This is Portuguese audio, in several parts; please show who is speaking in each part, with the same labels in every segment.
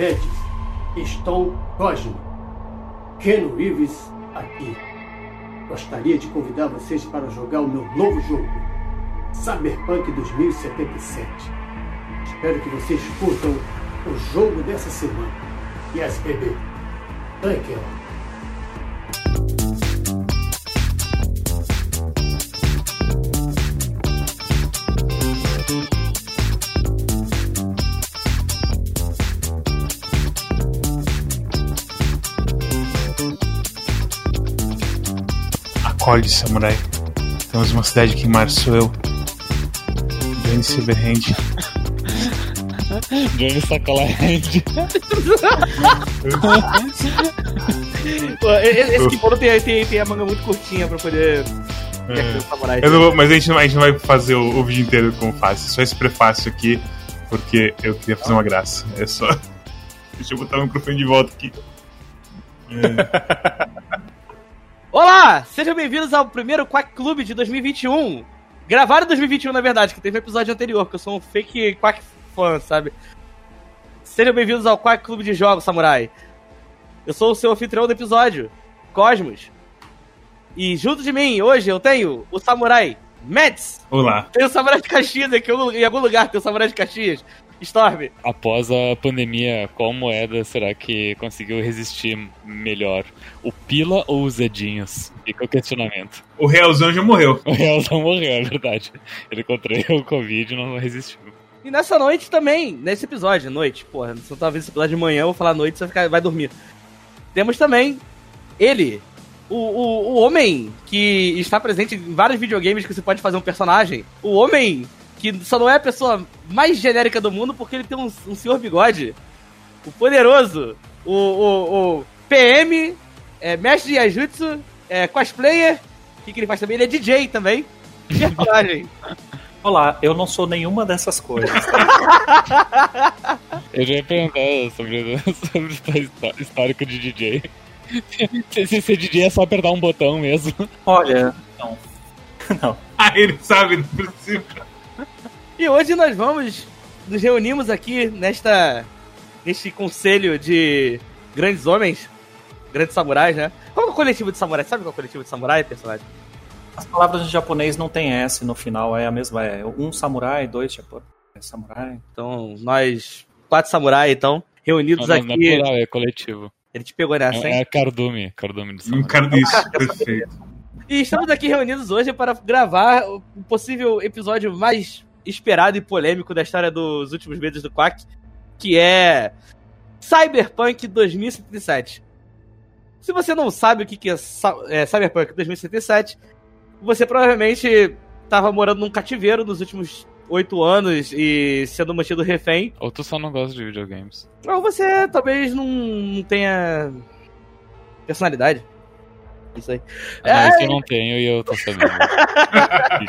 Speaker 1: Médici, Stone Cosme, Ken Reeves aqui. Gostaria de convidar vocês para jogar o meu novo jogo, Cyberpunk 2077. Espero que vocês curtam o jogo dessa semana. Yes, baby. Thank you.
Speaker 2: Acorde, samurai. Temos uma cidade que mar sou eu. Johnny Silverhand.
Speaker 3: Johnny Sacola Hand.
Speaker 4: Pô, e- e- Esse Kimono tem, tem, tem a manga muito curtinha pra poder.
Speaker 2: É. Eu não vou- mas a gente, não, a gente não vai fazer o, o vídeo inteiro como fácil. Só esse prefácio aqui, porque eu queria fazer uma graça. É só. Deixa eu botar o microfone de volta aqui. É.
Speaker 4: Olá! Sejam bem-vindos ao primeiro Quack Club de 2021. Gravaram em 2021, na verdade, que teve um episódio anterior, porque eu sou um fake Quack fã, sabe? Sejam bem-vindos ao Quack Clube de Jogos, Samurai. Eu sou o seu anfitrião do episódio, Cosmos. E junto de mim, hoje, eu tenho o Samurai Mads.
Speaker 2: Olá.
Speaker 4: Tem o Samurai de Caxias aqui, em algum lugar tem o Samurai de Caxias. Storm.
Speaker 3: Após a pandemia, qual moeda será que conseguiu resistir melhor? O Pila ou os Edinhos? Fica o questionamento.
Speaker 2: O Realzão já morreu.
Speaker 3: O Realzão morreu, é verdade. Ele contraiu o Covid e não resistiu.
Speaker 4: E nessa noite também, nesse episódio, noite, porra, se você tá vendo esse episódio de manhã, eu vou falar noite, você vai, ficar, vai dormir. Temos também ele, o, o, o homem que está presente em vários videogames que você pode fazer um personagem. O homem que só não é a pessoa mais genérica do mundo porque ele tem um, um senhor bigode. O poderoso, o, o, o PM, é, mestre de Yajutsu, é, cosplayer. O que, que ele faz também? Ele é DJ também. Personagem.
Speaker 5: Olá, eu não sou nenhuma dessas coisas.
Speaker 3: Eu já ia perguntar sobre, sobre o histó- histórico de DJ. Se, se ser DJ é só apertar um botão mesmo.
Speaker 5: Olha, não. Não.
Speaker 2: Ah, ele sabe, não precisa.
Speaker 4: E hoje nós vamos nos reunimos aqui nesta neste conselho de grandes homens, grandes samurais, né? Qual é o coletivo de samurais? Sabe qual é o coletivo de samurai, personagem?
Speaker 5: As palavras em japonês não tem S no final, é a mesma. É um samurai, dois japo- é samurai.
Speaker 4: Então, nós quatro samurais, então, reunidos
Speaker 3: Não, não, não é
Speaker 4: aqui.
Speaker 3: plural, é coletivo.
Speaker 4: Ele te pegou nessa,
Speaker 3: É,
Speaker 4: hein?
Speaker 3: é cardume, cardume de
Speaker 2: Um
Speaker 3: samurai.
Speaker 2: cara disso, perfeito.
Speaker 4: E estamos aqui reunidos hoje para gravar o possível episódio mais esperado e polêmico da história dos últimos meses do Quack, que é Cyberpunk 2077. Se você não sabe o que é, é Cyberpunk 2077, você provavelmente estava morando num cativeiro nos últimos oito anos e sendo mantido refém.
Speaker 3: Ou tu só não gosta de videogames.
Speaker 4: Ou você talvez não tenha personalidade. Isso aí.
Speaker 3: Ah,
Speaker 4: É.
Speaker 3: isso eu não tenho e eu tô sabendo.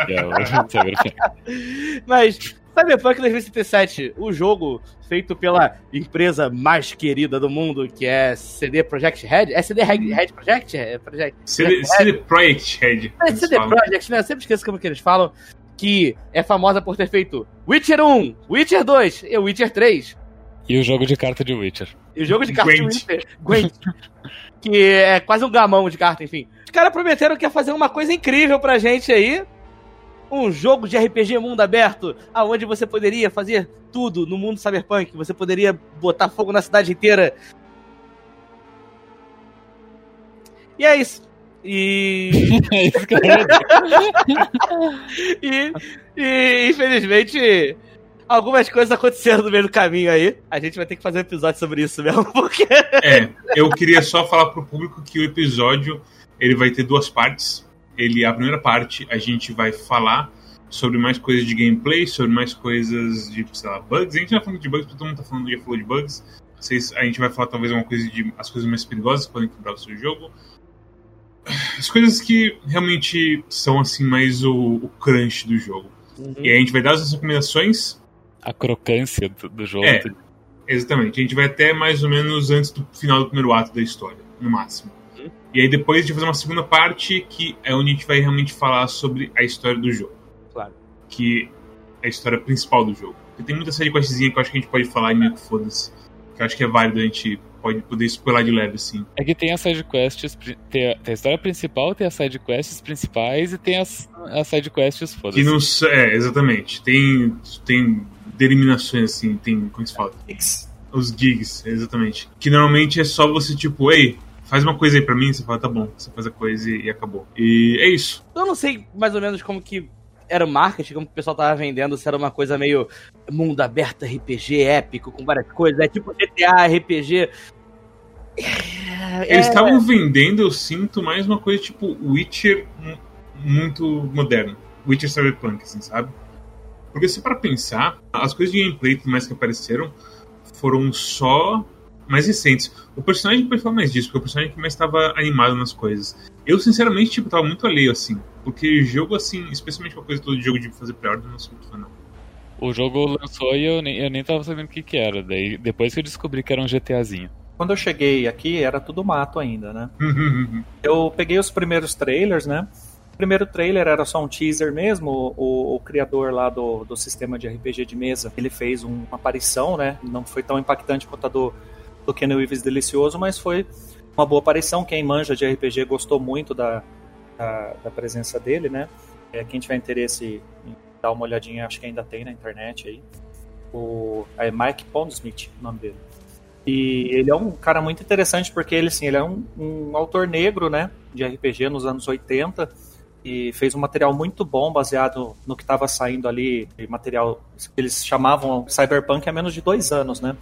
Speaker 3: É.
Speaker 4: Mas Cyberpunk 2077, o jogo feito pela empresa mais querida do mundo, que é CD Projekt Red. É CD Red, Red Project? É Project?
Speaker 2: CD, CD Projekt Red.
Speaker 4: É CD. Projekt, né? Eu sempre esqueço como que eles falam. Que é famosa por ter feito Witcher 1, Witcher 2 e Witcher 3.
Speaker 3: E o jogo de carta de Witcher.
Speaker 4: E o jogo de carta de
Speaker 2: Gwent.
Speaker 4: Que é quase um gamão de carta, enfim. Os caras prometeram que ia fazer uma coisa incrível pra gente aí. Um jogo de RPG mundo aberto, aonde você poderia fazer tudo no mundo cyberpunk. Você poderia botar fogo na cidade inteira. E é isso. E.
Speaker 3: É
Speaker 4: e, e infelizmente, algumas coisas aconteceram no meio do caminho aí. A gente vai ter que fazer um episódio sobre isso mesmo, porque.
Speaker 2: É, eu queria só falar pro público que o episódio ele vai ter duas partes. Ele, a primeira parte, a gente vai falar sobre mais coisas de gameplay, sobre mais coisas de, sei lá, bugs. A gente já falando de bugs, porque todo mundo tá falando, já falou de bugs. Vocês, a gente vai falar talvez uma coisa de as coisas mais perigosas que podem quebrar o seu jogo. As coisas que realmente são assim mais o, o crunch do jogo. E aí a gente vai dar as recomendações
Speaker 3: A crocância do, do jogo.
Speaker 2: É. Exatamente. A gente vai até mais ou menos antes do final do primeiro ato da história, no máximo.
Speaker 4: Uhum.
Speaker 2: E aí depois a gente vai fazer uma segunda parte que é onde a gente vai realmente falar sobre a história do jogo.
Speaker 4: Claro.
Speaker 2: Que é a história principal do jogo. Porque tem muita série questzinha que eu acho que a gente pode falar e meio que foda-se. que eu acho que é válido a gente pode poder spoiler de leve, assim.
Speaker 3: É que tem as sidequests, tem, tem a história principal, tem as sidequests principais e tem as, as sidequests
Speaker 2: Que
Speaker 3: foda-se.
Speaker 2: não. É, exatamente. Tem. Tem deliminações, assim, tem. Como se fala? Os gigs, exatamente. Que normalmente é só você, tipo, ei, faz uma coisa aí pra mim, você fala, tá bom, você faz a coisa e, e acabou. E é isso.
Speaker 4: Eu não sei mais ou menos como que era o marketing, como que o pessoal tava vendendo, se era uma coisa meio mundo aberto RPG épico, com várias coisas, é tipo GTA RPG. É,
Speaker 2: Eles
Speaker 4: é,
Speaker 2: estavam vendendo, eu sinto, mais uma coisa tipo Witcher mu- muito moderno. Witcher Cyberpunk, assim, sabe? Porque se para pensar, as coisas de gameplay tudo mais que apareceram foram só mais recentes. O personagem pode falar mais disso, porque o personagem que mais estava animado nas coisas. Eu, sinceramente, tipo, tava muito alheio, assim. Porque jogo, assim, especialmente uma coisa toda de jogo de fazer pré-order, eu não sou muito fã, não.
Speaker 3: O jogo lançou e eu nem, eu nem tava sabendo o que que era. Daí, depois que eu descobri que era um GTAzinho.
Speaker 5: Quando eu cheguei aqui, era tudo mato ainda, né? Eu peguei os primeiros trailers, né? O primeiro trailer era só um teaser mesmo. O, o criador lá do, do sistema de RPG de mesa, ele fez um- uma aparição, né? Não foi tão impactante quanto a do, do Ken Reeves Delicioso, mas foi uma boa aparição. Quem manja de RPG gostou muito da, da, da presença dele, né? É, quem tiver interesse em dar uma olhadinha, acho que ainda tem na internet aí. O, é Mike Pondsmith, o nome dele. E ele é um cara muito interessante porque ele, assim, ele é um, um autor negro, né, de RPG nos anos 80 e fez um material muito bom baseado no que estava saindo ali, material que eles chamavam Cyberpunk há menos de dois anos, né.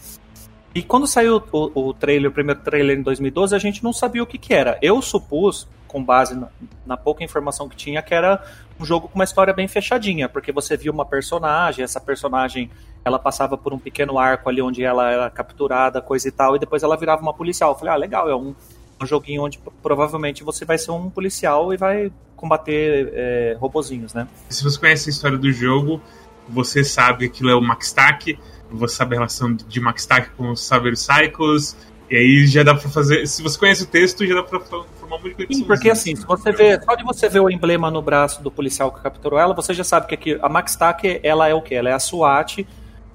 Speaker 5: E quando saiu o, o trailer, o primeiro trailer em 2012, a gente não sabia o que que era. Eu supus, com base na, na pouca informação que tinha, que era um jogo com uma história bem fechadinha, porque você via uma personagem, essa personagem ela passava por um pequeno arco ali onde ela era capturada, coisa e tal, e depois ela virava uma policial. Eu falei, ah, legal, é um, um joguinho onde provavelmente você vai ser um policial e vai combater é, robozinhos, né?
Speaker 2: Se você conhece a história do jogo, você sabe que aquilo é o Max Stack, você sabe a relação de Max Stack com os Cyber Cycles, e aí já dá pra fazer. Se você conhece o texto, já dá pra formar um monte de conexão.
Speaker 5: Sim, porque assim, se você vê, só de você ver o emblema no braço do policial que capturou ela, você já sabe que aqui, a Max Tack, ela é o quê? Ela é a SWAT,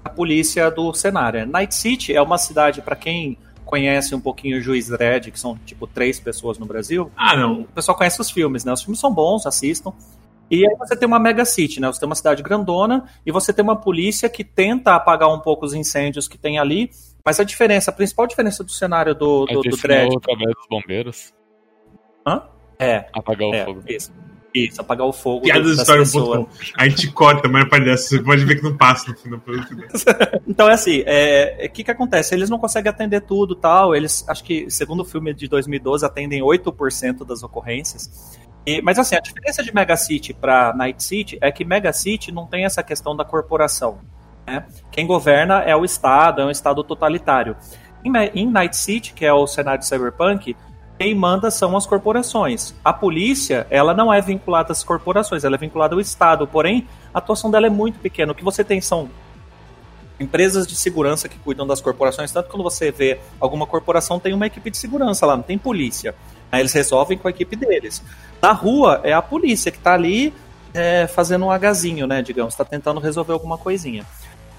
Speaker 5: a polícia do cenário. Night City é uma cidade, para quem conhece um pouquinho o Juiz Dredd, que são tipo três pessoas no Brasil,
Speaker 2: Ah, não.
Speaker 5: o pessoal conhece os filmes, né? Os filmes são bons, assistam. E aí você tem uma mega city, né? Você tem uma cidade grandona e você tem uma polícia que tenta apagar um pouco os incêndios que tem ali. Mas a diferença, a principal diferença do cenário do, do, do
Speaker 3: esse
Speaker 5: Dredd.
Speaker 3: através dos bombeiros.
Speaker 5: Hã? É,
Speaker 3: Apagar o
Speaker 5: é,
Speaker 3: fogo.
Speaker 5: isso. Isso, apagar o fogo
Speaker 2: Piadas história um. A gente corta, mas dessa. Você pode ver que não passa no final.
Speaker 5: Então é assim, o é, que que acontece? Eles não conseguem atender tudo tal, eles, acho que, segundo o filme de 2012, atendem 8% das ocorrências. E- mas assim, a diferença de Mega City para Night City é que Mega City não tem essa questão da corporação. né? Quem governa é o Estado, é um Estado totalitário. Em, em Night City, que é o cenário de Cyberpunk, quem manda são as corporações. A polícia, ela não é vinculada às corporações, ela é vinculada ao Estado, porém, a atuação dela é muito pequena. O que você tem são empresas de segurança que cuidam das corporações, tanto quando você vê alguma corporação tem uma equipe de segurança lá, não tem polícia. Aí eles resolvem com a equipe deles. Na rua é a polícia que está ali é, fazendo um agazinho, né, digamos, está tentando resolver alguma coisinha.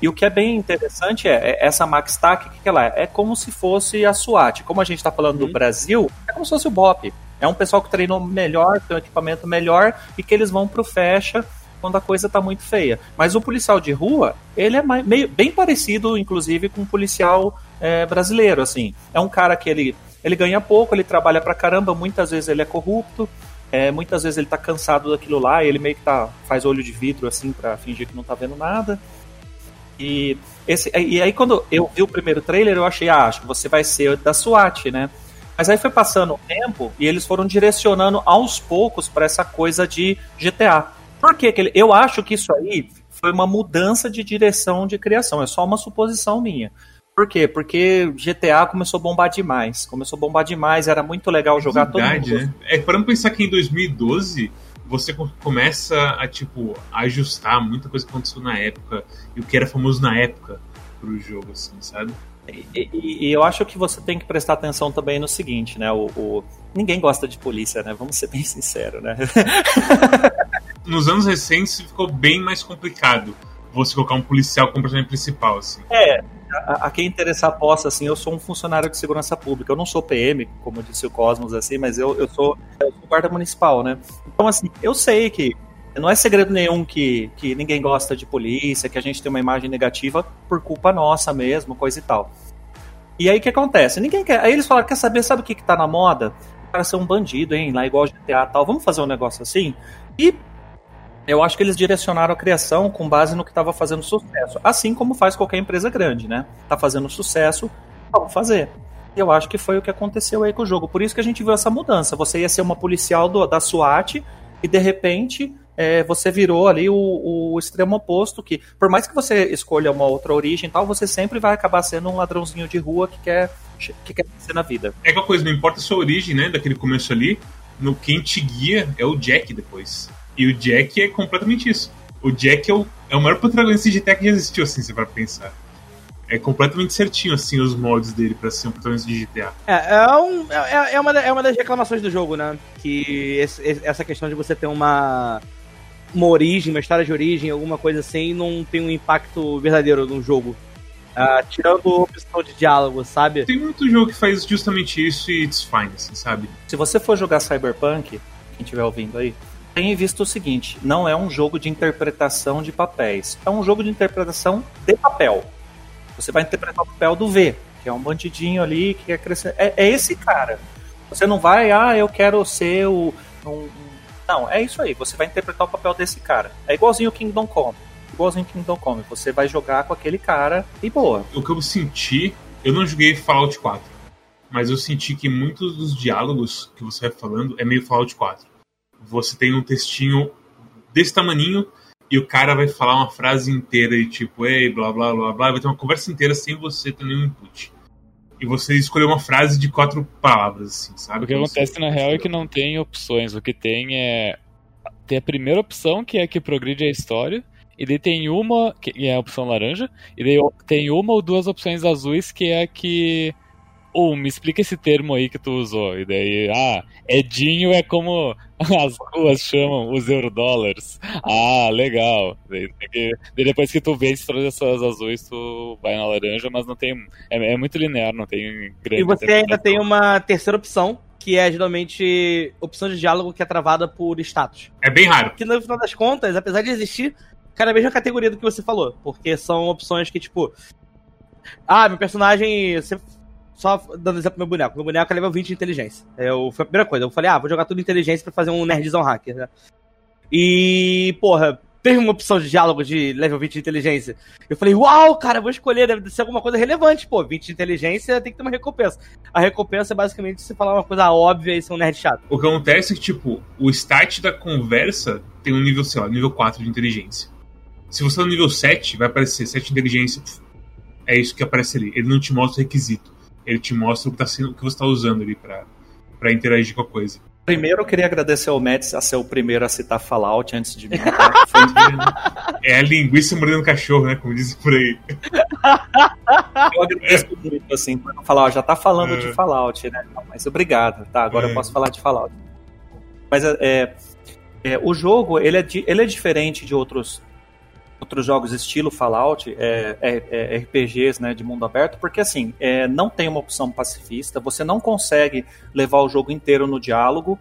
Speaker 5: E o que é bem interessante é, é essa Max Tac, o que, que ela é? É como se fosse a SWAT. Como a gente está falando do Brasil, é como se fosse o BOP. É um pessoal que treinou melhor, tem um equipamento melhor e que eles vão pro fecha quando a coisa tá muito feia. Mas o policial de rua, ele é meio, bem parecido, inclusive, com um policial é, brasileiro, assim. É um cara que ele, ele ganha pouco, ele trabalha pra caramba, muitas vezes ele é corrupto, é, muitas vezes ele tá cansado daquilo lá, e ele meio que tá, faz olho de vidro, assim, pra fingir que não tá vendo nada. E, esse, e aí, quando eu vi o primeiro trailer, eu achei, ah, acho que você vai ser da SWAT, né? Mas aí foi passando o tempo e eles foram direcionando aos poucos para essa coisa de GTA. Por quê? que ele- Eu acho que isso aí foi uma mudança de direção de criação, é só uma suposição minha. Por quê? Porque GTA começou a bombar demais. Começou a bombar demais, era muito legal jogar todo
Speaker 2: Verdade,
Speaker 5: mundo.
Speaker 2: né? É, parando pra pensar que em 2012 você co- começa a, tipo, ajustar muita coisa que aconteceu na época e o que era famoso na época pro jogo, assim, sabe?
Speaker 5: E, e- e eu acho que você tem que prestar atenção também no seguinte, né? O, o- Ninguém gosta de polícia, né? Vamos ser bem sinceros, né?
Speaker 2: Nos anos recentes ficou bem mais complicado você colocar um policial como personagem principal, assim.
Speaker 5: É, a, quem interessar possa, assim, eu sou um funcionário de segurança pública. Eu não sou PM, como disse o Cosmos, assim, mas eu, eu, sou, eu sou guarda municipal, né? Então, assim, eu sei que não é segredo nenhum que, que ninguém gosta de polícia, que a gente tem uma imagem negativa por culpa nossa mesmo, coisa e tal. E aí o que acontece? Ninguém quer. Aí eles falaram: quer saber, sabe o que, que tá na moda? O cara ser um bandido, hein? Lá igual GTA tal. Vamos fazer um negócio assim? E eu acho que eles direcionaram a criação com base no que estava fazendo sucesso. Assim como faz qualquer empresa grande, né? Tá fazendo sucesso, vamos fazer. Eu acho que foi o que aconteceu aí com o jogo. Por isso que a gente viu essa mudança. Você ia ser uma policial do, da SWAT e de repente é, você virou ali o, o, extremo oposto, que por mais que você escolha uma outra origem e tal, você sempre vai acabar sendo um ladrãozinho de rua que quer, que quer ser na vida.
Speaker 2: É aquela coisa, não importa a sua origem, né, daquele começo ali, no quem te guia é o Jack depois. E o Jack é completamente isso. O Jack é o, é o maior protagonista de GTA que já existiu, assim, você vai pensar. É completamente certinho, assim, os mods dele pra ser um protagonista de GTA.
Speaker 4: É, é, um, é, é, uma, é uma das reclamações do jogo, né? Que esse, essa questão de você ter uma, uma origem, uma história de origem, alguma coisa assim, não tem um impacto verdadeiro no jogo. Uh, tirando a opção de diálogo, sabe?
Speaker 2: Tem muito jogo que faz justamente isso e it's fine, assim, sabe?
Speaker 5: Se você for jogar Cyberpunk, quem estiver ouvindo aí, tenha visto o seguinte: não é um jogo de interpretação de papéis, é um jogo de interpretação de papel. Você vai interpretar o papel do V, que é um bandidinho ali que quer crescer. É, é esse cara. Você não vai, ah, eu quero ser o. Um... Não, é isso aí. Você vai interpretar o papel desse cara. É igualzinho o Kingdom Come. Igualzinho o Kingdom Come. Você vai jogar com aquele cara e boa.
Speaker 2: O que eu senti, eu não joguei Fallout 4, mas eu senti que muitos dos diálogos que você vai falando é meio Fallout 4 você tem um textinho desse tamaninho e o cara vai falar uma frase inteira e tipo, ei, blá blá blá blá, vai ter uma conversa inteira sem você ter nenhum input. E você escolheu uma frase de quatro palavras, assim, sabe?
Speaker 3: O que acontece na real é que não tem opções. O que tem é. Tem a primeira opção, que é a que progride a história. E daí tem uma, que é a opção laranja. E daí tem uma ou duas opções azuis, que é a que ou oh, me explica esse termo aí que tu usou. E daí, ah, Edinho é como as ruas chamam os eurodólares. Ah, legal. Daí, depois que tu vence todas essas azuis, tu vai na laranja, mas não tem. É, é muito linear, não tem
Speaker 4: grande. E você ainda tem uma terceira opção, que é geralmente opção de diálogo que é travada por status.
Speaker 2: É bem raro.
Speaker 4: Que no final das contas, apesar de existir, cara, é a mesma categoria do que você falou. Porque são opções que, tipo. Ah, meu personagem. Você só dando exemplo pro meu boneco. Meu boneco é level 20 de inteligência. Eu, foi a primeira coisa. Eu falei, ah, vou jogar tudo inteligência pra fazer um nerdzão hacker, né? E, porra, teve uma opção de diálogo de level 20 de inteligência. Eu falei, uau, cara, vou escolher, deve ser alguma coisa relevante. Pô, 20 de inteligência tem que ter uma recompensa. A recompensa é basicamente você falar uma coisa óbvia e ser um nerd chato.
Speaker 2: O que acontece é que, tipo, o start da conversa tem um nível, sei lá, nível 4 de inteligência. Se você tá no nível 7, vai aparecer 7 de inteligência. É isso que aparece ali. Ele não te mostra o requisito ele te mostra o que, tá sendo, o que você está usando ali para interagir com a coisa.
Speaker 5: Primeiro eu queria agradecer ao Mets a ser o primeiro a citar Fallout antes de mim. Tá?
Speaker 2: é a linguiça mordendo cachorro, né? Como dizem por aí.
Speaker 5: Eu agradeço muito, assim, por falar, ó, já tá falando é. de Fallout, né? Não, mas obrigado, tá? Agora é. eu posso falar de Fallout. Mas é, é, o jogo, ele é, ele é diferente de outros outros jogos estilo Fallout, é, é, é RPGs né, de mundo aberto, porque assim, é, não tem uma opção pacifista, você não consegue levar o jogo inteiro no diálogo.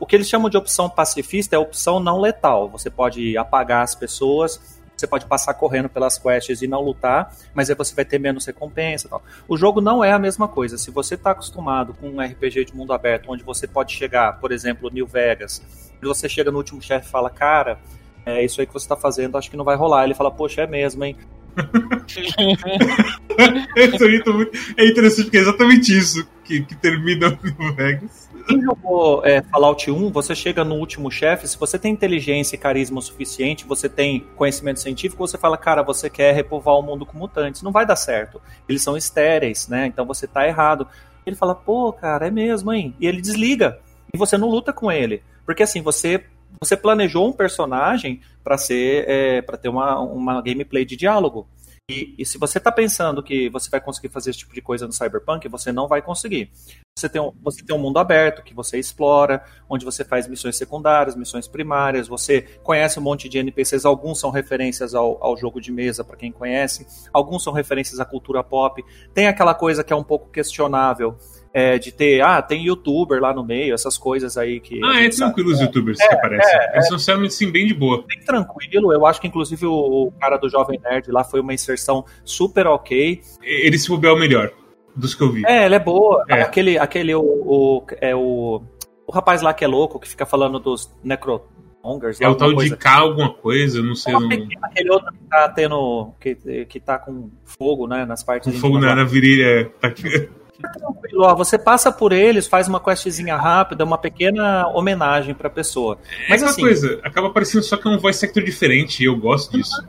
Speaker 5: O que eles chamam de opção pacifista é opção não letal. Você pode apagar as pessoas, você pode passar correndo pelas quests e não lutar, mas aí você vai ter menos recompensa. Tal. O jogo não é a mesma coisa. Se você está acostumado com um RPG de mundo aberto, onde você pode chegar, por exemplo, New Vegas, e você chega no último chefe e fala, cara, é isso aí que você tá fazendo, acho que não vai rolar. Ele fala, poxa, é mesmo, hein?
Speaker 2: é interessante porque é exatamente isso que, que termina o Vegas.
Speaker 5: Quem jogou é, Fallout 1, você chega no último chefe, se você tem inteligência e carisma o suficiente, você tem conhecimento científico, você fala, cara, você quer repovoar o mundo com mutantes. Não vai dar certo. Eles são estéreis, né? Então você tá errado. Ele fala, pô, cara, é mesmo, hein? E ele desliga. E você não luta com ele. Porque assim, você você planejou um personagem para ser é, para ter uma, uma gameplay de diálogo. E, e se você está pensando que você vai conseguir fazer esse tipo de coisa no Cyberpunk, você não vai conseguir. Você tem, um, você tem um mundo aberto que você explora, onde você faz missões secundárias, missões primárias, você conhece um monte de NPCs, alguns são referências ao, ao jogo de mesa, para quem conhece, alguns são referências à cultura pop. Tem aquela coisa que é um pouco questionável, é, de ter, ah, tem youtuber lá no meio, essas coisas aí que.
Speaker 2: Ah, é tranquilo os youtubers é, que aparecem. É, Eles são sinceramente sim, bem de boa.
Speaker 5: Bem tranquilo, eu acho que inclusive o, o, cara do Jovem Nerd lá foi uma inserção super ok.
Speaker 2: Ele se bobeou melhor dos que eu vi.
Speaker 5: É, ela é boa. É. Aquele, aquele o, o, é o, o rapaz lá que é louco, que fica falando dos necromongers.
Speaker 2: É o tal de K alguma coisa, não sei. Não,
Speaker 5: aquele outro que tá tendo, que, que tá com fogo, né, nas partes.
Speaker 2: Com fogo na, na virilha. Tá
Speaker 5: tranquilo, ó, você passa por eles, faz uma questzinha rápida, uma pequena homenagem pra pessoa.
Speaker 2: É Mas é assim, coisa, acaba parecendo só que é um voice sector diferente, e eu gosto disso.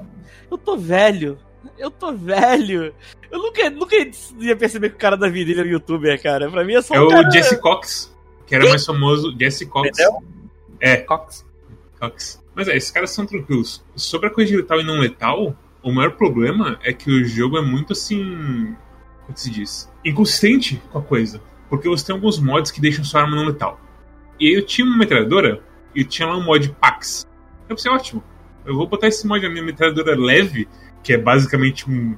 Speaker 4: Eu tô velho. Eu tô velho. Eu nunca, nunca ia perceber que o cara da virilha era youtuber, cara. Pra mim é só
Speaker 2: É
Speaker 4: um
Speaker 2: o
Speaker 4: cara...
Speaker 2: Jesse Cox, que era Quem? mais famoso. Jesse Cox. Entendeu? É.
Speaker 5: Cox.
Speaker 2: Cox. Mas é, esses caras são tranquilos. Sobre a coisa de letal e não letal, o maior problema é que o jogo é muito assim. Como se diz? Inconsistente com a coisa. Porque você tem alguns mods que deixam sua arma não letal. E aí eu tinha uma metralhadora e tinha lá um mod Pax. Eu pensei, ótimo. Eu vou botar esse mod na minha metralhadora leve que é basicamente um,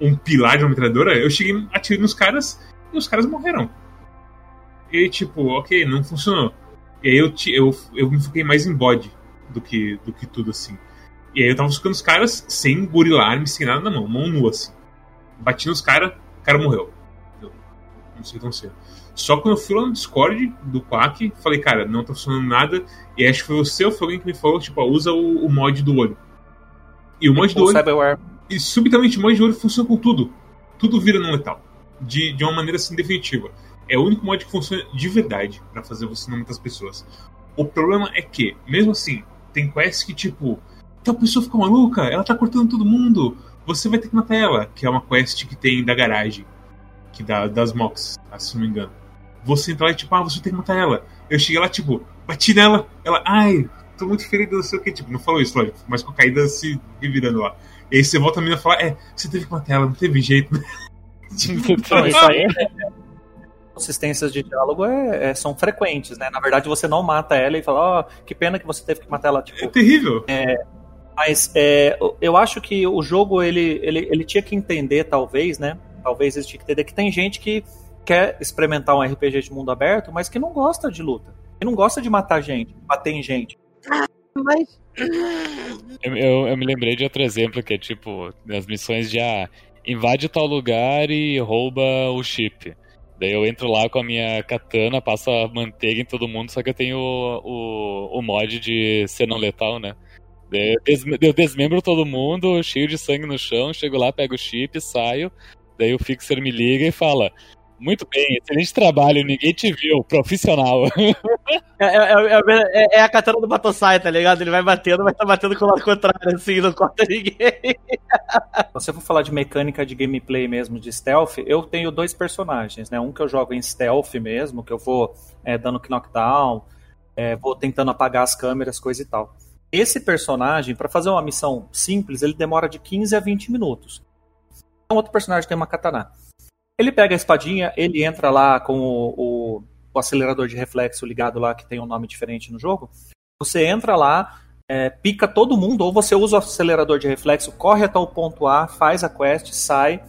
Speaker 2: um pilar de uma metralhadora, eu cheguei, atirei nos caras e os caras morreram. E tipo, ok, não funcionou. E aí eu, eu, eu me foquei mais em bode do que, do que tudo assim. E aí eu tava buscando os caras sem burilar-me, sem nada na mão, mão nua assim. Bati nos caras, cara morreu. Eu, não sei tão cedo. Só quando eu fui lá no Discord do Quack, falei, cara, não tá funcionando nada. E acho que foi você ou foi alguém que me falou, tipo, ó, usa o, o mod do olho. E o mod do olho. Cyberware. E subitamente o mod de olho funciona com tudo. Tudo vira não letal. De, de uma maneira assim definitiva. É o único mod que funciona de verdade para fazer você não matar as pessoas. O problema é que, mesmo assim, tem quests que tipo. A pessoa fica maluca, ela tá cortando todo mundo. Você vai ter que matar ela, que é uma quest que tem da garagem. Que dá das mocks, se não me engano. Você entra lá e tipo, ah, você tem que matar ela. Eu cheguei lá, tipo, bati nela, ela, ai, tô muito ferido, não sei o que. Tipo, não falou isso, lógico, mas com a caída se revirando lá. E aí você volta a menina e fala, é, você teve que matar ela, não teve jeito, né?
Speaker 5: tipo, isso aí é consistências de diálogo é, é, são frequentes, né? Na verdade, você não mata ela e fala, ó, oh, que pena que você teve que matar ela. Tipo,
Speaker 2: é terrível.
Speaker 5: É, mas é, eu acho que o jogo, ele, ele, ele tinha que entender, talvez, né? Talvez ele tinha que entender que tem gente que quer experimentar um RPG de mundo aberto, mas que não gosta de luta. Que não gosta de matar gente, bater em gente.
Speaker 3: Mas. Eu, eu, eu, me lembrei de outro exemplo que é tipo, as missões de ah, invade tal lugar e rouba o chip. Daí eu entro lá com a minha katana, passo a manteiga em todo mundo, só que eu tenho o, o, o mod de ser não letal, né? Eu, des, eu desmembro todo mundo, cheio de sangue no chão, chego lá, pego o chip, saio. Daí o Fixer me liga e fala: muito bem, excelente trabalho, ninguém te viu, profissional.
Speaker 4: É, é, é, é a katana do Batosai, tá ligado? Ele vai batendo, mas tá batendo com o lado contrário, assim, não corta ninguém.
Speaker 5: Se você for falar de mecânica de gameplay mesmo, de stealth, eu tenho dois personagens, né? Um que eu jogo em stealth mesmo, que eu vou dando knockdown, vou tentando apagar as câmeras, coisa e tal. Esse personagem, para fazer uma missão simples, ele demora de 15 a 20 minutos. Um outro personagem tem uma katana. Ele pega a espadinha, ele entra lá com o, o, o, acelerador de reflexo ligado lá, que tem um nome diferente no jogo. Você entra lá, é, pica todo mundo, ou você usa o acelerador de reflexo, corre até o ponto A, faz a quest, sai,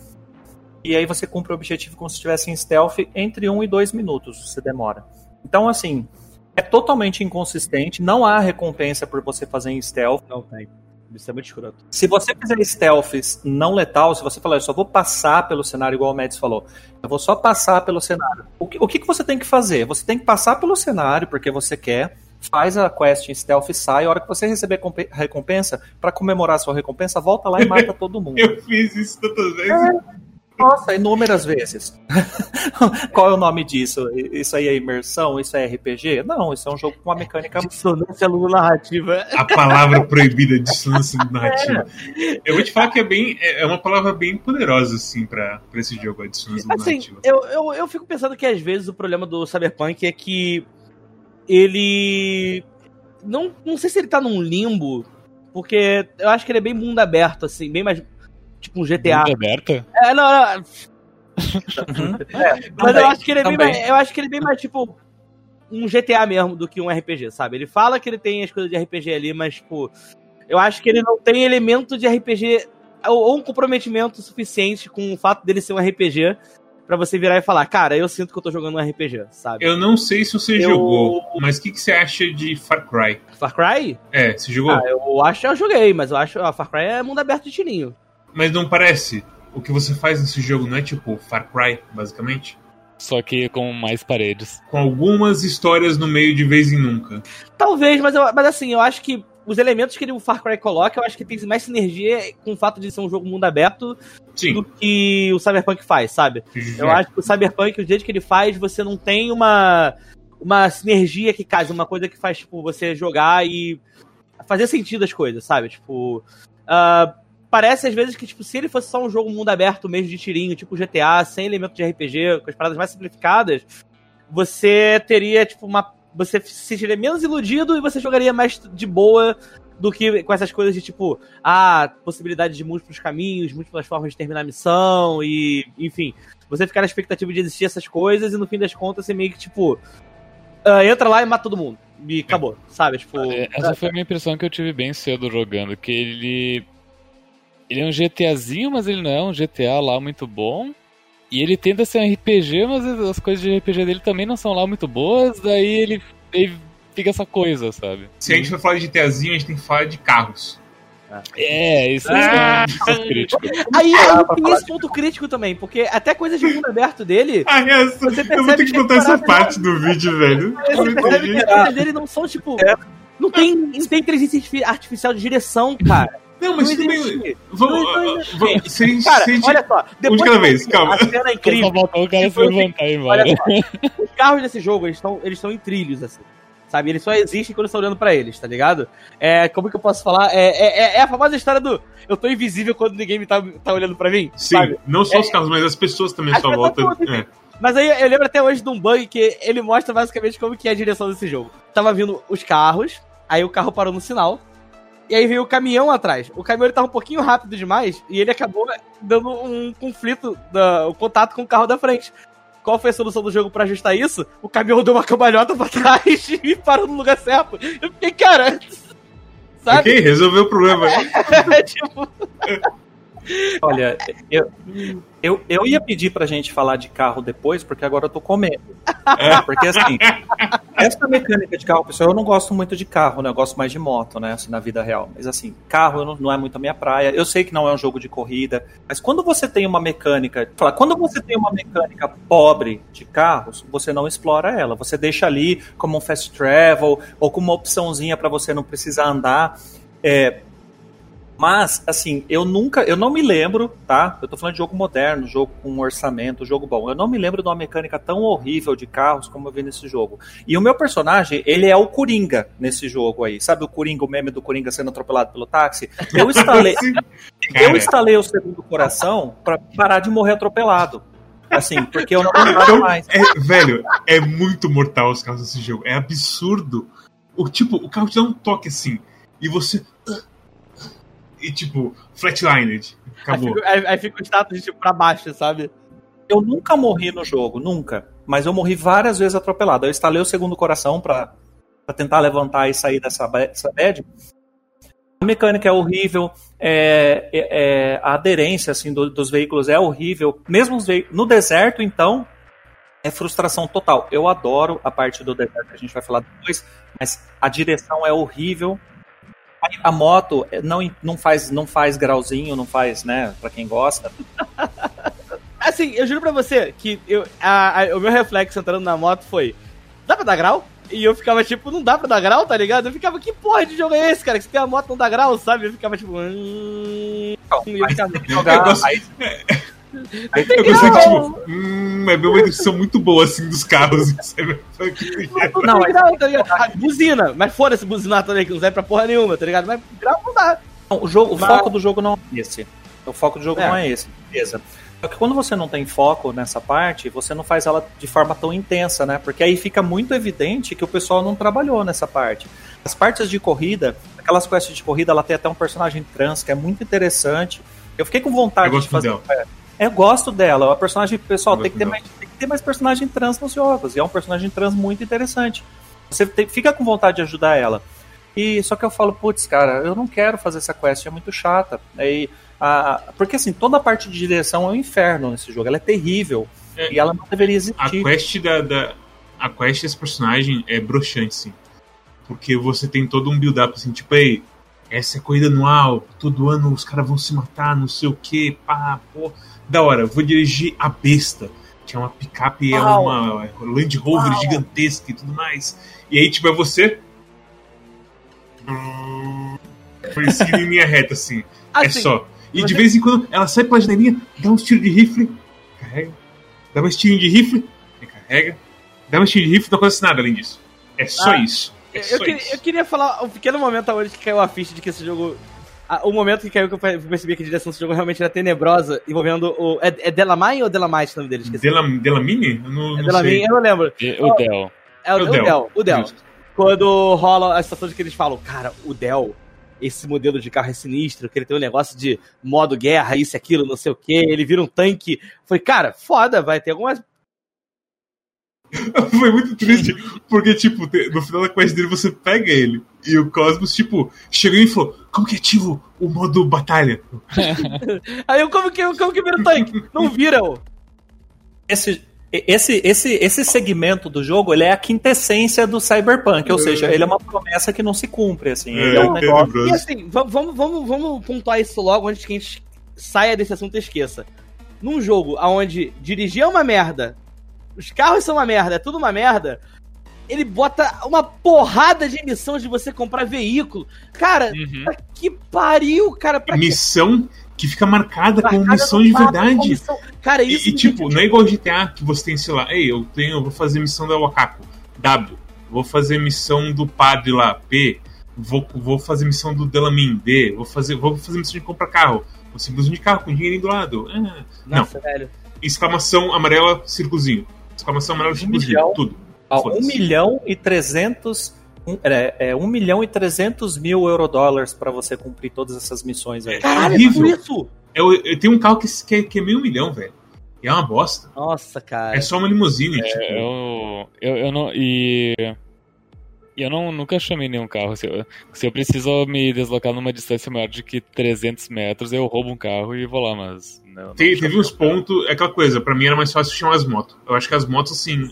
Speaker 5: e aí você cumpre o objetivo como se estivesse em stealth entre 1 um e 2 minutos, você demora. Então, assim, é totalmente inconsistente, não há recompensa por você fazer em stealth.
Speaker 4: Não tem. Isso é muito escroto.
Speaker 5: Se você fizer stealths não letal, se você falar, eu só vou passar pelo cenário, igual o Mads falou, eu vou só passar pelo cenário. O que, o que você tem que fazer? Você tem que passar pelo cenário, porque você quer, faz a quest em stealth e sai. A hora que você receber a recompensa, para comemorar a sua recompensa, volta lá e mata todo mundo.
Speaker 2: eu fiz isso tantas vezes.
Speaker 5: É. Nossa, inúmeras vezes. Qual é o nome disso? Isso aí é imersão? Isso é RPG? Não, isso é um jogo com uma mecânica.
Speaker 4: Dissonância narrativa.
Speaker 2: A palavra proibida dissonância narrativa. É. Eu vou te falar que é bem. É uma palavra bem poderosa, assim, pra, pra esse jogo, a dissonância assim, narrativa.
Speaker 4: Eu, eu, eu fico pensando que às vezes o problema do Cyberpunk é que ele. Não, não sei se ele tá num limbo, porque eu acho que ele é bem mundo aberto, assim, bem mais Tipo um GTA.
Speaker 3: Mundo aberto?
Speaker 4: É, não, não.
Speaker 5: É,
Speaker 4: Mas eu acho que ele é bem mais, eu acho que ele é bem mais tipo um GTA mesmo do que um RPG, sabe? Ele fala que ele tem as coisas de RPG ali, mas tipo, eu acho que ele não tem elemento de RPG ou, ou um comprometimento suficiente com o fato dele ser um RPG pra você virar e falar, cara, eu sinto que eu tô jogando um RPG, sabe?
Speaker 2: Eu não sei se você
Speaker 4: Eu-
Speaker 2: jogou, mas o que, que você acha de Far Cry?
Speaker 4: Far Cry?
Speaker 2: É, você jogou?
Speaker 4: Ah, eu acho que eu joguei, mas eu acho que Far Cry é mundo aberto de tirinho.
Speaker 2: Mas não parece? O que você faz nesse jogo não é tipo Far Cry, basicamente?
Speaker 3: Só que com mais paredes.
Speaker 2: Com algumas histórias no meio de vez em nunca.
Speaker 4: Talvez, mas, eu, mas assim, eu acho que os elementos que ele- o Far Cry coloca, eu acho que tem mais sinergia com o fato de ser um jogo mundo aberto do
Speaker 2: Sim.
Speaker 4: que o Cyberpunk faz, sabe? Eu acho que o Cyberpunk, o jeito que ele faz, você não tem uma, uma sinergia que casa, uma coisa que faz, tipo, você jogar e fazer sentido as coisas, sabe? Tipo. ah, parece às vezes que, tipo, se ele fosse só um jogo mundo aberto mesmo de tirinho, tipo GTA, sem elemento de RPG, com as paradas mais simplificadas, você teria, tipo, uma. Você se sentiria menos iludido e você jogaria mais de boa do que com essas coisas de tipo, ah, possibilidade de múltiplos caminhos, múltiplas formas de terminar a missão e, enfim, você ficar na expectativa de existir essas coisas e no fim das contas você meio que tipo, ah, entra lá e mata todo mundo e acabou, sabe? Tipo,
Speaker 3: É, Essa foi a minha impressão que eu tive bem cedo jogando, que ele. Ele é um GTAzinho, mas ele não é um GTA lá muito bom. E ele tenta ser um RPG, mas as coisas de RPG dele também não são lá muito boas, daí ele, ele fica essa coisa, sabe?
Speaker 2: Se a gente for falar de GTAzinho, a gente tem que falar de carros.
Speaker 3: É, isso
Speaker 4: Ah!
Speaker 3: é um ponto crítico.
Speaker 4: aí aí tem esse ponto crítico também, porque até coisas de mundo aberto dele,
Speaker 2: Ah, essa,
Speaker 4: Você
Speaker 2: eu vou ter que
Speaker 4: é
Speaker 2: essa parte do vídeo, velho.
Speaker 4: você percebe que as coisas dele não são tipo. Não tem, não tem inteligência artifi- artificial de direção, cara.
Speaker 2: Não, mas
Speaker 4: Não
Speaker 2: tudo bem.
Speaker 4: existe.
Speaker 2: Vamos.
Speaker 4: Não
Speaker 2: vamos se a gente-
Speaker 4: Cara,
Speaker 2: se
Speaker 4: olha só. Depois
Speaker 2: Um de cada vez, calma.
Speaker 4: A cena é
Speaker 3: Só
Speaker 4: incrível.
Speaker 3: faltou o cara se
Speaker 4: Depois-
Speaker 3: levantar e ir embora.
Speaker 4: Olha só, os carros desse jogo, eles estão eles estão em trilhos, assim. Sabe? Eles só existem quando estão olhando pra eles, tá ligado? É, como que eu posso falar? É, é, é- é a famosa história do eu tô invisível quando ninguém tá, tá olhando pra mim,
Speaker 2: Sim,
Speaker 4: sabe?
Speaker 2: não só os carros, mas as pessoas também à
Speaker 4: As
Speaker 2: sua
Speaker 4: pessoas
Speaker 2: volta.
Speaker 4: todas,
Speaker 2: É.
Speaker 4: Mas aí eu lembro até hoje de um bug que ele mostra basicamente como que é a direção desse jogo. Tava vindo os carros, aí o carro parou no sinal, e aí veio o caminhão atrás. O caminhão ele tava um pouquinho rápido demais, e ele acabou dando um conflito, da, um contato com o carro da frente. Qual foi a solução do jogo pra ajustar isso? O caminhão deu uma cambalhota pra trás e parou no lugar certo. Eu fiquei, cara. Sabe?
Speaker 2: Ok, resolveu o problema.
Speaker 4: tipo,
Speaker 5: Olha, eu, eu, eu ia pedir pra gente falar de carro depois, porque agora eu tô comendo. É, porque assim, essa mecânica de carro, pessoal, eu não gosto muito de carro, né? Eu gosto mais de moto, né? Assim, na vida real. Mas assim, carro não, não é muito a minha praia. Eu sei que não é um jogo de corrida, mas quando você tem uma mecânica, fala, quando você tem uma mecânica pobre de carros, você não explora ela. Você deixa ali como um fast travel ou como uma opçãozinha pra você não precisar andar. É, mas, assim, eu nunca, eu não me lembro, tá? Eu tô falando de jogo moderno, jogo com orçamento, jogo bom. Eu não me lembro de uma mecânica tão horrível de carros como eu vi nesse jogo. E o meu personagem, ele é o Coringa nesse jogo aí. Sabe o Coringa, o meme do Coringa sendo atropelado pelo táxi? Eu instalei, eu instalei o segundo coração pra parar de morrer atropelado. Assim, porque eu não aguentava
Speaker 2: Então,
Speaker 5: mais.
Speaker 2: é, velho, é muito mortal os carros desse jogo. É absurdo. O tipo, o carro te dá um toque assim. E você. E tipo, flatlined.
Speaker 4: aí,
Speaker 2: Acabou.
Speaker 4: fica, aí, aí fica o status de tipo pra baixo, sabe?
Speaker 5: Eu nunca morri no jogo, nunca. Mas eu morri várias vezes atropelado. Eu instalei o segundo coração pra, pra tentar levantar e sair dessa, dessa bad. A mecânica é horrível, é, é- é- a aderência assim, do- dos veículos é horrível. Mesmo os veículos. No deserto, então, é frustração total. Eu adoro a parte do deserto a gente vai falar depois, mas a direção é horrível. A- A moto é, não, não, faz, não faz grauzinho, não faz, né, pra quem gosta.
Speaker 4: Assim, eu juro pra você que eu, a- a- o meu reflexo entrando na moto foi: dá pra dar grau? E eu ficava tipo, não dá pra dar grau, tá ligado? Eu ficava, que porra de jogo é esse, cara? Que você tem a moto não dá grau, sabe? Eu ficava tipo. Hum... E eu ficava,
Speaker 5: jogar, aí
Speaker 2: Eu gostei que, tipo, hum, é bem uma descrição muito boa, assim, dos carros. sabe?
Speaker 4: não,
Speaker 5: Não,
Speaker 4: tem grau, tá ligado? Ah, buzina, mas foda-se buzinar também, que não serve pra porra nenhuma, tá ligado? Mas grau não dá.
Speaker 5: Não, o, jogo, o
Speaker 4: Mas-
Speaker 5: foco do jogo não é esse. O foco do jogo
Speaker 4: É.
Speaker 5: não é esse, beleza. Só que quando você não tem foco nessa parte, você não faz ela de forma tão intensa, né? Porque aí fica muito evidente que o pessoal não trabalhou nessa parte. As partes de corrida, aquelas quests de corrida, ela tem até um personagem trans que é muito interessante. Eu fiquei com vontade
Speaker 2: Eu gosto
Speaker 5: de fazer.
Speaker 2: dela.
Speaker 5: Eu gosto dela. A personagem, pessoal, tem que, ter mais, tem que ter mais personagem trans nos jogos. E é um personagem trans muito interessante. Você tem- fica com vontade de ajudar ela. E só que eu falo, putz, cara, eu não quero fazer essa quest, é muito chata. Aí, a, porque assim, toda a parte de direção é um inferno nesse jogo. Ela é terrível.
Speaker 2: É.
Speaker 5: E ela não deveria
Speaker 2: A
Speaker 5: existir.
Speaker 2: quest da, da- A quest desse personagem é broxante, sim. Porque você tem todo um build-up assim, tipo, ei, essa é corrida anual, todo ano os caras vão se matar, não sei o que, pá, pô. Da hora, vou dirigir a besta. Tinha uma picape, é uma Land Rover
Speaker 5: Uau.
Speaker 2: gigantesca e tudo mais. E aí, tipo, é você. Seguindo em linha reta, assim. É
Speaker 4: Assim,
Speaker 2: só. E de vez em quando ela sai pela janelinha, dá uns tiros de rifle, carrega. Dá mais tirinho de rifle, carrega. Dá mais tirinho de rifle, não acontece nada além disso. É só
Speaker 4: Ah,
Speaker 2: isso. É
Speaker 4: Eu,
Speaker 2: só
Speaker 4: queria,
Speaker 2: isso.
Speaker 4: eu queria falar um pequeno momento onde que caiu a ficha de que esse jogo. O momento que caiu que eu percebi que a direção desse jogo realmente era tenebrosa, envolvendo o. É, é Delamai ou Delamite o nome dele? Esqueci.
Speaker 2: Dela, Delamine? Eu não,
Speaker 4: é
Speaker 2: não
Speaker 4: Delamine,
Speaker 2: sei.
Speaker 4: eu não lembro.
Speaker 3: E o Dell.
Speaker 4: É o,
Speaker 2: É o
Speaker 4: o
Speaker 2: Del.
Speaker 4: Del. O Del. Quando rola a situação de que eles falam, cara, o Del, esse modelo de carro é sinistro, que ele tem um negócio de modo guerra, isso e aquilo, não sei o que, ele vira um tanque. Foi, cara, foda, vai ter algumas.
Speaker 2: Foi muito triste, porque, tipo, no final da quest dele você pega ele. E o Cosmos, tipo, chegou e falou: Como que ativo o modo batalha?
Speaker 4: Aí eu, como que, como que vira um tanque? Não vira, ô.
Speaker 5: Esse, esse, esse, esse segmento do jogo ele é a quintessência do Cyberpunk, ou
Speaker 2: É.
Speaker 5: seja, ele é uma promessa que não se cumpre. Assim,
Speaker 2: É,
Speaker 5: é um negócio.
Speaker 4: E assim, va- vamos, vamos, vamos pontuar isso logo antes que a gente saia desse assunto e esqueça. Num jogo onde dirigir é uma merda, os carros são uma merda, é tudo uma merda, ele bota uma porrada de missão de você comprar veículo. Cara,
Speaker 3: Uhum.
Speaker 4: que pariu, cara? Pra que
Speaker 2: Missão que fica marcada como
Speaker 4: marcada
Speaker 2: missão
Speaker 4: no
Speaker 2: de
Speaker 4: mapa,
Speaker 2: verdade.
Speaker 4: como missão- Cara,
Speaker 2: E,
Speaker 4: isso
Speaker 2: e,
Speaker 4: me
Speaker 2: tipo, não é igual GTA que você tem, sei lá, ei, eu tenho, eu vou fazer missão da Wakako, W. Vou fazer missão do padre lá, P. Vou, vou fazer missão do Delamin, D. Vou fazer, vou fazer missão de comprar carro. Vou simplesmente de carro com dinheirinho do lado. Ah, não.
Speaker 4: Nossa, velho.
Speaker 2: Exclamação amarela, círculozinho. Exclamação amarela, círculozinho.
Speaker 5: milhão.
Speaker 2: Tudo.
Speaker 5: Ó, 1
Speaker 2: Foda-se.
Speaker 5: milhão e 300. um- É, é 1 milhão e 300 mil eurodólares pra você cumprir todas essas missões aí.
Speaker 4: Caralho, é por isso?
Speaker 2: Eu, eu tenho um carro que, que, é- que é meio milhão, velho. E é uma bosta.
Speaker 4: Nossa, cara.
Speaker 2: É só uma limusine, tipo.
Speaker 3: Eu, eu, eu não. E. e Eu não, nunca chamei nenhum carro. Se eu, se eu preciso me deslocar numa distância maior de que 300 metros, eu roubo um carro e vou lá, mas. Não, não
Speaker 2: Te-
Speaker 3: chamo
Speaker 2: teve uns pontos. É aquela coisa, pra mim era mais fácil chamar as motos. Eu acho que as motos, assim.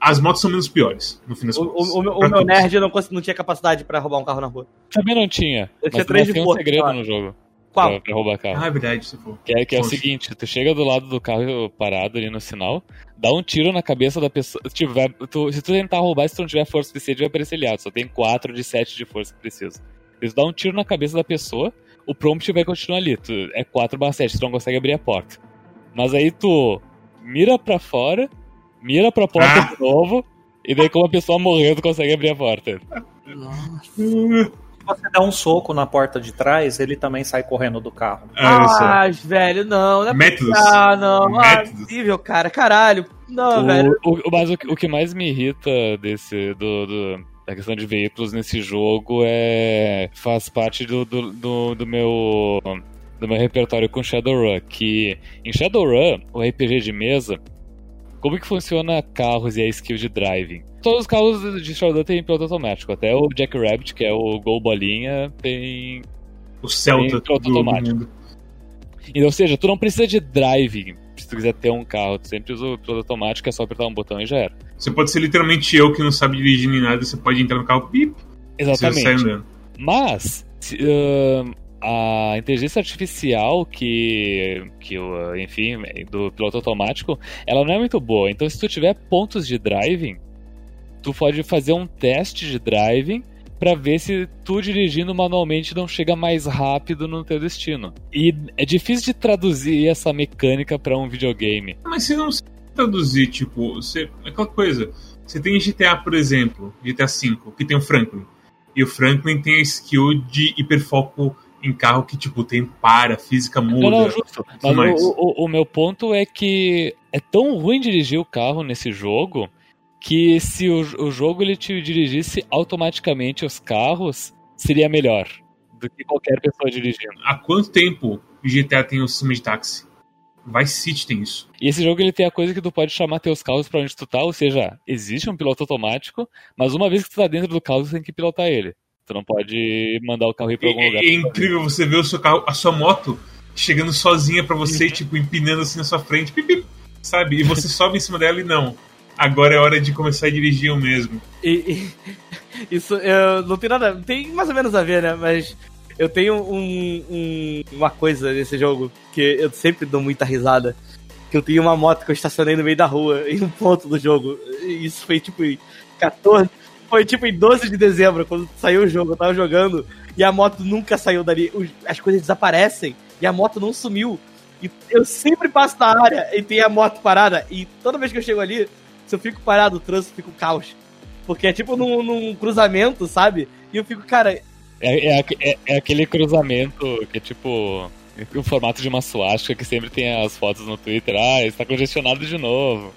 Speaker 2: As motos são menos piores, no fim das
Speaker 4: O,
Speaker 2: contas.
Speaker 4: o- o meu- o meu nerd não, não tinha capacidade pra roubar um carro na rua.
Speaker 3: Também não tinha.
Speaker 4: Eu tinha
Speaker 3: mas
Speaker 4: três
Speaker 3: mas
Speaker 4: de
Speaker 3: tem um segredo
Speaker 4: lá.
Speaker 3: no jogo.
Speaker 4: Qual?
Speaker 3: Pra, pra roubar carro.
Speaker 2: Ah, é verdade, você falou.
Speaker 3: Que é, que é o seguinte, tu chega do lado do carro parado ali no sinal, dá um tiro na cabeça da pessoa. Tipo, vai- tu- se tu tentar roubar, se tu não tiver força suficiente, vai aparecer aliado. Só tem 4 de 7 de força que precisa. Tu dá um tiro na cabeça da pessoa, o prompt vai continuar ali. Tu, é 4 barra 7, tu não consegue abrir a porta. Mas aí tu mira pra fora, mira pra porta
Speaker 2: Ah.
Speaker 3: de novo, e daí como a pessoa morreu, tu consegue abrir a porta.
Speaker 5: Se você dá um soco na porta de trás, ele também sai correndo do carro.
Speaker 2: Só.
Speaker 4: Ah, velho, não. não é
Speaker 2: Métodos.
Speaker 4: Ah, não. Ah,
Speaker 2: Métodos.
Speaker 4: impossível, cara. Caralho. Não, velho.
Speaker 3: O, o- mas o, que- o que mais me irrita desse do, do- da questão de veículos nesse jogo é faz parte do, do, do, do meu do meu repertório com Shadowrun, que em Shadowrun, o RPG de mesa, como que funciona carros e a skill de driving? Todos os carros de Shadowrun têm piloto automático, até o Jack Rabbit, que é o Gol Bolinha, tem
Speaker 2: O Celta
Speaker 3: Tem piloto automático.
Speaker 2: mundo.
Speaker 3: e, ou seja, tu não precisa de driving se tu quiser ter um carro, tu sempre usa o piloto automático, é só apertar um botão e já era.
Speaker 2: Você pode ser literalmente eu que não sabe dirigir nem nada, você pode entrar no carro, pip, você sai
Speaker 3: Exatamente.
Speaker 2: andando.
Speaker 3: Mas ahn, a inteligência artificial que, que enfim, do piloto automático, ela não é muito boa. Então, se tu tiver pontos de driving, tu pode fazer um teste de driving pra ver se tu dirigindo manualmente não chega mais rápido no teu destino. E é difícil de traduzir essa mecânica pra um videogame.
Speaker 2: Mas você não sabe traduzir, tipo, você, é aquela coisa. Você tem GTA, por exemplo, GTA V, que tem o Franklin. E o Franklin tem a skill de hiperfoco em carro que, tipo, o tempo para, física muda.
Speaker 3: Não, não, justo. Mas
Speaker 2: mais.
Speaker 3: o, o, o meu ponto é que é tão ruim dirigir o carro nesse jogo que se o, o jogo ele te dirigisse automaticamente os carros, seria melhor do que qualquer pessoa dirigindo.
Speaker 2: Há quanto tempo o GTA tem o sistema de táxi? Vice City tem isso.
Speaker 3: E esse jogo ele tem a coisa que tu pode chamar teus carros pra onde tu tá, ou seja, existe um piloto automático, mas uma vez que tu tá dentro do carro, tu tem que pilotar ele. Tu não pode mandar o carro ir pra algum
Speaker 2: É,
Speaker 3: lugar.
Speaker 2: é incrível você ver o seu carro, a sua moto chegando sozinha pra você, tipo, empinando assim na sua frente, pip, pip, sabe? E você sobe em cima dela e não. Agora é hora de começar a dirigir eu mesmo.
Speaker 4: E, e- isso eu, não tem nada. Tem mais ou menos a ver, né? Mas eu tenho um, um- uma coisa nesse jogo que eu sempre dou muita risada. Que eu tenho uma moto que eu estacionei no meio da rua, em um ponto do jogo. E Isso foi tipo em 14. Foi tipo em 12 de dezembro, quando saiu o jogo, eu tava jogando, e a moto nunca saiu dali. As coisas desaparecem e a moto não sumiu. E eu sempre passo na área e tem a moto parada. E toda vez que eu chego ali, se eu fico parado, o trânsito fica um caos. Porque é tipo num, num cruzamento, sabe? E eu fico, cara,
Speaker 3: É, é é- é aquele cruzamento que é tipo. O formato de uma suástica que sempre tem as fotos no Twitter. Ah, está congestionado de novo.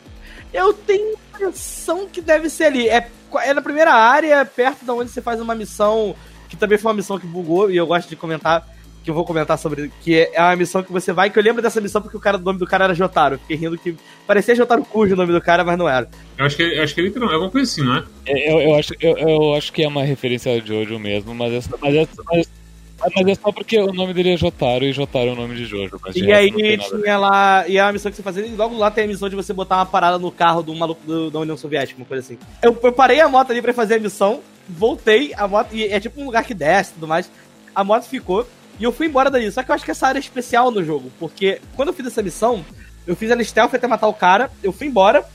Speaker 4: eu tenho a impressão que deve ser ali. É, é na primeira área, perto da onde você faz uma missão, que também foi uma missão que bugou, e eu gosto de comentar, que eu vou comentar sobre, que é uma missão que você vai, que eu lembro dessa missão porque o, cara, o nome do cara era Jotaro. Fiquei rindo que parecia Jotaro Cujo o nome do cara, mas não era.
Speaker 2: Eu acho que, eu acho que é literalmente é alguma coisa assim, não é?
Speaker 3: É, Eu, eu, acho, eu, eu acho que é uma referência a Jojo mesmo, mas é, só- mas, é, mas, mas é só porque o nome dele é Jotaro e Jotaro é o nome de Jojo.
Speaker 4: E
Speaker 3: resto
Speaker 4: aí
Speaker 3: a
Speaker 4: tinha lá. E é uma missão que você fazia. E logo lá tem a missão de você botar uma parada no carro do maluco do- da União Soviética, uma coisa assim. Eu, eu parei a moto ali pra fazer a missão, voltei, a moto. E é tipo um lugar que desce e tudo mais. A moto ficou. E eu fui embora dali. Só que eu acho que essa área é especial no jogo. Porque quando eu fiz essa missão, eu fiz ela stealth até matar o cara, eu fui embora.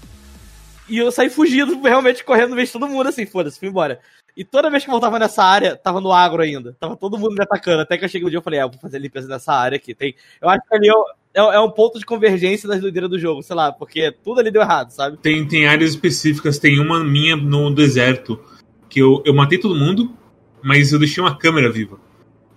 Speaker 4: E eu saí fugindo, realmente correndo no meio de todo mundo, assim, foda-se, fui embora. E toda vez que eu voltava nessa área, tava no agro ainda. Tava todo mundo me atacando. Até que eu cheguei um dia e falei, é, eu vou fazer limpeza nessa área aqui. Tem... Eu acho que ali é, o- é, é um ponto de convergência das doideiras do jogo, sei lá, porque tudo ali deu errado, sabe?
Speaker 2: Tem, tem áreas específicas, tem uma minha no deserto, que eu, eu matei todo mundo, mas eu deixei uma câmera viva.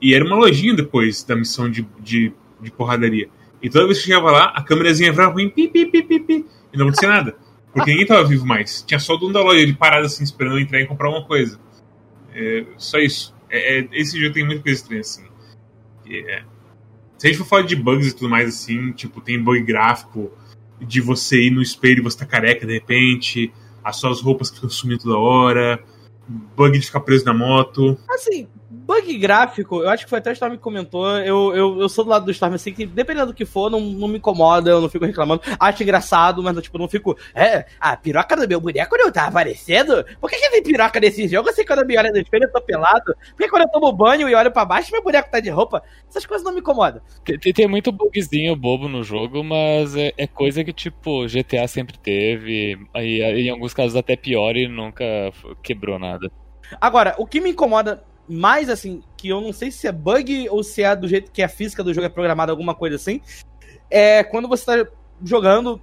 Speaker 2: E era uma lojinha depois da missão de, de, de porradaria. E toda vez que eu chegava lá, a câmerazinha virava em pi, pi, pi, pi, pi, e não acontecia nada. Porque ninguém tava vivo mais. Tinha só o dono da loja, ele parado assim, esperando eu entrar e comprar uma coisa. É, só isso. É, é- esse jogo tem muita coisa estranha assim. É. Se a gente for falar de bugs e tudo mais assim, tipo, tem bug gráfico de você ir no espelho e você tá careca de repente, as suas roupas ficam sumindo toda hora, bug de ficar preso na moto.
Speaker 4: Assim, bug gráfico, eu acho que foi até o Storm que comentou. Eu, eu, eu sou do lado do Storm assim, que dependendo do que for, não, não me incomoda, eu não fico reclamando. Acho engraçado, mas tipo, não fico. É, a piroca do meu boneco não tá aparecendo? Por que, que tem piroca nesse jogo? Assim, quando eu me olho no espelho, eu tô pelado. Por que quando eu tomo banho e olho pra baixo, meu boneco tá de roupa? Essas coisas não me incomodam.
Speaker 3: Tem, tem- muito bugzinho bobo no jogo, mas é, é coisa que, tipo, GTA sempre teve, e em alguns casos até pior e nunca quebrou nada.
Speaker 4: Agora, o que me incomoda mais, assim, que eu não sei se é bug ou se é do jeito que a física do jogo é programada, alguma coisa assim, é quando você tá jogando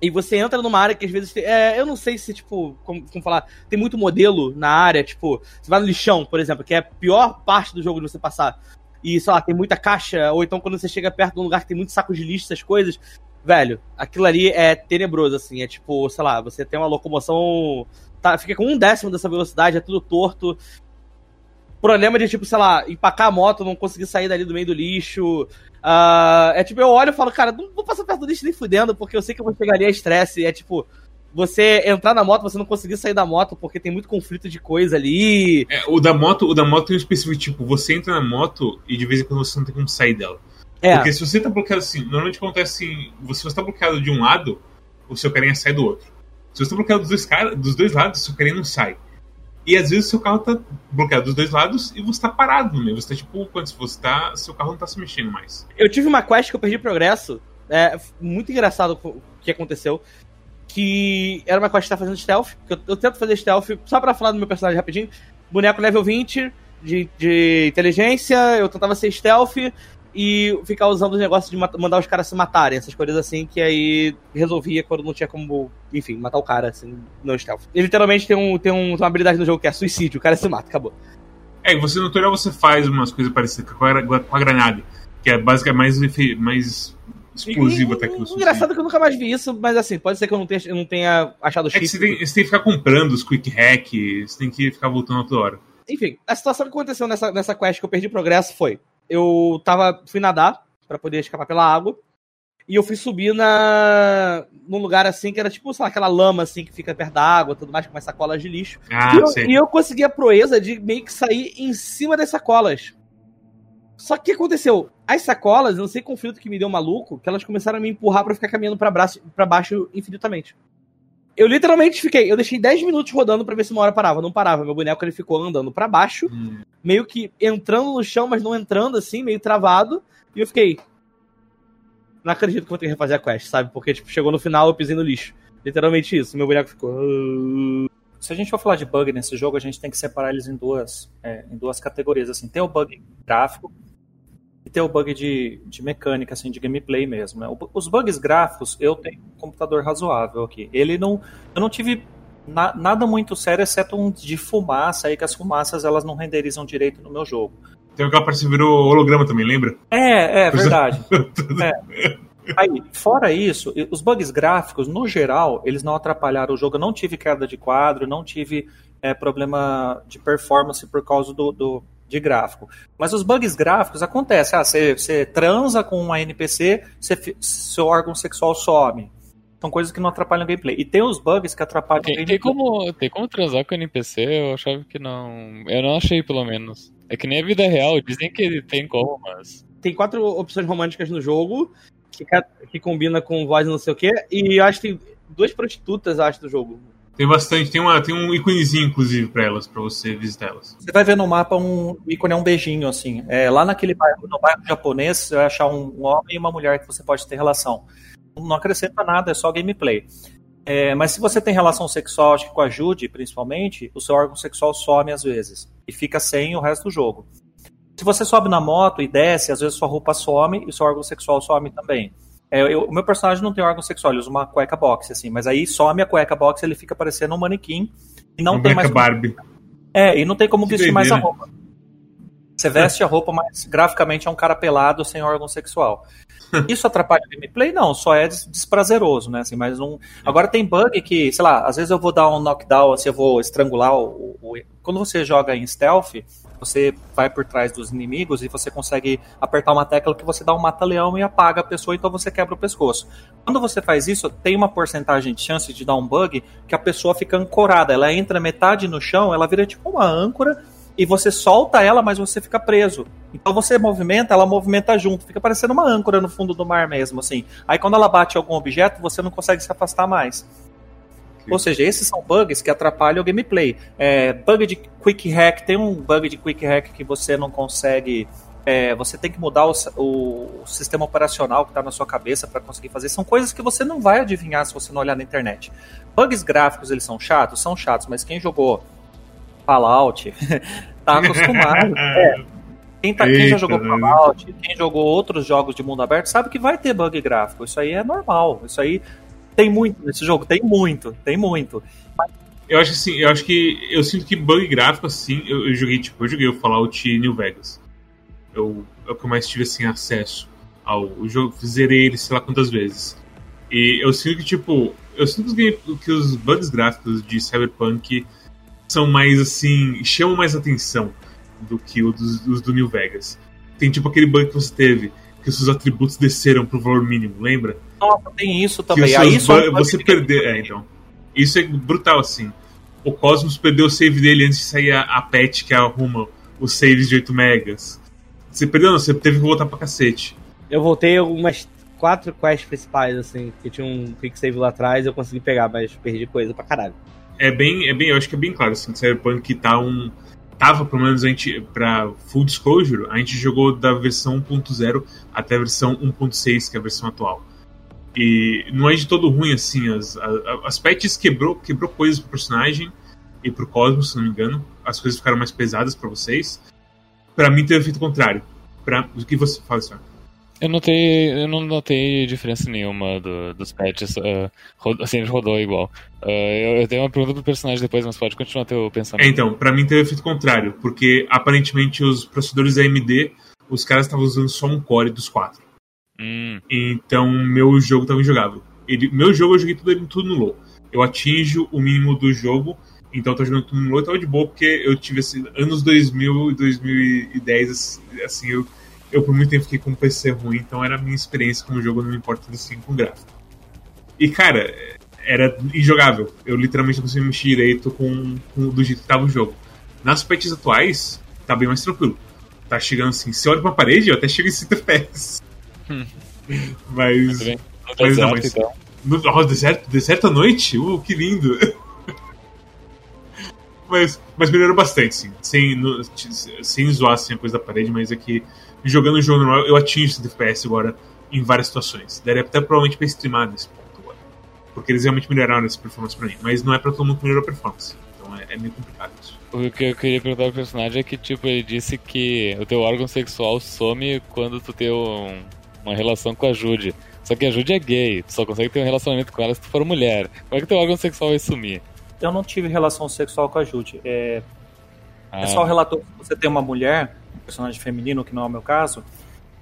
Speaker 4: e você entra numa área que às vezes. tem- É, eu não sei se, tipo, como, como falar, tem muito modelo na área, tipo, você vai no lixão, por exemplo, que é a pior parte do jogo de você passar. E, sei lá, tem muita caixa, ou então quando você chega perto de um lugar que tem muito saco de lixo, essas coisas. Velho, aquilo ali é tenebroso, assim. É tipo, sei lá, você tem uma locomoção. Tá, fica com um décimo dessa velocidade, é tudo torto. Problema de, tipo, sei lá, empacar a moto, não conseguir sair dali do meio do lixo. Ah, é tipo, eu olho e falo, cara, não vou passar perto do lixo nem fudendo, porque eu sei que eu vou chegar ali a estresse. É tipo, você entrar na moto, você não conseguir sair da moto, porque tem muito conflito de coisa ali.
Speaker 2: É, o da moto, o da moto tem um específico tipo, você entra na moto e de vez em quando você não tem como sair dela.
Speaker 4: É,
Speaker 2: Porque se você tá bloqueado assim, normalmente acontece assim, se você tá bloqueado de um lado, o seu carinha sai do outro. Se você tá bloqueado dos dois, cara, dos dois lados, o seu carinha não sai. E às vezes seu carro tá bloqueado dos dois lados e você tá parado no meio. Você tá tipo, quando você tá. Seu carro não tá se mexendo mais.
Speaker 4: eu tive uma quest que eu perdi progresso. É muito engraçado o que aconteceu. Que era uma quest que tá fazendo stealth. Que eu, eu tento fazer stealth, só pra falar do meu personagem rapidinho. Boneco level 20 de, de inteligência. Eu tentava ser stealth e ficar usando os negócios de mandar os caras se matarem, essas coisas assim, que aí resolvia quando não tinha como, enfim, matar o cara, assim, no stealth. E literalmente tem, um, tem um- uma habilidade no jogo que é suicídio, o cara se mata, acabou.
Speaker 2: É, e você no tutorial você faz umas coisas parecidas com a, com a granada. Que é basicamente mais, mais explosiva até que o suicídio.
Speaker 4: Engraçado que eu nunca mais vi isso, mas assim, pode ser que eu não tenha, eu não tenha achado o
Speaker 2: É que você tem, você tem que ficar comprando os quick hack, você tem que ficar voltando toda hora.
Speaker 4: Enfim, a situação que aconteceu nessa, nessa quest que eu perdi progresso foi: eu tava, fui nadar pra poder escapar pela água. E eu fui subir na num lugar assim que era tipo, sei lá, aquela lama assim que fica perto da água, tudo mais com umas sacolas de lixo.
Speaker 2: Ah,
Speaker 4: e, eu,
Speaker 2: sei.
Speaker 4: e eu consegui a proeza de meio que sair em cima das sacolas. Só que o que aconteceu? As sacolas, eu não sei com o filtro que me deu maluco, que elas começaram a me empurrar pra eu ficar caminhando pra baixo infinitamente. Eu literalmente fiquei, eu deixei 10 minutos rodando pra ver se uma hora parava. Não parava. Meu boneco ele ficou andando pra baixo,
Speaker 2: Hum.
Speaker 4: meio que entrando no chão, mas não entrando assim, meio travado. E eu fiquei. Não acredito que vou ter que refazer a quest, sabe? Porque, tipo, chegou no final, eu pisei no lixo. Literalmente isso. Meu boneco ficou. "Ah".
Speaker 5: Se a gente for falar de bug nesse jogo, a gente tem que separar eles em duas, é, em duas categorias. Assim, tem o bug gráfico tem o bug de, de mecânica, assim, de gameplay mesmo. né? Os bugs gráficos, eu tenho um computador razoável aqui. Ele não. Eu não tive na- nada muito sério, exceto um de fumaça aí, que as fumaças elas não renderizam direito no meu jogo.
Speaker 2: Tem parte que virou holograma também, lembra?
Speaker 5: É, é verdade. É. Aí, fora isso, os bugs gráficos, no geral, eles não atrapalharam o jogo. Eu não tive queda de quadro, não tive é, problema de performance por causa do, do- de gráfico. Mas os bugs gráficos acontecem. Ah, você, você transa com uma NPC, você seu órgão sexual some. São coisas que não atrapalham o gameplay. E tem os bugs que atrapalham o
Speaker 3: Tem,
Speaker 5: gameplay.
Speaker 3: tem como, tem como transar com NPC? Eu achava que não. Eu não achei, pelo menos. É que nem a vida real, dizem que tem como, mas.
Speaker 4: Tem quatro opções românticas no jogo, que, que combina com voz e não sei o quê. E eu acho que tem duas prostitutas, acho, do jogo.
Speaker 2: Tem bastante, tem, uma, tem um íconezinho, inclusive, pra elas, pra você visitar elas.
Speaker 5: Você vai ver no mapa um ícone, é um beijinho, assim. É, lá naquele bairro, no bairro japonês, você vai achar um, um homem e uma mulher que você pode ter relação. Não acrescenta nada, é só gameplay. É, mas se você tem relação sexual, acho que com a Jude, principalmente, o seu órgão sexual some às vezes. E fica sem o resto do jogo. Se você sobe na moto e desce, às vezes sua roupa some e seu órgão sexual some também. É, eu- o meu personagem não tem órgão sexual, ele usa uma cueca boxe, assim, mas aí some a cueca boxe ele fica parecendo um manequim e não
Speaker 2: Uma
Speaker 5: tem mais
Speaker 2: Barbie.
Speaker 5: é, e não tem como
Speaker 2: Que
Speaker 5: vestir mais a roupa. Você veste a roupa, mas graficamente é um cara pelado sem órgão sexual. Isso atrapalha o gameplay? Não, só é des- desprazeroso, né? Assim, mas não... Agora tem bug que, sei lá, às vezes eu vou dar um knockdown, assim, eu vou estrangular o, o- Quando você joga em stealth, você vai por trás dos inimigos e você consegue apertar uma tecla que você dá um mata-leão e apaga a pessoa, então você quebra o pescoço. Quando você faz isso, tem uma porcentagem de chance de dar um bug que a pessoa fica ancorada. Ela entra metade no chão, ela vira tipo uma âncora e você solta ela, mas você fica preso. Então você movimenta, ela movimenta junto, fica parecendo uma âncora no fundo do mar mesmo, assim. Aí quando ela bate algum objeto, você não consegue se afastar mais. Ou seja, esses são bugs que atrapalham o gameplay. É, bug de quick hack, tem um bug de quick hack que você não consegue. é, você tem que mudar o, o sistema operacional que está na sua cabeça para conseguir fazer. São coisas que você não vai adivinhar se você não olhar na internet. Bugs gráficos, eles são chatos? São chatos, mas quem jogou Fallout tá acostumado. É. Quem, tá- quem já jogou
Speaker 2: né?
Speaker 5: Fallout, quem jogou outros jogos de mundo aberto, sabe que vai ter bug gráfico. Isso aí é normal. Isso aí tem muito nesse jogo, tem muito, tem muito.
Speaker 2: Eu acho assim, eu acho que. Eu sinto que bug gráfico, assim, eu, eu joguei, tipo, eu joguei o Fallout New Vegas. Eu, é o que eu mais tive assim, acesso ao jogo. Zerei ele sei lá quantas vezes. E eu sinto que, tipo, eu sinto que os, os bugs gráficos de Cyberpunk são mais assim. chamam mais atenção do que o dos, os do New Vegas. Tem tipo aquele bug que você teve, que seus atributos desceram pro valor mínimo, lembra?
Speaker 5: Nossa, tem isso também. Aí isso
Speaker 2: você perder. É, então. Isso é brutal, assim. O Cosmos perdeu o save dele antes de sair a, a patch que arruma os saves de 8 megas. Você perdeu, não, você teve que voltar pra cacete.
Speaker 4: Eu voltei algumas quatro quests principais, assim, que tinha um quick save lá atrás, eu consegui pegar, mas perdi coisa pra caralho.
Speaker 2: É bem, é bem, eu acho que é bem claro, assim, que Cyberpunk tá um. Tava, pelo menos, a gente, pra full disclosure, a gente jogou da versão 1.0 até a versão 1.6, que é a versão atual. E não é de todo ruim, assim, as, as patches quebrou, quebrou coisas pro personagem e pro Cosmos, se não me engano. As coisas ficaram mais pesadas pra vocês. Pra mim teve efeito contrário. Pra, o que você fala, senhor?
Speaker 3: Eu notei, eu não notei diferença nenhuma do- dos patches. ro- assim, ele rodou igual. Ah, eu, eu tenho uma pergunta do personagem depois, mas pode continuar teu
Speaker 2: É,
Speaker 3: pensamento.
Speaker 2: então, pra mim teve efeito contrário, porque aparentemente os processadores AMD, os caras estavam usando só um core dos quatro.
Speaker 3: Hum,
Speaker 2: Então meu jogo tava injogável. Ele, meu jogo eu joguei tudo, tudo no low. Eu atinjo o mínimo do jogo, então eu tô jogando tudo no low e tava de boa, porque eu tive assim, anos 2000 e 2010, assim, eu, eu por muito tempo fiquei com um PC ruim, então era a minha experiência com o jogo, não me importa assim com gráfico. E cara, era injogável. Eu literalmente não conseguia mexer direito com, com, do jeito que tava o jogo. Nas patches atuais, tá bem mais tranquilo. Tá chegando assim, se olha pra parede, eu até chego em 5 FPS. Mas.
Speaker 3: No
Speaker 2: Mas não,
Speaker 3: deserto,
Speaker 2: mas-
Speaker 3: então.
Speaker 2: No, oh, deserto, deserto à noite? Uh, que lindo! mas, mas melhorou bastante, sim. Sem, no- sem zoar assim, a coisa da parede, mas é que jogando o jogo normal, eu atingo esse FPS agora em várias situações. Daria até provavelmente pra streamar nesse ponto agora. Porque eles realmente melhoraram essa performance pra mim. Mas não é pra todo mundo que melhorou a performance. Então é, é meio complicado isso.
Speaker 3: O que eu queria perguntar pro personagem é que, tipo, ele disse que o teu órgão sexual some quando tu tem um- uma relação com a Jude. Só que a Jude é gay, tu só consegue ter um relacionamento com ela se tu for mulher. Como é que teu órgão sexual vai sumir?
Speaker 5: Eu não tive relação sexual com a Jude. É,
Speaker 3: Ah,
Speaker 5: O pessoal relatou que você tem uma mulher, personagem feminino, que não é o meu caso,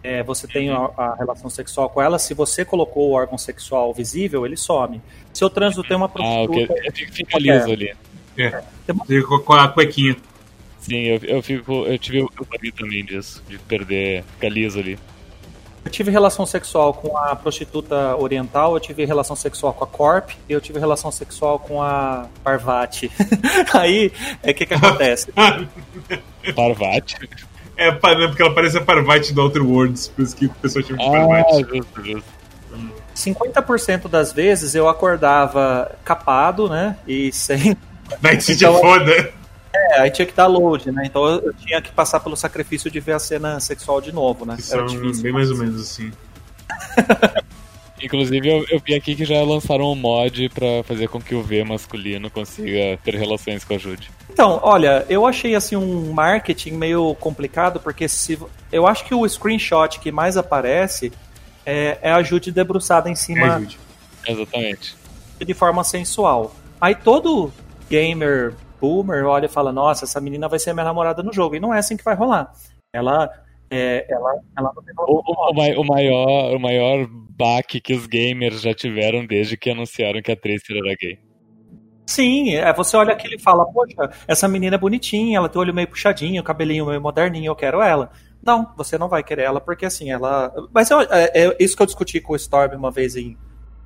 Speaker 5: é, você tem a, a relação sexual com ela, se você colocou o órgão sexual visível, ele some. Se eu transo tem uma
Speaker 3: ah, o que
Speaker 5: prostituta.
Speaker 3: fica, liso ali.
Speaker 2: É. Fica Com com a cuequinha.
Speaker 3: Sim, eu, eu fico. Eu tive o eu também disso, de perder, ficar liso ali.
Speaker 5: Eu tive relação sexual com a prostituta oriental, eu tive relação sexual com a Corp e eu tive relação sexual com a Parvati. Aí, é o que, que acontece?
Speaker 3: Parvati.
Speaker 2: É, não, porque ela parece a Parvati do Outer Worlds, por isso que o pessoal chama de
Speaker 3: Ah,
Speaker 2: Parvati.
Speaker 3: justo, justo.
Speaker 5: 50% das vezes eu acordava capado, né? E sem.
Speaker 2: Night City
Speaker 5: Então-
Speaker 2: é foda.
Speaker 5: É, aí tinha que dar load, né? Então eu, tinha que passar pelo sacrifício de ver a cena sexual de novo, né?
Speaker 2: Que
Speaker 5: Era
Speaker 2: são
Speaker 5: difícil.
Speaker 2: bem mais ou menos assim.
Speaker 3: Inclusive, eu, eu vi aqui que já lançaram um mod pra fazer com que o V masculino consiga ter relações com a Jude.
Speaker 5: Então, olha, eu achei assim um marketing meio complicado, porque se eu acho que o screenshot que mais aparece é, é a Jude debruçada em
Speaker 2: É,
Speaker 5: cima
Speaker 2: Jude.
Speaker 3: Exatamente.
Speaker 5: de forma sensual. Aí todo gamer boomer olha e fala: Nossa, essa menina vai ser minha namorada no jogo. E não é assim que vai rolar. Ela. É, ela, ela não tem
Speaker 3: O, o- o mai- o maior, o maior baque que os gamers já tiveram desde que anunciaram que a Tracer era gay.
Speaker 5: Sim, é, você olha aquilo e fala, poxa, essa menina é bonitinha, ela tem o olho meio puxadinho, o cabelinho meio moderninho, eu quero ela. Não, você não vai querer ela, porque assim, ela. Mas eu- é, é isso que eu discuti com o Storm uma vez em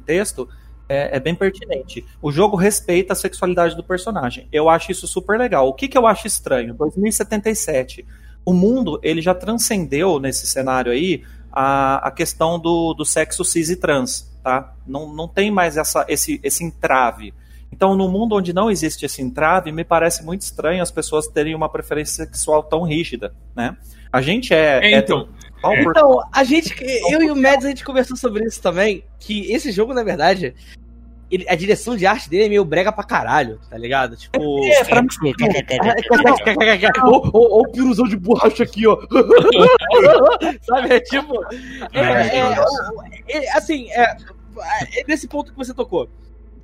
Speaker 5: texto. É, é bem pertinente. O jogo respeita a sexualidade do personagem. Eu acho isso super legal. O que, que eu acho estranho? 2077. O mundo ele já transcendeu nesse cenário aí a, a questão do, do sexo cis e trans, tá? Não, não tem mais essa, esse, esse entrave. Então, no mundo onde não existe esse entrave, me parece muito estranho as pessoas terem uma preferência sexual tão rígida, né? A gente é,
Speaker 2: É, então. é.
Speaker 4: Então, a gente, eu e o Mads, a gente conversou sobre isso também, que esse jogo, na verdade, ele- a direção de arte dele é meio brega pra caralho, tá ligado? Tipo...
Speaker 5: É, pra mim,
Speaker 3: Sexo, kkkk.
Speaker 4: Ó, ó, ó o piruzão de borracha aqui, ó. Sabe? É tipo. É, é, é, é, assim, é, é nesse ponto que você tocou.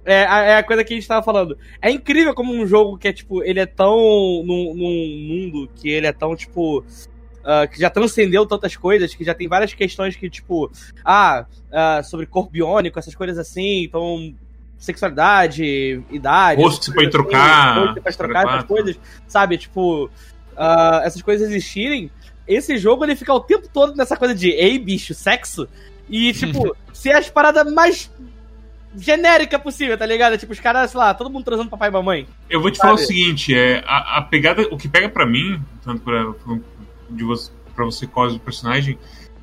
Speaker 4: É a, é a coisa que a gente tava falando. É incrível como um jogo que é, tipo, ele é tão. num, num mundo que ele é tão, tipo. ah, que já transcendeu tantas coisas, que já tem várias questões que, tipo, ah, ah, sobre corpo biônico, essas coisas assim, então, sexualidade, idade.
Speaker 2: Rosto que você pode
Speaker 4: assim,
Speaker 2: trocar,
Speaker 4: rosto que você pode trocar, essas
Speaker 2: quatro.
Speaker 4: coisas, sabe, tipo, ah, essas coisas existirem, esse jogo ele fica o tempo todo nessa coisa de ei, bicho, sexo, e, tipo, ser as paradas mais genérica possível, tá ligado? Tipo, os caras, sei lá, todo mundo transando papai e mamãe.
Speaker 2: Eu vou te falar o
Speaker 4: Sabe?
Speaker 2: seguinte, é, a, a pegada, o que pega pra mim, tanto pra, de você, pra você causa do personagem,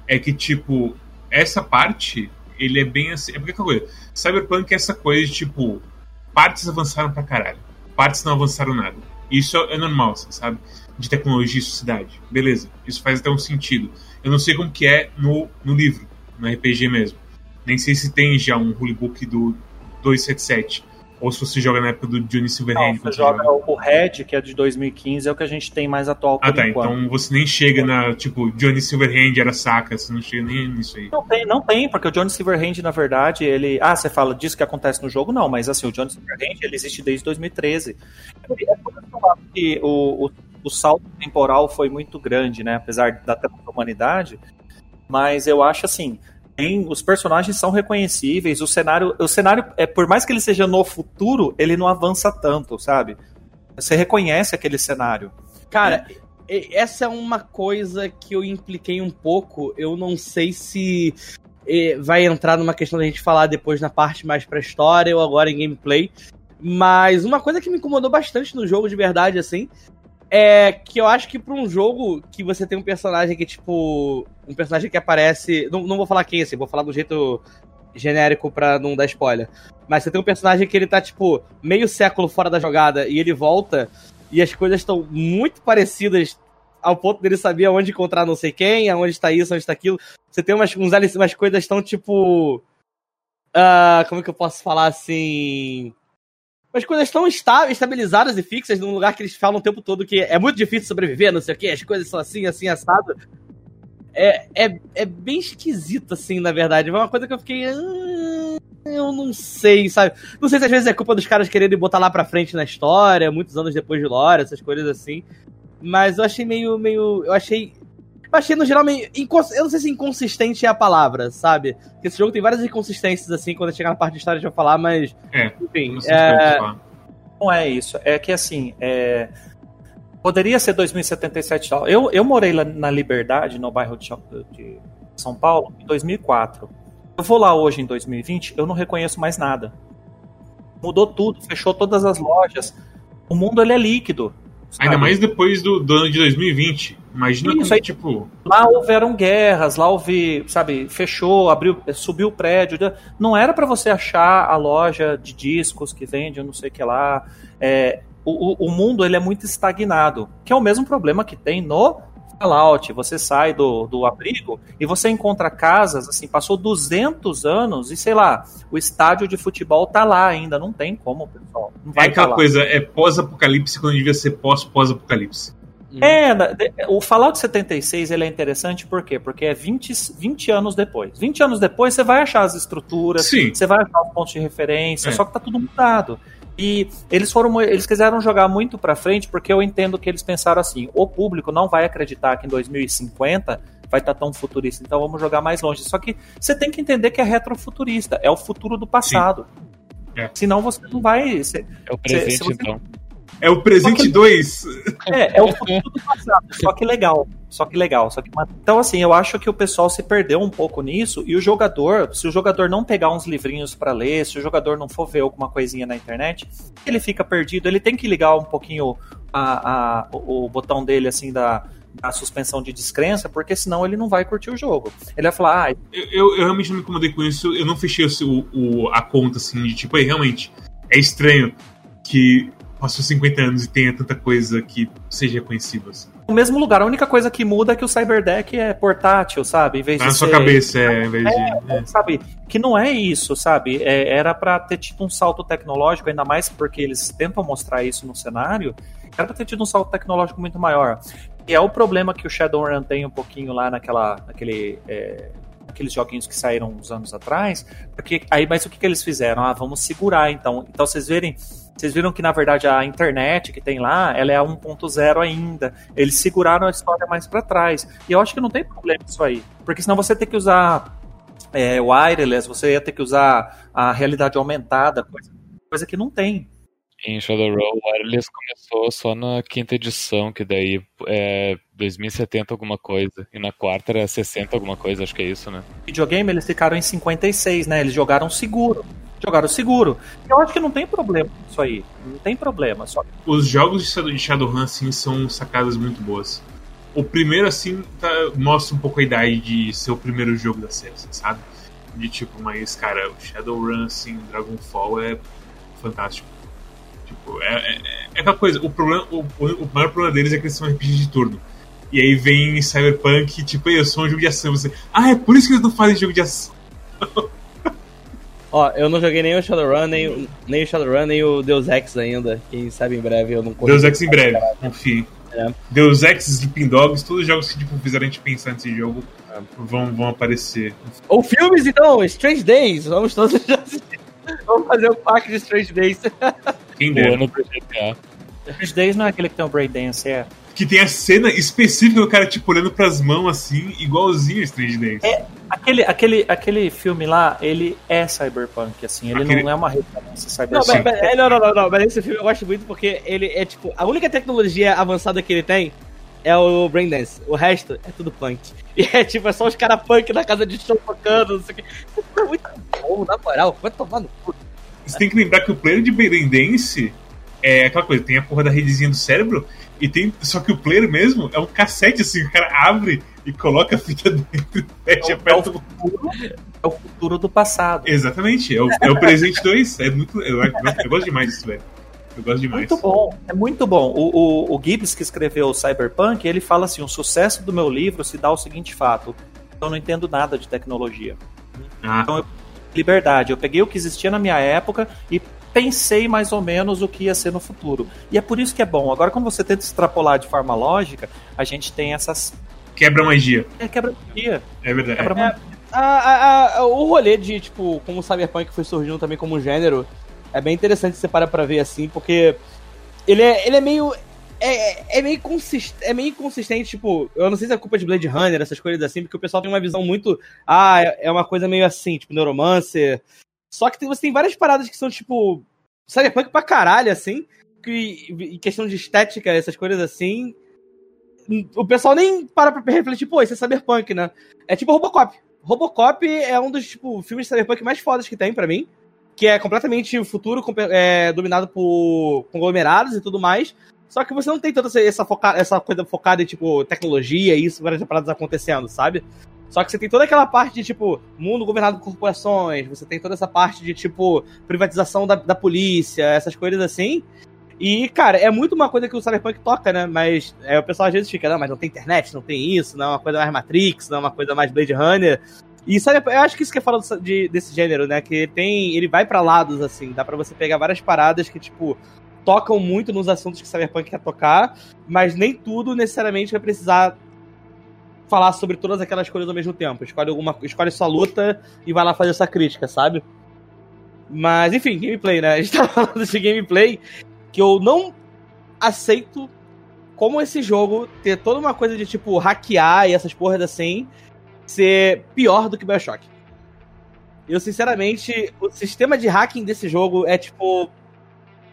Speaker 2: é que, tipo, essa parte, ele é bem assim. É porque aquela coisa. Cyberpunk é essa coisa de, tipo, partes avançaram pra caralho. Partes não avançaram nada. Isso é normal, assim, sabe? De tecnologia e sociedade. Beleza. Isso faz até um sentido. Eu não sei como que é no, no livro, no RPG mesmo. Nem sei se tem já um rulebook do 277. Ou se você joga na época do Johnny
Speaker 5: Não,
Speaker 2: Silverhand.
Speaker 5: você
Speaker 2: quando
Speaker 5: joga o Red, que é de 2015, é o que a gente tem mais atual
Speaker 2: Ah, tá.
Speaker 5: enquanto.
Speaker 2: Então você nem chega na. Tipo, Johnny Silverhand era saca, você não chega nem nisso aí.
Speaker 5: Não tem, não tem, porque o Johnny Silverhand, na verdade, ele. Ah, você fala disso que acontece no jogo? Não, mas assim, o Johnny Silverhand ele existe desde 2013. É por isso que eu acho que o, o, o salto temporal foi muito grande, né? Apesar da humanidade. Mas eu acho assim. Tem, os personagens são reconhecíveis, o cenário, o cenário é por mais que ele seja no futuro, ele não avança tanto, sabe? Você reconhece aquele cenário.
Speaker 4: Cara, essa é uma coisa que eu impliquei um pouco. Eu não sei se vai entrar numa questão da gente falar depois na parte mais pra história ou agora em gameplay. Mas uma coisa que me incomodou bastante no jogo de verdade, assim, é que eu acho que pra um jogo que você tem um personagem que, tipo. Um personagem que aparece. Não, não vou falar quem, assim, vou falar do jeito genérico pra não dar spoiler. Mas você tem um personagem que ele tá, tipo, meio século fora da jogada e ele volta e as coisas estão muito parecidas ao ponto dele saber aonde encontrar não sei quem, aonde está isso, onde está aquilo. Você tem umas, uns, umas coisas tão tipo. Uh, como é que eu posso falar assim? Umas coisas tão esta estabilizadas e fixas num lugar que eles falam o tempo todo que é muito difícil sobreviver, não sei o que, as coisas são assim, assim, assado. É, é, é bem esquisito, assim, na verdade. É uma coisa que eu fiquei. Ah, eu não sei, sabe? Não sei se às vezes é culpa dos caras quererem botar lá pra frente na história, muitos anos depois de lore, essas coisas assim. Mas eu achei meio. meio eu achei. Eu achei no geral meio. Incons... Eu não sei se inconsistente é a palavra, sabe? Porque esse jogo tem várias inconsistências, assim, quando chegar na parte de história a gente vai falar, mas.
Speaker 2: É.
Speaker 4: Enfim. É...
Speaker 5: Não é isso. É que assim. É... Poderia ser 2077 Eu, eu morei lá na Liberdade, no bairro de, de São Paulo, em 2004. Eu vou lá hoje, em 2020, eu não reconheço mais nada. Mudou tudo, fechou todas as lojas. O mundo ele é líquido.
Speaker 2: Sabe? Ainda mais depois do, do, ano de 2020. Imagina Isso, como, tipo.
Speaker 5: Lá houveram guerras, lá houve, sabe, fechou, abriu, subiu o prédio. Não era para você achar a loja de discos que vende, não sei o que lá. É, o, o mundo ele é muito estagnado, que é o mesmo problema que tem no Fallout. Você sai do, do abrigo e você encontra casas, assim, passou 200 anos e sei lá, o estádio de futebol tá lá ainda, não tem como, pessoal.
Speaker 2: É aquela tá coisa, é pós-apocalipse quando devia ser pós-pós-apocalipse.
Speaker 5: É, o Fallout 76 ele é interessante por quê? Porque é 20, 20 anos depois. 20 anos depois você vai achar as estruturas,
Speaker 2: Sim.
Speaker 5: você vai achar os pontos de referência, é. só que tá tudo mudado. E eles foram, eles quiseram jogar muito para frente porque eu entendo que eles pensaram assim: o público não vai acreditar que em 2050 vai estar tá tão futurista, então vamos jogar mais longe. Só que você tem que entender que é retrofuturista, é o futuro do passado. É. Senão você não vai. Você,
Speaker 3: é o presente, você, então.
Speaker 2: É o presente 2.
Speaker 5: É, é o futuro do passado. Só que legal. Só que legal. Só que... Então, assim, eu acho que o pessoal se perdeu um pouco nisso. E o jogador, se o jogador não pegar uns livrinhos para ler, se o jogador não for ver alguma coisinha na internet, ele fica perdido. Ele tem que ligar um pouquinho a, a o, o botão dele, assim, da, da suspensão de descrença, porque senão ele não vai curtir o jogo. Ele vai falar, ah,
Speaker 2: eu, eu, eu realmente não me incomodei com isso, eu não fechei o, o, a conta assim de tipo, aí realmente é estranho que passou 50 anos e tenha tanta coisa que seja reconhecível. Assim.
Speaker 5: No mesmo lugar, a única coisa que muda é que o Cyberdeck é portátil, sabe? Em vez
Speaker 2: tá
Speaker 5: de
Speaker 2: na sua cabeça, é, em vez de. É,
Speaker 5: é. Sabe? Que não é isso, sabe? É, era para ter tido um salto tecnológico, ainda mais porque eles tentam mostrar isso no cenário. Era pra ter tido um salto tecnológico muito maior. E é o problema que o Shadowrun tem um pouquinho lá naquela, naquele é, aqueles joguinhos que saíram uns anos atrás, porque aí, mas o que, que eles fizeram? Ah, vamos segurar então. Então vocês verem, vocês viram que na verdade a internet que tem lá, ela é a 1.0 ainda. Eles seguraram a história mais para trás. E eu acho que não tem problema isso aí, porque senão você tem que usar é, wireless, você ia ter que usar a realidade aumentada, coisa, coisa que não tem.
Speaker 3: Em Shadowrun, o Wireless começou só na quinta edição, que daí é 2070 alguma coisa. E na quarta era 60 alguma coisa, acho que é isso, né?
Speaker 5: Videogame, eles ficaram em 56, né? Eles jogaram seguro. Jogaram seguro. Eu acho que não tem problema isso aí. Não tem problema. Só...
Speaker 2: Os jogos de Shadowrun, assim, são sacadas muito boas. O primeiro, assim, tá, mostra um pouco a idade de ser o primeiro jogo da série, sabe? De tipo, mas, cara, o Shadowrun, assim, Dragonfall é fantástico. Tipo, é, é, é aquela coisa, o, problema, o, o, maior problema deles é que eles são RPG de turno. E aí vem Cyberpunk, tipo, eu sou um jogo de ação. Você, ah, é por isso que eles não fazem jogo de ação.
Speaker 4: Ó, eu não joguei nem o Shadowrun, nem, nem o Shadowrun, nem o Deus Ex ainda. Quem sabe em breve eu não
Speaker 2: Deus Ex em breve, confie. É. Deus Ex, Sleeping Dogs, todos os jogos que tipo, fizeram a gente pensar nesse jogo é. vão, vão aparecer.
Speaker 4: Ou filmes, então, Strange Days, vamos todos. Vamos fazer o pack de Strange Days.
Speaker 2: Quem dera.
Speaker 5: Strange Days não é aquele que tem o Breakdance, é.
Speaker 2: Que tem a cena específica do cara, tipo, olhando pras mãos assim, igualzinho Strange Days.
Speaker 5: É, aquele, aquele, aquele filme lá, ele é cyberpunk, assim, ele aquele... não é uma referência cyberpunk.
Speaker 4: Não, mas, não, não, não, não, mas esse filme eu gosto muito porque ele é, tipo, a única tecnologia avançada que ele tem é o Braindance. O resto é tudo punk. E é tipo, é só os caras punk na casa de show tocando, não sei o que. É muito bom, na moral. Vai tomar no cu.
Speaker 2: Você tem que lembrar que o player de Braindance é aquela coisa, tem a porra da redezinha do cérebro, e tem. Só que o player mesmo é um cassete, assim, o cara abre e coloca a fita dentro fecha
Speaker 5: É é o futuro, é o futuro do passado.
Speaker 2: Exatamente, é o, é o presente 2. É muito. Eu, eu, eu gosto demais disso, velho. Eu gosto demais.
Speaker 5: Muito bom, é muito bom. O, o, o Gibbs, que escreveu o Cyberpunk, ele fala assim: o sucesso do meu livro se dá ao seguinte fato. Eu não entendo nada de tecnologia.
Speaker 2: Ah,
Speaker 5: Liberdade. Eu peguei o que existia na minha época e pensei mais ou menos o que ia ser no futuro. E é por isso que é bom. Agora, quando você tenta extrapolar de forma lógica, a gente tem essas.
Speaker 2: quebra magia.
Speaker 5: É quebra-dia.
Speaker 2: É verdade.
Speaker 5: Quebra
Speaker 2: É.
Speaker 4: A- a- a- o rolê de, tipo, como o Cyberpunk foi surgindo também como gênero, é bem interessante você parar pra ver assim, porque ele é, ele é meio. É, é meio consistente, é meio inconsistente, tipo, eu não sei se é culpa de Blade Runner, essas coisas assim, porque o pessoal tem uma visão muito. Ah, é é uma coisa meio assim, tipo, Neuromancer. Só que tem- você tem várias paradas que são, tipo, Cyberpunk pra caralho, assim, que questão de estética, essas coisas assim. O pessoal nem para pra refletir, pô, isso é Cyberpunk, né? É tipo Robocop. Robocop é um dos tipo, filmes de cyberpunk mais fodas que tem pra mim. Que é completamente o futuro é, dominado por conglomerados e tudo mais. Só que você não tem toda essa, foca- essa coisa focada em, tipo, tecnologia e isso, várias paradas acontecendo, sabe? Só que você tem toda aquela parte de, tipo, mundo governado por corporações, você tem toda essa parte de, tipo, privatização da, da polícia, essas coisas assim. E, cara, é muito uma coisa que o Cyberpunk toca, né? Mas é, o pessoal às vezes fica, não, mas não tem internet, não tem isso, não é uma coisa mais Matrix, não é uma coisa mais Blade Runner. E sabe, eu acho que isso que é fala de, desse gênero, né? Que tem. Ele vai pra lados, assim, dá pra você pegar várias paradas que, tipo, tocam muito nos assuntos que Cyberpunk quer tocar, mas nem tudo necessariamente vai precisar falar sobre todas aquelas coisas ao mesmo tempo. Escolhe alguma. Escolhe sua luta e vai lá fazer essa crítica, sabe? Mas, enfim, gameplay, né? A gente tá falando de gameplay que eu não aceito como esse jogo ter toda uma coisa de tipo hackear e essas porras assim ser pior do que Bioshock. Eu, sinceramente, o sistema de hacking desse jogo é tipo.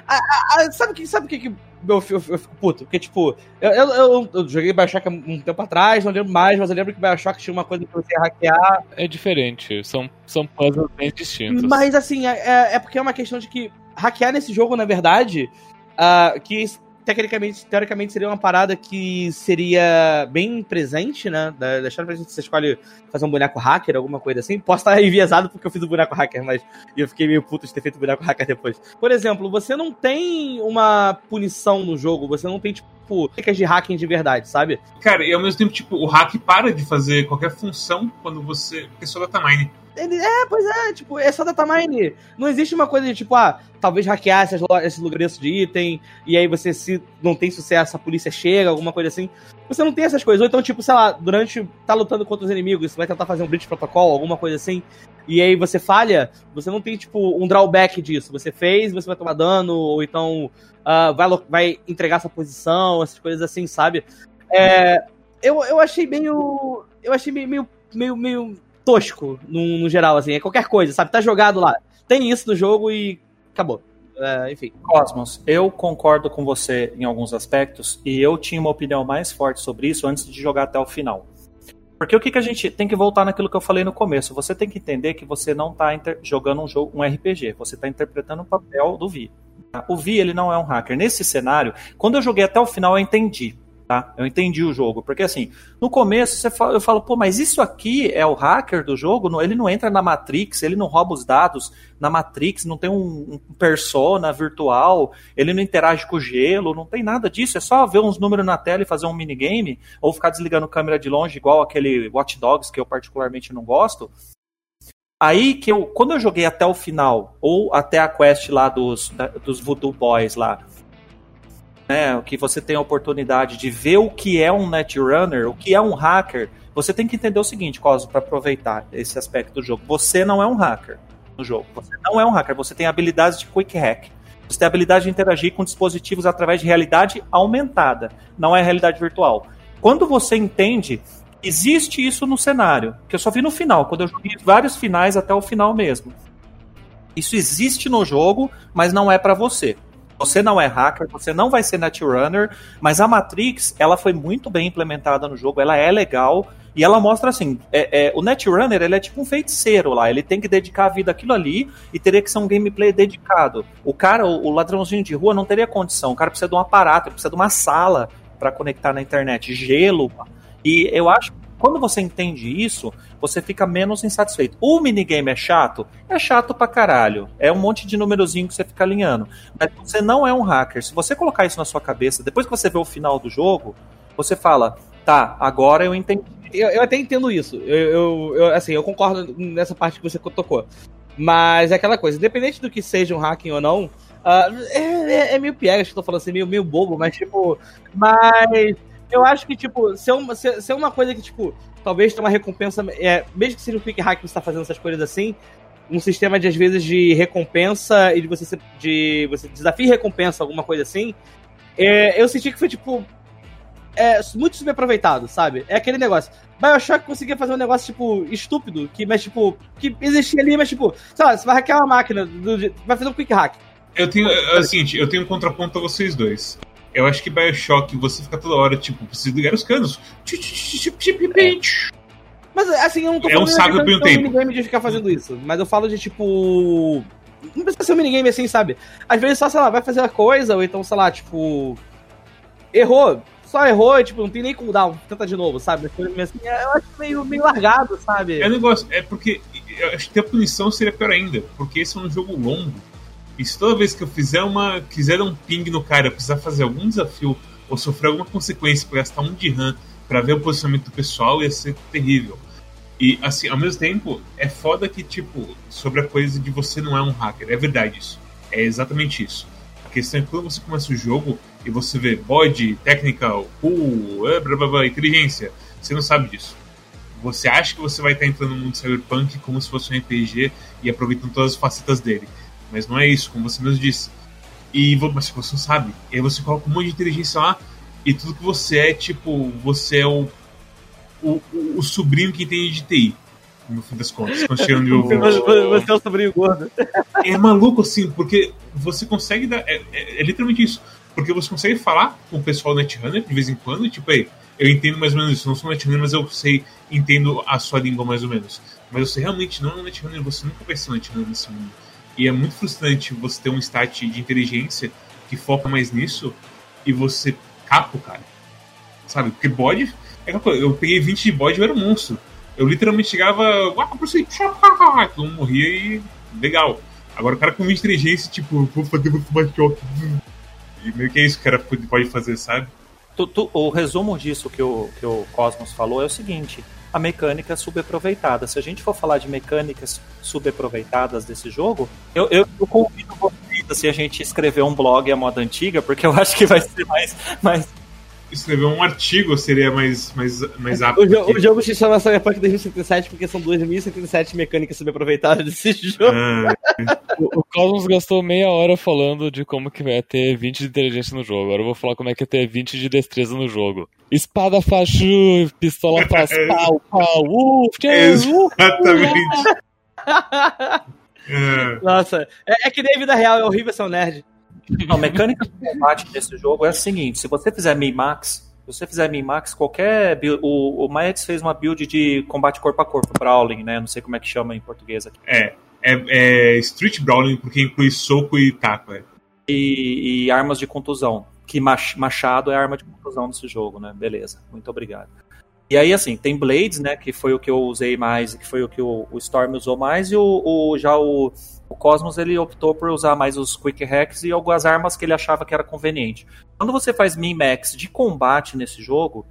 Speaker 4: Ah, ah, ah, sabe o que, sabe que, que eu, eu- eu fico puto? Porque, tipo, eu, eu, eu- joguei Bioshock há um tempo atrás, não lembro mais, mas eu lembro que Bioshock tinha uma coisa que você ia hackear.
Speaker 3: É diferente, são, são puzzles bem distintos.
Speaker 4: Mas assim, é, é- é porque é uma questão de que hackear nesse jogo, na verdade, ah, que tecnicamente, teoricamente seria uma parada que seria bem presente, né? Da, da pra gente, você escolhe fazer um boneco hacker, alguma coisa assim. Posso estar enviesado porque eu fiz o boneco hacker, mas eu fiquei meio puto de ter feito o boneco hacker depois. Por exemplo, você não tem uma punição no jogo, você não tem, tipo, técnicas de hacking de verdade, sabe?
Speaker 2: Cara, e ao mesmo tempo, tipo, o hack para de fazer qualquer função quando você. Porque só datamine.
Speaker 4: É, pois é, tipo, é só datamine. Não existe uma coisa de tipo, ah, talvez hackear esses, lo- esse endereço de item, e aí você, se não tem sucesso, a polícia chega, alguma coisa assim. Você não tem essas coisas. Ou então, tipo, sei lá, durante. tá lutando contra os inimigos, você vai tentar fazer um breach protocol, alguma coisa assim. E aí você falha, você não tem, tipo, um drawback disso. Você fez, você vai tomar dano, ou então ah, vai, vai entregar sua posição, essas coisas assim, sabe? É, eu, eu achei meio. Eu achei meio, meio, meio, meio tosco no, no geral, assim. É qualquer coisa, sabe? Tá jogado lá. Tem isso no jogo e acabou. É, enfim.
Speaker 5: Cosmos, eu concordo com você em alguns aspectos e eu tinha uma opinião mais forte sobre isso antes de jogar até o final. Porque o que, que a gente tem que voltar naquilo que eu falei no começo? Você tem que entender que você não está jogando um jogo, um RPG, você está interpretando o papel do Vi. O Vi ele não é um hacker. Nesse cenário, quando eu joguei até o final, eu entendi. Tá? Eu entendi o jogo. Porque assim, no começo fala, eu falo, pô, mas isso aqui é o hacker do jogo? Ele não entra na Matrix, ele não rouba os dados na Matrix, não tem um, um persona virtual, ele não interage com o gelo, não tem nada disso. É só ver uns números na tela e fazer um minigame, ou ficar desligando câmera de longe, igual aquele Watch Dogs que eu particularmente não gosto. Aí que eu, quando eu joguei até o final, ou até a quest lá dos, da- dos Voodoo Boys lá, né, que você tem a oportunidade de ver o que é um netrunner, o que é um hacker, você tem que entender o seguinte, Cosmo, para aproveitar esse aspecto do jogo. Você não é um hacker no jogo. Você não é um hacker, você tem habilidades de quick hack. Você tem a habilidade de interagir com dispositivos através de realidade aumentada, não é realidade virtual. Quando você entende, existe isso no cenário, que eu só vi no final, quando eu joguei vários finais até o final mesmo. Isso existe no jogo, mas não é para você. Você não é hacker, você não vai ser netrunner, mas a Matrix, ela foi muito bem implementada no jogo, ela é legal, e ela mostra assim, é, é, o Netrunner, ele é tipo um feiticeiro lá, ele tem que dedicar a vida àquilo ali e teria que ser um gameplay dedicado. O cara, o, o ladrãozinho de rua não teria condição, o cara precisa de um aparato, precisa de uma sala para conectar na internet, gelo. E eu acho quando você entende isso, você fica menos insatisfeito. O minigame é chato? É chato pra caralho. É um monte de numerozinho que você fica alinhando. Mas você não é um hacker. Se você colocar isso na sua cabeça, depois que você vê o final do jogo, você fala: tá, agora eu entendi.
Speaker 4: Eu, eu até entendo isso. Eu, eu, eu, assim, eu concordo nessa parte que você tocou. Mas é aquela coisa, independente do que seja um hacking ou não, uh, é, é, meio piegas que eu tô falando assim, meio, meio bobo, mas tipo. Mas eu acho que, tipo, se é uma, se, se é uma coisa que, tipo, talvez tenha uma recompensa. É, mesmo que seja um quick hack que você tá fazendo essas coisas assim, um sistema de, às vezes, de recompensa e de você, de você desafio e recompensa, alguma coisa assim. É, eu senti que foi, tipo, é muito subaproveitado, sabe? É aquele negócio. Bioshock conseguia fazer um negócio, tipo, estúpido, que, mas, tipo, que existia ali, mas, tipo, sabe, você vai hackear uma máquina, do, vai fazer um quick hack.
Speaker 2: Eu tenho, é o seguinte, eu tenho um contraponto a vocês dois. Eu acho que Bioshock, você fica toda hora, tipo, precisa ligar os canos.
Speaker 4: É. Mas, assim, eu não tô
Speaker 2: é um de um tempo.
Speaker 4: minigame de ficar fazendo isso, mas eu falo de, tipo... Não precisa ser um minigame assim, sabe? Às vezes só, sei lá, vai fazer uma coisa, ou então, sei lá, tipo... Errou, só errou, tipo, não tem nem cooldown, tenta de novo, sabe? Assim, eu acho meio, meio largado, sabe?
Speaker 2: É um negócio, é porque eu acho que a punição seria pior ainda, porque esse é um jogo longo. Se toda vez que eu fizer uma. quiser um ping no cara, precisar fazer algum desafio ou sofrer alguma consequência por gastar um de RAM pra ver o posicionamento do pessoal, ia ser terrível. E assim, ao mesmo tempo, é foda que, tipo, sobre a coisa de você não é um hacker. É verdade isso. É exatamente isso. A questão é que quando você começa o jogo, e você vê body, technical, cool, blá, blá, blá, inteligência. Você não sabe disso. Você acha que você vai estar entrando no mundo cyberpunk como se fosse um RPG e aproveitando todas as facetas dele. Mas não é isso, como você mesmo disse. E mas você não sabe. E aí você coloca um monte de inteligência lá e tudo que você é, tipo, você é o, o, o sobrinho que entende de TI no fim das contas, quando chega no
Speaker 4: Você é o sobrinho gordo.
Speaker 2: É maluco, assim, porque você consegue dar. É, é, é, literalmente isso. Porque você consegue falar com o pessoal Netrunner de vez em quando, tipo, aí, eu entendo mais ou menos isso, não sou Netrunner, mas eu sei, entendo a sua língua mais ou menos. Mas você realmente não é um Netrunner, você nunca vai ser um Netrunner nesse mundo. E é muito frustrante você ter um stat de inteligência que foca mais nisso e você capa o cara. Sabe? Porque bode. É eu peguei 20 de bode e eu era um monstro. Eu literalmente chegava. Mundo morria e. Legal. Agora o cara com 20 de inteligência, tipo, vou fazer muito mais. E meio que é isso que o cara pode fazer, sabe?
Speaker 5: O resumo disso que o, que o Cosmos falou é o seguinte: a mecânica subaproveitada. Se a gente for falar de mecânicas subaproveitadas desse jogo, eu, eu, eu convido vocês assim, a gente escrever um blog à moda antiga, porque eu acho que vai ser mais, mais
Speaker 2: escrever um artigo seria mais, mais, mais apto.
Speaker 4: O, jo o jogo se chama Cyberpunk 2077 porque são 2077 mecânicas subaproveitadas desse jogo. Ah,
Speaker 3: o, o Cosmos gastou meia hora falando de como que vai ter 20 de inteligência no jogo. Agora eu vou falar como é que é ter 20 de destreza no jogo. Espada faz pistola faz pau, pau, uh,
Speaker 2: Exatamente.
Speaker 4: Uh. Nossa, é, é que nem a vida real, é horrível ser um nerd.
Speaker 5: A mecânica de combate desse jogo é a seguinte: se você fizer min-max, se você fizer min-max, qualquer. Build, o, o Maeds fez uma build de combate corpo a corpo, Brawling, né? Não sei como é que chama em português aqui.
Speaker 2: É, é, é Street Brawling, porque inclui soco e taco, é.
Speaker 5: E, e armas de contusão. Que machado é arma de contusão nesse jogo, né? Beleza, muito obrigado. E aí, assim, tem Blades, né? Que foi o que eu usei mais, que foi o que o, o Storm usou mais, e o, o já o, o, Cosmos ele optou por usar mais os Quick Hacks e algumas armas que ele achava que era conveniente. Quando você faz min-max de combate nesse jogo,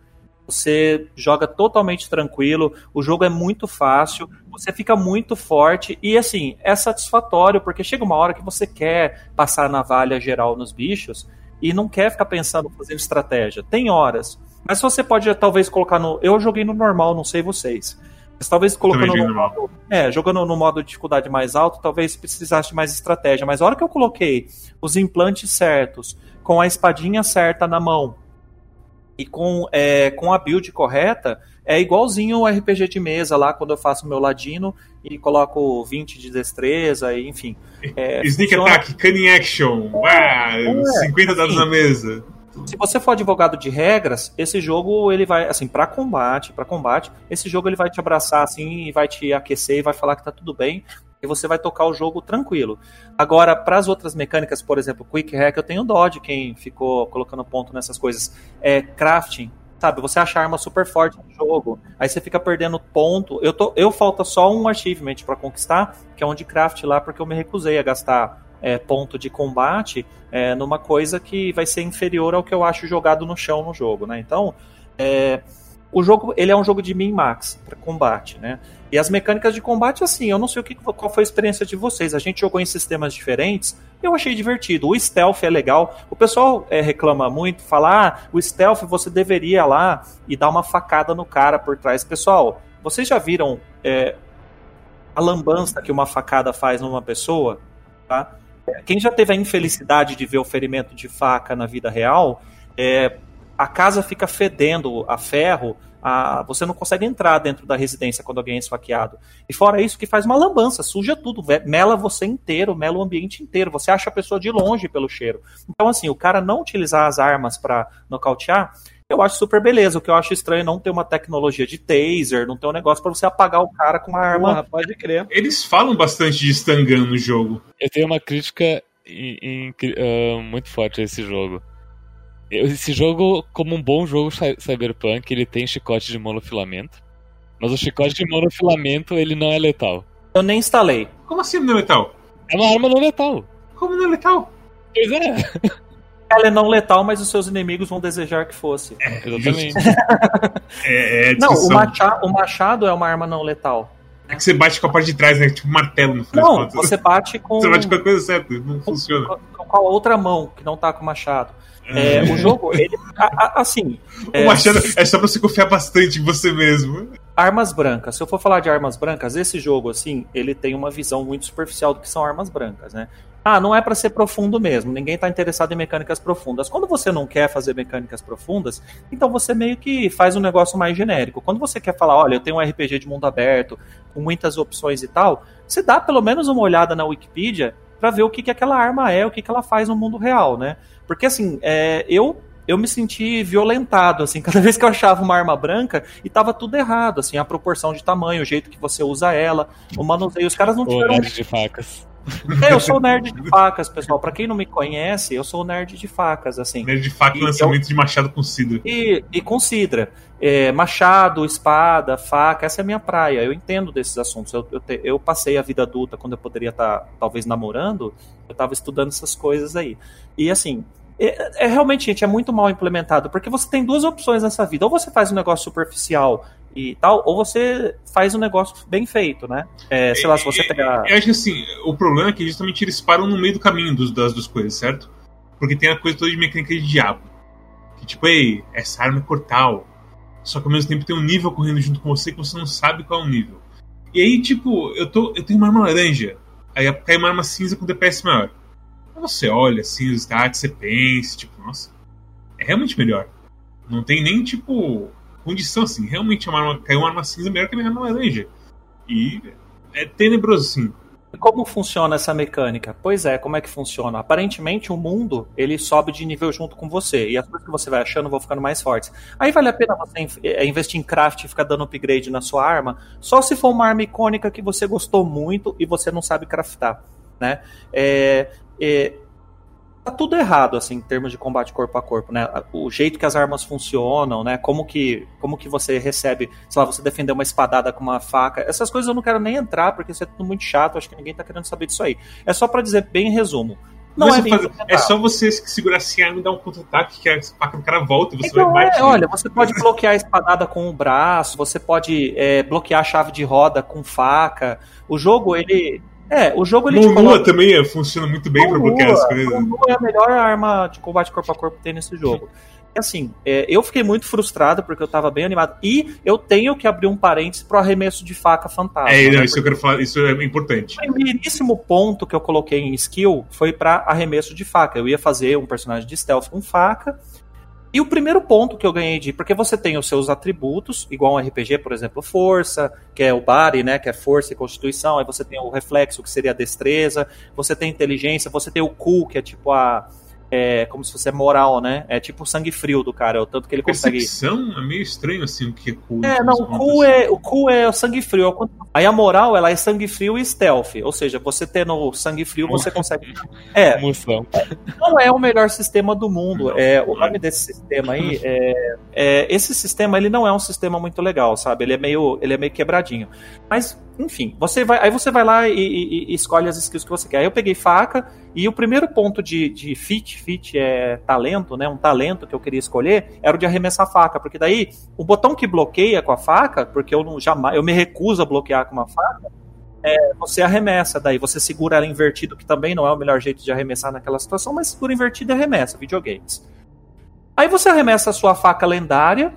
Speaker 5: você joga totalmente tranquilo, o jogo é muito fácil, você fica muito forte e assim, é satisfatório, porque chega uma hora que você quer passar navalha geral nos bichos e não quer ficar pensando fazendo estratégia. Tem horas. Mas você pode talvez colocar no. Eu joguei no normal, não sei vocês. Mas talvez colocando no modo, é, jogando no modo de dificuldade mais alto, talvez precisasse de mais estratégia. Mas a hora que eu coloquei os implantes certos, com a espadinha certa na mão, e com, é, com a build correta, é igualzinho o RPG de mesa lá, quando eu faço meu ladino e coloco 20 de destreza, e, enfim.
Speaker 2: É, Sneak funciona... Attack, Cunning Action, uá, é, 50 dados na mesa.
Speaker 5: Se você for advogado de regras, esse jogo ele vai assim para combate, para combate, esse jogo ele vai te abraçar assim e vai te aquecer e vai falar que tá tudo bem e você vai tocar o jogo tranquilo. Agora, para as outras mecânicas, por exemplo, Quick Hack, eu tenho dó de quem ficou colocando ponto nessas coisas. É crafting, sabe? Você acha arma super forte no jogo, aí você fica perdendo ponto. Eu tô, eu falta só um achievement para conquistar, que é um de craft lá, porque eu me recusei a gastar é, ponto de combate é, numa coisa que vai ser inferior ao que eu acho jogado no chão no jogo, né? Então, é, o jogo ele é um jogo de min max para combate, né? E as mecânicas de combate, assim, eu não sei o que, qual foi a experiência de vocês. A gente jogou em sistemas diferentes, eu achei divertido. O stealth é legal. O pessoal é, reclama muito, fala, ah, o stealth você deveria lá e dar uma facada no cara por trás. Pessoal, vocês já viram é, a lambança que uma facada faz numa pessoa? Tá? Quem já teve a infelicidade de ver o ferimento de faca na vida real, é, a casa fica fedendo a ferro, a, você não consegue entrar dentro da residência quando alguém é esfaqueado. E fora isso, que faz uma lambança, suja tudo, mela você inteiro, mela o ambiente inteiro. Você acha a pessoa de longe pelo cheiro. Então, assim, o cara não utilizar as armas para nocautear, eu acho super beleza. O que eu acho estranho é não ter uma tecnologia de taser, não ter um negócio para você apagar o cara com uma arma. Porra,
Speaker 4: pode crer.
Speaker 2: Eles falam bastante de Stangan no jogo.
Speaker 3: Eu tenho uma crítica em, em, uh, muito forte a esse jogo. Esse jogo, como um bom jogo cyberpunk, ele tem chicote de monofilamento. Mas o chicote de monofilamento, ele não é letal.
Speaker 5: Eu nem instalei.
Speaker 2: Como assim não é letal?
Speaker 3: É uma arma não letal.
Speaker 2: Como não é letal?
Speaker 3: Pois é.
Speaker 5: Ela é não letal, mas os seus inimigos vão desejar que fosse.
Speaker 3: É, exatamente.
Speaker 2: é, é
Speaker 5: não, o machado, o machado é uma arma não letal.
Speaker 2: É que você bate com a parte de trás, né? Tipo um martelo no
Speaker 5: final. Não, você bate com.
Speaker 2: Você bate com a coisa certa, não com, funciona.
Speaker 5: Com, com a outra mão, que não tá com o machado. É, o jogo, ele, a, a, assim.
Speaker 2: O é, machado é só pra você confiar bastante em você mesmo.
Speaker 5: Armas brancas. Se eu for falar de armas brancas, esse jogo, assim, ele tem uma visão muito superficial do que são armas brancas, né? Ah, não é para ser profundo mesmo. Ninguém está interessado em mecânicas profundas. Quando você não quer fazer mecânicas profundas, então você meio que faz um negócio mais genérico. Quando você quer falar, olha, eu tenho um RPG de mundo aberto, com muitas opções e tal, você dá pelo menos uma olhada na Wikipedia para ver o que, que aquela arma é, o que, que ela faz no mundo real, né? Porque assim, é, eu eu me senti violentado, assim, cada vez que eu achava uma arma branca e tava tudo errado, assim, a proporção de tamanho, o jeito que você usa ela, o manuseio, os caras não tiveram...
Speaker 3: O de facas.
Speaker 5: É, eu sou nerd de facas, pessoal. Para quem não me conhece, eu sou nerd de facas, assim.
Speaker 2: Nerd de faca e lançamento eu... de machado com cidra.
Speaker 5: E, e com cidra. É, machado, espada, faca, essa é a minha praia. Eu entendo desses assuntos. Eu, eu, te, eu passei a vida adulta quando eu poderia estar, tá, talvez, namorando, eu estava estudando essas coisas aí. E assim, é, é, realmente, gente, é muito mal implementado, porque você tem duas opções nessa vida. Ou você faz um negócio superficial e tal, ou você faz um negócio bem feito, né? É, sei lá, se você pegar.
Speaker 2: Eu acho que assim, o problema é que justamente eles param no meio do caminho dos, das duas coisas, certo? Porque tem a coisa toda de mecânica de diabo. Que tipo, ei, essa arma é cortal. Só que ao mesmo tempo tem um nível correndo junto com você que você não sabe qual é o nível. E aí, tipo, eu, tô, eu tenho uma arma laranja. Aí cai uma arma cinza com DPS maior. Você olha assim os stats, você pensa, tipo, nossa, é realmente melhor. Não tem nem, tipo, condição assim. Realmente é uma arma, caiu uma arma cinza melhor que a minha arma laranja. E é tenebroso, assim.
Speaker 5: Como funciona essa mecânica? Pois é, como é que funciona? Aparentemente o mundo ele sobe de nível junto com você e as coisas que você vai achando vão ficando mais fortes. Aí vale a pena você é, investir em craft e ficar dando upgrade na sua arma, só se for uma arma icônica que você gostou muito e você não sabe craftar, né? É, é, tá tudo errado, assim, em termos de combate corpo a corpo, né? O jeito que as armas funcionam, né? Como que, como que você recebe, sei lá, você defender uma espadada com uma faca. Essas coisas eu não quero nem entrar, porque isso é tudo muito chato, acho que ninguém tá querendo saber disso aí. É só para dizer bem em resumo.
Speaker 2: Não é, faz... é, só você segurar assim a arma e dar um contra-ataque que a faca do cara volta e você então, vai bater.
Speaker 5: É, olha, você pode bloquear a espadada com o braço, você pode é, bloquear a chave de roda com faca. O jogo, ele, é, o jogo ele
Speaker 2: Monua coloca... também é, funciona muito bem para bloquear as coisas. Monua
Speaker 5: é a melhor arma de combate corpo a corpo que tem nesse jogo. Assim, é, eu fiquei muito frustrado porque eu tava bem animado. E eu tenho que abrir um parênteses pro arremesso de faca fantasma.
Speaker 2: É, né? isso eu quero falar, isso é importante.
Speaker 5: O primeiríssimo ponto que eu coloquei em skill foi para arremesso de faca. Eu ia fazer um personagem de stealth com faca. E o primeiro ponto que eu ganhei de. Porque você tem os seus atributos, igual um RPG, por exemplo, força, que é o body, né? Que é força e constituição. Aí você tem o reflexo, que seria a destreza. Você tem inteligência. Você tem o cool, que é tipo a é como se fosse moral, né? É tipo o sangue frio do cara, é o tanto que ele consegue.
Speaker 2: Percepção é meio estranho assim o que é cool.
Speaker 5: É, não, o cool é, o cool é o sangue frio. Aí a moral, ela é sangue frio e stealth. Ou seja, você tendo sangue frio, você consegue. É.
Speaker 3: Emoção.
Speaker 5: Não é o melhor sistema do mundo. É, o nome desse sistema aí é, é. Esse sistema ele não é um sistema muito legal, sabe? Ele é meio, ele é meio quebradinho. Mas enfim, você vai, aí você vai lá e, e, e, escolhe as skills que você quer. Aí eu peguei faca e o primeiro ponto de, de fit, fit é talento, né? Um talento que eu queria escolher era o de arremessar faca, porque daí o botão que bloqueia com a faca, porque eu não jamais, eu me recuso a bloquear com uma faca, é, você arremessa, daí você segura ela invertido, que também não é o melhor jeito de arremessar naquela situação, mas segura invertido e arremessa, videogames. Aí você arremessa a sua faca lendária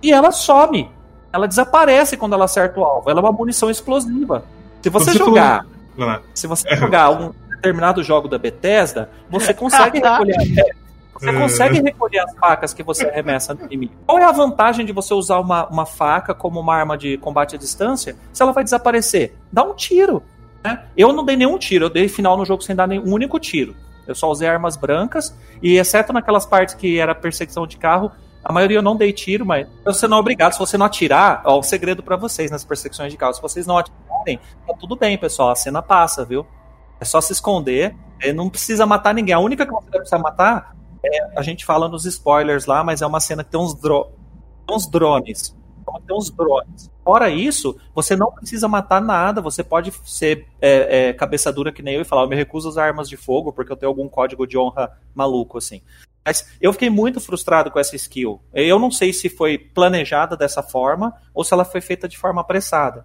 Speaker 5: e ela some ela desaparece quando ela acerta o alvo. Ela é uma munição explosiva. Se você, você jogar. Falou... Se você jogar um determinado jogo da Bethesda, você consegue recolher. Você é. consegue recolher as facas que você arremessa no inimigo. Qual é a vantagem de você usar uma, uma faca como uma arma de combate à distância se ela vai desaparecer? Dá um tiro. Né? Eu não dei nenhum tiro, eu dei final no jogo sem dar nenhum único tiro. Eu só usei armas brancas, e exceto naquelas partes que era perseguição de carro, a maioria eu não dei tiro, mas você não é obrigado. Se você não atirar, ó, o segredo para vocês nas perseguições de carro. Se vocês não atirarem, tá tudo bem, pessoal. A cena passa, viu? É só se esconder. É, não precisa matar ninguém. A única que você precisa matar é, a gente fala nos spoilers lá, mas é uma cena que tem uns, dro uns drones. Tem uns drones. Fora isso, você não precisa matar nada. Você pode ser é, é, cabeça dura que nem eu e falar: eu me recuso usar armas de fogo porque eu tenho algum código de honra maluco, assim. Mas eu fiquei muito frustrado com essa skill. Eu não sei se foi planejada dessa forma ou se ela foi feita de forma apressada.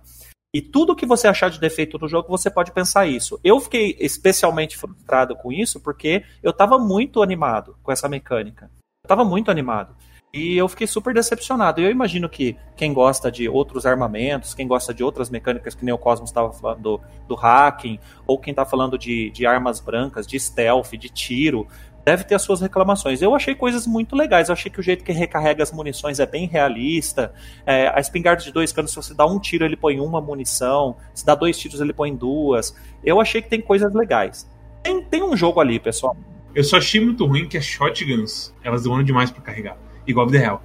Speaker 5: E tudo que você achar de defeito no jogo, você pode pensar isso. Eu fiquei especialmente frustrado com isso porque eu estava muito animado com essa mecânica. Eu estava muito animado. E eu fiquei super decepcionado. Eu imagino que quem gosta de outros armamentos, quem gosta de outras mecânicas, que nem o Cosmos estava falando do, do hacking, ou quem está falando de, de armas brancas, de stealth, de tiro, deve ter as suas reclamações. Eu achei coisas muito legais. Eu achei que o jeito que recarrega as munições é bem realista. É, a espingarda de dois canos, se você dá um tiro, ele põe uma munição. Se dá dois tiros, ele põe duas. Eu achei que tem coisas legais. Tem, tem um jogo ali, pessoal.
Speaker 2: Eu só achei muito ruim que as shotguns, elas demoram demais para carregar. Igual a vida real.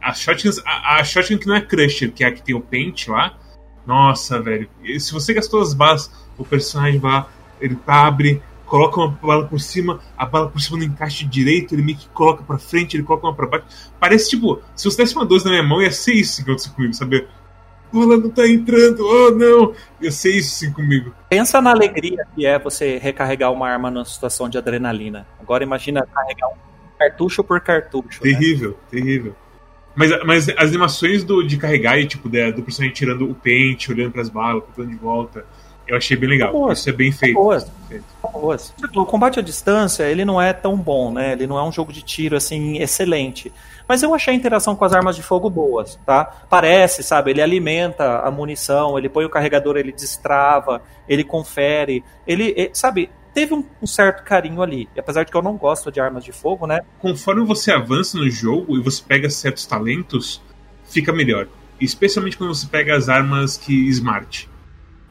Speaker 2: As shotguns, a, a shotgun que não é Crusher, que é a que tem o paint lá. Nossa, velho. Se você gastou as balas, o personagem vai, ele abre, coloca uma bala por cima, a bala por cima não encaixa direito, ele meio que coloca pra frente, ele coloca uma pra baixo. Parece tipo, se você desse uma 12 na minha mão, ia ser isso que aconteceu comigo, sabe? Ela não tá entrando, oh não! Ia ser isso sim comigo.
Speaker 5: Pensa na alegria que é você recarregar uma arma numa situação de adrenalina. Agora imagina carregar um cartucho por cartucho.
Speaker 2: Né? Terrível, né? terrível. Mas, mas as animações do, de carregar e, tipo, do personagem tirando o pente, olhando para as balas, voltando de volta, eu achei bem legal. Boas, Isso é bem feito. Boas.
Speaker 5: Boas. O combate à distância, ele não é tão bom, né? Ele não é um jogo de tiro, assim, excelente. Mas eu achei a interação com as armas de fogo boas, tá? Parece, sabe? Ele alimenta a munição, ele põe o carregador, ele destrava, ele confere. Ele, sabe? Teve um, um certo carinho ali. E apesar de que eu não gosto de armas de fogo, né?
Speaker 2: Conforme você avança no jogo e você pega certos talentos, fica melhor. Especialmente quando você pega as armas que smart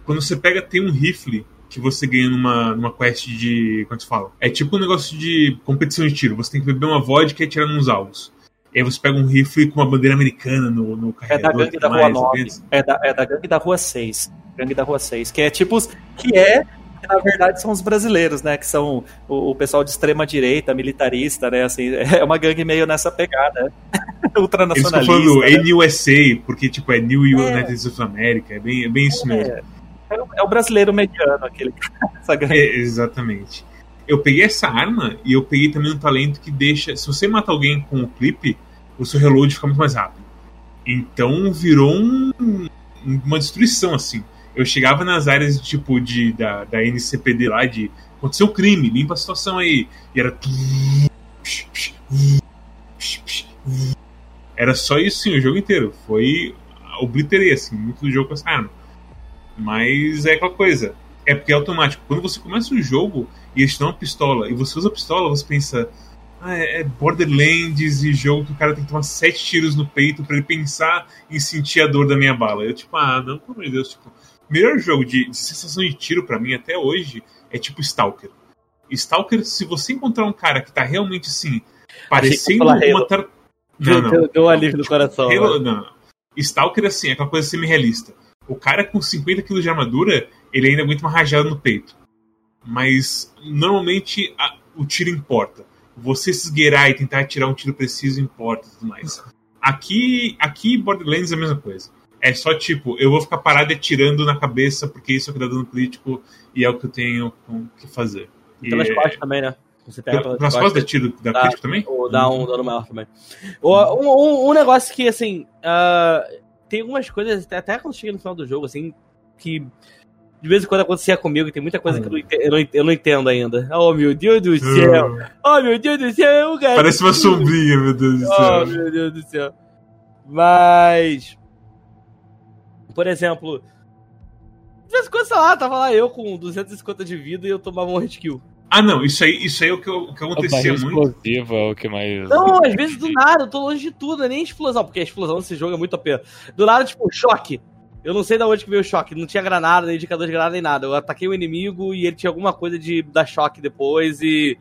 Speaker 2: quando você pega, tem um rifle que você ganha numa, numa quest de. É se fala? É tipo um negócio de competição de tiro. Você tem que beber uma vodka e atirar nos alvos. E aí você pega um rifle com uma bandeira americana no, no
Speaker 5: carregador. É da gangue da Rua 9. É da, é da gangue da Rua 6. Gangue da Rua 6. Que é tipo. Que é que na verdade são os brasileiros, né? Que são o, o, pessoal de extrema direita, militarista, né? Assim, é uma gangue meio nessa pegada. Ultranacionalista.
Speaker 2: Eles estão falando né? NUSA, porque tipo, é New United States of America. É bem, é bem isso é. mesmo.
Speaker 5: É o, é o brasileiro mediano, aquele.
Speaker 2: É, exatamente. Eu peguei essa arma e eu peguei também um talento que deixa. Se você mata alguém com o clipe, o seu reload fica muito mais rápido. Então virou um, uma destruição, assim. Eu chegava nas áreas tipo de, da, da NCPD lá de aconteceu um crime, limpa a situação aí. E era. Era só isso sim, o jogo inteiro. Foi. Obliterei, assim, muito do jogo com essa arma. Mas é aquela coisa. É porque é automático. Quando você começa um jogo e eles te dão uma pistola e você usa a pistola, você pensa: ah, é Borderlands e jogo que o cara tem que tomar sete tiros no peito para ele pensar em sentir a dor da minha bala. Eu, tipo, ah, não, pelo amor de Deus, tipo, melhor jogo de, de sensação de tiro para mim até hoje é tipo Stalker. Stalker, se você encontrar um cara que tá realmente assim, parecendo uma. Tar...
Speaker 4: Não, não. Deu, deu um alívio no coração.
Speaker 2: Halo, não. Stalker, assim, é aquela coisa semi-realista. O cara com 50 kg de armadura, ele ainda aguenta uma rajada no peito. Mas, normalmente, a, o tiro importa. Você se esgueirar e tentar tirar um tiro preciso importa e tudo mais. Aqui, aqui, Borderlands é a mesma coisa. É só tipo, eu vou ficar parado atirando na cabeça porque isso é o que dá dano crítico e é o que eu tenho que fazer.
Speaker 4: E pelas costas também, né?
Speaker 2: Você pega pelas, pelas costas, dá tiro da dá, crítico também?
Speaker 4: Ou dá um dano maior também. Um, um, um negócio que, assim, uh, tem algumas coisas, até quando chega no final do jogo, assim, que de vez em quando acontecia comigo, tem muita coisa que eu não, entendo, eu, não, eu não entendo ainda. Oh, meu Deus do céu! Oh, meu Deus do céu!
Speaker 2: Cara. Parece uma sombrinha, meu Deus do céu.
Speaker 4: Oh, meu Deus do céu. Mas. Por exemplo. De vez em quando, sei lá, tava lá eu com 250 de vida e eu tomava um hit kill.
Speaker 2: Ah, não, isso aí, isso aí é o que, o que acontecia muito.
Speaker 3: explosiva é o que mais.
Speaker 4: Não, às vezes do nada, eu tô longe de tudo, não é nem explosão, porque a explosão desse jogo é muito OP. Do nada, tipo, choque. Eu não sei da onde que veio o choque, não tinha granada, nem indicador de granada nem nada. Eu ataquei o inimigo e ele tinha alguma coisa de dar choque depois e.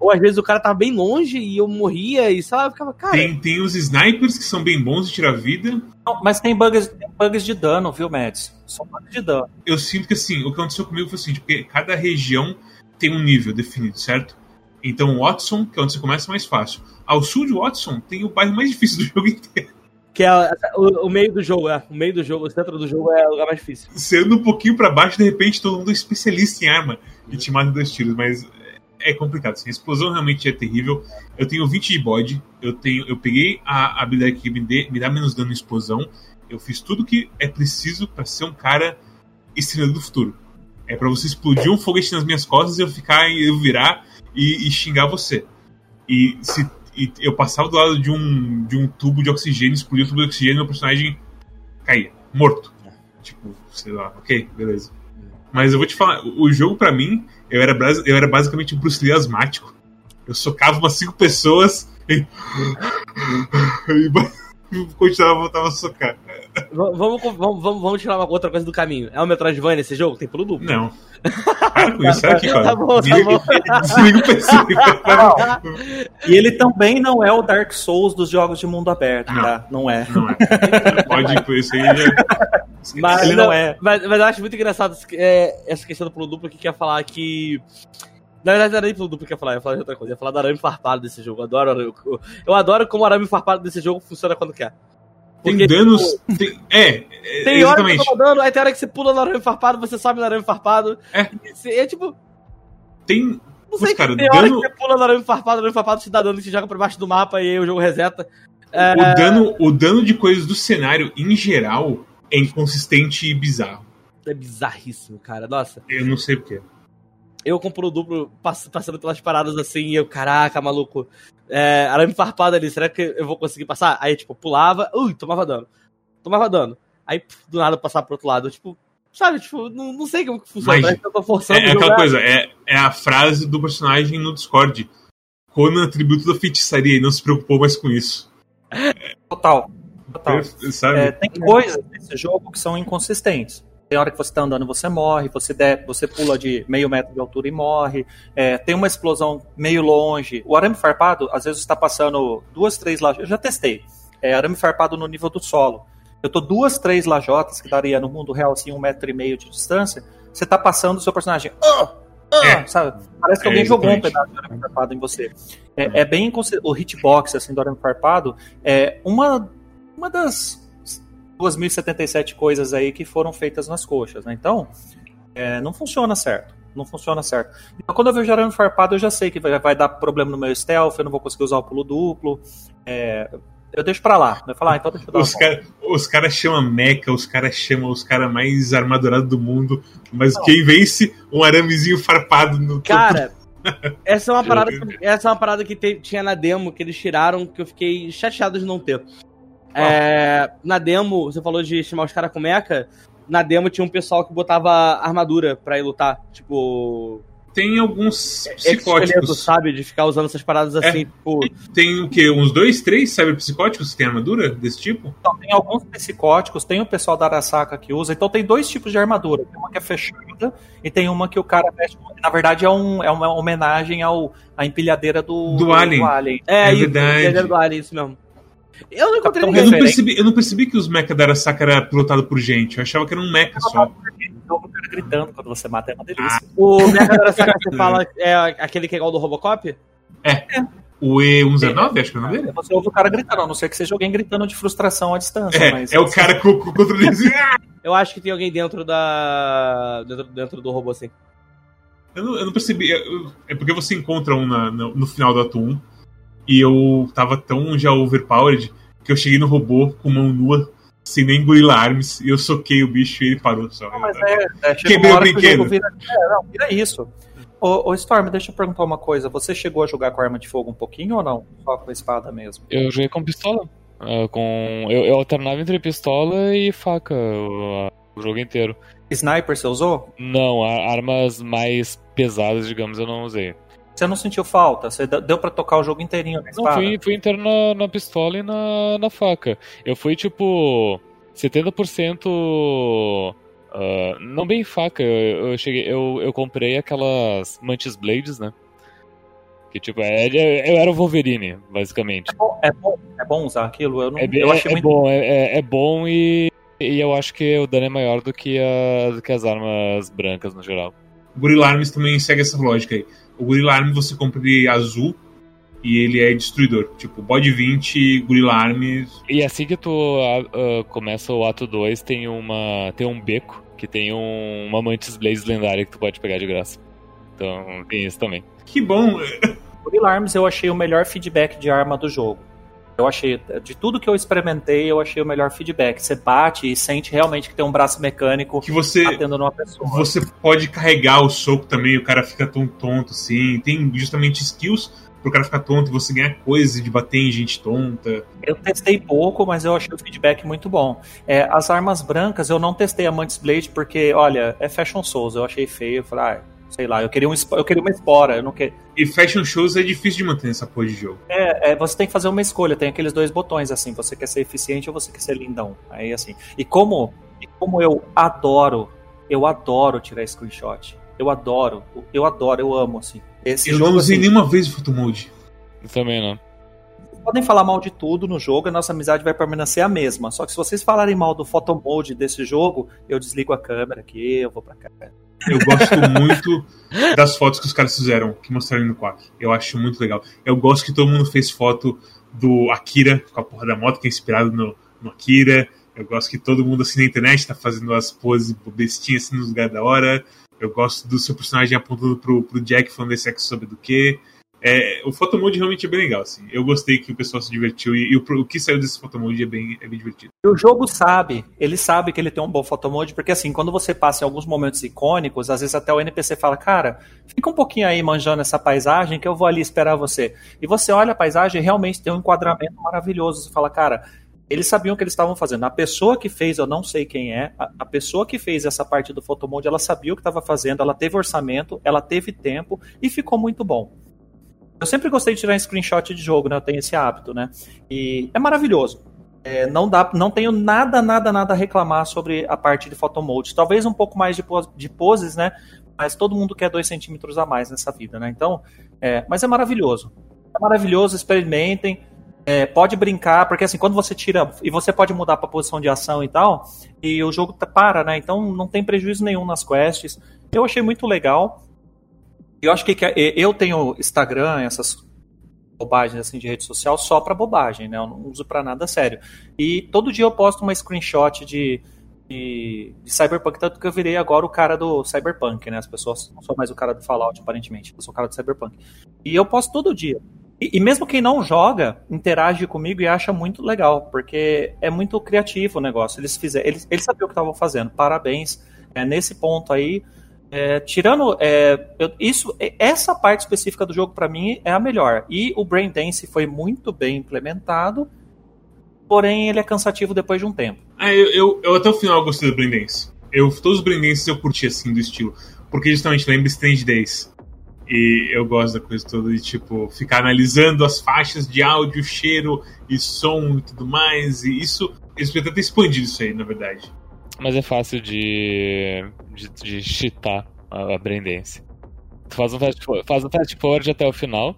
Speaker 4: Ou às vezes o cara tava bem longe e eu morria e sei lá, eu ficava, cara.
Speaker 2: Tem, tem os snipers que são bem bons de tirar vida.
Speaker 5: Não, mas tem bugs, tem bugs de dano, viu, Mads? São bugs de dano.
Speaker 2: Eu sinto que assim, o que aconteceu comigo foi assim, porque cada região tem um nível definido, certo? Então Watson, que é onde você começa, é mais fácil. Ao sul de Watson tem o bairro mais difícil do jogo inteiro.
Speaker 4: Que é o, o, meio do jogo, é. O meio do jogo, o centro do jogo é o lugar mais difícil.
Speaker 2: Você anda um pouquinho pra baixo, de repente todo mundo é especialista em arma e te mata dois tiros, mas é complicado. Assim, a explosão realmente é terrível. Eu tenho 20 de bode, eu tenho, eu peguei a habilidade que me, dê, me dá menos dano em explosão. Eu fiz tudo que é preciso para ser um cara estrela do futuro. É para você explodir um foguete nas minhas costas e eu ficar, eu virar e, e xingar você. E se e eu passava do lado de um, de um tubo de oxigênio, explodia o tubo de oxigênio meu personagem caía, morto. Tipo, sei lá, ok, beleza. Mas eu vou te falar, o jogo para mim, eu era, eu era basicamente um Bruce Lee asmático. Eu socava umas cinco pessoas e. e continuava, voltava a socar.
Speaker 4: Vamos, vamos, vamos, vamos tirar uma outra coisa do caminho. É o Metroidvania esse jogo? Tem pulo duplo?
Speaker 2: Não. Para com isso, sai aqui, cara.
Speaker 4: Tá bom, tá bom.
Speaker 2: Desliga o PC.
Speaker 5: E ele também não é o Dark Souls dos jogos de mundo aberto, não. tá? Não é.
Speaker 2: Não é. Pode ir por isso aí já.
Speaker 4: Mas, ele não, não é. Mas, mas, eu acho muito engraçado é, essa questão do pulo duplo que quer falar que. Na verdade, não era nem pulo duplo que ia falar, eu ia falar de outra coisa. Eu ia falar do arame farpado desse jogo. Eu adoro, eu, eu adoro como o arame farpado desse jogo funciona quando quer.
Speaker 2: Tem danos. Tipo, tem, é, é,
Speaker 4: tem hora que tá dando, aí tem hora que você pula no arame farpado, você sobe no arame farpado.
Speaker 2: É.
Speaker 4: é tipo.
Speaker 2: Tem.
Speaker 4: Não sei, cara, tem dano... hora que você pula no arame farpado, o arame farpado te dá dano, te joga pra baixo do mapa e aí o jogo reseta.
Speaker 2: É... O, dano, o dano de coisas do cenário, em geral, é inconsistente e bizarro.
Speaker 4: É bizarríssimo, cara. Nossa.
Speaker 2: Eu não sei porquê
Speaker 4: eu compro o duplo passando pelas paradas assim, e eu, caraca, maluco, é, arame farpado ali, será que eu vou conseguir passar? Aí, tipo, pulava, ui, tomava dano. Tomava dano. Aí, do nada, passar pro outro lado. Tipo, sabe, tipo, não, não sei como que funciona. Mas, eu tô forçando
Speaker 2: é, é aquela coisa, é, é a frase do personagem no Discord. Conan atributo da feitiçaria e não se preocupou mais com isso.
Speaker 5: Total. Total. É, tem coisas nesse jogo que são inconsistentes. Tem hora que você está andando você morre, você, der, você pula de meio metro de altura e morre. É, tem uma explosão meio longe. O arame farpado, às vezes está passando duas, três lajotas. Eu já testei. É arame farpado no nível do solo. Eu tô duas, três lajotas, que daria no mundo real assim um metro e meio de distância. Você tá passando o seu personagem. Oh! Oh! É. Sabe? Parece que alguém é, jogou um pedaço de arame farpado em você. É, é bem o hitbox assim, do arame farpado. É uma, uma das 2.077 coisas aí que foram feitas nas coxas, né? Então, é, não funciona certo. Não funciona certo. Então, quando eu vejo arame farpado, eu já sei que vai, vai, dar problema no meu stealth, eu não vou conseguir usar o pulo duplo. É, eu deixo pra lá. Vai falar, ah, então deixa eu dar
Speaker 2: Os caras cara chamam mecha, os caras chamam os caras mais armadurados do mundo, mas não. quem vence um aramezinho farpado no.
Speaker 4: Cara. essa é uma parada, essa é uma parada que te, tinha na demo que eles tiraram que eu fiquei chateado de não ter. É, na demo, você falou de chamar os caras com mecha. Na demo tinha um pessoal que botava armadura pra ir lutar. Tipo.
Speaker 2: tem alguns psicóticos.
Speaker 4: sabe? De ficar usando essas paradas assim,
Speaker 2: É.
Speaker 4: tipo.
Speaker 2: Tem o quê? Uns dois, três cyberpsicóticos que tem armadura desse tipo?
Speaker 5: Então, tem alguns psicóticos, tem o pessoal da Arasaka que usa, então tem dois tipos de armadura. Tem uma que é fechada e tem uma que o cara veste. Na verdade, é, um, é uma homenagem ao, à empilhadeira do,
Speaker 2: Do Alien.
Speaker 4: É,
Speaker 2: É
Speaker 4: isso,
Speaker 2: verdade.
Speaker 4: entendeu do Alien, isso mesmo. Eu não encontrei
Speaker 5: Capitão
Speaker 4: ninguém.
Speaker 2: Eu não, percebi, eu não percebi que os mecha da Arasaka era pilotado por gente. Eu achava que era um mecha só.
Speaker 5: O cara gritando quando você mata é uma delícia.
Speaker 4: O Mega Arasaka que você fala é aquele que é igual do Robocop?
Speaker 2: O E119, acho que é o nome dele?
Speaker 5: Você ouve o cara gritando, a não ser que seja alguém gritando de frustração à distância.
Speaker 2: É,
Speaker 5: mas
Speaker 2: é o cara com, com o controle assim. "Ah!"
Speaker 4: Eu acho que tem alguém dentro da. dentro, dentro do robô, assim.
Speaker 2: Eu não, eu não percebi. É porque você encontra um na- no, no final do ato 1 e eu tava tão já overpowered que eu cheguei no robô com mão nua, sem nem gorila arms, e eu soquei o bicho e ele parou só.
Speaker 5: Não, mas é, é, chega
Speaker 2: Quebrei o
Speaker 5: que
Speaker 2: brinquedo.
Speaker 5: jogo vira. É, não, vira isso. Ô, ô, Storm, deixa eu perguntar uma coisa. Você chegou a jogar com arma de fogo um pouquinho ou não? Só com a espada mesmo?
Speaker 3: Eu joguei com pistola. Ah, com... eu, eu alternava entre pistola e faca o, o jogo inteiro.
Speaker 5: Sniper você usou?
Speaker 3: Não, armas mais pesadas, digamos, eu não usei.
Speaker 5: Você não sentiu falta? Você deu pra tocar o jogo inteirinho na
Speaker 3: Não, fui, fui inteiro na, na pistola e na, na faca. Eu fui tipo 70%. ah, não bem faca, eu, eu cheguei. Eu, eu comprei aquelas Mantis Blades, né? Que tipo, é, é- eu era o Wolverine, basicamente.
Speaker 5: É bom, é bom, é bom usar aquilo? Eu, não,
Speaker 3: É,
Speaker 5: eu
Speaker 3: é-
Speaker 5: achei
Speaker 3: é
Speaker 5: muito
Speaker 3: bom, é, é- é bom e, e eu acho que o dano é maior do que, a, do que as armas brancas no geral.
Speaker 2: O Gorilla Arms também segue essa lógica aí. O Gorilla Arms você compra ele azul e ele é destruidor. Tipo, bode 20, Gorilla Arms.
Speaker 3: E assim que tu ah, começa o ato 2, tem uma. tem um beco que tem um, uma Mantis Blaze lendária que tu pode pegar de graça. Então tem isso também.
Speaker 2: Que bom!
Speaker 5: Gorilla Arms eu achei o melhor feedback de arma do jogo. Eu achei, de tudo que eu experimentei, eu achei o melhor feedback. Você bate e sente realmente que tem um braço mecânico
Speaker 2: Que você,
Speaker 5: batendo numa pessoa.
Speaker 2: você pode carregar o soco também, o cara fica tão tonto assim. Tem justamente skills pro cara ficar tonto e você ganhar coisas de bater em gente tonta.
Speaker 5: Eu testei pouco, mas eu achei o feedback muito bom. É, as armas brancas, eu não testei a Mantis Blade porque, olha, é Fashion Souls. Eu achei feio. Eu falei, ah, sei lá, eu queria, um, eu queria uma espora. Eu não queria...
Speaker 2: E fashion shows é difícil de manter nessa porra de jogo.
Speaker 5: É, é, você tem que fazer uma escolha, tem aqueles dois botões assim, você quer ser eficiente ou você quer ser lindão. Aí assim. E como, e como eu adoro, eu adoro tirar screenshot. Eu adoro, eu adoro, eu amo assim. Esse
Speaker 2: Eu não
Speaker 5: jogo
Speaker 2: usei
Speaker 5: assim,
Speaker 2: nenhuma vez o photomode.
Speaker 3: Eu também não.
Speaker 5: vocês podem falar mal de tudo no jogo, a nossa amizade vai permanecer a mesma. Só que se vocês falarem mal do photomode desse jogo, eu desligo a câmera aqui, eu vou pra cá.
Speaker 2: Eu gosto muito das fotos que os caras fizeram, que mostraram no Quack. Eu acho muito legal. Eu gosto que todo mundo fez foto do Akira com a porra da moto, que é inspirado no, no Akira. Eu gosto que todo mundo assim na internet tá fazendo as poses bestinhas assim nos lugares da hora. Eu gosto do seu personagem apontando pro, pro Jack falando esse sexo sobre do que. É, o Photomode realmente é bem legal, assim. Eu gostei que o pessoal se divertiu e, e o, o que saiu desse Photomode é bem, é bem divertido.
Speaker 5: E o jogo sabe, ele sabe que ele tem um bom photomode, porque assim, quando você passa em alguns momentos icônicos, às vezes até o NPC fala, cara, fica um pouquinho aí manjando essa paisagem que eu vou ali esperar você. E você olha a paisagem e realmente tem um enquadramento maravilhoso. Você fala, cara, eles sabiam o que eles estavam fazendo. A pessoa que fez, eu não sei quem é, a, a pessoa que fez essa parte do photomode, ela sabia o que estava fazendo, ela teve orçamento, ela teve tempo e ficou muito bom. Eu sempre gostei de tirar screenshot de jogo, né? Eu tenho esse hábito, né? E é maravilhoso. É, não dá, não tenho nada, nada, nada a reclamar sobre a parte de photomode. Talvez um pouco mais de, de poses, né? Mas todo mundo quer dois centímetros a mais nessa vida, né? Então, é, mas é maravilhoso. É maravilhoso, experimentem. É, pode brincar, porque assim, quando você tira. E você pode mudar para posição de ação e tal, e o jogo tá- para, né? Então não tem prejuízo nenhum nas quests. Eu achei muito legal. Eu acho que que- eu tenho Instagram, essas bobagens assim de rede social só pra bobagem, né? Eu não uso pra nada sério. E todo dia eu posto uma screenshot de, de, de Cyberpunk, tanto que eu virei agora o cara do Cyberpunk, né? As pessoas não sou mais o cara do Fallout, aparentemente. Eu sou o cara do Cyberpunk. E eu posto todo dia. E, e mesmo quem não joga, interage comigo e acha muito legal, porque é muito criativo o negócio. Eles fizeram, eles, eles sabiam o que estavam fazendo. Parabéns. É, nesse ponto aí, é, tirando é, eu- isso, essa parte específica do jogo pra mim é a melhor. E o Brain Dance foi muito bem implementado, porém ele é cansativo depois de um tempo.
Speaker 2: Ah, eu, eu, eu até o final gostei do Brain Dance. Eu, todos os Brain Dances eu curti assim do estilo. Porque justamente lembra Strange Days. E eu gosto da coisa toda de, tipo, ficar analisando as faixas de áudio, cheiro e som e tudo mais. E isso, eles podiam ter expandido isso aí, na verdade.
Speaker 3: Mas é fácil de, de, de cheatar a, a Brandance. Tu faz um fast forward, faz um fast forward até o final,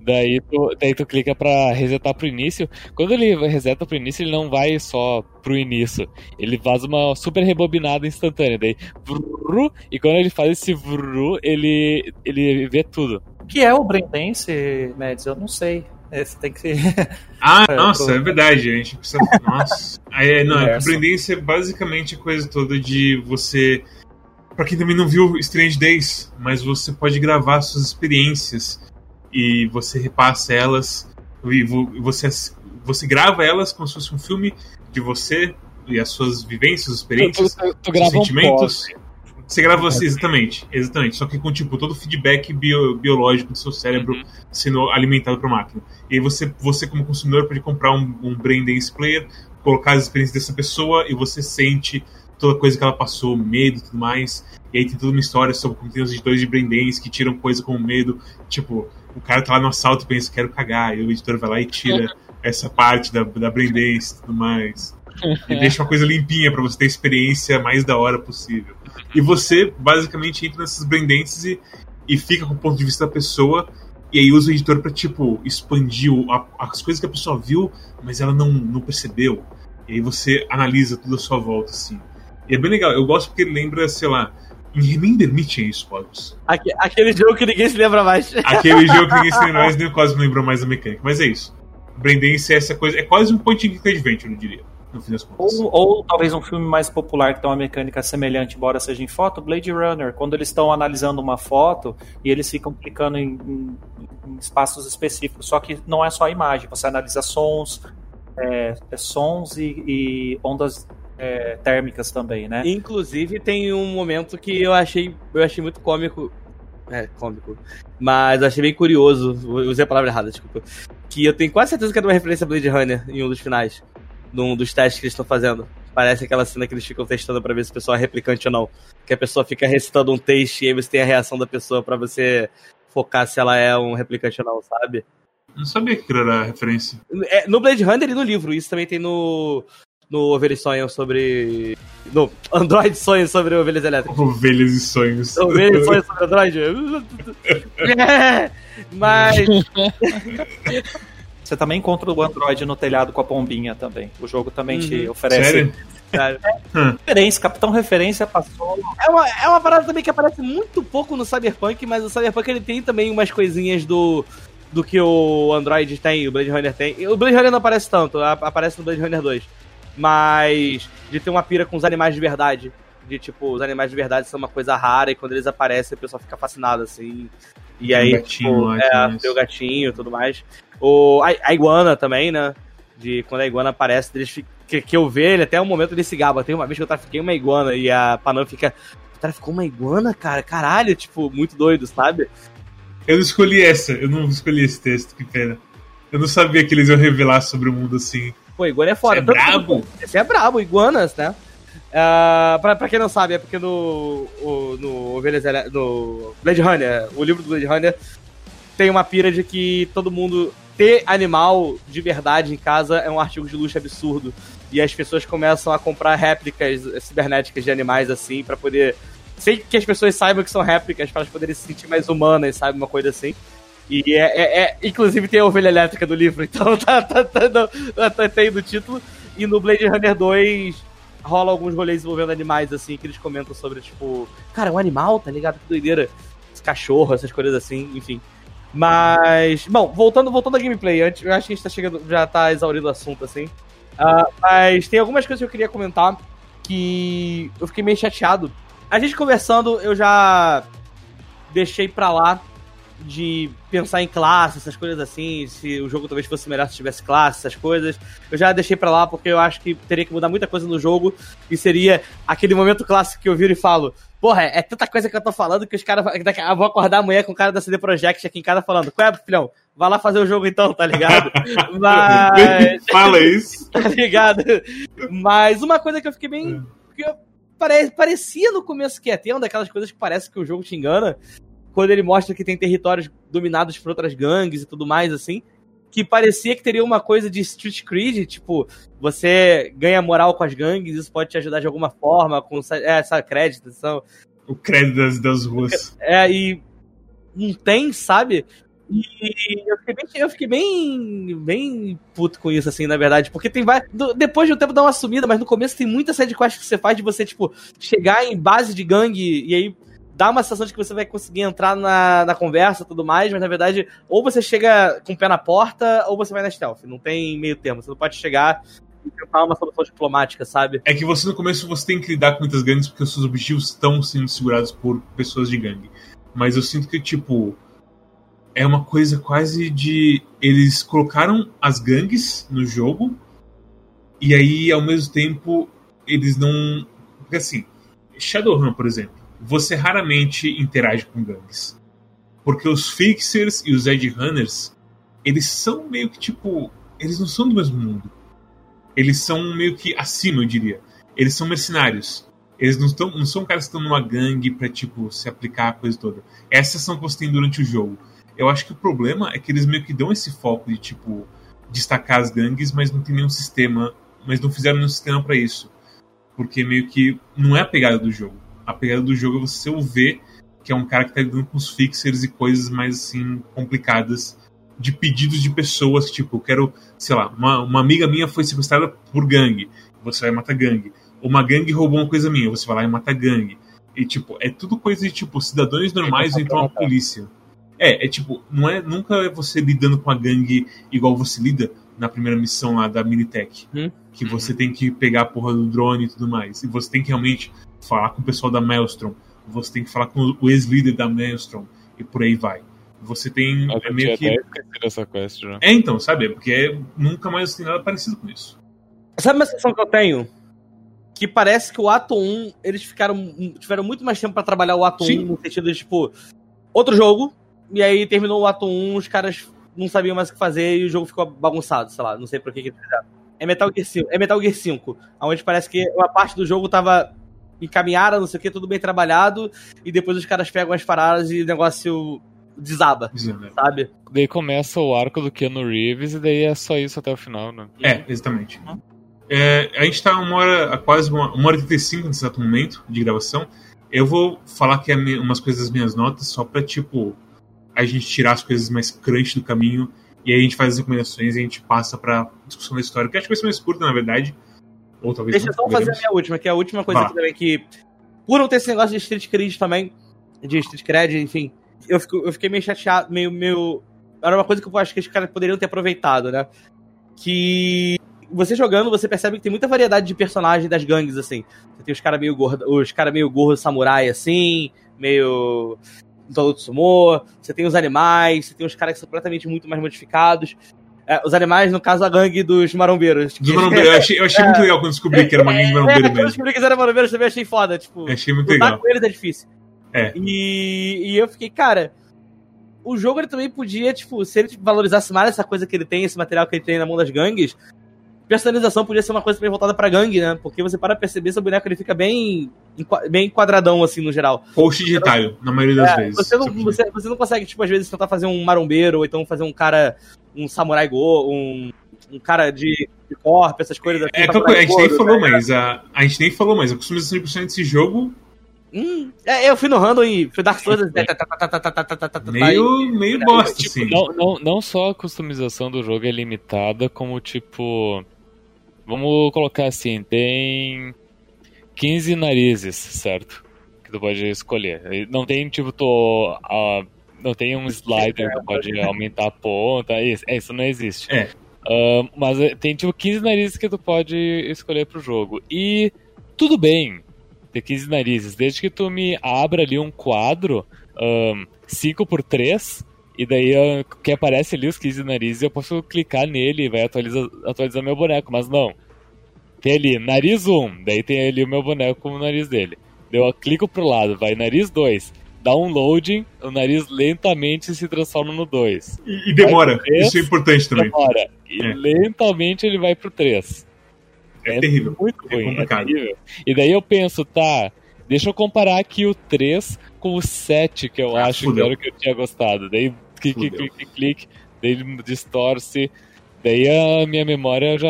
Speaker 3: daí tu, daí tu clica pra resetar pro início. Quando ele reseta pro início, ele não vai só pro início. Ele faz uma super rebobinada instantânea. Daí, vrru, e quando ele faz esse vrru, ele, ele vê tudo.
Speaker 5: O que é o Brandance, Mads? Eu não sei. É, Você tem que.
Speaker 2: Ah,
Speaker 5: É,
Speaker 2: nossa,
Speaker 5: tô-
Speaker 2: é verdade. A gente precisa. Nossa. Aí, é, não, é,
Speaker 5: Conversa.
Speaker 2: Brandance é basicamente a coisa toda de você. Pra quem também não viu Strange Days, mas você pode gravar suas experiências e você repassa elas e vo- você, você grava elas como se fosse um filme de você e as suas vivências, experiências,
Speaker 3: Tu, tu, tu
Speaker 2: seus
Speaker 3: um
Speaker 2: sentimentos.
Speaker 3: post.
Speaker 2: Você grava assim, exatamente, exatamente. Só que com tipo todo o feedback bio- biológico do seu cérebro
Speaker 3: Uhum.
Speaker 2: sendo alimentado para a máquina. E aí você, você como consumidor pode comprar um, um Brain Dance Player, colocar as experiências dessa pessoa e você sente toda coisa que ela passou, medo e tudo mais. E aí tem toda uma história sobre como tem os editores de Brain Dance que tiram coisa como medo. Tipo, o cara tá lá no assalto e pensa, quero cagar. E o editor vai lá e tira essa parte da, da Brain Dance e tudo mais. E deixa uma coisa limpinha para você ter a experiência mais da hora possível. E você, basicamente, entra nessas Brain Dances e, e fica com o ponto de vista da pessoa. E aí usa o editor pra, tipo, expandir a- as coisas que a pessoa viu, mas ela não, não percebeu. E aí você analisa tudo à sua volta, assim. E é bem legal. Eu gosto porque ele lembra, sei lá, em Remember Me tinha isso, Cosmos.
Speaker 4: Aque- aquele jogo que ninguém se lembra mais.
Speaker 2: Aquele jogo que ninguém se lembra mais, nem o Cosmos lembrou mais da mecânica. Mas é isso. Braindance é essa coisa. É quase um point and click adventure, eu diria. No fim das contas.
Speaker 5: Ou, ou talvez um filme mais popular que tem uma mecânica semelhante, embora seja em foto, Blade Runner, quando eles estão analisando uma foto e eles ficam clicando em, em- em espaços específicos. Só que não é só a imagem, você analisa sons, é, é sons e, e ondas é, térmicas também, né?
Speaker 4: Inclusive, tem um momento que eu achei, eu achei muito cômico. É, cômico. Mas achei bem curioso. eu Usei a palavra errada, desculpa. Que eu tenho quase certeza que é de uma referência a Blade Runner em um dos finais. Num dos testes que eles estão fazendo. Parece aquela cena que eles ficam testando pra ver se a pessoa é replicante ou não. Que a pessoa fica recitando um texto e aí você tem a reação da pessoa pra você focar se ela é um replicante ou não, sabe?
Speaker 2: Não sabia que era a referência.
Speaker 4: É, no Blade Runner e no livro. Isso também tem no. No Ovelhas Sonham sobre. No Android Sonham sobre Ovelhas Elétricas.
Speaker 2: Ovelhas e sonhos.
Speaker 4: Ovelhas Sonham sobre Android. É, Mas.
Speaker 5: Você também encontra o Android no telhado com a pombinha também. O jogo também te
Speaker 4: Uhum.
Speaker 5: oferece
Speaker 2: Sério?
Speaker 4: cara,
Speaker 5: referência. Capitão Referência passou.
Speaker 4: É uma, é uma parada também que aparece muito pouco no Cyberpunk, mas o Cyberpunk ele tem também umas coisinhas do. Do que o Android tem, o Blade Runner tem. O Blade Runner não aparece tanto, aparece no Blade Runner 2. Mas de ter uma pira com os animais de verdade. De tipo, os animais de verdade são uma coisa rara e quando eles aparecem o pessoal fica fascinado, assim. E
Speaker 2: Tem um
Speaker 4: aí,
Speaker 2: gatinho
Speaker 4: tipo, é,
Speaker 2: tem
Speaker 4: o gatinho e tudo mais. O, a, a iguana também, né? De quando a iguana aparece, eles que, que eu vejo ele até o momento ele se gaba. Tem uma vez que eu trafiquei uma iguana e a Panam fica. Traficou uma iguana, cara? Caralho, tipo, muito doido, sabe?
Speaker 2: Eu não escolhi essa, eu não escolhi esse texto, que pena. Eu não sabia que eles iam revelar sobre o mundo assim.
Speaker 4: Pô, iguana é foda.
Speaker 2: Você é brabo?
Speaker 4: Esse é brabo, iguanas, né? Ah, pra, pra quem não sabe, é porque no, o- no, Ovelhas no Blade Runner, o livro do Blade Runner, tem uma pira de que todo mundo ter animal de verdade em casa é um artigo de luxo absurdo. E as pessoas começam a comprar réplicas cibernéticas de animais assim pra poder. Sem que as pessoas saibam que são réplicas, para elas poderem se sentir mais humanas, sabe? Uma coisa assim. E é, é- é- inclusive tem a ovelha elétrica do livro, então tá, tá, tá, no- tá, tem no título. E no Blade Runner 2 rola alguns rolês envolvendo animais, assim, que eles comentam sobre, tipo, cara, um animal, tá ligado? Que doideira. Esse cachorro, essas coisas assim, enfim. Mas, bom, voltando, voltando à gameplay, antes, eu acho que a gente tá chegando, já tá exaurindo o assunto, assim. Ah, mas tem algumas coisas que eu queria comentar que eu fiquei meio chateado. A gente conversando, eu já deixei pra lá de pensar em classe, essas coisas assim, se o jogo talvez fosse melhor se tivesse classe, essas coisas. Eu já deixei pra lá porque eu acho que teria que mudar muita coisa no jogo e seria aquele momento clássico que eu viro e falo: Porra, é tanta coisa que eu tô falando que os caras. Eu vou acordar amanhã com o cara da CD Projekt aqui em casa falando: Qual é, filhão? Vai lá fazer o jogo então, tá ligado? Mas.
Speaker 2: Fala isso.
Speaker 4: tá ligado? Mas uma coisa que eu fiquei bem. que eu- pare- parecia no começo que ia ter, uma daquelas coisas que parece que o jogo te engana. Quando ele mostra que tem territórios dominados por outras gangues e tudo mais, assim, que parecia que teria uma coisa de street cred, tipo, você ganha moral com as gangues, isso pode te ajudar de alguma forma, com é, essa crédito, são...
Speaker 2: O crédito das, das ruas.
Speaker 4: É, e não tem, sabe? E eu fiquei, bem, eu fiquei bem, bem puto com isso, assim, na verdade. Porque tem vai Depois de um tempo dá uma sumida, mas no começo tem muita side quest que você faz de você, tipo, chegar em base de gangue e aí dá uma sensação de que você vai conseguir entrar na, na conversa e tudo mais, mas na verdade, ou você chega com o pé na porta, ou você vai na stealth. Não tem meio termo. Você não pode chegar e tentar uma solução diplomática, sabe?
Speaker 2: É que você no começo você tem que lidar com muitas gangues porque os seus objetivos estão sendo segurados por pessoas de gangue. Mas eu sinto que, tipo, é uma coisa quase de. Eles colocaram as gangues no jogo e aí, ao mesmo tempo, eles não. Porque assim, Shadowrun, por exemplo, você raramente interage com gangues. Porque os Fixers e os Edge Runners, eles são meio que tipo. Eles não são do mesmo mundo. Eles são meio que acima, eu diria. Eles são mercenários. Eles não, estão, não são caras que estão numa gangue pra, tipo, se aplicar a coisa toda. Essas são que você tem durante o jogo. Eu acho que o problema é que eles meio que dão esse foco de, tipo, destacar as gangues, mas não tem nenhum sistema, mas não fizeram nenhum sistema para isso. Porque meio que não é a pegada do jogo. A pegada do jogo é você ver que é um cara que tá lidando com os fixers e coisas mais, assim, complicadas de pedidos de pessoas, tipo, eu quero, sei lá, uma, uma amiga minha foi sequestrada por gangue, você vai matar gangue. Uma gangue roubou uma coisa minha, você vai lá e mata gangue. E, tipo, é tudo coisa de, tipo, cidadãos normais então a polícia. É, é tipo, não é nunca é você lidando com a gangue igual você lida na primeira missão lá da Minitech. Hum? Que você tem que pegar a porra do drone e tudo mais. E você tem que realmente falar com o pessoal da Maelstrom. Você tem que falar com o ex-líder da Maelstrom. E por aí vai. Você tem.
Speaker 3: Eu
Speaker 2: é meio que.
Speaker 3: Essa quest, né?
Speaker 2: É, então, sabe? Porque é, nunca mais tem nada parecido com isso.
Speaker 4: Sabe uma sensação que eu tenho? Que parece que o ato 1, eles ficaram. tiveram muito mais tempo para trabalhar o ato Sim. 1 no sentido de, tipo, outro jogo, e aí terminou o ato 1, os caras não sabiam mais o que fazer e o jogo ficou bagunçado, sei lá, não sei por que que fizeram. É Metal Gear 5, é Metal Gear 5, onde parece que uma parte do jogo tava encaminhada, não sei o que, tudo bem trabalhado, e depois os caras pegam as paradas e o negócio desaba, Desaba. sabe?
Speaker 3: Daí começa o arco do Keanu Reeves e daí é só isso até o final, né?
Speaker 2: É, exatamente. É, a gente tá uma hora, quase uma, uma hora e 35 nesse exato momento de gravação. Eu vou falar aqui umas coisas das minhas notas, só pra, tipo, a gente tirar as coisas mais crunch do caminho e aí a gente faz as recomendações e a gente passa pra discussão da história, que acho que vai ser mais curta, na verdade. Ou talvez
Speaker 4: Deixa eu só fazer a minha última, que é a última coisa aqui também que. Por não ter esse negócio de Street Cred também, de Street Cred, enfim, eu, fico, eu fiquei meio chateado, meio, meio. Era uma coisa que eu acho que os caras poderiam ter aproveitado, né? Que você jogando, você percebe que tem muita variedade de personagens das gangues, assim. Você tem os caras meio gordos, os caras meio gordo samurai, assim, meio do Sumô, você tem os animais, você tem os caras que são completamente muito mais modificados. É, os animais, no caso, a gangue dos marombeiros.
Speaker 2: Dos marombeiros, eu achei, eu achei é, muito legal quando descobri que era uma gangue de marombeiro é, mesmo. Quando
Speaker 4: descobri que era marombeiros também achei foda, tipo...
Speaker 2: Eu achei muito legal.
Speaker 4: com eles é difícil.
Speaker 2: É.
Speaker 4: E, e eu fiquei, cara... O jogo ele também podia, tipo, se ele valorizasse mais essa coisa que ele tem, esse material que ele tem na mão das gangues, personalização podia ser uma coisa bem voltada pra gangue, né? Porque você para perceber, seu boneco ele fica bem, bem quadradão, assim, no geral.
Speaker 2: Post de retalho, na maioria das é, vezes.
Speaker 4: Você não, você, você não consegue, tipo, às vezes tentar fazer um marombeiro, ou então fazer um cara, um samurai go, um, um cara de, de corpo, essas coisas
Speaker 2: assim. É, a gente nem falou, né? mas a, a gente nem falou, mas a customização de personagem desse jogo
Speaker 4: Hum, é, eu fui no random e fui Dark Souls.
Speaker 2: meio, meio bosta,
Speaker 3: tipo,
Speaker 2: assim.
Speaker 3: Não, não, não só a customização do jogo é limitada, como tipo. Vamos colocar assim, tem 15 narizes, certo? Que tu pode escolher. Não tem, tipo, tô, uh, não tem um slider que pode aumentar a ponta. Isso, isso não existe.
Speaker 2: É.
Speaker 3: Uh, mas tem, tipo, 15 narizes que tu pode escolher pro jogo. E tudo bem ter 15 narizes. Desde que tu me abra ali um quadro um, 5 por 3 e daí uh, que aparece ali os 15 narizes, eu posso clicar nele e vai atualizar, atualizar meu boneco, mas não. Tem ali nariz 1, daí tem ali o meu boneco com o nariz dele. Daí eu clico pro lado, vai nariz 2. Dá um loading, o nariz lentamente se transforma no 2.
Speaker 2: E, e demora, 3, isso é importante também.
Speaker 3: Demora. E é. lentamente ele vai pro 3.
Speaker 2: É, é terrível.
Speaker 3: Muito é ruim, é, complicado. É terrível. E daí eu penso, tá, deixa eu comparar aqui o 3 com o 7, que eu
Speaker 2: Ah,
Speaker 3: acho
Speaker 2: fudeu.
Speaker 3: que era o que eu tinha gostado. Daí clique,
Speaker 2: Fudeu.
Speaker 3: clique, clique, daí distorce. Daí a minha memória já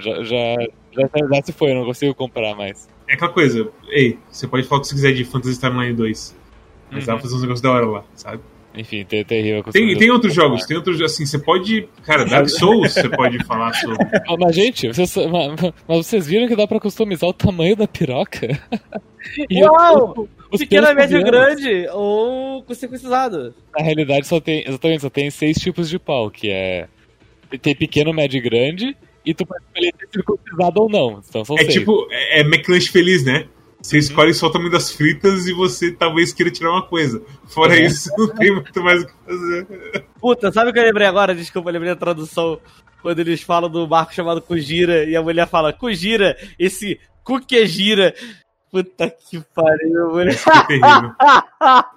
Speaker 3: já, já, já, já se foi, eu não consigo comparar mais.
Speaker 2: É aquela coisa, ei, você pode falar o que você quiser de Phantasy Star Online 2. Mas
Speaker 3: Uhum.
Speaker 2: dá pra fazer uns negócios da hora lá, sabe?
Speaker 3: Enfim, ter, terrível.
Speaker 2: Tem, tem outros jogos, tem outros, assim, você pode. Cara, Dark Souls você pode falar sobre.
Speaker 3: Mas, gente, vocês, mas, mas vocês viram que dá pra customizar o tamanho da piroca? E
Speaker 4: Uau!
Speaker 3: os- os pelos
Speaker 4: média,
Speaker 3: pequenos.
Speaker 4: grande ou com circuncisado.
Speaker 3: Na realidade, só tem, exatamente, só tem seis tipos de pau, que é. Tem pequeno, médio e grande, e tu pode escolher ser circuncisado ou não. Então são
Speaker 2: É
Speaker 3: seis.
Speaker 2: tipo, é, é McLanche feliz, né? Você escolhe só o tamanho das fritas e você talvez queira tirar uma coisa. Fora
Speaker 3: Uhum.
Speaker 2: isso, não tem muito mais o que fazer.
Speaker 4: Puta, sabe o que eu lembrei agora? Desculpa, eu lembrei da tradução. Quando eles falam do barco chamado Kujira e a mulher fala, Kujira, esse cu que gira. Puta que pariu, mulher.
Speaker 2: Essa foi terrível.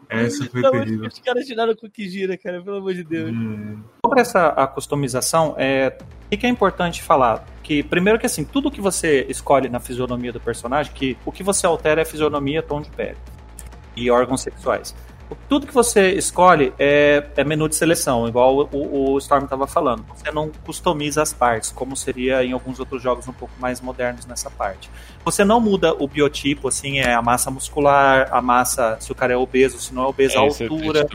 Speaker 2: Essa foi
Speaker 4: que
Speaker 2: terrível.
Speaker 4: Os caras tiraram o cu que gira, cara, pelo amor de Deus.
Speaker 2: Hum,
Speaker 5: Sobre essa a customização, é, o que é importante falar? Que primeiro que assim, tudo que você escolhe na fisionomia do personagem, que o que você altera é a fisionomia, tom de pele e órgãos sexuais. Tudo que você escolhe é, é menu de seleção, igual o, o Storm estava falando. Você não customiza as partes, como seria em alguns outros jogos um pouco mais modernos nessa parte. Você não muda o biotipo, assim, é a massa muscular, a massa, se o cara é obeso, se não é obeso, a
Speaker 3: É, isso é
Speaker 5: altura.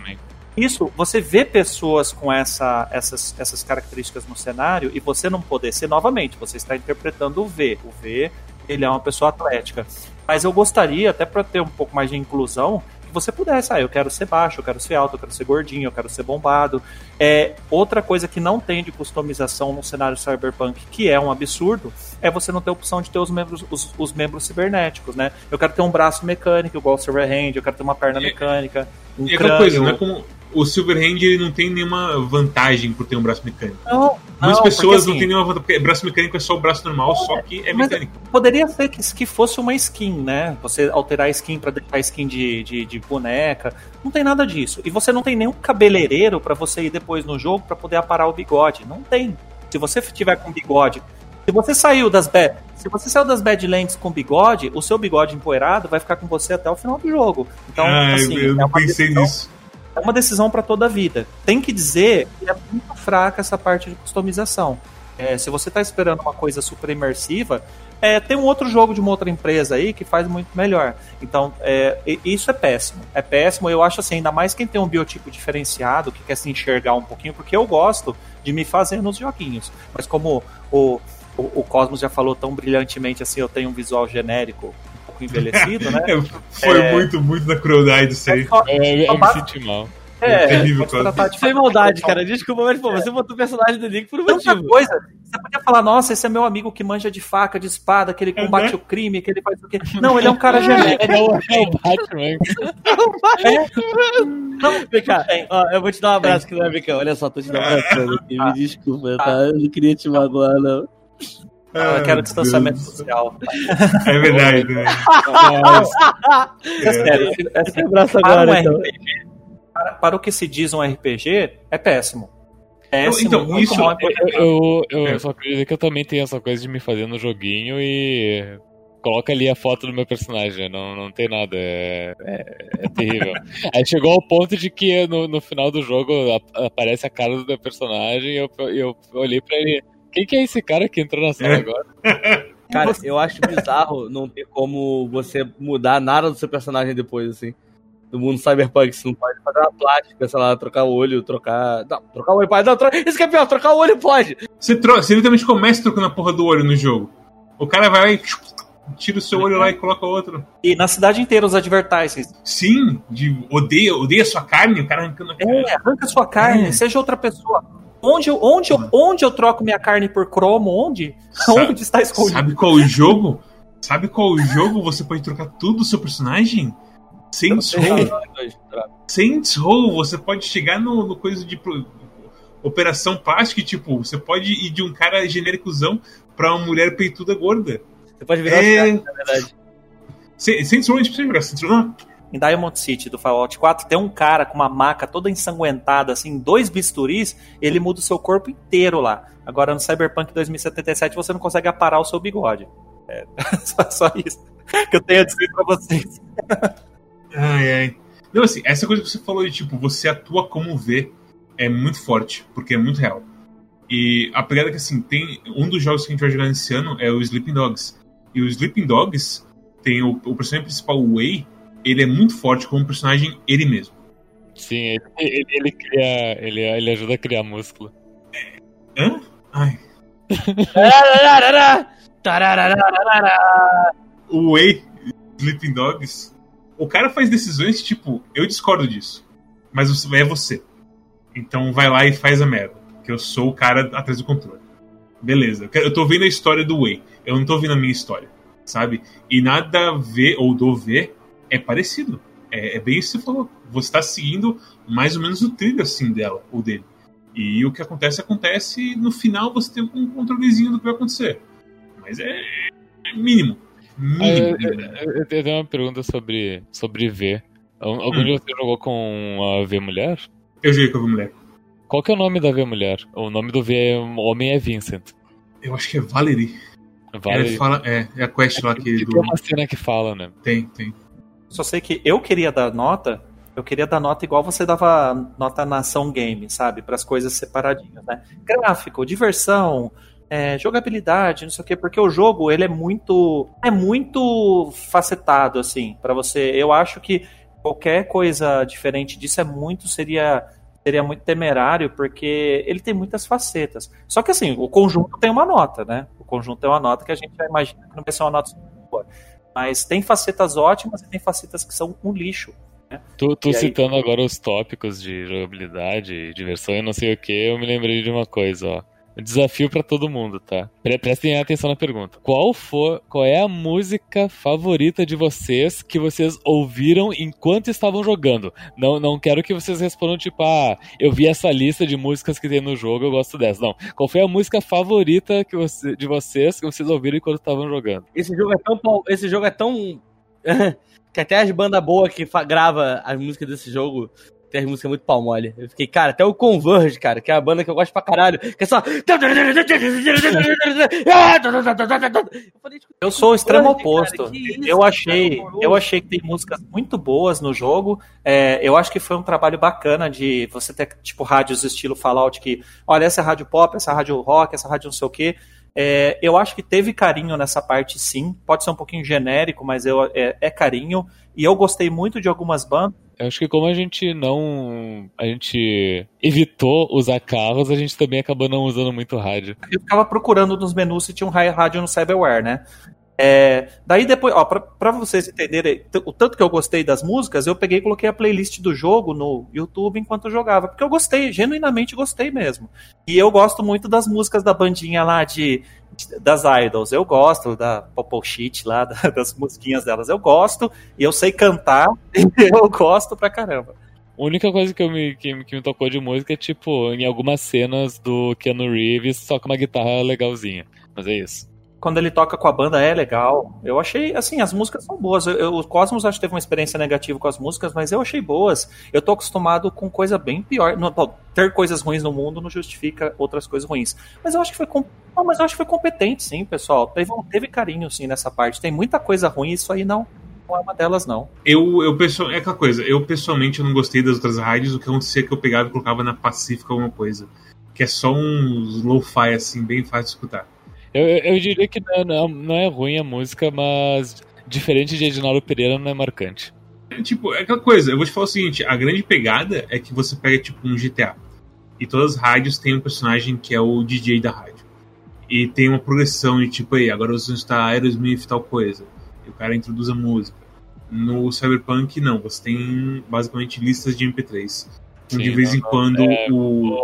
Speaker 5: Isso, você vê pessoas com essa, essas, essas características no cenário e você não poder ser novamente, você está interpretando o V. O V, ele é uma pessoa atlética. Mas eu gostaria, até para ter um pouco mais de inclusão, você pudesse, ah, eu quero ser baixo, eu quero ser alto, eu quero ser gordinho, eu quero ser bombado. É, outra coisa que não tem de customização no cenário cyberpunk, que é um absurdo, é você não ter a opção de ter os membros, os, os membros cibernéticos, né? Eu quero ter um braço mecânico, igual o Silverhand, eu quero ter uma perna mecânica, um
Speaker 2: E
Speaker 5: crânio.
Speaker 2: coisa, não é como. O Silverhand ele não tem nenhuma vantagem por ter um braço mecânico.
Speaker 5: Não,
Speaker 2: Muitas
Speaker 5: não,
Speaker 2: pessoas
Speaker 5: porque,
Speaker 2: não têm
Speaker 5: assim,
Speaker 2: nenhuma vantagem. Porque braço mecânico é só o braço normal, só que é mecânico.
Speaker 5: Poderia ser que, que fosse uma skin, né? Você alterar a skin pra deixar a skin de, de, de boneca. Não tem nada disso. E você não tem nenhum cabeleireiro pra você ir depois no jogo pra poder aparar o bigode. Não tem. Se você tiver com bigode. Se você saiu das bad, se você saiu das Badlands com bigode, o seu bigode empoeirado vai ficar com você até o final do jogo. Então,
Speaker 2: Ai,
Speaker 5: assim,
Speaker 2: eu
Speaker 5: é
Speaker 2: não pensei
Speaker 5: decisão-
Speaker 2: nisso.
Speaker 5: É uma decisão para toda a vida. Tem que dizer que é muito fraca essa parte de customização. É, se você está esperando uma coisa super imersiva, é, tem um outro jogo de uma outra empresa aí que faz muito melhor. Então, é, isso é péssimo. É péssimo. Eu acho assim, ainda mais quem tem um biotipo diferenciado, que quer se enxergar um pouquinho, porque eu gosto de me fazer nos joguinhos. Mas como o, o, o Cosmos já falou tão brilhantemente assim, eu tenho um visual genérico pouco envelhecido, né?
Speaker 2: É, Foi
Speaker 5: É.
Speaker 2: muito, muito na crueldade isso aí.
Speaker 5: É
Speaker 3: Eu, me
Speaker 5: basta-
Speaker 3: senti mal.
Speaker 5: é,
Speaker 2: terrível,
Speaker 5: pode tratar de
Speaker 4: Sem maldade, cara. Desculpa, mas pô, você botou o personagem do Nick por um
Speaker 5: Tanta
Speaker 4: motivo.
Speaker 5: coisa. Você podia falar, nossa, esse é meu amigo que manja de faca, de espada, que ele combate o crime, que ele faz o quê. Não, ele é um cara genérico.
Speaker 3: É o, é o Batman.
Speaker 4: Vem cá, ó, eu vou te dar um abraço aqui webcam. Olha só, tô te dando um abraço aqui. Me desculpa, tá? Eu não queria te magoar, não.
Speaker 5: Eu quero distanciamento
Speaker 2: Deus.
Speaker 5: social.
Speaker 2: É verdade, né?
Speaker 5: É sério, é
Speaker 4: abraço
Speaker 5: para um
Speaker 4: agora, então.
Speaker 5: RPG, para, para o que se diz um RPG, é péssimo. Péssimo,
Speaker 2: Então, isso-
Speaker 5: mal
Speaker 3: Eu, eu, eu
Speaker 2: É.
Speaker 3: só queria dizer que eu também tenho essa coisa de me fazer no joguinho e coloca ali a foto do meu personagem, não, não tem nada, é, é, é terrível. Aí chegou ao ponto de que no, no final do jogo a- aparece a cara do meu personagem e eu, eu olhei pra ele, quem que é esse cara que entrou na sala
Speaker 2: É.
Speaker 3: agora?
Speaker 4: Cara, eu acho bizarro não ter como você mudar nada do seu personagem depois, assim. Do mundo cyberpunk, você não pode fazer uma plástica, sei lá, trocar o olho, trocar. Não, trocar o olho pode. Não, troca... Isso que é pior, trocar o olho pode.
Speaker 2: Você, tro... você literalmente começa trocando a porra do olho no jogo. O cara vai lá e tira o seu olho lá e coloca outro.
Speaker 5: E na cidade inteira os advertisements.
Speaker 2: Sim, de odeia, odeia sua carne, o cara arrancando a carne.
Speaker 5: É, arranca sua carne,
Speaker 2: É.
Speaker 5: seja outra pessoa. Onde eu, onde, eu, onde eu troco minha carne por cromo? Onde?
Speaker 2: Sabe-
Speaker 5: Onde está escondido?
Speaker 2: Sabe qual o jogo? Sabe qual o jogo você pode trocar tudo do seu personagem? Saints Row. Saints Row, você pode chegar no, no coisa de pro- operação plástica, e, tipo, você pode ir de um cara genéricozão pra uma mulher peituda gorda.
Speaker 4: Você pode virar
Speaker 2: É...
Speaker 4: uma na verdade.
Speaker 2: Sa- Saints Row a gente precisa jogar. Saints Row não.
Speaker 5: Em Diamond City do Fallout 4 tem um cara com uma maca toda ensanguentada, assim, dois bisturis, ele muda o seu corpo inteiro lá. Agora no Cyberpunk 2077 você não consegue aparar o seu bigode. É, só, só isso. que eu tenho a dizer pra vocês.
Speaker 2: Ai, ai. Não, assim, essa coisa que você falou de tipo, você atua como vê, é muito forte, porque é muito real. E a pegada é que, assim, tem. Um dos jogos que a gente vai jogar nesse ano é o Sleeping Dogs. E o Sleeping Dogs tem o, o personagem principal, o Wei, ele é muito forte como personagem ele mesmo.
Speaker 3: Sim, ele, ele, ele cria. Ele, ele ajuda a criar músculo.
Speaker 2: Hã? Ai. O Wei, Sleeping Dogs, o cara faz decisões tipo, eu discordo disso, mas é você. Então vai lá e faz a merda, que eu sou o cara atrás do controle. Beleza, eu tô vendo a história do Wei, eu não tô vendo a minha história, sabe? E nada a ver ou do ver é parecido. É, é bem isso que você falou. Você tá seguindo mais ou menos o trilho assim dela, ou dele. E o que acontece, acontece, e no final você tem um controlezinho do que vai acontecer. Mas é mínimo. Mínimo.
Speaker 3: Ah, eu, eu, tenho uma pergunta sobre, sobre V. Algum
Speaker 2: Hum.
Speaker 3: dia você jogou com a V mulher?
Speaker 2: Eu joguei com a mulher.
Speaker 3: Qual que é o nome da V mulher? O nome do V homem é Vincent.
Speaker 2: Eu acho que é Valerie.
Speaker 3: Vale.
Speaker 2: Ela fala, é, é a quest lá que
Speaker 3: Tem
Speaker 2: do...
Speaker 3: uma cena que fala, né?
Speaker 2: Tem, tem.
Speaker 5: Só sei que eu queria dar nota, eu queria dar nota igual você dava nota na ação game, sabe? Para as coisas separadinhas, né? Gráfico, diversão, é, jogabilidade, não sei o quê, porque o jogo ele é muito é muito facetado assim para você. Eu acho que qualquer coisa diferente disso é muito seria seria muito temerário porque ele tem muitas facetas. Só que assim, o conjunto tem uma nota, né? O conjunto tem uma nota que a gente já imagina que não vai ser uma nota boa. Mas tem facetas ótimas e tem facetas que são um lixo.
Speaker 3: Tu, tu
Speaker 5: E aí-
Speaker 3: citando agora os tópicos de jogabilidade, diversão e não sei o que, eu me lembrei de uma coisa, ó. Desafio pra todo mundo, tá? Pre- prestem atenção na pergunta. Qual for, qual é a música favorita de vocês que vocês ouviram enquanto estavam jogando? Não, não quero que vocês respondam tipo, ah, eu vi essa lista de músicas que tem no jogo, eu gosto dessa. Não. Qual foi a música favorita que você, de vocês que vocês ouviram enquanto estavam jogando?
Speaker 4: Esse jogo é tão. Esse jogo é tão. que até as bandas boas que grava as músicas desse jogo tem as músicas muito pau mole. Eu fiquei, cara, até o Converge, cara, que é a banda que eu gosto pra caralho, que é só. Eu
Speaker 5: sou o extremo oposto.
Speaker 4: cara, isso,
Speaker 5: eu achei,
Speaker 4: cara,
Speaker 5: eu achei que tem músicas muito boas no jogo. É, eu acho que foi um trabalho bacana de você ter tipo rádios estilo Fallout que, olha, essa é rádio pop, essa é rádio rock, essa é rádio não sei o quê. É, eu acho que teve carinho nessa parte, sim. Pode ser um pouquinho genérico, mas eu, é, é carinho. E eu gostei muito de algumas bandas.
Speaker 3: Eu acho que como a gente não. A gente evitou usar carros, a gente também acabou não usando muito rádio.
Speaker 5: Eu ficava procurando nos menus se tinha um rádio no Cyberware, né? É, daí depois, ó, pra, pra vocês entenderem o tanto que eu gostei das músicas, eu peguei e coloquei a playlist do jogo no YouTube enquanto eu jogava, porque eu gostei, genuinamente gostei mesmo. E eu gosto muito das músicas da bandinha lá de- das idols, eu gosto da Popo Shit lá, da- das musiquinhas delas, eu gosto, e eu sei cantar, eu gosto pra caramba.
Speaker 3: A única coisa que, eu me, que, que me tocou de música é, tipo, em algumas cenas do Keanu Reeves, só com uma guitarra legalzinha. Mas é isso.
Speaker 5: quando ele toca com a banda é legal. Eu achei, assim, as músicas são boas. Eu, eu- o Cosmos acho que teve uma experiência negativa com as músicas, mas eu achei boas. Eu tô acostumado com coisa bem pior. Não, ter coisas ruins no mundo não justifica outras coisas ruins. Mas eu acho que foi com- não, mas eu acho que foi competente, sim, pessoal. Teve, teve carinho, sim, nessa parte. Tem muita coisa ruim, isso aí não, não é uma delas, não.
Speaker 2: Eu, eu pessoal, é aquela coisa, eu pessoalmente eu não gostei das outras rádios, o que acontecia é que eu pegava e colocava na Pacífica alguma coisa. Que é só um lo-fi, assim, bem fácil de escutar.
Speaker 3: Eu, eu, diria que não, não, não é ruim a música, mas diferente de Edinaldo Pereira, não é marcante.
Speaker 2: É, tipo, é aquela coisa, eu vou te falar o seguinte, a grande pegada é que você pega, tipo, um GTA. E todas as rádios têm um personagem que é o DJ da rádio. E tem uma progressão de tipo, aí, agora você está Aerosmith e tal coisa. E o cara introduz a música. No Cyberpunk, não, você tem basicamente listas de MP3.
Speaker 3: Sim,
Speaker 2: de vez
Speaker 3: não,
Speaker 2: em quando
Speaker 3: é,
Speaker 2: o,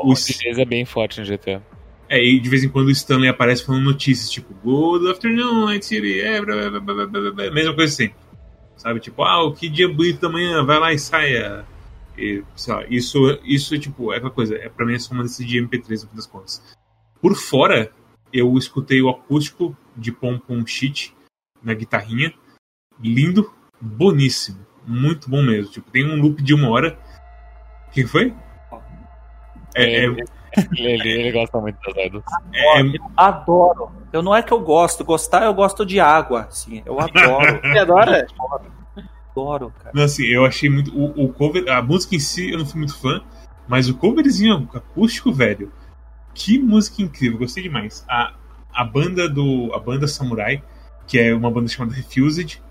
Speaker 3: O,
Speaker 2: o,
Speaker 3: é bem forte no GTA.
Speaker 2: É, e de vez em quando o Stanley aparece falando notícias, tipo, Good afternoon, Night City, é, blá, blá, blá, blá, mesma coisa sempre. Sabe, tipo, ah, que dia bonito da manhã, vai lá e saia. E, sei lá, isso, isso, tipo, é aquela coisa, é, pra mim é só uma desses de MP3, no fim das contas. Por fora, eu escutei o acústico de Pom Pom Shit na guitarrinha, lindo, boníssimo, muito bom mesmo. Tipo, tem um loop de uma hora. O que que foi? É, é,
Speaker 3: Ele, ele, ele gosta muito das idols.
Speaker 2: É,
Speaker 5: Eu adoro. Eu não é que eu gosto, gostar eu gosto de água, assim. Eu adoro.
Speaker 4: Você adora?
Speaker 5: adoro, cara.
Speaker 2: não, assim, eu achei muito. O, o cover, a música em si eu não fui muito fã, mas o coverzinho acústico, velho. Que música incrível, gostei demais. A, a banda do. A banda Samurai, que é uma banda chamada Refused,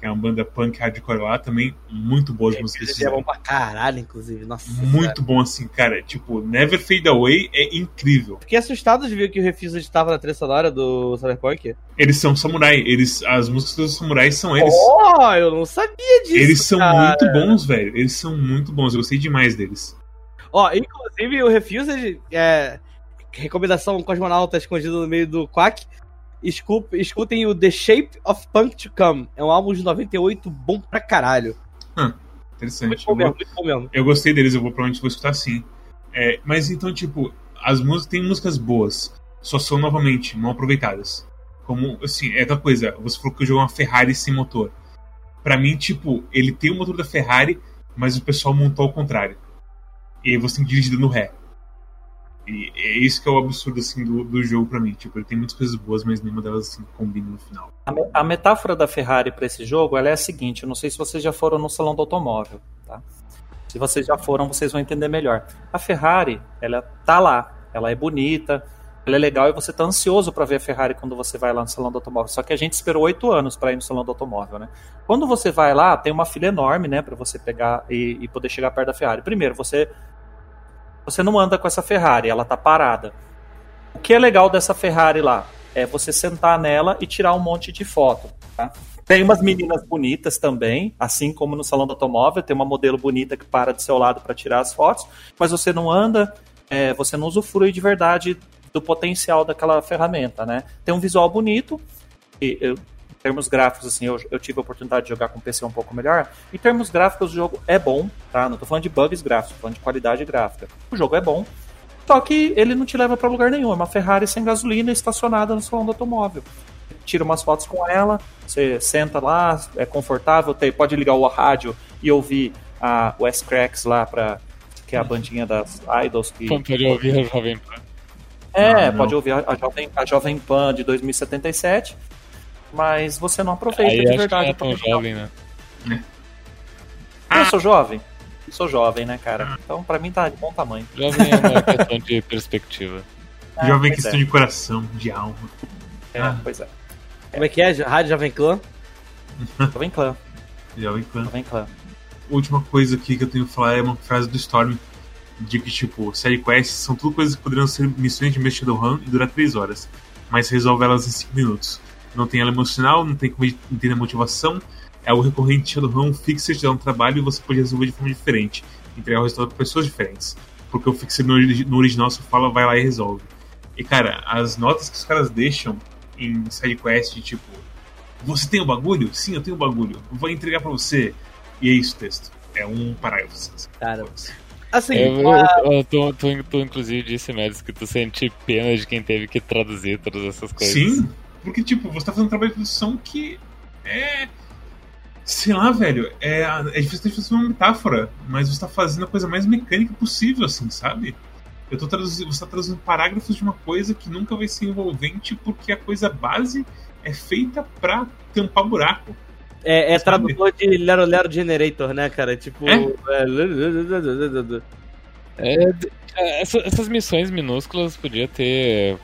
Speaker 2: que é uma banda punk hardcore lá, também muito boas músicas.
Speaker 4: Esse é bom pra caralho, inclusive. Nossa.
Speaker 2: Muito bom, assim, cara. Tipo, Never Fade Away é incrível.
Speaker 4: Fiquei assustado de ver que o Refused estava na trilha sonora do Cyberpunk.
Speaker 2: Eles são samurai, eles, as músicas dos samurais são eles.
Speaker 4: Oh, eu não sabia disso.
Speaker 2: eles são
Speaker 4: cara.
Speaker 2: muito bons, velho. Eles são muito bons. Eu gostei demais deles.
Speaker 4: Ó, inclusive o Refused é. Recomendação cosmonauta escondido no meio do Quack. Escu- Escutem o The Shape of Punk to Come. É um álbum de 98 bom pra caralho.
Speaker 2: Interessante.
Speaker 4: Muito bom
Speaker 2: Eu,
Speaker 4: mesmo, muito bom mesmo.
Speaker 2: eu gostei deles, eu vou provavelmente vou escutar sim. É, mas então, tipo, as músicas tem músicas boas, só são novamente mal aproveitadas. Como, assim, é aquela coisa, você falou que o jogo é uma Ferrari sem motor. Pra mim, tipo, ele tem o motor da Ferrari, mas o pessoal montou ao contrário. E aí você tem que dirigir no ré. E é isso que é o absurdo, assim, do, do jogo pra mim. Tipo, ele tem muitas coisas boas, mas nenhuma delas, assim, combina no final.
Speaker 5: A, me- a metáfora da Ferrari para esse jogo é a seguinte: eu não sei se vocês já foram no salão do automóvel, tá? Se vocês já foram, vocês vão entender melhor. A Ferrari, ela tá lá, ela é bonita, ela é legal e você tá ansioso para ver a Ferrari quando você vai lá no salão do automóvel. Só que a gente esperou oito anos para ir no salão do automóvel, né? Quando você vai lá, tem uma fila enorme, né, para você pegar e, e poder chegar perto da Ferrari. Primeiro, você você não anda com essa Ferrari, ela tá parada. O que é legal dessa Ferrari lá é você sentar nela e tirar um monte de foto. Tá? Tem umas meninas bonitas também, assim como no salão do automóvel, tem uma modelo bonita que para do seu lado para tirar as fotos, mas você não anda, é, você não usufrui de verdade do potencial daquela ferramenta, né? Tem um visual bonito, e eu, termos gráficos, assim, eu, eu tive a oportunidade de jogar com PC um pouco melhor. Em termos gráficos, o jogo é bom, tá? Não tô falando de bugs gráficos, tô falando de qualidade gráfica. O jogo é bom, só que ele não te leva para lugar nenhum. É uma Ferrari sem gasolina estacionada no salão do automóvel. Tira umas fotos com ela, você senta lá, é confortável, tem, pode ligar o rádio e ouvir a West Cracks lá, pra, que é a bandinha das idols. Que,
Speaker 3: ele ouvir a Jovem Pan.
Speaker 5: é,
Speaker 2: Ah, não.
Speaker 5: pode ouvir a, a Jovem, a Jovem Pan de 2077, mas você não aproveita
Speaker 3: Aí
Speaker 5: de
Speaker 3: acho que não
Speaker 5: verdade.
Speaker 3: é tão jovem, né?
Speaker 5: Eu sou jovem. Sou jovem, né, cara? Então, pra mim, tá de bom tamanho.
Speaker 3: Jovem é uma questão de perspectiva.
Speaker 5: Ah,
Speaker 2: Jovem
Speaker 5: pois
Speaker 2: questão
Speaker 5: é.
Speaker 2: de coração, de alma.
Speaker 5: É,
Speaker 2: Ah.
Speaker 5: pois é.
Speaker 4: Como é que é? Rádio Jovem Clã?
Speaker 5: Jovem Clã.
Speaker 2: Jovem Clã.
Speaker 5: Jovem Clã.
Speaker 2: última coisa aqui que eu tenho que falar é uma frase do Storm de que, tipo, série quests são tudo coisas que poderiam ser missões de Mestre Shadowrun e durar 3 horas, mas resolve elas em 5 minutos. Não tem ela emocional, não tem como entender a motivação, é o recorrente de Shadowrun, o Fixer te dá um trabalho e você pode resolver de forma diferente, entregar o resultado para pessoas diferentes. Porque o Fixer no, no original só fala, vai lá e resolve. E cara, as notas que os caras deixam em sidequest, de, tipo, você tem o bagulho? Sim, eu tenho o bagulho. Vou entregar pra você. E é isso o texto. É um parágrafo.
Speaker 4: Cara, assim,
Speaker 3: Eu,
Speaker 4: a-
Speaker 3: eu, eu, tu, tu, tu, inclusive, disse, Médici, que tu sente pena de quem teve que traduzir todas essas coisas.
Speaker 2: Sim, porque, tipo, você tá fazendo um trabalho de produção que é. Sei lá, velho. É, é difícil de fazer uma metáfora, mas você tá fazendo a coisa mais mecânica possível, assim, sabe? Eu tô traduzindo, você tá traduzindo parágrafos de uma coisa que nunca vai ser envolvente porque a coisa base é feita pra tampar buraco.
Speaker 4: é, é tradutor de Lero Lero Generator, né, cara? Tipo.
Speaker 2: É?
Speaker 4: é,
Speaker 3: É, é, essa- essas missões minúsculas podia ter,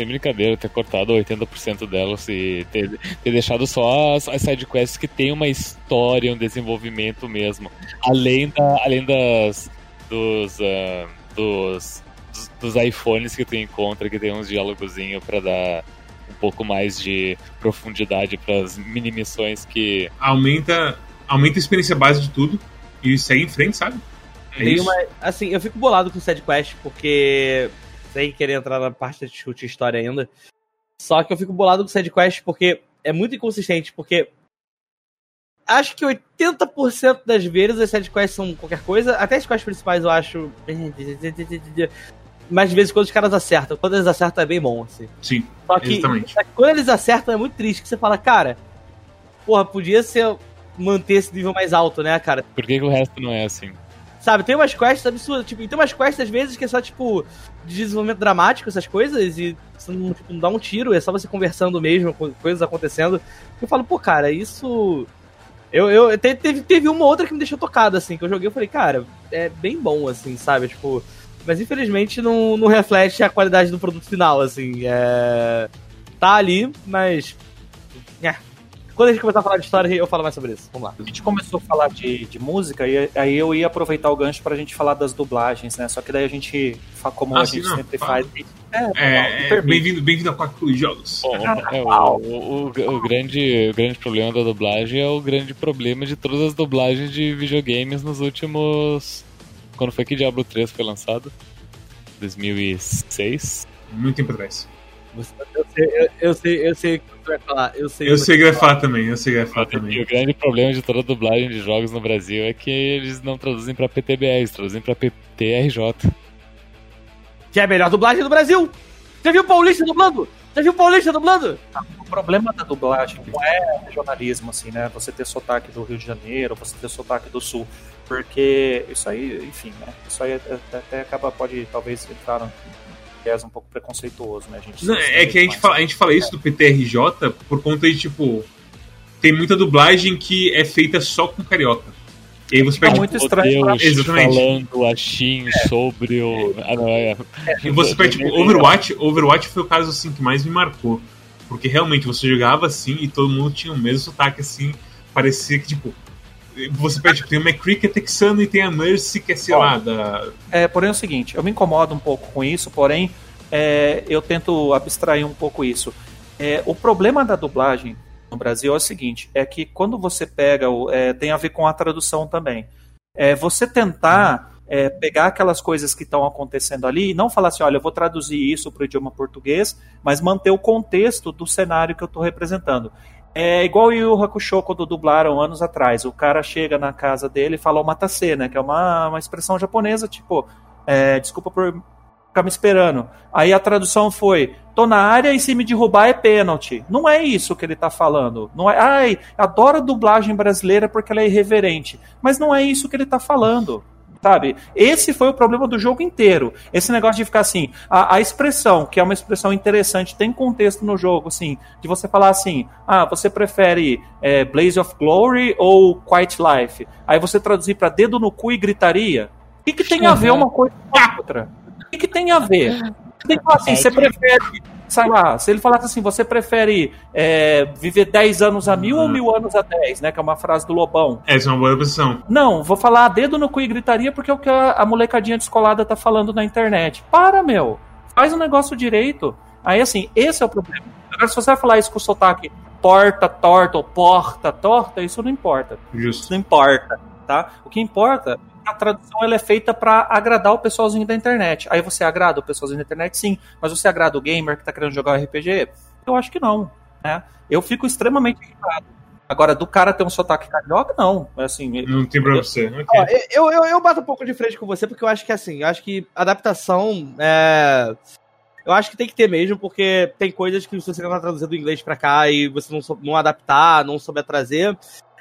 Speaker 3: sem brincadeira, ter cortado 80% delas e ter, ter deixado só as, as sidequests que tem uma história, um desenvolvimento mesmo. Além, da, além das. dos. ah, dos, dos, dos iPhones que tu encontra, que tem uns diálogozinhos pra dar um pouco mais de profundidade pras mini missões que.
Speaker 2: Aumenta, aumenta a experiência base de tudo e segue em frente, sabe? É
Speaker 4: Tem
Speaker 2: isso.
Speaker 4: uma, assim, eu fico bolado com o SideQuest, porque. Sem querer entrar na parte de chute história ainda. Só que eu fico bolado com o SideQuest porque é muito inconsistente, porque. Acho que 80% das vezes as sidequests são qualquer coisa. Até as quests principais eu acho. Mas de vez em quando os caras acertam. Quando eles acertam é bem bom, assim.
Speaker 2: Sim,
Speaker 4: Só que
Speaker 2: exatamente.
Speaker 4: quando eles acertam é muito triste, que você fala, cara, porra, podia ser manter esse nível mais alto, né, cara?
Speaker 3: Por que, que o resto não é assim?
Speaker 4: Sabe, tem umas quests absurdas, tipo, e tem umas quests às vezes que é só, tipo, de desenvolvimento dramático, essas coisas, e você não, tipo, não dá um tiro, é só você conversando mesmo, coisas acontecendo. Eu falo, pô, cara, isso. Eu, eu teve, teve uma outra que me deixou tocado, assim, que eu joguei, eu falei, cara, é bem bom, assim, sabe? Tipo. Mas infelizmente não, não reflete a qualidade do produto final, assim. É... Tá ali, mas. É, quando a gente começar a falar de história, eu falo mais sobre isso. Vamos lá.
Speaker 5: A gente começou a falar de, de música e aí eu ia aproveitar o gancho pra gente falar das dublagens, né? Só que daí a gente, como
Speaker 2: Ah,
Speaker 5: a gente
Speaker 2: não,
Speaker 5: sempre
Speaker 2: fala.
Speaker 5: faz. É,
Speaker 2: É,
Speaker 5: permite.
Speaker 2: bem-vindo bem a Quack Jogos.
Speaker 3: Bom, é, o, o, o- o grande, o grande problema da dublagem é o grande problema de todas as dublagens de videogames nos últimos. Quando foi que Diablo 3 foi lançado? 2006?
Speaker 2: Muito tempo atrás.
Speaker 4: Eu sei, eu, eu sei, eu sei vai falar. Eu sei.
Speaker 2: Eu
Speaker 4: o
Speaker 2: sei grafar também, eu sei grafar
Speaker 3: E
Speaker 2: também.
Speaker 3: o grande problema de toda dublagem de jogos no Brasil é que eles não traduzem pra PTBR, eles traduzem pra PTRJ.
Speaker 4: Que é a melhor dublagem do Brasil! Já viu o Paulista dublando? Já viu o Paulista dublando?
Speaker 5: O problema da dublagem não é regionalismo, assim, né? Você ter sotaque do Rio de Janeiro, você ter sotaque do Sul. Porque isso aí, enfim, né? Isso aí até, acaba, pode talvez entrar viés um pouco preconceituoso, né? A gente
Speaker 2: Não, é que a gente, fala, a gente fala isso do PTRJ por conta de, tipo, tem muita dublagem que é feita só com carioca. E aí você
Speaker 5: Fica
Speaker 2: perde.
Speaker 5: muito estranho pra-
Speaker 3: Deus
Speaker 2: Exatamente.
Speaker 3: falando assim sobre o. Ah, não, é.
Speaker 2: E você perde, tipo, Overwatch, Overwatch foi o caso, assim, que mais me marcou. Porque realmente você jogava assim e todo mundo tinha o mesmo sotaque, assim. Parecia que, tipo. Você perde, tipo, tem o McCree que é texano e tem a Mercy que é, sei lá, da.
Speaker 5: É, porém é o seguinte, eu me incomodo um pouco com isso, porém é, eu tento abstrair um pouco isso. É, o problema da dublagem no Brasil é o seguinte, é que quando você pega, o, é, tem a ver com a tradução também. É, você tentar é, pegar aquelas coisas que estão acontecendo ali e não falar assim, olha, eu vou traduzir isso para o idioma português, mas manter o contexto do cenário que eu estou representando. É igual o Yu Hakusho quando dublaram anos atrás. O cara chega na casa dele e fala o matase, né? Que é uma, uma expressão japonesa, tipo, é, desculpa por ficar me esperando. Aí a tradução foi: tô na área e se me derrubar é pênalti. Não é isso que ele tá falando. Não é, ai, adoro a dublagem brasileira porque ela é irreverente. Mas não é isso que ele tá falando. Sabe? Esse foi o problema do jogo inteiro. Esse negócio de ficar assim, a, a expressão, que é uma expressão interessante, tem contexto no jogo, assim, de você falar assim, ah, você prefere é, Blaze of Glory ou Quiet Life? Aí você traduzir para dedo no cu e gritaria. O que, que tem a ver uma coisa com a outra? O que, que tem a ver? Você tem que falar assim, você prefere, sei lá, se ele falasse assim, você prefere é, viver 10 anos a mil ou mil anos a 10, né? Que é uma frase do Lobão.
Speaker 2: Essa é uma boa posição.
Speaker 5: Não, vou falar dedo no cu e gritaria porque é o que a, a molecadinha descolada tá falando na internet. Para, meu. Faz o negócio direito. Aí, assim, esse é o problema. Agora, se você vai falar isso com o sotaque porta, torta ou porta, torta, isso não importa. Isso
Speaker 2: Justo.
Speaker 5: não importa, tá? O que importa a tradução ela é feita para agradar o pessoalzinho da internet. Aí você agrada o pessoalzinho da internet, sim. Mas você agrada o gamer que tá querendo jogar um RPG? Eu acho que não, né? Eu fico extremamente irritado. Agora, do cara ter um sotaque carioca, não. É Assim,
Speaker 2: Não tem pra você. Ok.
Speaker 4: Ó, eu, eu, eu bato um pouco de frente com você, porque eu acho que assim, eu acho que adaptação é. Eu acho que tem que ter mesmo, porque tem coisas que se você tentar traduzir do inglês pra cá e você não, sou- não adaptar, não souber trazer,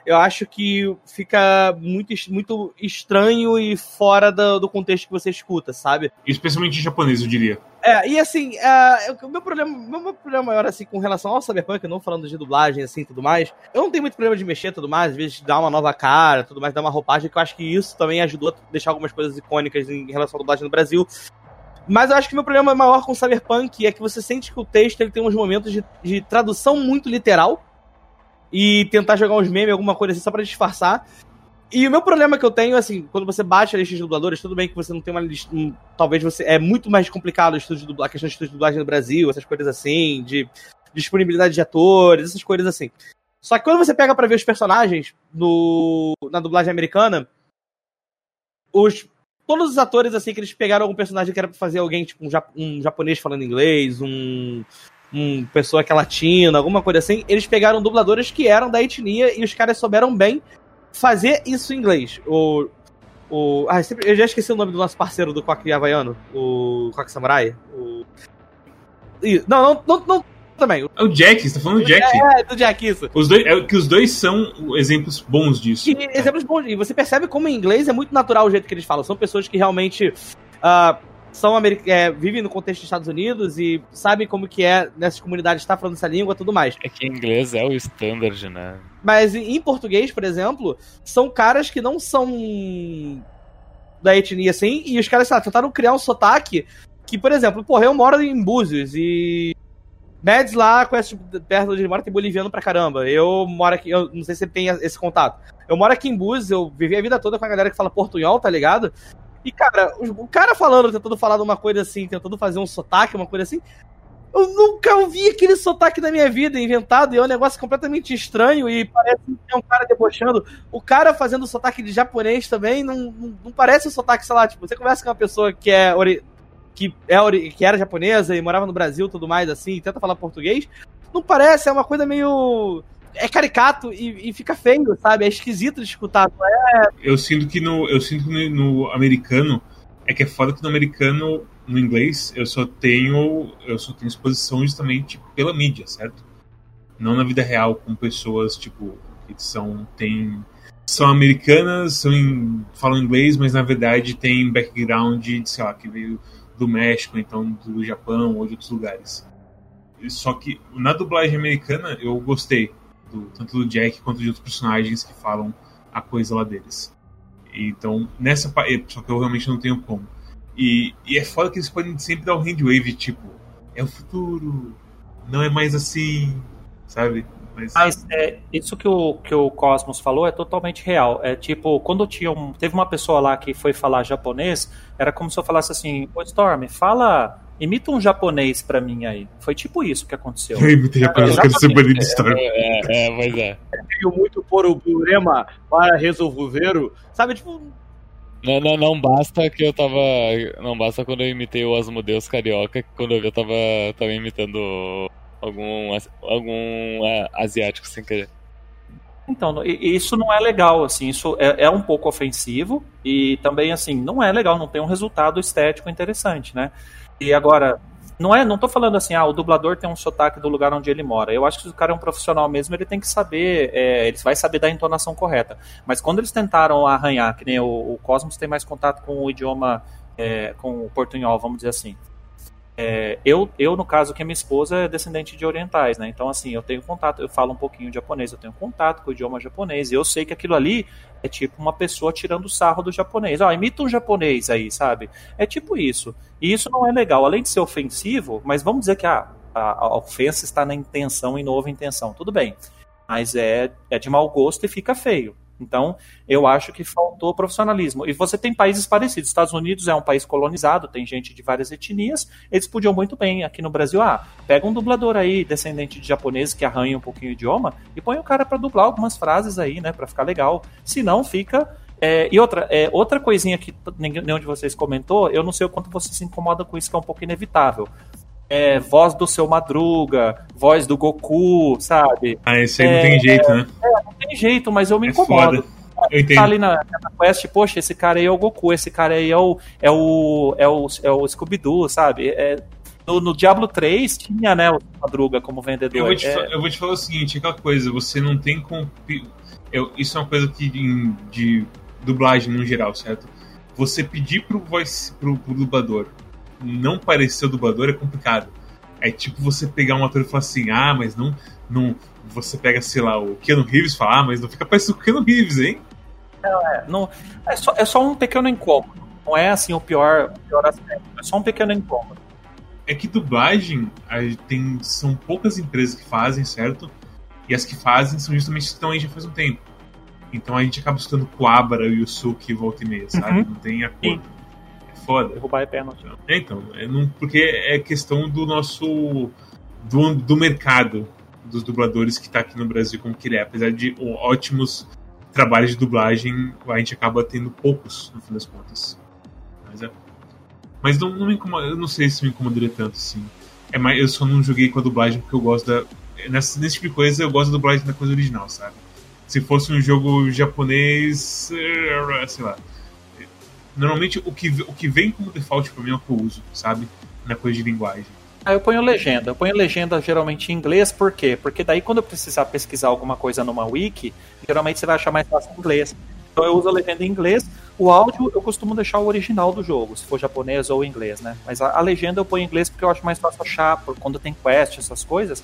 Speaker 4: eu acho que fica muito, muito estranho e fora do, do contexto que você escuta, sabe?
Speaker 2: Especialmente em japonês, eu diria.
Speaker 4: É, e assim, é, o meu problema, meu, meu problema maior, assim, com relação ao Cyberpunk, não falando de dublagem, assim, tudo mais, eu não tenho muito problema de mexer tudo mais, às vezes dar uma nova cara, tudo mais, dar uma roupagem, que eu acho que isso também ajudou a deixar algumas coisas icônicas em relação à dublagem no Brasil. Mas eu acho que meu problema maior com o Cyberpunk é que você sente que o texto ele tem uns momentos de, de tradução muito literal e tentar jogar uns memes, alguma coisa assim, só pra disfarçar. E o meu problema que eu tenho, assim, quando você baixa a lista de dubladores, tudo bem que você não tem uma lista. um, talvez você. É muito mais complicado de dublagem, a questão de estudo de dublagem no Brasil, essas coisas assim, de disponibilidade de atores, essas coisas assim. Só que quando você pega pra ver os personagens no, na dublagem americana, os, todos os atores, assim, que eles pegaram algum personagem que era pra fazer alguém, tipo, um, um japonês falando inglês, um. Um pessoa que é latina, alguma coisa assim, eles pegaram dubladores que eram da etnia e os caras souberam bem fazer isso em inglês. O. o ah, sempre, eu já esqueci o nome do nosso parceiro do Coque Havaiano, o Coque Samurai. O, não, não, não, não, também.
Speaker 2: É o Jack, você tá falando do Jack.
Speaker 4: É, do Jack, isso.
Speaker 2: Os dois, é que os dois são exemplos bons disso.
Speaker 4: E, exemplos bons. E você percebe como em inglês é muito natural o jeito que eles falam. São pessoas que realmente uh, são é, vivem no contexto dos Estados Unidos e sabem como que é nessas comunidades estar falando essa língua e tudo mais.
Speaker 3: É que inglês é o standard, né?
Speaker 4: Mas em português, por exemplo, são caras que não são da etnia assim, e os caras, tentaram criar um sotaque que, por exemplo, porra, eu moro em Búzios e Mads lá conhece perto de mora tem boliviano pra caramba. Eu moro aqui, eu não sei se você tem esse contato. Eu moro aqui em Búzios, eu vivi a vida toda com a galera que fala portunhol, tá ligado? E, cara, o cara falando, tentando falar de uma coisa assim, tentando fazer um sotaque, uma coisa assim. Eu nunca ouvi aquele sotaque na minha vida inventado, e é um negócio completamente estranho e parece que é um cara debochando. O cara fazendo sotaque de japonês também não, não, não parece um sotaque, sei lá, tipo, você conversa com uma pessoa que é ori que, é ori que era japonesa e morava no Brasil tudo mais assim, e tenta falar português, não parece, é uma coisa meio é caricato e, e, fica feio, sabe? É esquisito de escutar. É...
Speaker 2: Eu sinto que no, eu sinto que no, no, americano é que é foda que no americano, no inglês, eu só tenho eu só tenho exposição justamente pela mídia, certo? Não na vida real com pessoas tipo que são tem são americanas, são falam inglês, mas na verdade tem background, de, sei lá, que veio do México, então do Japão ou de outros lugares. Só que na dublagem americana eu gostei do, tanto do Jack quanto de outros personagens que falam a coisa lá deles. Então, nessa só que eu realmente não tenho como. E, e é foda que eles podem sempre dar um handwave, tipo, é o futuro, não é mais assim, sabe?
Speaker 5: Mas, Mas é, isso que o, que o Cosmos falou é totalmente real. É tipo, quando tinha um, teve uma pessoa lá que foi falar japonês, era como se eu falasse assim, ô Storm, fala Imita um japonês pra mim aí. Foi tipo isso que aconteceu.
Speaker 2: Eu imitei japonês, é, quero ser banido de história.
Speaker 3: É, é, é, pois é.
Speaker 4: Veio muito por o problema para resolver. Sabe, tipo.
Speaker 3: Não, não, não basta que eu tava. Não basta quando eu imitei o Asmodeus Carioca, que quando eu vi eu tava, tava imitando algum, algum é, asiático sem querer.
Speaker 5: Então, isso não é legal, assim, isso é, é, um pouco ofensivo e também, assim, não é legal, não tem um resultado estético interessante, né? E agora, não é, não tô falando assim, ah, o dublador tem um sotaque do lugar onde ele mora. Eu acho que se o cara é um profissional mesmo, ele tem que saber, é, ele vai saber da entonação correta. Mas quando eles tentaram arranhar, que nem o, o Cosmos tem mais contato com o idioma, é, com o portunhol, vamos dizer assim. É, eu, eu, no caso, que a minha esposa é descendente de orientais, né? Então, assim, eu tenho contato, eu falo um pouquinho de japonês, eu tenho contato com o idioma japonês, e eu sei que aquilo ali é tipo uma pessoa tirando sarro do japonês. Ó, imita um japonês aí, sabe? É tipo isso. E isso não é legal. Além de ser ofensivo, mas vamos dizer que ah, a, a ofensa está na intenção e houve intenção. Tudo bem. Mas é, é de mau gosto e fica feio. Então, eu acho que faltou profissionalismo. E você tem países parecidos. Estados Unidos é um país colonizado, tem gente de várias etnias. Eles podiam muito bem aqui no Brasil. Ah, pega um dublador aí, descendente de japonês que arranha um pouquinho o idioma, e põe o cara para dublar algumas frases aí, né, para ficar legal. Se não, fica. É, e outra, é, outra coisinha que nenhum de vocês comentou, eu não sei o quanto você se incomoda com isso, que é um pouco inevitável. É, voz do seu Madruga, voz do Goku, sabe?
Speaker 2: Ah, isso aí é, não tem jeito, né?
Speaker 5: É, não tem jeito, mas eu me é incomodo. Foda. Eu entendo. Tá ali na, na quest, poxa, esse cara aí é o Goku, esse cara aí é o, é o, é o, é o Scooby-Doo, sabe? É, no, no, Diablo 3 tinha, né, o Madruga como vendedor.
Speaker 2: Eu vou, te, é... eu vou te falar o seguinte, aquela coisa, você não tem como... Eu, isso é uma coisa que de, de dublagem no geral, certo? Você pedir pro, voice, pro, pro dublador não parecer o dublador é complicado. É tipo você pegar um ator e falar assim, ah, mas não, não. Você pega, sei lá, o Keanu Reeves e fala, ah, mas não fica parecendo com o Keanu Reeves, hein?
Speaker 5: Não, é, não, é, só, é só um pequeno incômodo. Não é assim o pior, o pior aspecto. É só um pequeno incômodo.
Speaker 2: É que dublagem tem, são poucas empresas que fazem, certo? E as que fazem são justamente que estão aí já faz um tempo. Então a gente acaba escutando Coabra e o Suki volta e meia, sabe? Uhum. Não tem acordo. Sim foda.
Speaker 5: Derrubar é pênalti.
Speaker 2: É, então, é não, porque é questão do nosso. do, do mercado dos dubladores que está aqui no Brasil como que ele é. Apesar de ótimos trabalhos de dublagem, a gente acaba tendo poucos, no fim das contas. Mas é. Mas não, não me incomoda, eu não sei se me incomodaria tanto assim. É mais, eu só não joguei com a dublagem porque eu gosto da. Nessa, nesse tipo de coisa eu gosto da dublagem da coisa original, sabe? Se fosse um jogo japonês, eh, sei lá Normalmente o que, o que vem como default pra mim é o que eu uso, sabe? Na coisa de linguagem.
Speaker 5: Aí eu ponho legenda. Eu ponho legenda geralmente em inglês, por quê? Porque daí quando eu precisar pesquisar alguma coisa numa wiki, geralmente você vai achar mais fácil em inglês. Então eu uso a legenda em inglês. O áudio eu costumo deixar o original do jogo, se for japonês ou inglês, né? Mas a, a legenda eu ponho em inglês porque eu acho mais fácil achar, por quando tem quest, essas coisas,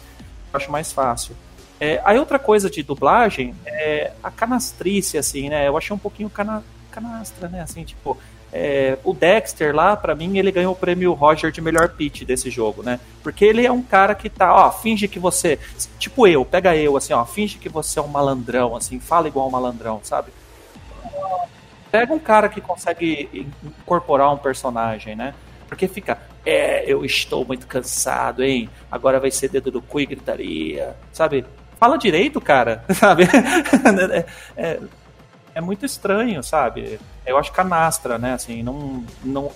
Speaker 5: eu acho mais fácil. É, aí outra coisa de dublagem é a canastrice, assim, né? Eu achei um pouquinho cana, canastra, né? Assim, tipo, é, o Dexter lá, para mim, ele ganhou o prêmio Roger de melhor pitch desse jogo, né? Porque ele é um cara que tá, ó, finge que você. Tipo eu, pega eu, assim, ó, finge que você é um malandrão, assim, fala igual um malandrão, sabe? Pega um cara que consegue incorporar um personagem, né? Porque fica, é, eu estou muito cansado, hein? Agora vai ser dedo do cu e gritaria, sabe? Fala direito, cara, sabe? é, é, muito estranho, sabe? Eu acho canastra, né? Assim, não, não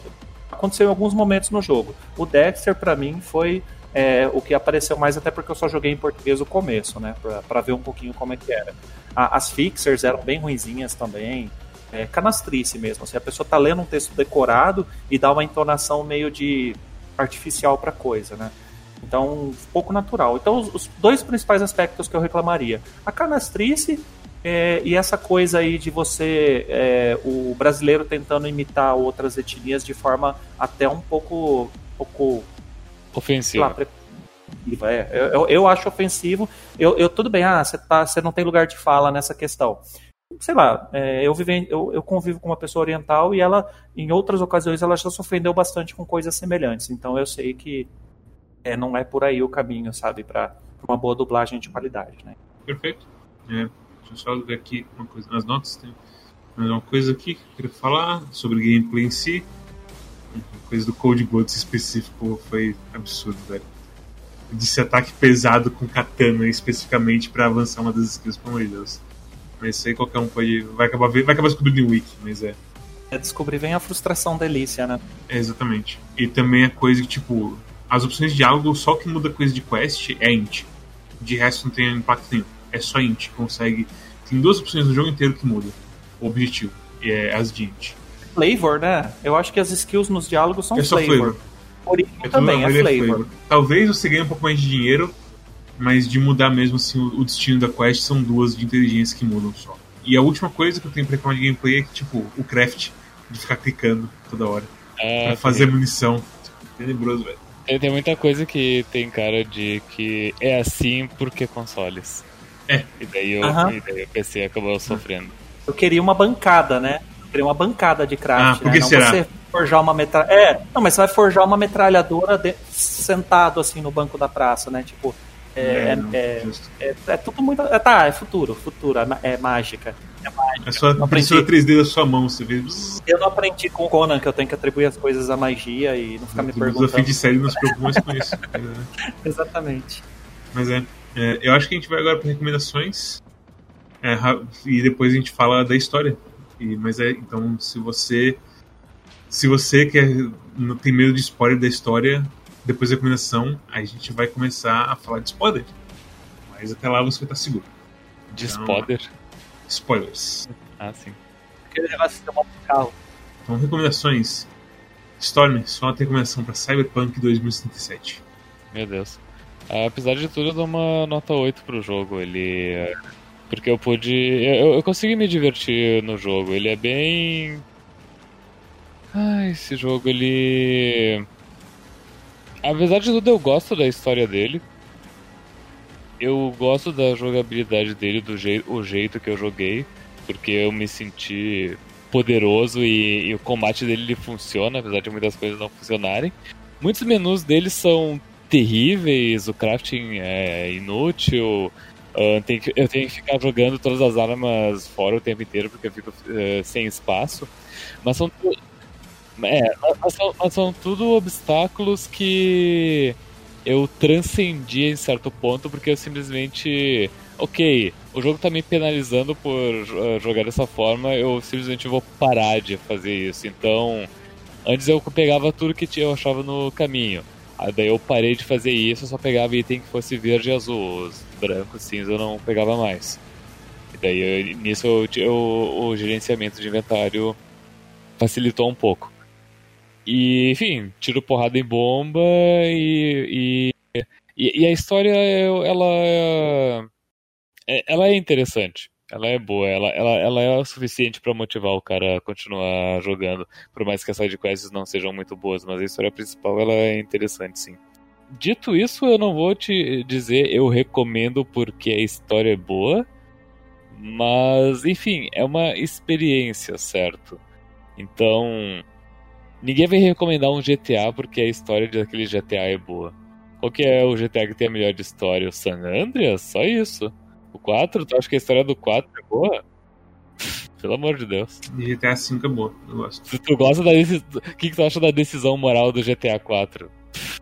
Speaker 5: aconteceu em alguns momentos no jogo. O Dexter para mim foi é, o que apareceu mais até porque eu só joguei em português o começo, né? Pra, pra ver um pouquinho como é que era. A, as fixers eram bem ruinzinhas também. É, canastrice mesmo. Assim, a pessoa tá lendo um texto decorado e dá uma entonação meio de artificial pra coisa, né? Então, pouco natural. Então, os, os dois principais aspectos que eu reclamaria: a canastrice é, e essa coisa aí de você, é, o brasileiro tentando imitar outras etnias de forma até um pouco, um pouco
Speaker 3: ofensiva.
Speaker 5: É, eu, eu acho ofensivo. Eu, eu tudo bem, ah, você tá, não tem lugar de fala nessa questão. Sei lá, é, eu, vive, eu, eu convivo com uma pessoa oriental e ela, em outras ocasiões, ela já se ofendeu bastante com coisas semelhantes. Então eu sei que é, não é por aí o caminho, sabe, para uma boa dublagem de qualidade, né?
Speaker 2: Perfeito. É. Deixa eu só ver aqui uma coisa nas notas. Tem mais uma coisa aqui que eu queria falar sobre gameplay em si. A coisa do Code Bloods específico foi absurdo, velho. Desse ataque pesado com katana especificamente para avançar uma das skills, pelo amor de Deus. Mas isso aí qualquer um pode. Vai acabar, vai acabar descobrindo em Wiki, mas é.
Speaker 5: É descobrir vem a frustração delícia, né?
Speaker 2: É, exatamente. E também a coisa que, tipo, as opções de diálogo, só que muda coisa de quest é int. De resto não tem impacto nenhum é só int. Consegue. Tem duas opções no jogo inteiro que mudam o objetivo. E é as de int.
Speaker 5: Flavor, né? Eu acho que as skills nos diálogos são
Speaker 2: é
Speaker 5: flavor.
Speaker 2: flavor.
Speaker 5: Origem é também, é flavor. flavor.
Speaker 2: Talvez você ganhe um pouco mais de dinheiro, mas de mudar mesmo assim o destino da quest são duas de inteligência que mudam só. E a última coisa que eu tenho pra reclamar de gameplay é que, tipo, o craft de ficar clicando toda hora. É, pra fazer tem... munição. Tenebroso, velho.
Speaker 3: Tem, tem muita coisa que tem cara de que é assim porque consoles.
Speaker 2: É.
Speaker 3: E daí, eu, uhum. e daí o PC acabou sofrendo.
Speaker 5: Eu queria uma bancada, né? Eu queria uma bancada de craft.
Speaker 2: Ah, por que
Speaker 5: né?
Speaker 2: será?
Speaker 5: Não você forjar uma metralhadora. É, não, mas você vai forjar uma metralhadora de... sentado assim no banco da praça, né? Tipo. É, é, é, é, é, tudo muito. É, tá, é futuro, futuro, é, mágica. É mágica.
Speaker 2: É só a impressora 3D da sua mão, você vê.
Speaker 5: Eu não aprendi com o Conan que eu tenho que atribuir as coisas à magia e não ficar me perguntando.
Speaker 2: Desafio de série não se preocupa com isso.
Speaker 5: Exatamente.
Speaker 2: Mas é. É, eu acho que a gente vai agora para recomendações é, e depois a gente fala da história. E, mas é, então, se você se você quer não tem medo de spoiler da história, depois da recomendação, a gente vai começar a falar de spoiler. Mas até lá você vai estar seguro.
Speaker 3: De então, spoiler?
Speaker 2: Spoilers.
Speaker 3: Ah, sim.
Speaker 5: Aquele negócio de carro.
Speaker 2: Então, recomendações. Storm, só uma recomendação para Cyberpunk 2077.
Speaker 3: Meu Deus. Apesar de tudo, eu dou uma nota 8 pro jogo. Ele. Porque eu pude. Eu, eu consegui me divertir no jogo. Ele é bem. Ah, esse jogo, ele. Apesar de tudo, eu gosto da história dele. Eu gosto da jogabilidade dele, do jeito, o jeito que eu joguei. Porque eu me senti poderoso e, e o combate dele ele funciona, apesar de muitas coisas não funcionarem. Muitos menus dele são terríveis, o crafting é inútil. Que, eu tenho que ficar jogando todas as armas fora o tempo inteiro porque eu fico uh, sem espaço. Mas são, é, mas são, mas são tudo obstáculos que eu transcendi em certo ponto porque eu simplesmente. Ok, o jogo tá me penalizando por uh, jogar dessa forma, eu simplesmente vou parar de fazer isso. Então, antes eu pegava tudo que eu achava no caminho. Aí daí eu parei de fazer isso, só pegava item que fosse verde e azul. Os brancos, cinza eu não pegava mais. E daí eu, nisso eu, eu, o gerenciamento de inventário facilitou um pouco. E, enfim, tiro porrada em bomba e. E, e, e a história, ela. é- Ela é interessante. Ela é boa, ela, ela, ela é o suficiente pra motivar o cara a continuar jogando. Por mais que as sidequests não sejam muito boas, mas a história principal ela é interessante, sim. Dito isso, eu não vou te dizer eu recomendo porque a história é boa, mas enfim, é uma experiência, certo? Então, ninguém vai recomendar um GTA porque a história daquele GTA é boa. Qual que é o GTA que tem a melhor história? O San Andreas? Só isso. O 4? Tu acha que a história do 4 é boa? Pelo amor de Deus.
Speaker 2: E GTA V é boa, eu gosto.
Speaker 3: Se tu gosta da decisão. O que, que tu acha da decisão moral do GTA 4?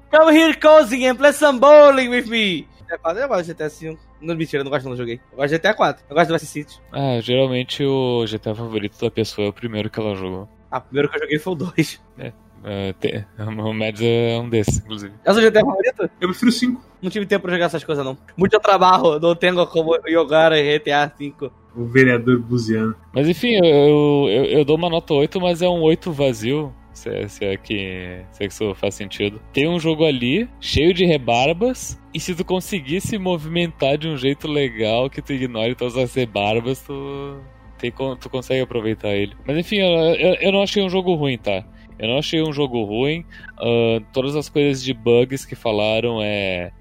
Speaker 4: Come here, cozy, and play some bowling with me. GTA 4, eu gosto de GTA 5. Não, mentira, eu não gosto não, joguei. Eu gosto de GTA 4. Eu gosto do Vice City.
Speaker 3: Ah, geralmente o GTA favorito da pessoa é o primeiro que ela jogou.
Speaker 4: Ah, o primeiro que eu joguei foi o 2.
Speaker 3: É, te- o Mads é um desses, inclusive.
Speaker 4: É seu GTA favorito?
Speaker 2: Eu prefiro o 5.
Speaker 4: Não tive tempo pra jogar essas coisas, não. Muito trabalho, não tenho como jogar GTA 5.
Speaker 2: O vereador buziano.
Speaker 3: Mas enfim, eu, eu, eu- eu dou uma nota 8, mas é um 8 vazio. Se é, se, é que, se é que isso faz sentido. Tem um jogo ali, cheio de rebarbas, e se tu conseguir se movimentar de um jeito legal, que tu ignore todas as rebarbas, tu, tem, tu consegue aproveitar ele. Mas enfim, eu, eu, eu não achei um jogo ruim, tá? Eu não achei um jogo ruim. Ah, todas as coisas de bugs que falaram é.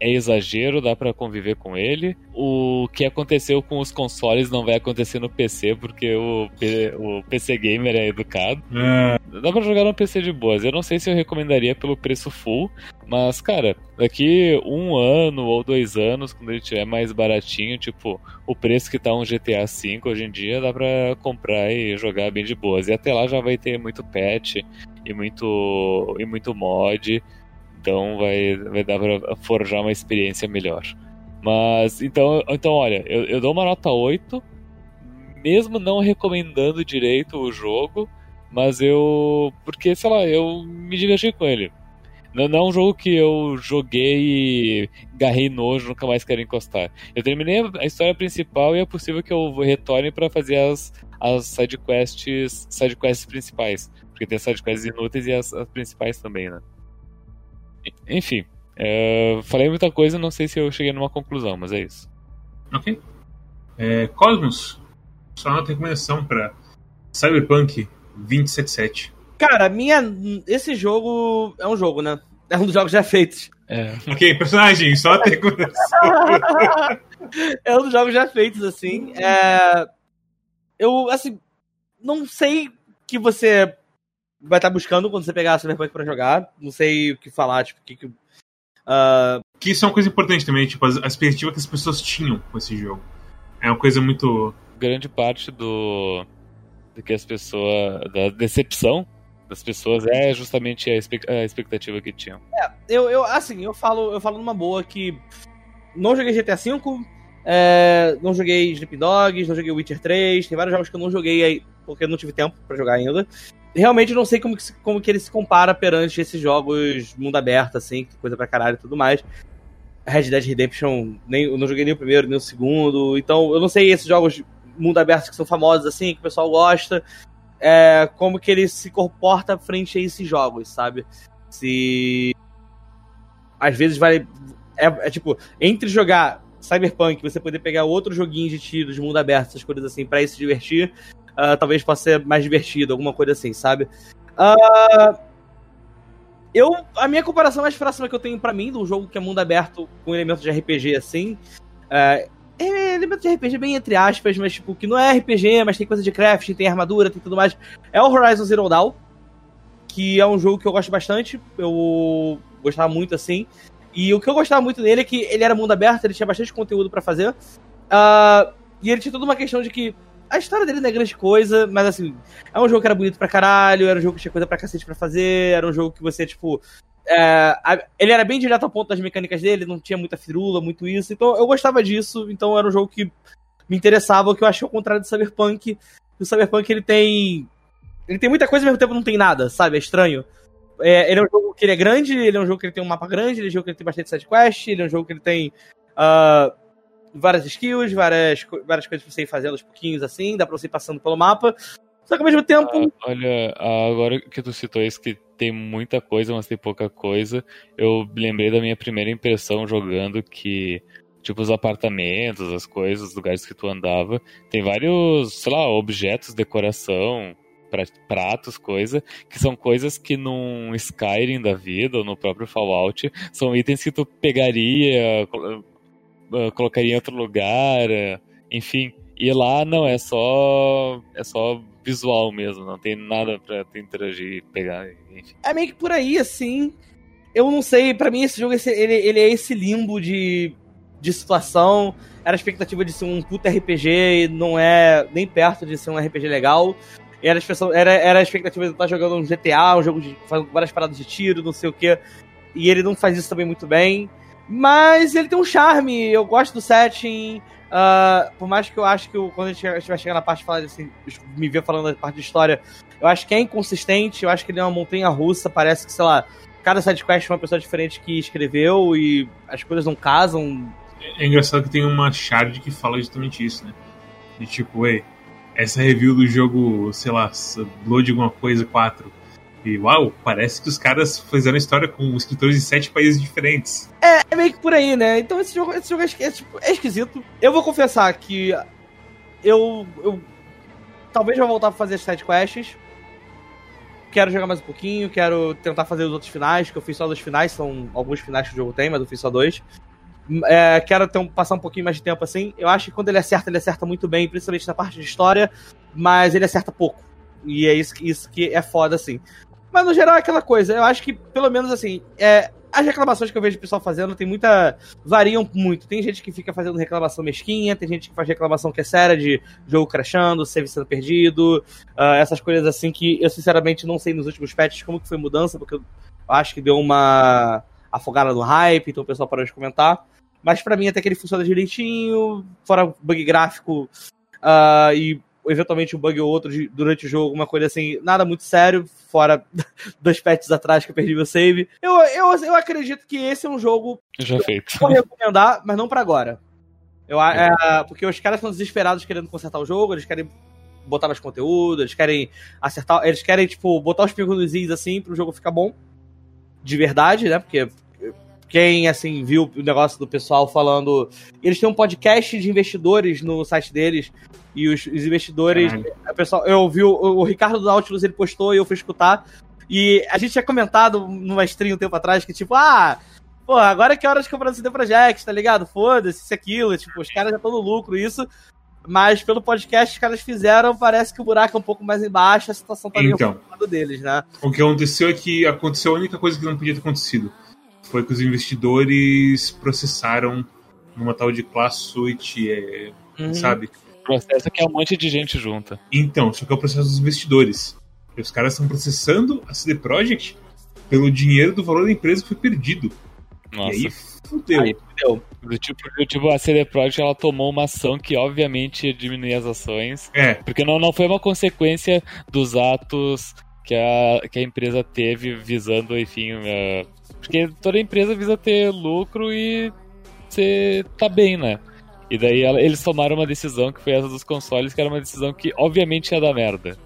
Speaker 3: É exagero, dá pra conviver com ele. O que aconteceu com os consoles não vai acontecer no PC, porque o, P- o PC Gamer é educado.
Speaker 2: É,
Speaker 3: Dá pra jogar no PC de boas. Eu não sei se eu recomendaria pelo preço full, mas, cara, daqui um ano ou dois anos, quando ele tiver mais baratinho, tipo, o preço que tá um GTA V hoje em dia, dá pra comprar e jogar bem de boas. E até lá já vai ter muito patch e muito, e muito mod, então vai, vai dar pra forjar uma experiência melhor. Mas, então, então olha, eu, eu dou uma nota 8, mesmo não recomendando direito o jogo, mas eu. Porque, sei lá, eu me diverti com ele. Não, não é um jogo que eu joguei e garrei nojo, nunca mais quero encostar. Eu terminei a história principal e é possível que eu retorne pra fazer as, as sidequests, sidequests principais. Porque tem sidequests inúteis e as, as principais também, né? Enfim, é, falei muita coisa, não sei se eu cheguei numa conclusão, mas é isso.
Speaker 2: ok. É, Cosmos, só nota de recomendação pra Cyberpunk 2077.
Speaker 4: Cara, minha. Esse jogo é um jogo, né? É um dos jogos já feitos.
Speaker 3: É,
Speaker 2: Ok, personagem, só recomendação.
Speaker 4: é um dos jogos já feitos, assim. É... Eu, assim, não sei que você vai estar buscando quando você pegar a Cyberpunk pra jogar. Não sei o que falar, tipo, o que. que... ah,
Speaker 2: que isso é uma coisa importante também, tipo, a, expectativa que as pessoas tinham com esse jogo. É uma coisa muito.
Speaker 3: grande parte do, do que as pessoas. da decepção das pessoas é justamente a, expec- a expectativa que tinham.
Speaker 4: eu, eu, assim, eu falo, eu falo numa boa que não joguei GTA V, é, não joguei Sleeping Dogs, não joguei Witcher 3, tem vários jogos que eu não joguei aí porque eu não tive tempo pra jogar ainda. Realmente não sei como que, como que ele se compara perante esses jogos mundo aberto, assim, coisa pra caralho e tudo mais. Red Dead Redemption, nem, eu não joguei nem o primeiro, nem o segundo, então eu não sei esses jogos mundo aberto que são famosos, assim, que o pessoal gosta, é, como que ele se comporta frente a esses jogos, sabe? Se às vezes vai. É, é tipo, entre jogar Cyberpunk, você poder pegar outro joguinho de tiro, de mundo aberto, essas coisas assim, ir se divertir, ah, talvez possa ser mais divertido, alguma coisa assim, sabe? Ah, eu. A minha comparação mais próxima que eu tenho pra mim de um jogo que é mundo aberto com elementos de RPG assim. É, é elemento de RPG bem entre aspas, mas tipo, que não é RPG, mas tem coisa de crafting, tem armadura, tem tudo mais. É o Horizon Zero Dawn, que é um jogo que eu gosto bastante. Eu gostava muito assim. E o que eu gostava muito dele é que ele era mundo aberto, ele tinha bastante conteúdo pra fazer. Ah, e ele tinha toda uma questão de que a história dele não é grande coisa, mas assim, é um jogo que era bonito pra caralho, era um jogo que tinha coisa pra cacete pra fazer, era um jogo que você, tipo. é, ele era bem direto ao ponto das mecânicas dele, não tinha muita firula, muito isso. Então eu gostava disso, então era um jogo que me interessava, o que eu achei ao contrário do Cyberpunk. O Cyberpunk ele tem. Ele tem muita coisa e ao mesmo tempo não tem nada, sabe? É estranho. É, ele é um jogo que ele é grande, ele é um jogo que ele tem um mapa grande, ele é um jogo que ele tem bastante sidequest, ele é um jogo que ele tem ah, várias skills, várias, várias coisas pra você ir fazendo aos pouquinhos assim, dá pra você ir passando pelo mapa. Só que ao mesmo tempo.
Speaker 3: Ah, olha, agora que tu citou isso, que tem muita coisa, mas tem pouca coisa, eu lembrei da minha primeira impressão jogando que. Tipo, os apartamentos, as coisas, os lugares que tu andava. Tem vários, sei lá, objetos, decoração, pratos, coisa, que são coisas que num Skyrim da vida, ou no próprio Fallout, são itens que tu pegaria, ah, colocaria em outro lugar, enfim. E lá não, é só. É só visual mesmo, não tem nada tu interagir pegar, enfim.
Speaker 4: É meio que por aí, assim. Eu não sei, para mim esse jogo ele, ele é esse limbo de, de situação. Era a expectativa de ser um puta RPG e não é nem perto de ser um RPG legal. Era a, era, era a expectativa de estar jogando um GTA, um jogo de várias paradas de tiro, não sei o que. E ele não faz isso também muito bem. Mas ele tem um charme, eu gosto do setting. Uh, por mais que eu acho que eu, quando a gente vai chegar na parte de falar assim, me ver falando da parte de história, eu acho que é inconsistente, eu acho que ele é uma montanha russa, parece que, sei lá, cada sidequest é uma pessoa diferente que escreveu e as coisas não casam.
Speaker 2: É engraçado que tem uma shard que fala justamente isso, né? De tipo, ei, essa review do jogo, sei lá, Blood alguma coisa 4. E uau, parece que os caras fizeram história com escritores de sete países diferentes.
Speaker 4: É, é meio que por aí, né? Então esse jogo, esse jogo é, é, tipo, é esquisito. Eu vou confessar que eu, eu talvez vou voltar a fazer as side quests. Quero jogar mais um pouquinho, quero tentar fazer os outros finais, que eu fiz só dois finais, são alguns finais que o jogo tem, mas eu fiz só dois. É, quero um, passar um pouquinho mais de tempo assim. Eu acho que quando ele acerta, ele acerta muito bem, principalmente na parte de história, mas ele acerta pouco. E é isso, isso que é foda, assim. Mas no geral é aquela coisa. Eu acho que, pelo menos assim, é, as reclamações que eu vejo o pessoal fazendo tem muita. variam muito. Tem gente que fica fazendo reclamação mesquinha, tem gente que faz reclamação que é séria de jogo crashando, save sendo perdido, uh, essas coisas assim que eu sinceramente não sei nos últimos patches como que foi mudança, porque eu acho que deu uma afogada no hype, então o pessoal parou de comentar. Mas para mim até que ele funciona direitinho, fora bug gráfico uh, e eventualmente um bug ou outro de, durante o jogo, alguma coisa assim, nada muito sério, fora dois patches atrás que eu perdi meu save. Eu, eu, eu acredito que esse é um jogo
Speaker 3: já que feito.
Speaker 4: eu vou recomendar, mas não para agora. Eu, é, porque os caras estão desesperados querendo consertar o jogo, eles querem botar mais conteúdo, eles querem acertar, eles querem, tipo, botar os pingos nos is assim pro jogo ficar bom. De verdade, né? Porque quem, assim, viu o negócio do pessoal falando. Eles têm um podcast de investidores no site deles. E os, os investidores. A pessoal, eu vi o, o Ricardo do Nautilus, ele postou e eu fui escutar. E a gente tinha comentado numa stream um tempo atrás que, tipo, ah, pô, agora é que é hora de comprar no CD Projekt, tá ligado? Foda-se, isso aquilo. Tipo, os caras já estão no lucro, isso. Mas pelo podcast que os caras fizeram, parece que o buraco é um pouco mais embaixo, a situação tá
Speaker 2: então,
Speaker 4: meio lado deles, né?
Speaker 2: O que aconteceu é que aconteceu a única coisa que não podia ter acontecido foi que os investidores processaram numa tal de class suite, é, uhum. sabe?
Speaker 3: Processo que é um monte de gente junta.
Speaker 2: Então, só que é o processo dos investidores. E os caras estão processando a CD Projekt pelo dinheiro do valor da empresa que foi perdido.
Speaker 3: Nossa.
Speaker 2: E aí fudeu. Aí fudeu.
Speaker 3: Do tipo, do tipo, a CD Projekt ela tomou uma ação que obviamente ia diminuir as ações.
Speaker 2: É.
Speaker 3: Porque não, não foi uma consequência dos atos que a, que a empresa teve visando, enfim, uh, porque toda empresa visa ter lucro e você tá bem, né? E daí eles tomaram uma decisão que foi essa dos consoles, que era uma decisão que obviamente ia dar merda.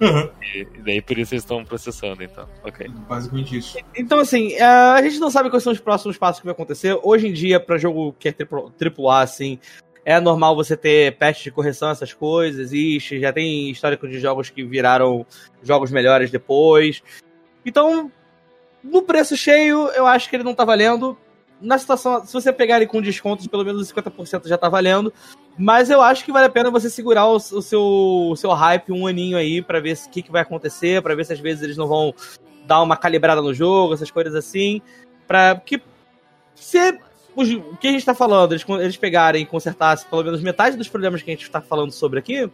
Speaker 2: Uhum.
Speaker 3: E, e, daí por isso eles estão processando, então. Ok.
Speaker 2: Basicamente isso.
Speaker 4: Então, assim, a gente não sabe quais são os próximos passos que vai acontecer. Hoje em dia, para jogo que é AAA, assim, é normal você ter patch de correção, essas coisas. Ixi, já tem histórico de jogos que viraram jogos melhores depois. Então, no preço cheio, eu acho que ele não tá valendo. Na situação, se você pegar ele com descontos, pelo menos 50% já tá valendo. Mas eu acho que vale a pena você segurar o, o seu, o seu hype um aninho aí para ver o que, que vai acontecer, para ver se às vezes eles não vão dar uma calibrada no jogo, essas coisas assim. Pra que se o que a gente tá falando, eles, eles pegarem e consertassem pelo menos metade dos problemas que a gente tá falando sobre aqui,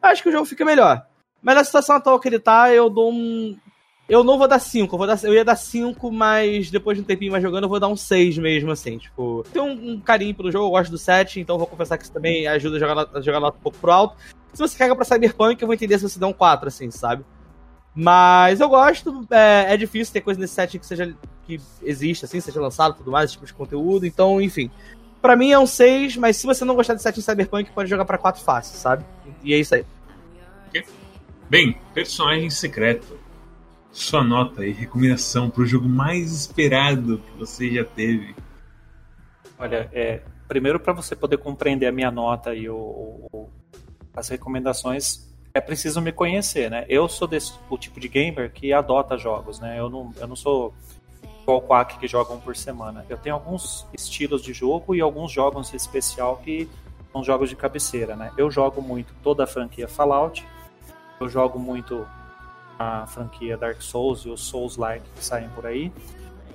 Speaker 4: acho que o jogo fica melhor. Mas na situação atual que ele tá, eu dou um eu não vou dar 5, eu, dar, eu ia dar 5, mas depois de um tempinho mais jogando, eu vou dar um 6 mesmo, assim. Tipo, tenho um, um, carinho pelo jogo, eu gosto do 7, então vou confessar que isso também ajuda a jogar, a jogar nota um pouco pro alto. Se você caga pra Cyberpunk, eu vou entender se você der um 4, assim, sabe? Mas eu gosto, é, é difícil ter coisa nesse set que seja que exista, assim, seja lançado tudo mais, esse tipo de conteúdo, então, enfim. Pra mim é um 6, mas se você não gostar de set em Cyberpunk, pode jogar pra 4 fácil, sabe? E é isso aí.
Speaker 2: Bem, personagem secreto. Sua nota e recomendação para o jogo mais esperado que você já teve.
Speaker 5: Olha, é, primeiro para você poder compreender a minha nota e o, o, as recomendações, é preciso me conhecer, né? Eu sou desse, o tipo de gamer que adota jogos, né? Eu não, eu não sou igual Quack que joga um por semana. Eu tenho alguns estilos de jogo e alguns jogos em especial que são jogos de cabeceira, né? Eu jogo muito toda a franquia Fallout, eu jogo muito a franquia Dark Souls e os Souls-like que saem por aí,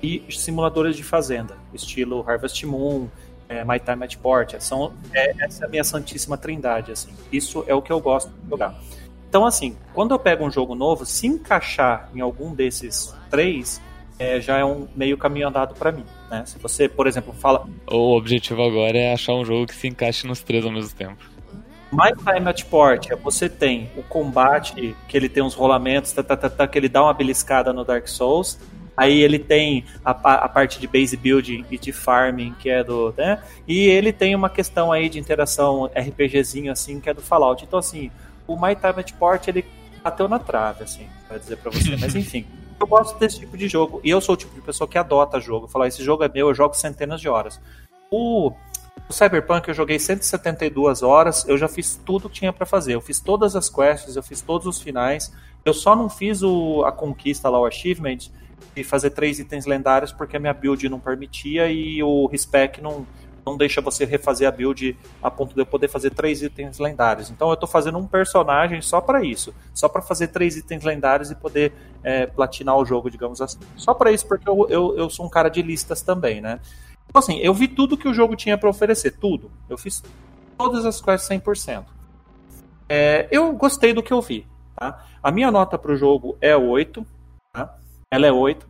Speaker 5: e simuladores de fazenda, estilo Harvest Moon, é, My Time at Port, são, é, essa é a minha santíssima trindade, assim. Isso é o que eu gosto de jogar. Então, assim, quando eu pego um jogo novo, se encaixar em algum desses três, é, já é um meio caminho andado para mim. Né? Se você, por exemplo, fala.
Speaker 3: O objetivo agora é achar um jogo que se encaixe nos três ao mesmo tempo.
Speaker 5: My Time at Port, você tem o combate, que ele tem uns rolamentos, tá, tá, tá, tá, que ele dá uma beliscada no Dark Souls. Aí ele tem a, a, parte de base building e de farming, que é do. Né? E ele tem uma questão aí de interação RPGzinho, assim, que é do Fallout. Então, assim, o My Time at Port, ele bateu na trave, assim, pra dizer pra você. Mas enfim eu gosto desse tipo de jogo. E eu sou o tipo de pessoa que adota jogo. Falar, esse jogo é meu, eu jogo centenas de horas. O, o Cyberpunk eu joguei 172 horas, eu já fiz tudo que tinha para fazer. Eu fiz todas as quests, eu fiz todos os finais. Eu só não fiz o, a conquista lá, o achievement, e fazer três itens lendários porque a minha build não permitia e o respec não, não deixa você refazer a build a ponto de eu poder fazer três itens lendários. Então eu estou fazendo um personagem só para isso, só para fazer três itens lendários e poder é, platinar o jogo, digamos assim. Só para isso, porque eu, eu, eu sou um cara de listas também, né? Então assim, eu vi tudo que o jogo tinha para oferecer, tudo. Eu fiz todas as quests 100%. É, eu gostei do que eu vi. Tá? A minha nota para o jogo é 8. Tá? Ela é 8.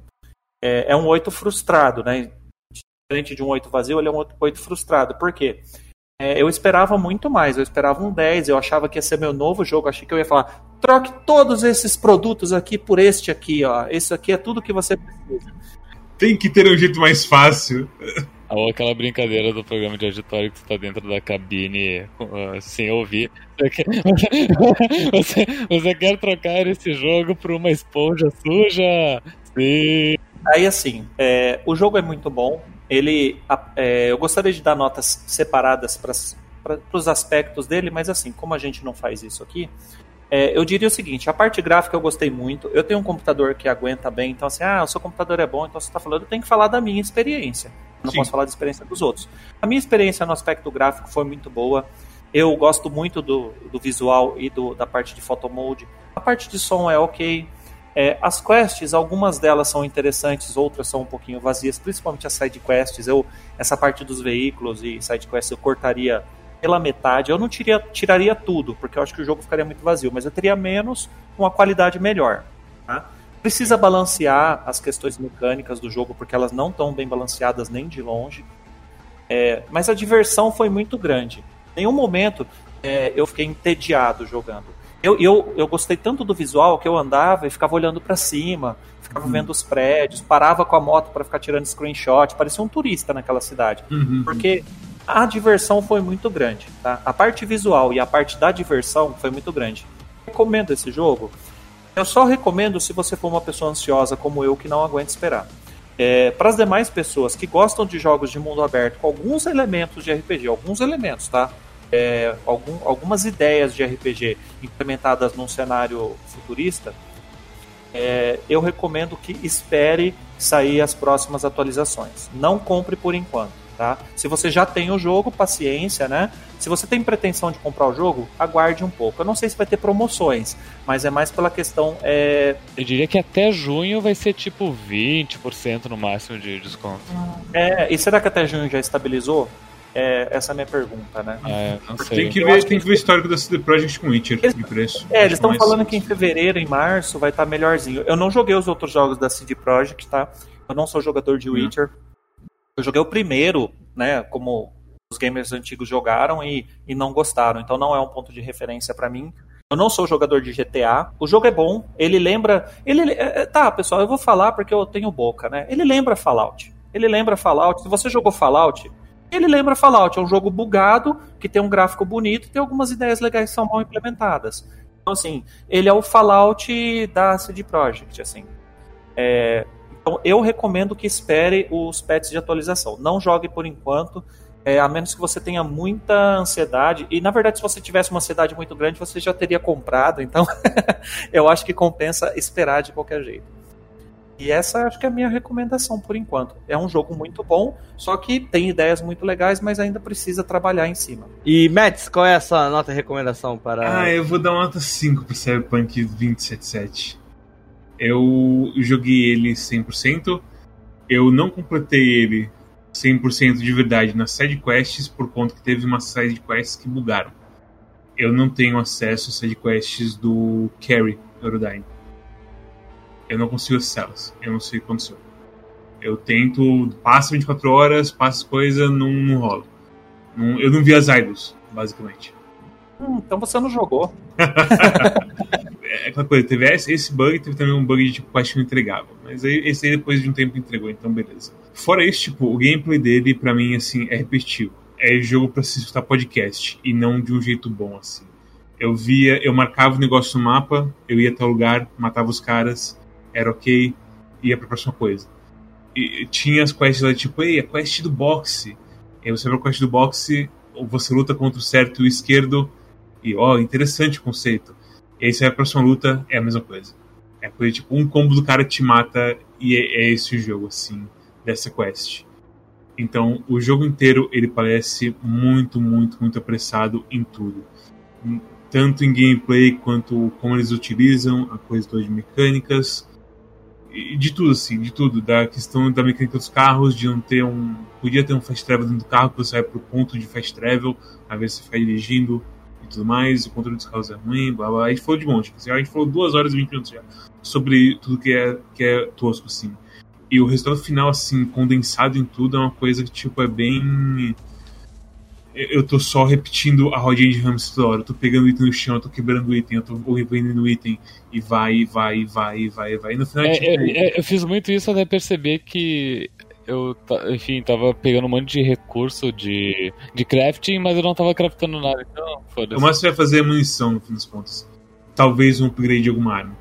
Speaker 5: É, é um 8 frustrado, né? Diferente de um 8 vazio, ele é um 8 frustrado. Por quê? É, eu esperava muito mais, eu esperava um 10, eu achava que ia ser meu novo jogo, achei que eu ia falar, troque todos esses produtos aqui por este aqui, ó. Esse aqui é tudo que você precisa.
Speaker 2: Tem que ter um jeito mais fácil.
Speaker 3: Ou aquela brincadeira do programa de auditório que você tá dentro da cabine uh, sem ouvir. Você quer, você, você quer trocar esse jogo por uma esponja suja? Sim.
Speaker 5: Aí assim, é, o jogo é muito bom, ele, é, eu gostaria de dar notas separadas para os aspectos dele, mas assim, como a gente não faz isso aqui, é, eu diria o seguinte: a parte gráfica eu gostei muito. Eu tenho um computador que aguenta bem, então assim, ah, o seu computador é bom, então você está falando, eu tenho que falar da minha experiência. Não Sim. posso falar da experiência dos outros. A minha experiência no aspecto gráfico foi muito boa. Eu gosto muito do, do visual e do, da parte de photomode. A parte de som é ok. É, as quests, algumas delas são interessantes, outras são um pouquinho vazias, principalmente as side quests. Eu, essa parte dos veículos e side quests eu cortaria pela metade. Eu não tiria, tiraria tudo, porque eu acho que o jogo ficaria muito vazio, mas eu teria menos uma qualidade melhor. Tá? Precisa balancear as questões mecânicas do jogo, porque elas não estão bem balanceadas nem de longe. É, mas a diversão foi muito grande. Em nenhum momento é, eu fiquei entediado jogando. Eu, eu, eu gostei tanto do visual que eu andava e ficava olhando para cima, ficava uhum. vendo os prédios, parava com a moto para ficar tirando screenshot, parecia um turista naquela cidade. Uhum. Porque a diversão foi muito grande. Tá? A parte visual e a parte da diversão foi muito grande. Recomendo esse jogo. Eu só recomendo se você for uma pessoa ansiosa como eu que não aguenta esperar. É, para as demais pessoas que gostam de jogos de mundo aberto com alguns elementos de RPG, alguns elementos, tá? É, algum, algumas ideias de RPG implementadas num cenário futurista, é, eu recomendo que espere sair as próximas atualizações. Não compre por enquanto. Tá? Se você já tem o jogo, paciência, né? Se você tem pretensão de comprar o jogo, aguarde um pouco. Eu não sei se vai ter promoções, mas é mais pela questão. É...
Speaker 3: Eu diria que até junho vai ser tipo 20% no máximo de desconto.
Speaker 5: É, e será que até junho já estabilizou? É, essa é a minha pergunta, né?
Speaker 3: É, não sei.
Speaker 2: Tem que, ver, tem que ver o histórico da CD Projekt com Witcher eles, de preço.
Speaker 5: É, eles estão falando que em fevereiro, em março, vai estar tá melhorzinho. Eu não joguei os outros jogos da CD Projekt, tá? Eu não sou jogador de hum. Witcher. Eu joguei o primeiro, né? Como os gamers antigos jogaram e, e não gostaram. Então não é um ponto de referência para mim. Eu não sou jogador de GTA. O jogo é bom. Ele lembra. Ele é, é, tá, pessoal, eu vou falar porque eu tenho boca, né? Ele lembra Fallout. Ele lembra Fallout. Se você jogou Fallout, ele lembra Fallout, é um jogo bugado, que tem um gráfico bonito e tem algumas ideias legais que são mal implementadas. Então, assim, ele é o Fallout da CD Projekt, assim. É, então, eu recomendo que espere os patches de atualização. Não jogue por enquanto, é, a menos que você tenha muita ansiedade. E, na verdade, se você tivesse uma ansiedade muito grande, você já teria comprado. Então, eu acho que compensa esperar de qualquer jeito. E essa acho que é a minha recomendação por enquanto. É um jogo muito bom, só que tem ideias muito legais, mas ainda precisa trabalhar em cima.
Speaker 4: E Mets, qual é a sua nota de recomendação para.
Speaker 2: Ah, eu vou dar uma nota 5 para Cyberpunk 2077. Eu joguei ele 100%. Eu não completei ele 100% de verdade nas side quests por conta que teve umas side quests que bugaram. Eu não tenho acesso às side quests do Carrie Eurodyne. Eu não consigo acessá-las. Eu não sei o que aconteceu. Eu tento, passa 24 horas, passa coisa, não, não rola. Não, eu não vi as idols, basicamente.
Speaker 5: Hum, então você não jogou.
Speaker 2: é aquela coisa, teve esse bug, teve também um bug de tipo quest não entregável. Mas aí, esse aí depois de um tempo entregou, então beleza. Fora isso, tipo, o gameplay dele, pra mim, assim, é repetitivo. É jogo pra se escutar podcast, e não de um jeito bom, assim. Eu via, eu marcava o negócio no mapa, eu ia até o lugar, matava os caras, era ok, ia pra próxima coisa. E tinha as quests lá, tipo, ei, a quest do boxe. E você vai pra quest do boxe, você luta contra o certo e o esquerdo, e ó, interessante o conceito. E aí você vai pra próxima luta, é a mesma coisa. É coisa tipo, um combo do cara te mata, e é, é esse o jogo, assim, dessa quest. Então, o jogo inteiro ele parece muito, muito, muito apressado em tudo. Tanto em gameplay quanto como eles utilizam a coisa de mecânicas de tudo, assim, de tudo. Da questão da mecânica dos carros, de não ter um. Podia ter um fast travel dentro do carro, que você vai pro ponto de fast travel, às vezes você fica dirigindo e tudo mais, o controle dos carros é ruim, blá blá. A gente falou de monte, assim, a gente falou duas horas e 20 minutos já sobre tudo que é, que é tosco, assim. E o resultado final, assim, condensado em tudo, é uma coisa que, tipo, é bem eu tô só repetindo a rodinha de hamster hora. Eu tô pegando item no chão, eu tô quebrando o item, eu tô vendendo o item e vai, vai, vai, vai, vai. E no final,
Speaker 3: é,
Speaker 2: tipo...
Speaker 3: é, eu fiz muito isso até perceber que eu, enfim, tava pegando um monte de recurso de, de crafting, mas eu não tava craftando nada, então
Speaker 2: foda-se. O mais você vai fazer é munição, no fim das contas. Talvez um upgrade de alguma arma.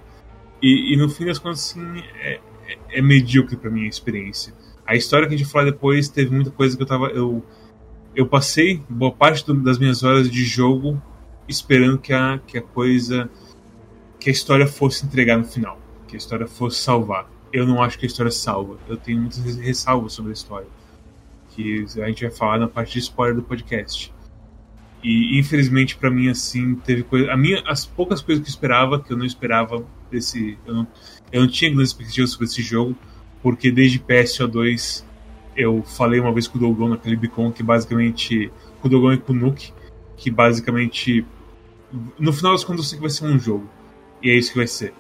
Speaker 2: E, e no fim das contas, assim, é, é, é medíocre pra minha experiência. A história que a gente falar depois teve muita coisa que eu tava. Eu, eu passei boa parte do, das minhas horas de jogo esperando que a, que a coisa. que a história fosse entregar no final. Que a história fosse salvar. Eu não acho que a história salva. Eu tenho muitas ressalvas sobre a história. Que a gente vai falar na parte de spoiler do podcast. E infelizmente para mim assim teve coisa, a minha as poucas coisas que eu esperava que eu não esperava desse eu não, eu não tinha grandes expectativas sobre esse jogo porque desde PSO2 eu falei uma vez com o Dogon naquele Bicon que basicamente. Com o Dogon e com o Nuke, que basicamente. No final das contas eu sei que vai ser um jogo. E é isso que vai ser.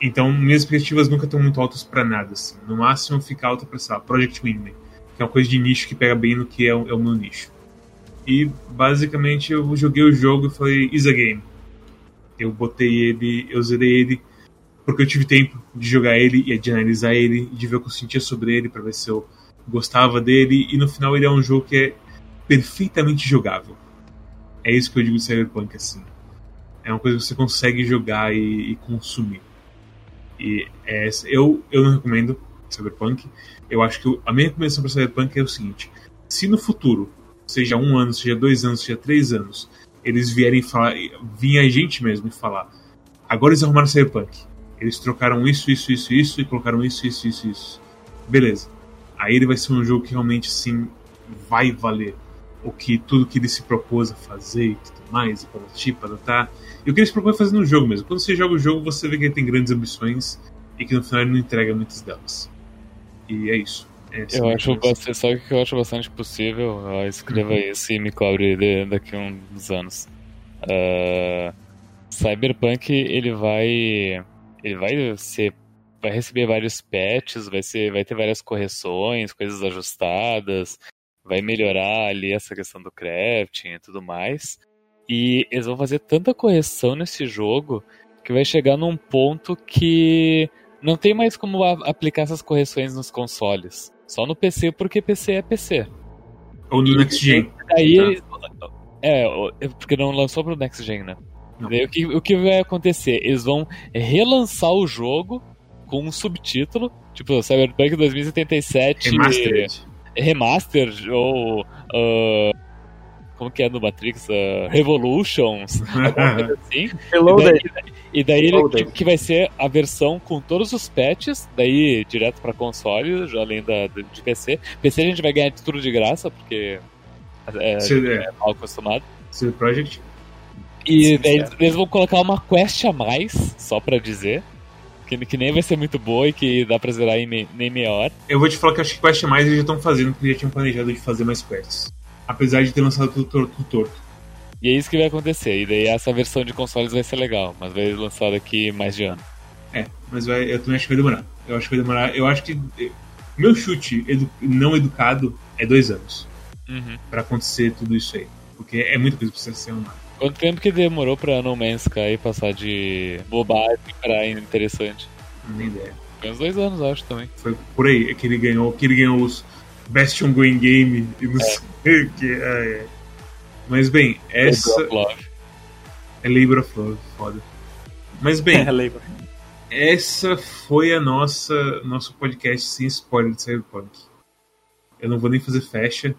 Speaker 2: Então minhas expectativas nunca estão muito altas para nada. Assim. No máximo fica alta pra, sei lá, Project Wingman, que é uma coisa de nicho que pega bem no que é é o meu nicho. E basicamente eu joguei o jogo e falei, is a game. Eu botei ele, eu zerei ele porque eu tive tempo de jogar ele e de analisar ele, de ver o que eu sentia sobre ele, para ver se eu gostava dele, e no final ele é um jogo que é perfeitamente jogável. É isso que eu digo de Cyberpunk, assim. É uma coisa que você consegue jogar e, e consumir. E é, eu, eu não recomendo Cyberpunk. Eu acho que a minha recomendação para Cyberpunk é o seguinte: se no futuro, seja um ano, seja dois anos, seja três anos, eles vierem falar, vinha a gente mesmo falar, agora eles arrumaram Cyberpunk. Eles trocaram isso, isso, isso, isso e colocaram isso, isso, isso, isso. Beleza aí ele vai ser um jogo que realmente sim vai valer o que tudo que ele se propôs a fazer e tudo mais, e para tipo, adotar. E o que ele se propõe a fazer no jogo mesmo. Quando você joga o jogo, você vê que ele tem grandes ambições e que no final ele não entrega muitas delas. E é isso. É
Speaker 3: eu acho bastante, sabe o que eu acho bastante possível? Uh, escreva uhum. isso e me cobre de, daqui a uns anos. Uh, Cyberpunk ele vai ele vai ser vai receber vários patches, vai, ser, vai ter várias correções, coisas ajustadas, vai melhorar ali essa questão do crafting e tudo mais. E eles vão fazer tanta correção nesse jogo que vai chegar num ponto que não tem mais como aplicar essas correções nos consoles. Só no PC, porque PC é PC.
Speaker 2: Ou no Next Gen.
Speaker 3: Aí, tá. é, porque não lançou pro Next Gen, né? Daí o que, o que vai acontecer? Eles vão relançar o jogo com um subtítulo, tipo Cyberpunk 2077
Speaker 2: Remastered.
Speaker 3: Remastered ou. ah, como que é no Matrix? Ah, Revolutions, alguma coisa assim.
Speaker 4: Reloaded.
Speaker 3: E daí, e daí ele, que, vai ser a versão com todos os patches, daí direto pra console, além da, de PC. PC a gente vai ganhar tudo de graça, porque é,
Speaker 2: CD,
Speaker 3: é mal acostumado.
Speaker 2: CD Projekt.
Speaker 3: E daí
Speaker 5: certo.
Speaker 3: eles vão colocar uma quest a mais, só pra dizer. Que, que nem vai ser muito boa e que dá pra zerar em me- nem meia hora.
Speaker 2: Eu vou te falar que acho que Quest mais eles já estão fazendo, porque já tinham planejado de fazer mais quests. Apesar de ter lançado tudo torto. tudo torto.
Speaker 3: E é isso que vai acontecer. E daí essa versão de consoles vai ser legal, mas vai lançar daqui mais de ano.
Speaker 2: É, mas vai, eu também acho que vai demorar. Eu acho que vai demorar. Eu acho que. eh, Meu chute edu- não educado é dois anos pra acontecer tudo isso aí. Porque é muita coisa que precisa ser arrumada.
Speaker 3: Quanto tempo que demorou pra No Man's Sky passar de bobagem pra interessante?
Speaker 2: Não tem ideia.
Speaker 3: Foi uns dois anos, acho, também.
Speaker 2: Foi por aí é que ele ganhou, que ele ganhou os Best Ongoing Game e não sei o que. é, é. Mas bem, essa
Speaker 3: Labor of Love.
Speaker 2: é Labor of Love, foda. Mas bem,
Speaker 5: É, lembra.
Speaker 2: essa foi a nossa nosso podcast sem spoiler de Cyberpunk. Eu não vou nem fazer fecha,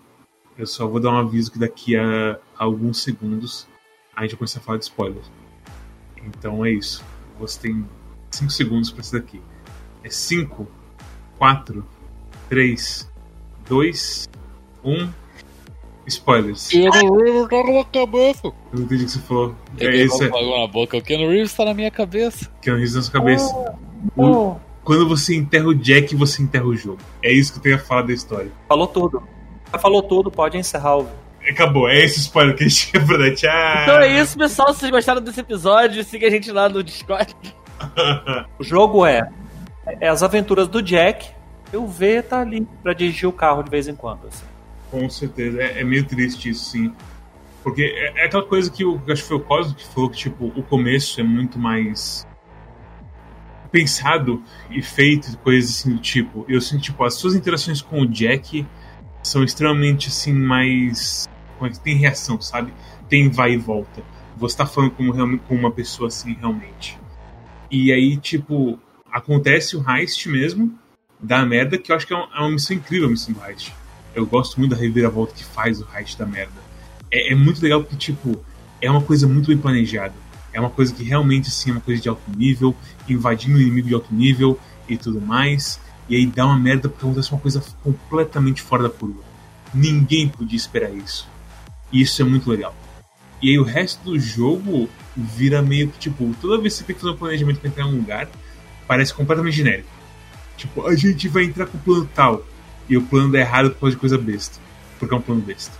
Speaker 2: eu só vou dar um aviso que daqui a alguns segundos a gente vai começar a falar de spoiler. Então é isso. Você tem 5 segundos pra isso daqui. É 5, 4, 3, 2, 1. Spoilers.
Speaker 3: Keanu Reeves tá na minha cabeça.
Speaker 2: Eu não entendi o que você falou.
Speaker 3: Eu
Speaker 2: É isso, é
Speaker 3: na boca. O Keanu Reeves tá na minha cabeça.
Speaker 2: que é um riso na sua cabeça. O- quando você enterra o Jack, você enterra o jogo. É isso que eu tenho a falar da história.
Speaker 5: Falou tudo. Já falou tudo, pode encerrar o.
Speaker 2: Acabou, é esse spoiler que a gente tinha pra dar. Tchau!
Speaker 4: Então é isso, pessoal. Se vocês gostaram desse episódio, siga a gente lá no Discord.
Speaker 5: O jogo é, é as aventuras do Jack. E o V tá ali pra dirigir o carro de vez em quando. assim.
Speaker 2: Com certeza. É, é meio triste isso, sim. Porque é, é aquela coisa que eu acho que foi o Cosmo que falou que, tipo, o começo é muito mais pensado e feito, coisas assim do tipo. Eu sinto, tipo, as suas interações com o Jack são extremamente, assim, mais... É tem reação, sabe? Tem vai e volta. Você tá falando realmente- com uma pessoa assim, realmente. E aí, tipo, acontece o heist mesmo, da merda, que eu acho que é uma, é uma missão incrível a missão do heist. Eu gosto muito da reviravolta que faz o heist da merda. É, é muito legal porque, tipo, é uma coisa muito bem planejada. É uma coisa que realmente, assim, é uma coisa de alto nível, invadindo o inimigo de alto nível e tudo mais. E aí dá uma merda porque acontece uma coisa completamente fora da curva. Ninguém podia esperar isso. E isso é muito legal. E aí o resto do jogo vira meio que, tipo, toda vez que você tem que fazer um planejamento pra entrar em um lugar, parece completamente genérico. Tipo, a gente vai entrar com o plano tal. E o plano dá errado por causa de coisa besta. Porque é um plano besta.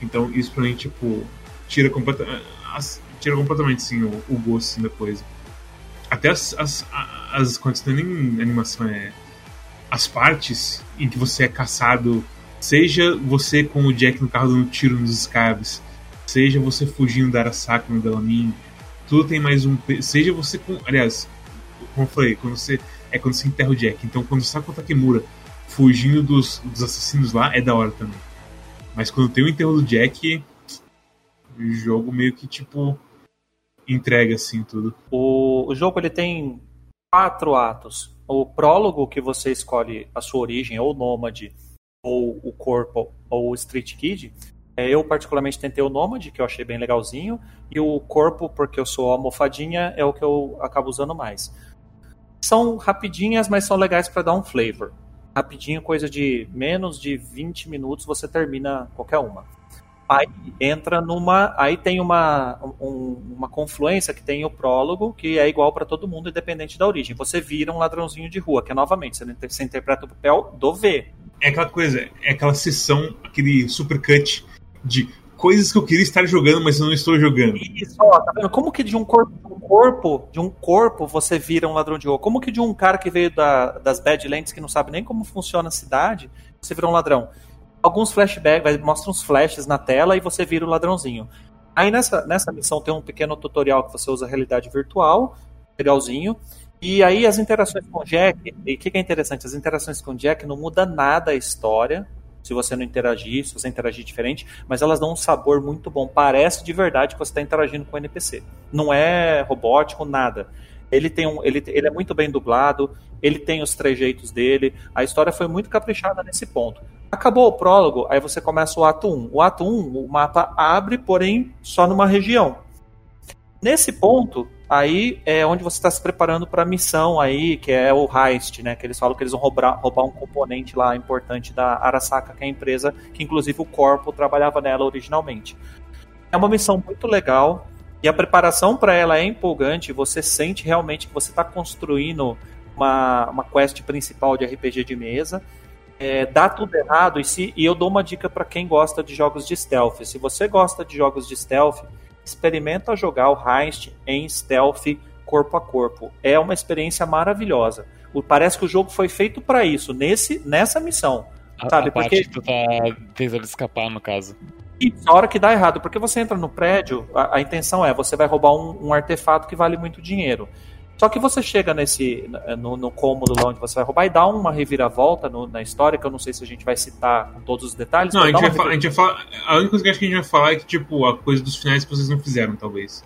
Speaker 2: Então isso pra mim, tipo, tira, as- tira completamente assim, o, o gosto assim, da coisa. Até as. as, a- as quando você tem nem animação, é. As partes em que você é caçado, seja você com o Jack no carro dando tiro nos escaves, seja você fugindo da Arasaka no Delamin, tudo tem mais um. Seja você com. Aliás, como eu falei, quando você. É quando você enterra o Jack. Então quando você tá com o Takemura fugindo dos, dos assassinos lá, é da hora também. Mas quando tem o enterro do Jack, o jogo meio que tipo. entrega assim tudo.
Speaker 5: O, o jogo ele tem quatro atos. O prólogo, que você escolhe a sua origem, ou Nômade, ou o Corpo, ou o Street Kid. É, Eu, particularmente, tentei o Nômade, que eu achei bem legalzinho. E o Corpo, porque eu sou almofadinha, é o que eu acabo usando mais. São rapidinhas, mas são legais para dar um flavor. Rapidinho, coisa de menos de 20 minutos, você termina qualquer uma. Aí entra numa. Aí tem uma, um- uma confluência que tem o prólogo, que é igual para todo mundo, independente da origem. Você vira um ladrãozinho de rua, que é novamente, você, você interpreta o papel do V.
Speaker 2: É aquela coisa, é aquela sessão, aquele supercut de coisas que eu queria estar jogando, mas eu não estou jogando.
Speaker 5: Isso, ó, tá vendo? Como que de um corpo, de um corpo, de um corpo você vira um ladrão de rua? Como que de um cara que veio da- das Badlands que não sabe nem como funciona a cidade, você vira um ladrão? Alguns flashbacks, mostra uns flashes na tela e você vira o ladrãozinho. Aí nessa, nessa missão tem um pequeno tutorial que você usa realidade virtual, legalzinho. E aí as interações com o Jack, e o que, que é interessante? As interações com o Jack não muda nada a história, se você não interagir, se você interagir diferente, mas elas dão um sabor muito bom. Parece de verdade que você está interagindo com o NPC. Não é robótico, nada. Ele tem um, ele, ele é muito bem dublado, ele tem os trejeitos dele. A história foi muito caprichada nesse ponto. Acabou o prólogo, aí você começa o ato 1. O ato 1, o mapa abre, porém só numa região. Nesse ponto, aí é onde você está se preparando para a missão aí, que é o heist, né? Que eles falam que eles vão roubar, roubar um componente lá importante da Arasaka, que é a empresa que inclusive o Corpo trabalhava nela originalmente. É uma missão muito legal e a preparação para ela é empolgante. Você sente realmente que você está construindo uma, uma quest principal de RPG de mesa. É, dá tudo errado e, se, e eu dou uma dica para quem gosta de jogos de stealth. Se você gosta de jogos de stealth, experimenta jogar o Heist em stealth corpo a corpo. É uma experiência maravilhosa. Parece que o jogo foi feito para isso, nesse, nessa missão.
Speaker 3: A,
Speaker 5: sabe?
Speaker 3: a
Speaker 5: Porque
Speaker 3: que tu tá ele escapar, no caso.
Speaker 5: isso, a hora que dá errado, porque você entra no prédio, a, a intenção é você vai roubar um, um artefato que vale muito dinheiro. Só que você chega nesse no, no cômodo lá onde você vai roubar e dá uma reviravolta no- na história, que eu não sei se a gente vai citar com todos os detalhes.
Speaker 2: Não, a gente, falar, a gente vai falar. A única coisa que acho que a gente vai falar é que, tipo, a coisa dos finais que vocês não fizeram, talvez.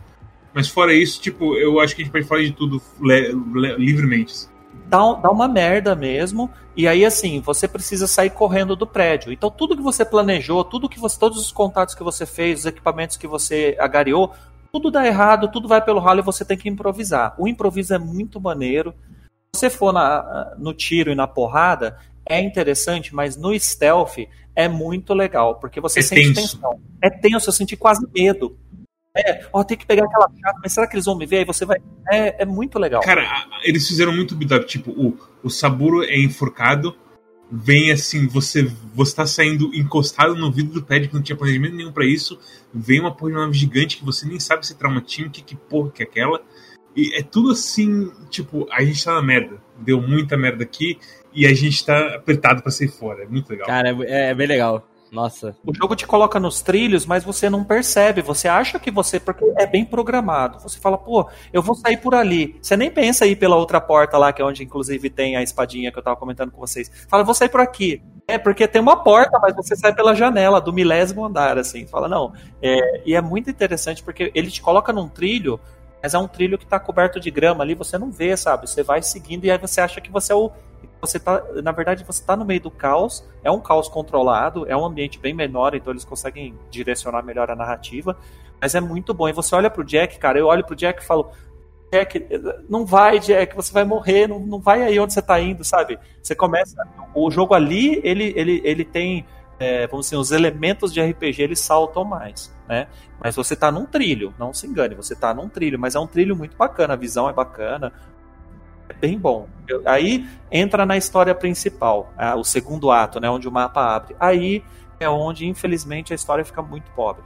Speaker 2: Mas fora isso, tipo, eu acho que a gente pode falar de tudo le- le- livremente.
Speaker 5: dá, dá uma merda mesmo. E aí, assim, você precisa sair correndo do prédio. Então, tudo que você planejou, tudo que você, todos os contatos que você fez, os equipamentos que você agariou, tudo dá errado, tudo vai pelo ralo e você tem que improvisar. O improviso é muito maneiro. Se você for na, no tiro e na porrada, é interessante, mas no stealth é muito legal, porque você
Speaker 2: É
Speaker 5: sente
Speaker 2: tenso.
Speaker 5: tensão. É tenso, eu senti quase medo. É, ó, tem que pegar aquela chata, mas será que eles vão me ver? Aí você vai. É, é muito legal.
Speaker 2: Cara, eles fizeram muito build-up. Tipo, o, o Saburo é enforcado, vem assim, você você tá saindo encostado no vidro do prédio que não tinha planejamento nenhum pra isso. Vem uma porra de nave gigante que você nem sabe se é traumatinho, que, que porra que é aquela. E é tudo assim, tipo, a gente tá na merda. Deu muita merda aqui e a gente tá apertado pra sair fora. É muito legal.
Speaker 4: Cara, é, é bem legal. Nossa.
Speaker 5: O jogo te coloca nos trilhos, mas você não percebe. Você acha que você. Porque é bem programado. Você fala, pô, eu vou sair por ali. Você nem pensa ir pela outra porta lá, que é onde inclusive tem a espadinha que eu tava comentando com vocês. Fala, vou sair por aqui. É, porque tem uma porta, mas você sai pela janela do milésimo andar, assim. Fala, não. É, e é muito interessante porque ele te coloca num trilho, mas é um trilho que tá coberto de grama ali, você não vê, sabe? Você vai seguindo e aí você acha que você é o. Você tá, na verdade, você tá no meio do caos, é um caos controlado, é um ambiente bem menor, então eles conseguem direcionar melhor a narrativa, mas é muito bom. E você olha pro Jack, cara, eu olho pro Jack e falo, Jack, não vai, Jack, você vai morrer, não, não vai aí onde você tá indo, sabe? Você começa. O jogo ali, ele, ele, ele tem. é, vamos dizer, os elementos de RPG eles saltam mais, né? Mas você tá num trilho, não se engane, você tá num trilho, mas é um trilho muito bacana, a visão é bacana, bem bom. Eu- Aí entra na história principal, o segundo ato, né, onde o mapa abre. Aí é onde, infelizmente, a história fica muito pobre,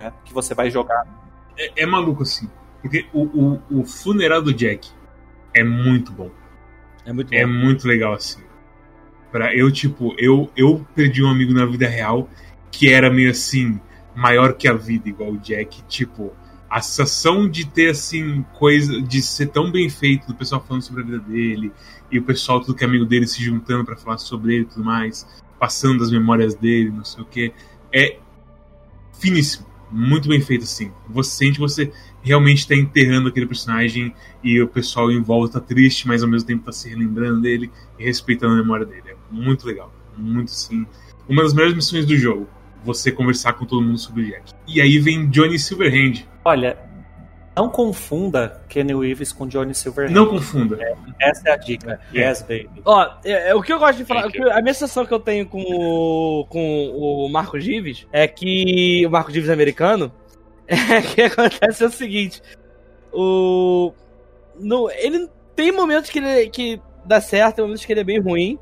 Speaker 5: né? Que você vai jogar.
Speaker 2: É, é maluco assim. Porque o, o, o funeral do Jack é muito bom.
Speaker 4: É muito bom.
Speaker 2: É muito legal assim. Pra eu, tipo, eu, eu perdi um amigo na vida real que era meio assim, maior que a vida, igual o Jack. Tipo, a sensação de ter, assim, coisa. de ser tão bem feito, do pessoal falando sobre a vida dele, e o pessoal, tudo que é amigo dele, se juntando pra falar sobre ele e tudo mais, passando as memórias dele, não sei o que. É finíssimo. Muito bem feito, assim. Você sente você realmente tá enterrando aquele personagem e o pessoal em volta tá triste, mas ao mesmo tempo tá se relembrando dele e respeitando a memória dele. É muito legal. Muito sim. Uma das melhores missões do jogo. Você conversar com todo mundo sobre o Jack. E aí vem Johnny Silverhand.
Speaker 5: Olha, não confunda Kenny Reeves com Johnny Silverhand.
Speaker 2: Não confunda.
Speaker 5: Essa é a dica. Yes, baby.
Speaker 4: Ó, é, é, o que eu gosto de falar, a minha sensação que eu tenho com o, com o Marco Gives é que. O Marco Gives americano. É que acontece o seguinte. O. No, ele tem momentos que ele que dá certo, tem momentos que ele é bem ruim.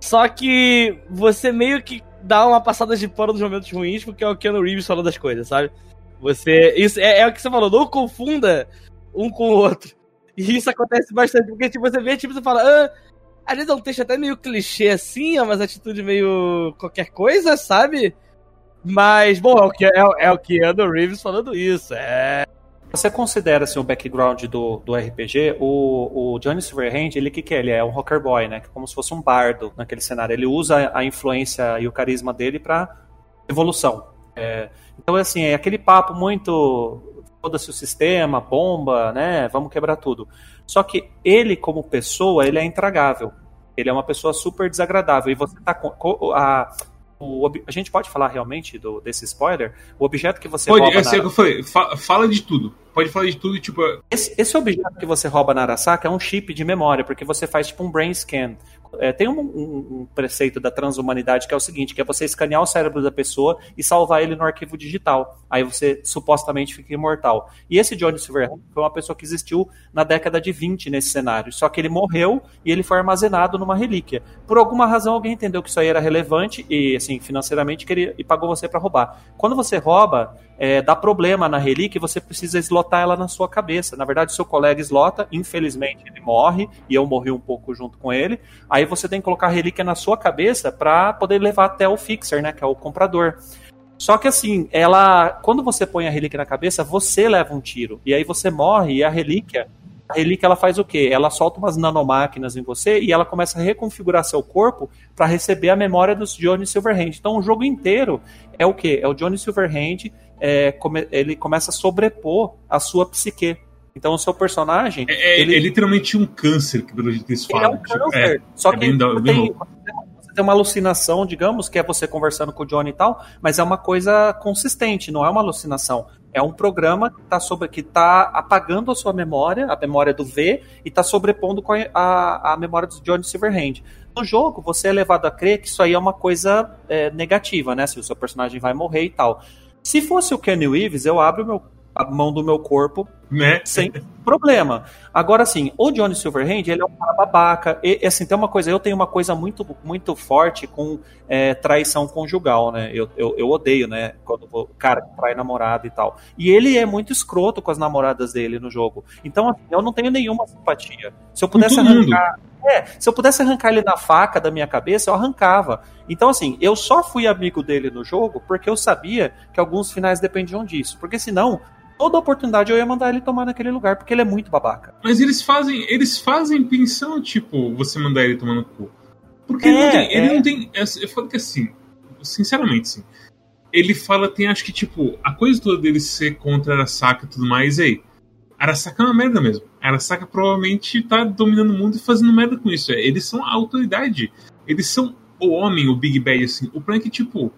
Speaker 4: Só que você meio que dá uma passada de pano nos momentos ruins, porque é o Keanu Reeves falando das coisas, sabe? Você. Isso é, é o que você falou, não confunda um com o outro. E isso acontece bastante, porque tipo, você vê, tipo, você fala, ah, às vezes é um texto até meio clichê assim, é umas atitudes meio qualquer coisa, sabe? Mas, bom, é o que é, é o Keanu Reeves falando isso. É.
Speaker 5: você considera assim, o background do, do RPG, o, o Johnny Silverhand, ele que, que é? Ele é um rocker boy, né? Como se fosse um bardo naquele cenário. Ele usa a influência e o carisma dele para evolução. É, então, assim, é aquele papo muito foda-se o sistema, bomba, né? Vamos quebrar tudo. Só que ele, como pessoa, ele é intragável. Ele é uma pessoa super desagradável. E você tá com. A, o, a gente pode falar realmente do, desse spoiler? O objeto que você
Speaker 2: pode,
Speaker 5: rouba.
Speaker 2: É, na... eu falei, fa fala de tudo. Pode falar de tudo, tipo.
Speaker 5: Esse, esse objeto que você rouba na Arasaka é um chip de memória, porque você faz tipo um brain scan. É, tem um, um, um, preceito da transhumanidade que é o seguinte, que é você escanear o cérebro da pessoa e salvar ele no arquivo digital. Aí você supostamente fica imortal. E esse Johnny Silverhand foi uma pessoa que existiu na década de 20 nesse cenário. Só que ele morreu e ele foi armazenado numa relíquia. Por alguma razão alguém entendeu que isso aí era relevante e, assim, financeiramente queria, e pagou você para roubar. Quando você rouba, é, dá problema na relíquia e você precisa eslotar ela na sua cabeça. Na verdade, seu colega eslota, infelizmente ele morre, e eu morri um pouco junto com ele. Aí você tem que colocar a relíquia na sua cabeça para poder levar até o fixer, né, que é o comprador. Só que assim, ela, quando você põe a relíquia na cabeça, você leva um tiro. E aí você morre e a relíquia a relíquia ela faz o quê? Ela solta umas nanomáquinas em você e ela começa a reconfigurar seu corpo para receber a memória dos Johnny Silverhand. Então o jogo inteiro é o quê? É o Johnny Silverhand, é, come, ele começa a sobrepor a sua psique. Então o seu personagem.
Speaker 2: É, é,
Speaker 5: ele...
Speaker 2: é literalmente um câncer que pelo jeito eles falam.
Speaker 5: É um tipo, câncer. Tipo, só é que bem, tem, bem você tem uma alucinação, digamos, que é você conversando com o Johnny e tal, mas é uma coisa consistente, não é uma alucinação. É um programa que está sobre, que tá apagando a sua memória, a memória do V, e está sobrepondo com a, a, a, memória do Johnny Silverhand. No jogo, você é levado a crer que isso aí é uma coisa é, negativa, né? Se o seu personagem vai morrer e tal. Se fosse o Kenny Reeves, eu abro meu a mão do meu corpo
Speaker 2: né?
Speaker 5: sem problema. Agora, assim, o Johnny Silverhand, ele é um cara babaca. E, assim, tem uma coisa, eu tenho uma coisa muito, muito forte com é, traição conjugal, né? Eu, eu, eu, odeio, né? Quando o cara trai namorada e tal. E ele é muito escroto com as namoradas dele no jogo. Então, assim, eu não tenho nenhuma simpatia. Se eu pudesse arrancar. É, se eu pudesse arrancar ele na faca da minha cabeça, eu arrancava. Então, assim, eu só fui amigo dele no jogo porque eu sabia que alguns finais dependiam disso. Porque senão, toda oportunidade eu ia mandar ele tomar naquele lugar, porque ele é muito babaca.
Speaker 2: Mas eles fazem, eles fazem pensão, tipo, você mandar ele tomar no cu. Porque é, ele não tem. Ele é. não tem eu falo que assim, sinceramente, sim. Ele fala, tem acho que, tipo, a coisa toda dele ser contra Arasaka e tudo mais, aí. Arasaka é uma merda mesmo. Arasaka provavelmente tá dominando o mundo e fazendo merda com isso. Eles são a autoridade. Eles são o homem, o Big Bad, assim. O problema é tipo,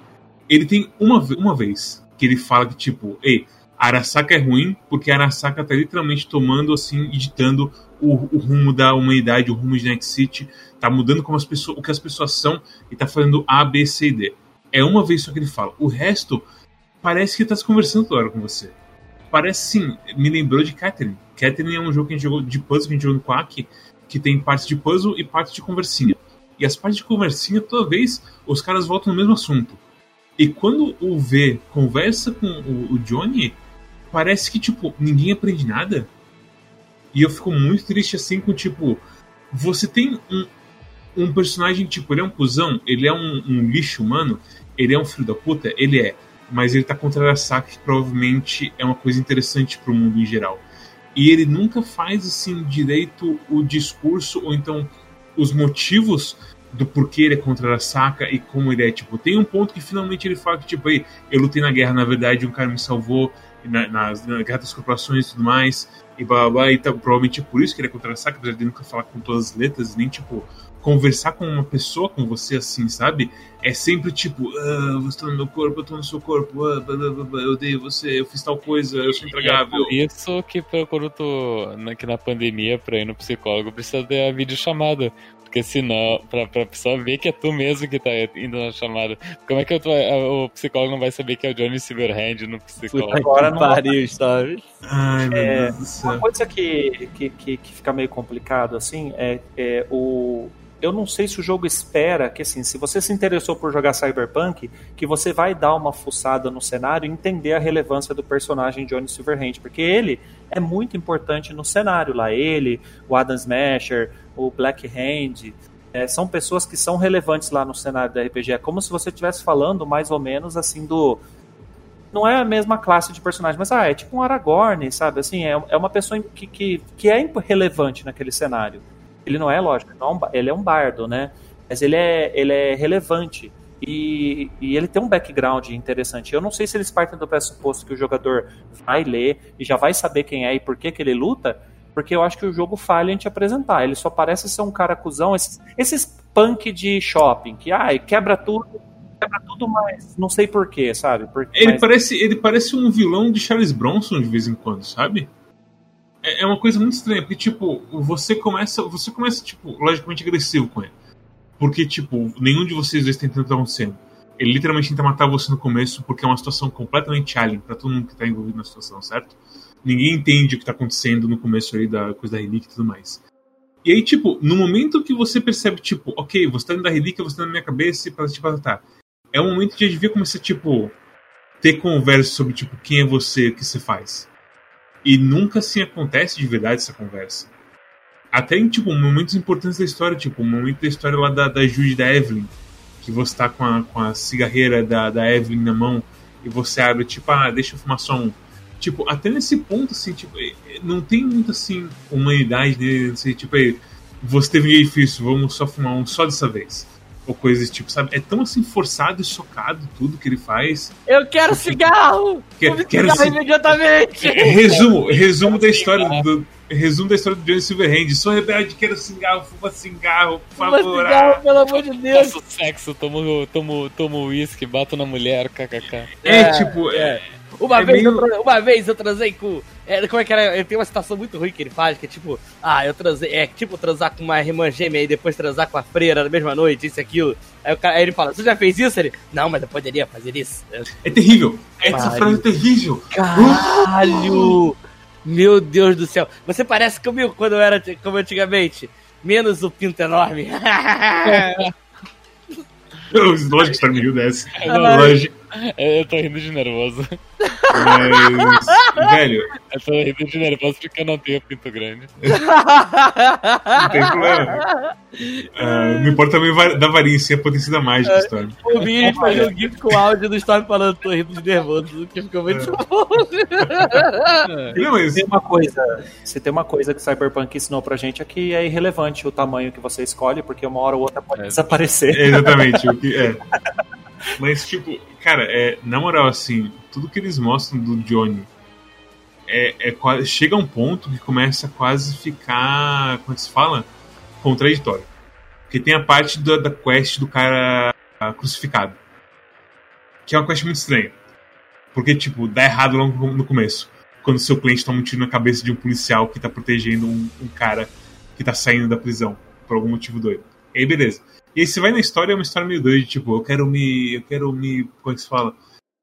Speaker 2: ele tem uma, uma vez que ele fala que, tipo, ei, Arasaka é ruim porque Arasaka tá literalmente tomando, assim, editando o, o, rumo da humanidade, o rumo de Night City, tá mudando como as pessoas, o que as pessoas são e tá fazendo A, B, C e D. É uma vez só que ele fala. O resto parece que tá se conversando toda hora com você. Parece sim, me lembrou de Catherine. Catherine é um jogo que a gente jogou de puzzle que a gente jogou no Quack, que tem partes de puzzle e partes de conversinha. E as partes de conversinha, toda vez, os caras voltam no mesmo assunto. E quando o V conversa com o, o Johnny, parece que, tipo, ninguém aprende nada. E eu fico muito triste assim com, tipo, você tem um, um personagem, tipo, ele é um cuzão, ele é um, um, lixo humano, ele é um filho da puta, ele é. Mas ele tá contra a Saka, que provavelmente é uma coisa interessante pro mundo em geral. E ele nunca faz, assim, direito o discurso, ou então os motivos do porquê ele é contra a Saka e como ele é. Tipo, tem um ponto que finalmente ele fala que, tipo, aí, eu lutei na guerra, na verdade, um cara me salvou, na, na, na guerra das corporações e tudo mais, e blá blá blá, e tá, provavelmente é por isso que ele é contra a Saka, apesar de nunca falar com todas as letras, nem tipo conversar com uma pessoa com você assim, sabe? É sempre tipo, ah, você tá no meu corpo, eu tô no seu corpo, ah, blá, blá, blá, eu odeio você, eu fiz tal coisa, eu sou intragável. É
Speaker 3: isso que quando tu, aqui na pandemia, pra ir no psicólogo, precisa ter a videochamada. Porque senão, pra, pra pessoa ver que é tu mesmo que tá indo na chamada. Como é que tô, o psicólogo não vai saber que é o Johnny Silverhand no psicólogo?
Speaker 4: Agora não pariu, sabe?
Speaker 2: Ai, meu
Speaker 5: é,
Speaker 2: Deus do céu.
Speaker 5: Uma coisa que, que, que, que fica meio complicado, assim, é, é o, eu não sei se o jogo espera que, assim, se você se interessou por jogar Cyberpunk, que você vai dar uma fuçada no cenário e entender a relevância do personagem Johnny Silverhand, porque ele é muito importante no cenário lá. Ele, o Adam Smasher, o Black Hand, é, são pessoas que são relevantes lá no cenário da RPG. É como se você estivesse falando mais ou menos assim do não é a mesma classe de personagem, mas ah, é tipo um Aragorn, sabe? Assim, é, é uma pessoa que, que, que é relevante naquele cenário. Ele não é, lógico, não, é ele é um bardo, né? Mas ele é, ele é relevante. E, e, ele tem um background interessante. Eu não sei se eles partem do pressuposto que o jogador vai ler e já vai saber quem é e por que, que ele luta, porque eu acho que o jogo falha em te apresentar. Ele só parece ser um cara cuzão, esses, esses punk de shopping, que ai, quebra tudo, quebra tudo, mas não sei porquê, sabe? Porque,
Speaker 2: ele,
Speaker 5: mas...
Speaker 2: parece, ele parece um vilão de Charles Bronson de vez em quando, sabe? É, é uma coisa muito estranha, porque, tipo, você começa, você começa, tipo, logicamente agressivo com ele. Porque, tipo, nenhum de vocês dois tem tanto acontecendo. Ele literalmente tenta matar você no começo porque é uma situação completamente alien para todo mundo que tá envolvido na situação, certo? Ninguém entende o que tá acontecendo no começo aí da coisa da relíquia e tudo mais. E aí, tipo, no momento que você percebe, tipo, ok, você tá dentro da relíquia, você tá na minha cabeça e para te matar. É o momento que já devia começar, tipo, ter conversa sobre, tipo, quem é você, o que você faz. E nunca assim acontece de verdade essa conversa até em tipo momentos importantes da história, tipo o momento da história lá da, da Jude da Evelyn, que você tá com a, com a cigarreira da, da Evelyn na mão e você abre, tipo, ah, deixa eu fumar só um. Tipo, até nesse ponto, assim, tipo, é, é, não tem muito assim humanidade nele, assim, tipo, você teve um edifício, vamos só fumar um só dessa vez. Ou coisas tipo, sabe? É tão assim forçado e socado tudo que ele faz.
Speaker 4: Eu quero cigarro!
Speaker 2: Quero, quero
Speaker 4: cigarro imediatamente!
Speaker 2: Resumo, resumo da história do, resumo da história do Johnny Silverhand. Sou rebelde, quero cigarro, fuma cigarro, por favor. Fuma cigarro,
Speaker 4: pelo amor de Deus.
Speaker 3: Faço sexo, tomo, tomo, tomo uísque, bato na mulher, kkk.
Speaker 2: É, é tipo, é.
Speaker 4: Uma, é vez meio... eu, uma vez eu transei com. É, como é que era? Tem uma situação muito ruim que ele faz, que é tipo, ah, eu transei. É tipo transar com uma irmã gêmea e depois transar com a freira na mesma noite, isso e aquilo. Aí, o cara, aí ele fala, você já fez isso? Ele, não, mas eu poderia fazer isso.
Speaker 2: É terrível. Essa frase é terrível.
Speaker 4: Caralho! Meu Deus do céu. Você parece comigo quando eu era como antigamente. Menos o pinto enorme.
Speaker 2: Lógico que você tá rindo dessa. Lógico.
Speaker 3: Eu tô rindo de nervoso.
Speaker 2: Mas, velho.
Speaker 3: Eu tô rindo de nervoso porque eu não tenho pinto grande.
Speaker 2: não tem problema. Uh, me importa também da varinha, sim, a potência da mágica, Storm.
Speaker 4: O Vini fazia um gif com áudio do Storm falando tô rindo de nervoso, que ficou muito bom.
Speaker 5: Não, mas... tem uma coisa, se tem uma coisa que o Cyberpunk ensinou pra gente é que é irrelevante o tamanho que você escolhe, porque uma hora ou outra pode é. desaparecer.
Speaker 2: É, exatamente. O que, é. Mas, tipo, cara, é, na moral, assim, tudo que eles mostram do Johnny é, é, chega a um ponto que começa a quase ficar, como é se fala? Contraditório. Porque tem a parte da, da quest do cara crucificado. Que é uma quest muito estranha. Porque, tipo, dá errado logo no começo. Quando seu cliente toma um tiro na cabeça de um policial que tá protegendo um, um cara que tá saindo da prisão. Por algum motivo doido. E aí, beleza. E aí você vai na história, é uma história meio doida, tipo, eu quero me. Eu quero me. Como é que se fala?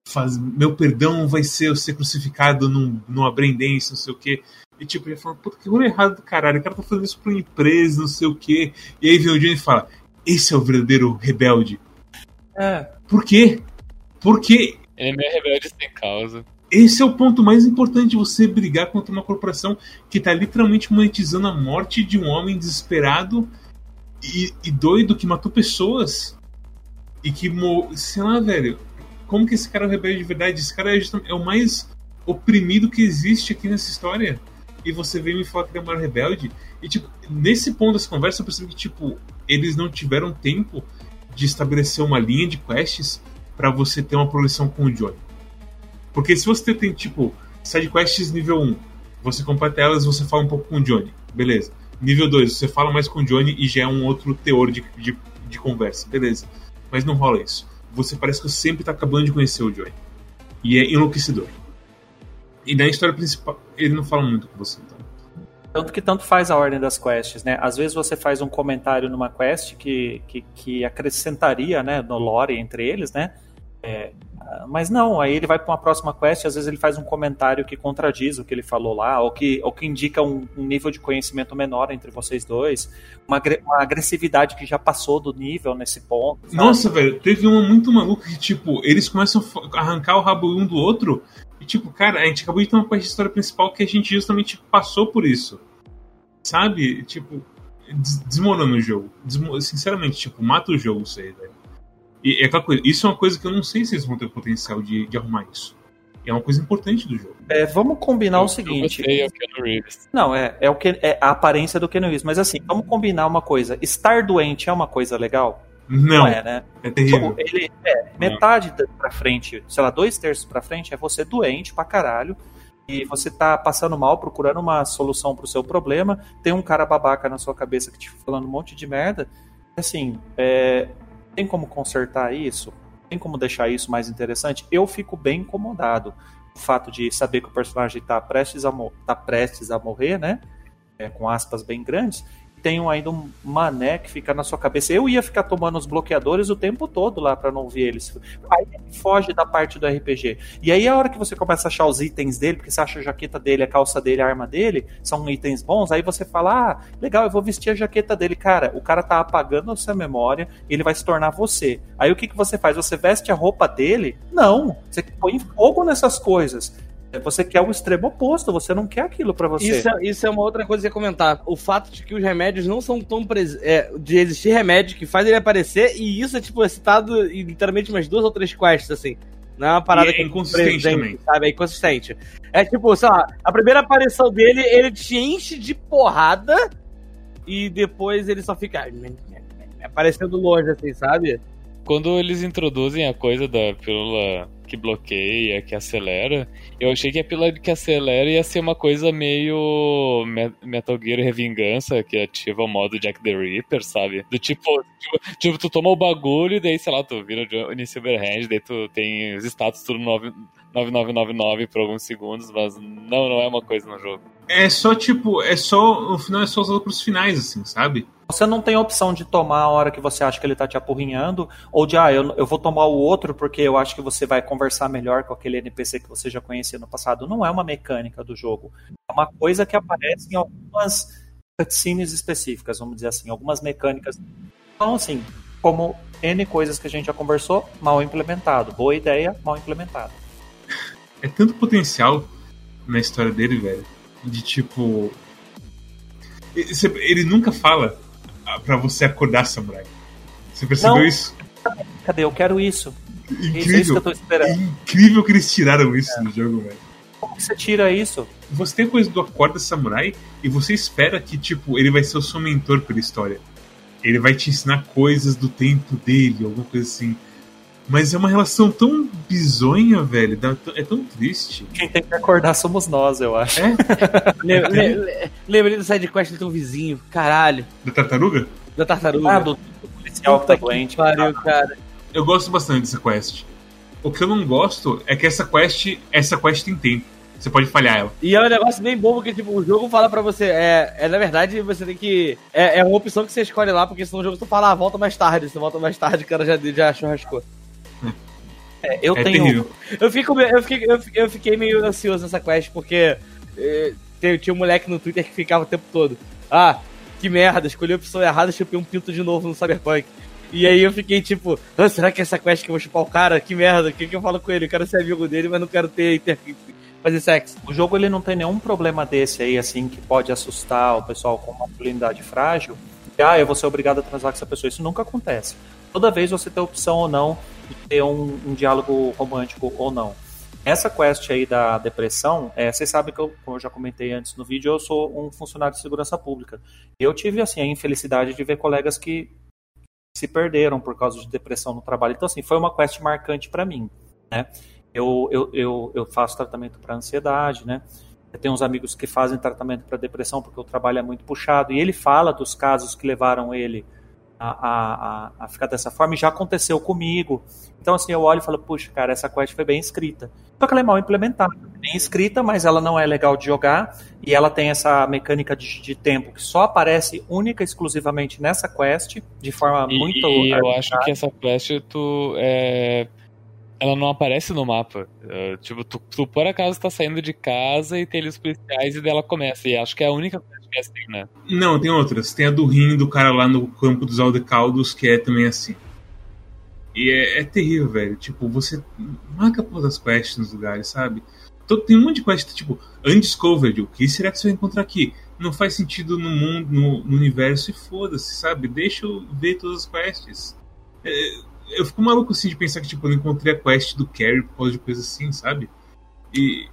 Speaker 2: Faz, meu perdão vai ser eu ser crucificado num, numa brendência, não sei o quê. E tipo, ele fala, puta, que rolê errado do caralho, o cara tá fazendo isso pra uma empresa, não sei o quê. E aí vem o Johnny e fala, esse é o verdadeiro rebelde. É. Por quê? Porque.
Speaker 3: Ele é meio rebelde sem causa.
Speaker 2: Esse é o ponto mais importante, você brigar contra uma corporação que tá literalmente monetizando a morte de um homem desesperado e, e doido que matou pessoas e que, sei lá, velho, como que esse cara é o rebelde de verdade? Esse cara é, é, o mais oprimido que existe aqui nessa história. E você vem me falar que ele é maior rebelde. E, tipo, nesse ponto dessa conversa, eu percebi que, tipo, eles não tiveram tempo de estabelecer uma linha de quests para você ter uma progressão com o Johnny. Porque se você tem, tipo, side quests nível 1, você completa elas, você fala um pouco com o Johnny, beleza. Nível 2, você fala mais com o Johnny e já é um outro teor de, de, de conversa. Beleza. Mas não rola isso. Você parece que sempre tá acabando de conhecer o Johnny. E é enlouquecedor. E na história principal, ele não fala muito com você, então.
Speaker 5: Tanto que tanto faz a ordem das quests, né? Às vezes você faz um comentário numa quest que, que, que acrescentaria, né, no lore entre eles, né? É, mas não, aí ele vai para uma próxima quest, às vezes ele faz um comentário que contradiz o que ele falou lá, ou que, ou que indica um, um nível de conhecimento menor entre vocês dois, uma, uma, agressividade que já passou do nível nesse ponto.
Speaker 2: Sabe? Nossa, velho, teve uma muito maluca que, tipo, eles começam a arrancar o rabo um do outro, e tipo, cara, a gente acabou de ter uma quest de história principal que a gente justamente passou por isso. Sabe? Tipo, desmorona o jogo. Desmo sinceramente, tipo, mata o jogo aí, velho. E é aquela coisa, isso é uma coisa que eu não sei se eles vão ter potencial de, de arrumar isso. é uma coisa importante do jogo.
Speaker 5: É, vamos combinar
Speaker 3: Eu-
Speaker 5: o seguinte.
Speaker 3: Eu gostei, é o Reeves.
Speaker 5: Não, é, é o que é a aparência do Keanu Reeves, mas assim, vamos combinar uma coisa. Estar doente é uma coisa legal?
Speaker 2: Não,
Speaker 5: é, né?
Speaker 2: é terrível.
Speaker 5: Tipo, ele é metade pra frente, sei lá, dois terços pra frente é você doente pra caralho. E você tá passando mal, procurando uma solução pro seu problema. Tem um cara babaca na sua cabeça que te falando um monte de merda. Assim, é, tem como consertar isso? Tem como deixar isso mais interessante? Eu fico bem incomodado. O fato de saber que o personagem tá prestes a, tá prestes a morrer, né? É, com aspas bem grandes um- ainda um mané que fica na sua cabeça. Eu ia ficar tomando os bloqueadores o tempo todo lá pra não ouvir eles. Aí ele foge da parte do RPG. E aí a hora que você começa a achar os itens dele, porque você acha a jaqueta dele, a calça dele, a arma dele, são itens bons, aí você fala: "Ah, legal, eu vou vestir a jaqueta dele". Cara, o cara tá apagando a sua memória, ele vai se tornar você. Aí o que que você faz? Você veste a roupa dele? Não, você põe fogo nessas coisas. Você quer o extremo oposto, você não quer aquilo pra você.
Speaker 4: Isso, é- isso é uma outra coisa que eu ia comentar. O fato de que os remédios não são tão presentes. de existir remédio que faz ele aparecer, e isso é, tipo, é citado em literalmente umas duas ou três quests, assim. Não é uma parada
Speaker 2: E é
Speaker 4: que
Speaker 2: inconsistente também.
Speaker 4: sabe? É inconsistente. É tipo, sei lá, a primeira aparição dele, ele te enche de porrada e depois ele só fica aparecendo longe, assim, sabe?
Speaker 3: Quando eles introduzem a coisa da pílula que bloqueia, que acelera, eu achei que a pílula que acelera ia ser uma coisa meio Me- Metal Gear Revingança, que ativa o modo Jack the Ripper, sabe? Do tipo, tipo, tipo, tu toma o bagulho e daí, sei lá, tu vira Johnny Silverhand, daí tu tem os status tudo 9 9999 por alguns segundos, mas não, não é uma coisa no jogo.
Speaker 2: É só tipo, é só. No final é só usado pros finais, assim, sabe?
Speaker 5: Você não tem a opção de tomar a hora que você acha que ele tá te apurrinhando, ou de, ah, eu, eu vou tomar o outro porque eu acho que você vai conversar melhor com aquele NPC que você já conhecia no passado. Não é uma mecânica do jogo. É uma coisa que aparece em algumas cutscenes específicas, vamos dizer assim, algumas mecânicas. Então, assim, como N coisas que a gente já conversou, mal implementado. Boa ideia, mal implementado.
Speaker 2: É tanto potencial na história dele, velho. De tipo. Ele nunca fala pra você acordar samurai. Você percebeu
Speaker 5: Não.
Speaker 2: isso?
Speaker 5: Cadê? Eu quero isso. Isso é isso que
Speaker 2: Incrível.
Speaker 5: eu tô esperando.
Speaker 2: Incrível que eles tiraram isso do jogo, velho.
Speaker 5: Como que você tira isso?
Speaker 2: Você tem coisa do acorda samurai e você espera que, tipo, ele vai ser o seu mentor pela história. Ele vai te ensinar coisas do tempo dele, alguma coisa assim. Mas é uma relação tão bizonha, velho. É tão triste.
Speaker 5: Quem tem que acordar somos nós, eu acho.
Speaker 2: É?
Speaker 4: Le- le- le- Lembrei do sidequest do teu vizinho, caralho.
Speaker 2: Da tartaruga?
Speaker 4: Da tartaruga.
Speaker 5: Ah, do, do policial que tá doente.
Speaker 4: pariu, cara.
Speaker 2: Eu gosto bastante dessa quest. O que eu não gosto é que essa quest, essa quest tem tempo. Você pode falhar ela.
Speaker 4: E é um negócio bem bobo que, tipo, o jogo fala pra você, é, é na verdade, você tem que. É, é uma opção que você escolhe lá, porque senão o jogo tu fala, ah, volta mais tarde. Você volta mais tarde, o cara já, já churrascou.
Speaker 5: É, eu
Speaker 2: é
Speaker 5: tenho.
Speaker 2: terrível.
Speaker 4: Eu, fico, eu, fiquei, eu, fiquei, eu fiquei meio ansioso nessa quest, porque eh, tinha um moleque no Twitter que ficava o tempo todo. Ah, que merda, escolhi a opção errada, chupei um pinto de novo no Cyberpunk. E aí eu fiquei tipo, ah, será que é essa quest que eu vou chupar o cara? Que merda, o que, que eu falo com ele? Eu quero ser amigo dele, mas não quero ter inter... fazer sexo.
Speaker 5: O jogo ele não tem nenhum problema desse aí, assim, que pode assustar o pessoal com masculinidade frágil. E, ah, eu vou ser obrigado a transar com essa pessoa. Isso nunca acontece. Toda vez você tem a opção ou não ter um, um diálogo romântico ou não. Essa quest aí da depressão, é, vocês sabem que eu, como eu já comentei antes no vídeo, eu sou um funcionário de segurança pública. Eu tive, assim, a infelicidade de ver colegas que se perderam por causa de depressão no trabalho. Então, assim, foi uma quest marcante para mim, né? Eu, eu, eu, eu faço tratamento para ansiedade, né? Eu tenho uns amigos que fazem tratamento para depressão porque o trabalho é muito puxado. E ele fala dos casos que levaram ele a, a, a, ficar dessa forma e já aconteceu comigo. Então, assim, eu olho e falo, puxa, cara, essa quest foi bem escrita. Só que ela é mal implementada. Bem escrita, mas ela não é legal de jogar. E ela tem essa mecânica de, de tempo que só aparece única e exclusivamente nessa quest, de forma
Speaker 3: E,
Speaker 5: muito.
Speaker 3: e eu acho que essa quest, tu. É... Ela não aparece no mapa. É, tipo, tu, tu por acaso tá saindo de casa e tem ali os policiais e dela começa. E acho que é a única quest né?
Speaker 2: Não, tem outras. Tem a do rim do cara lá no campo dos Aldecaldos, que é também assim. E é, é terrível, velho. Tipo, você marca por das quests nos lugares, sabe? Então, tem um monte de quest, tipo, Undiscovered. O que será que você vai encontrar aqui? Não faz sentido no mundo, no, no universo e foda-se, sabe? Deixa eu ver todas as quests. É, eu fico maluco assim de pensar que, tipo, eu encontrei a quest do Carrie por causa de coisa assim, sabe? E,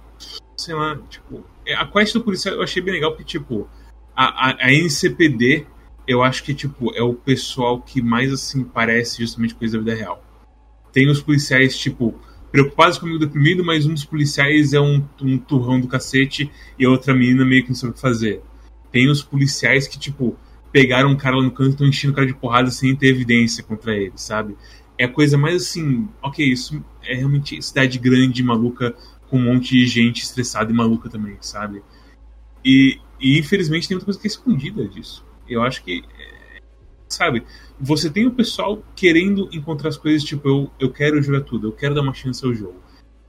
Speaker 2: sei lá, tipo, é, a quest do policial eu achei bem legal, porque, tipo, a, a, NCPD, eu acho que, tipo, é o pessoal que mais, assim, parece justamente coisa da vida real. Tem os policiais, tipo, preocupados comigo deprimido, mas um dos policiais é um, um turrão do cacete e a outra menina meio que não sabe o que fazer. Tem os policiais que, tipo, pegaram um cara lá no canto e estão enchendo o cara de porrada sem ter evidência contra ele, sabe? É a coisa mais assim, ok, isso é realmente cidade grande, maluca, com um monte de gente estressada e maluca também, sabe? E, e infelizmente tem muita coisa que é escondida disso. Eu acho que, é, sabe, você tem o pessoal querendo encontrar as coisas, tipo, eu, eu quero jogar tudo, eu quero dar uma chance ao jogo.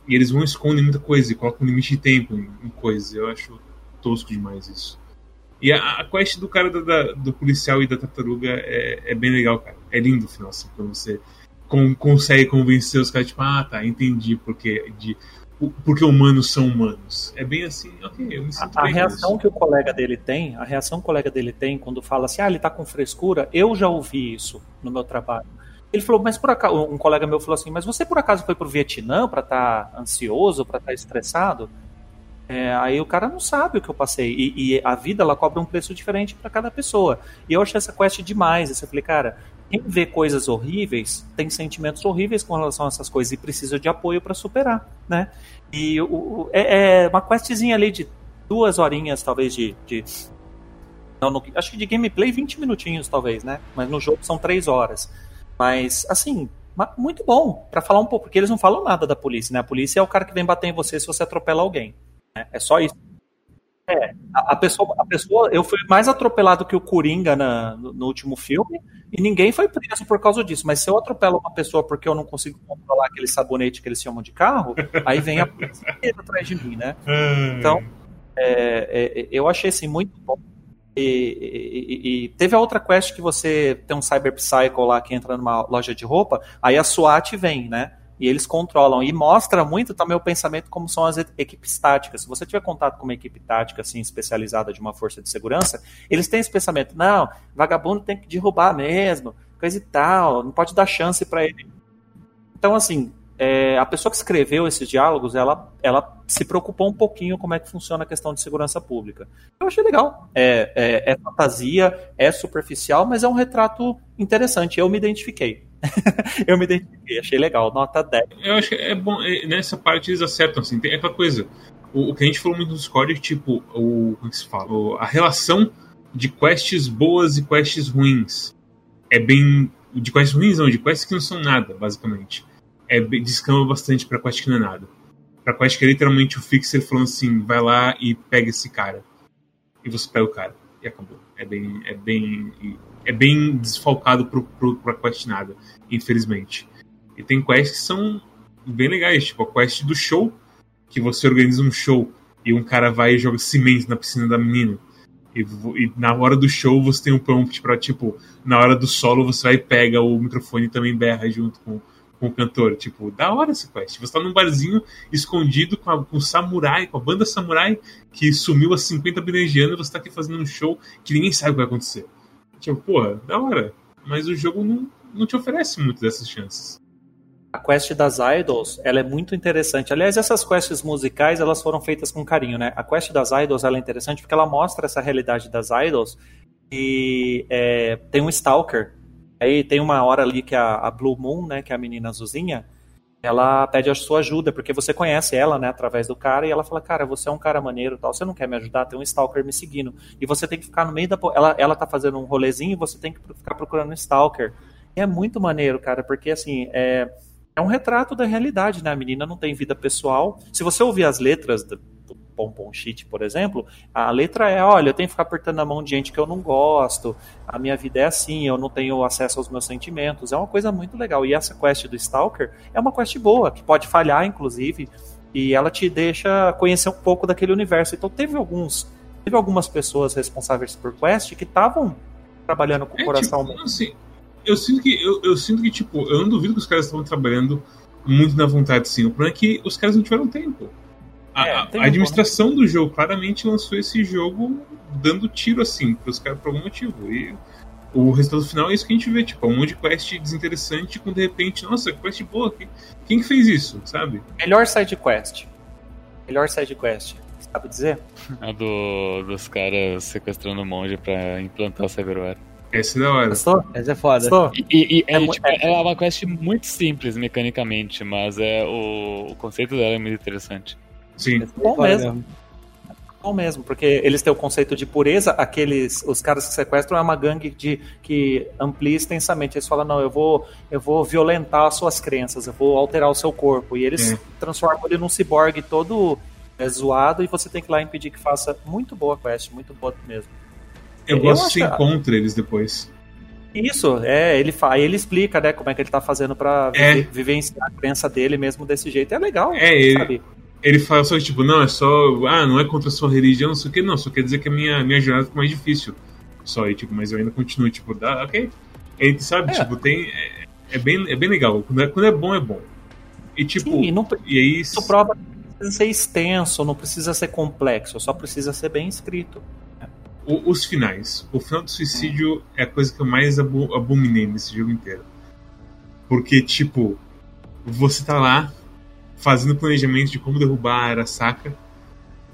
Speaker 2: E eles vão esconder muita coisa e colocam um limite de tempo em, em coisas. Eu acho tosco demais isso. E a, a quest do cara da, da, do policial e da tartaruga é, é, bem legal, cara. É lindo o final, assim, quando você com, consegue convencer os caras, tipo, ah, tá, entendi porque, de, porque humanos são humanos. É bem assim, ok, eu me sinto
Speaker 5: A,
Speaker 2: bem
Speaker 5: a reação que o colega dele tem, a reação que o colega dele tem quando fala assim, ah, ele tá com frescura, eu já ouvi isso no meu trabalho. Ele falou, mas por acaso, um colega meu falou assim, mas você por acaso foi pro Vietnã para estar tá ansioso, para estar tá estressado? É, aí o cara não sabe o que eu passei. E, e a vida, ela cobra um preço diferente para cada pessoa. E eu achei essa quest demais. Eu falei, cara, quem vê coisas horríveis tem sentimentos horríveis com relação a essas coisas e precisa de apoio para superar, né? E o, é, é, uma questzinha ali de duas horinhas, talvez, de. de não, no, acho que de gameplay 20 minutinhos, talvez, né? Mas no jogo são três horas. Mas, assim, muito bom para falar um pouco, porque eles não falam nada da polícia, né? A polícia é o cara que vem bater em você se você atropela alguém. Né? É só isso. É, a, pessoa, a pessoa, eu fui mais atropelado que o Coringa na, no, no, último filme e ninguém foi preso por causa disso. Mas se eu atropelo uma pessoa porque eu não consigo controlar aquele sabonete que eles chamam de carro, aí vem a polícia atrás de mim, né? Então, é, é, eu achei assim muito bom. E, e, e, teve a outra quest que você tem um Cyber Psycho lá que entra numa loja de roupa, aí a SWAT vem, né? E eles controlam. E mostra muito também o pensamento como são as equipes táticas. Se você tiver contato com uma equipe tática assim especializada de uma força de segurança, eles têm esse pensamento: não, vagabundo tem que derrubar mesmo, coisa e tal, não pode dar chance para ele. Então, assim, é, a pessoa que escreveu esses diálogos, ela, ela se preocupou um pouquinho como é que funciona a questão de segurança pública. Eu achei legal. É, é, é fantasia, é superficial, mas é um retrato interessante. Eu me identifiquei. eu me identifiquei, achei legal, nota 10.
Speaker 2: Eu acho que é bom, é, nessa parte eles acertam, assim, é aquela coisa. O, o, que a gente falou muito no Discord tipo, o, como é se fala? O, a relação de quests boas e quests ruins. É bem. De quests ruins, não, de quests que não são nada, basicamente. É, descamba bastante pra quest que não é nada. Pra quest que é literalmente o Fixer falando assim: vai lá e pega esse cara. E você pega o cara. E acabou. É bem. É bem é bem desfalcado pro, pro, pra quest nada, infelizmente. E tem quests que são bem legais, tipo a quest do show, que você organiza um show e um cara vai e joga cimento na piscina da menina. E, e, na hora do show você tem um prompt pra, tipo, na hora do solo você vai e pega o microfone e também berra junto com, com o cantor. Tipo, da hora essa quest. Você tá num barzinho escondido com, a, com o samurai, com a banda samurai que sumiu há 50 bilhões de anos, você tá aqui fazendo um show que ninguém sabe o que vai acontecer. Tipo, porra, da hora. Mas o jogo não, não te oferece muito dessas chances.
Speaker 5: A quest das idols, ela é muito interessante. Aliás, essas quests musicais, elas foram feitas com carinho, né? A quest das idols, ela é interessante porque ela mostra essa realidade das idols e é, tem um stalker. Aí tem uma hora ali que a, a Blue Moon, né, que é a menina azulzinha, ela pede a sua ajuda, porque você conhece ela, né, através do cara, e ela fala, cara, você é um cara maneiro tal, você não quer me ajudar, tem um stalker me seguindo. E você tem que ficar no meio da... Ela, ela tá fazendo um rolezinho e você tem que ficar procurando um stalker. E é muito maneiro, cara, porque, assim, é, é um retrato da realidade, né, a menina não tem vida pessoal. Se você ouvir as letras Pompom Cheat, por exemplo, a letra é, olha, eu tenho que ficar apertando a mão de gente que eu não gosto, a minha vida é assim, eu não tenho acesso aos meus sentimentos. É uma coisa muito legal. E essa quest do Stalker é uma quest boa, que pode falhar, inclusive, e ela te deixa conhecer um pouco daquele universo. Então teve alguns, teve algumas pessoas responsáveis por quest que estavam trabalhando com o
Speaker 2: é,
Speaker 5: coração.
Speaker 2: Tipo, assim, eu sinto que eu, eu, sinto que tipo, eu não duvido que os caras estavam trabalhando muito na vontade, sim. O problema é que os caras não tiveram tempo. A, é, a administração do jogo claramente lançou esse jogo dando tiro assim pros caras por algum motivo. E o resultado final é isso que a gente vê, tipo, um monte de quest desinteressante com de repente, nossa, quest boa, quem, quem fez isso, sabe?
Speaker 5: Melhor side quest. Melhor side quest, sabe dizer?
Speaker 3: A do, dos caras sequestrando o monge pra implantar o cyberware.
Speaker 2: Essa é da hora.
Speaker 5: Gostou?
Speaker 4: Essa é foda.
Speaker 5: Gostou?
Speaker 3: E, e- e é,
Speaker 5: É
Speaker 3: tipo, ela é uma quest muito simples mecanicamente, mas é o, o conceito dela é muito interessante.
Speaker 2: Sim.
Speaker 5: Bom
Speaker 4: Foda
Speaker 5: mesmo. Bom mesmo, porque eles têm o conceito de pureza, aqueles, os caras que sequestram é uma gangue de, que amplia extensamente. Eles falam, não, eu vou, eu vou violentar as suas crenças, eu vou alterar o seu corpo. E eles
Speaker 2: É.
Speaker 5: transformam ele num ciborgue todo é, zoado e você tem que ir lá impedir que faça muito boa a quest, muito boa mesmo.
Speaker 2: Eu,
Speaker 5: Eu
Speaker 2: gosto que você
Speaker 5: que-
Speaker 2: encontra eles depois.
Speaker 5: Isso, é, ele, fa, aí ele explica, né, como é que ele tá fazendo pra
Speaker 2: É.
Speaker 5: viver- vivenciar a crença dele mesmo desse jeito. É legal,
Speaker 2: É,
Speaker 5: sabe?
Speaker 2: Ele fala só que, tipo, não, é só. Ah, não é contra a sua religião, não sei o que, não. Só quer dizer que a minha, minha jornada ficou mais difícil. Só aí, tipo, mas eu ainda continuo, tipo, dá, ok. Ele sabe,
Speaker 5: É.
Speaker 2: tipo, tem. É, é bem, é bem legal. Quando é, quando é bom, é bom. E tipo,
Speaker 5: Sim, e não,
Speaker 2: e aí.
Speaker 5: Isso prova que não precisa ser extenso, não precisa ser complexo, só precisa ser bem escrito.
Speaker 2: o- os finais. O final do suicídio é a coisa que eu mais abo- abominei nesse jogo inteiro. Porque, tipo, você tá lá fazendo planejamento de como derrubar a Arasaka.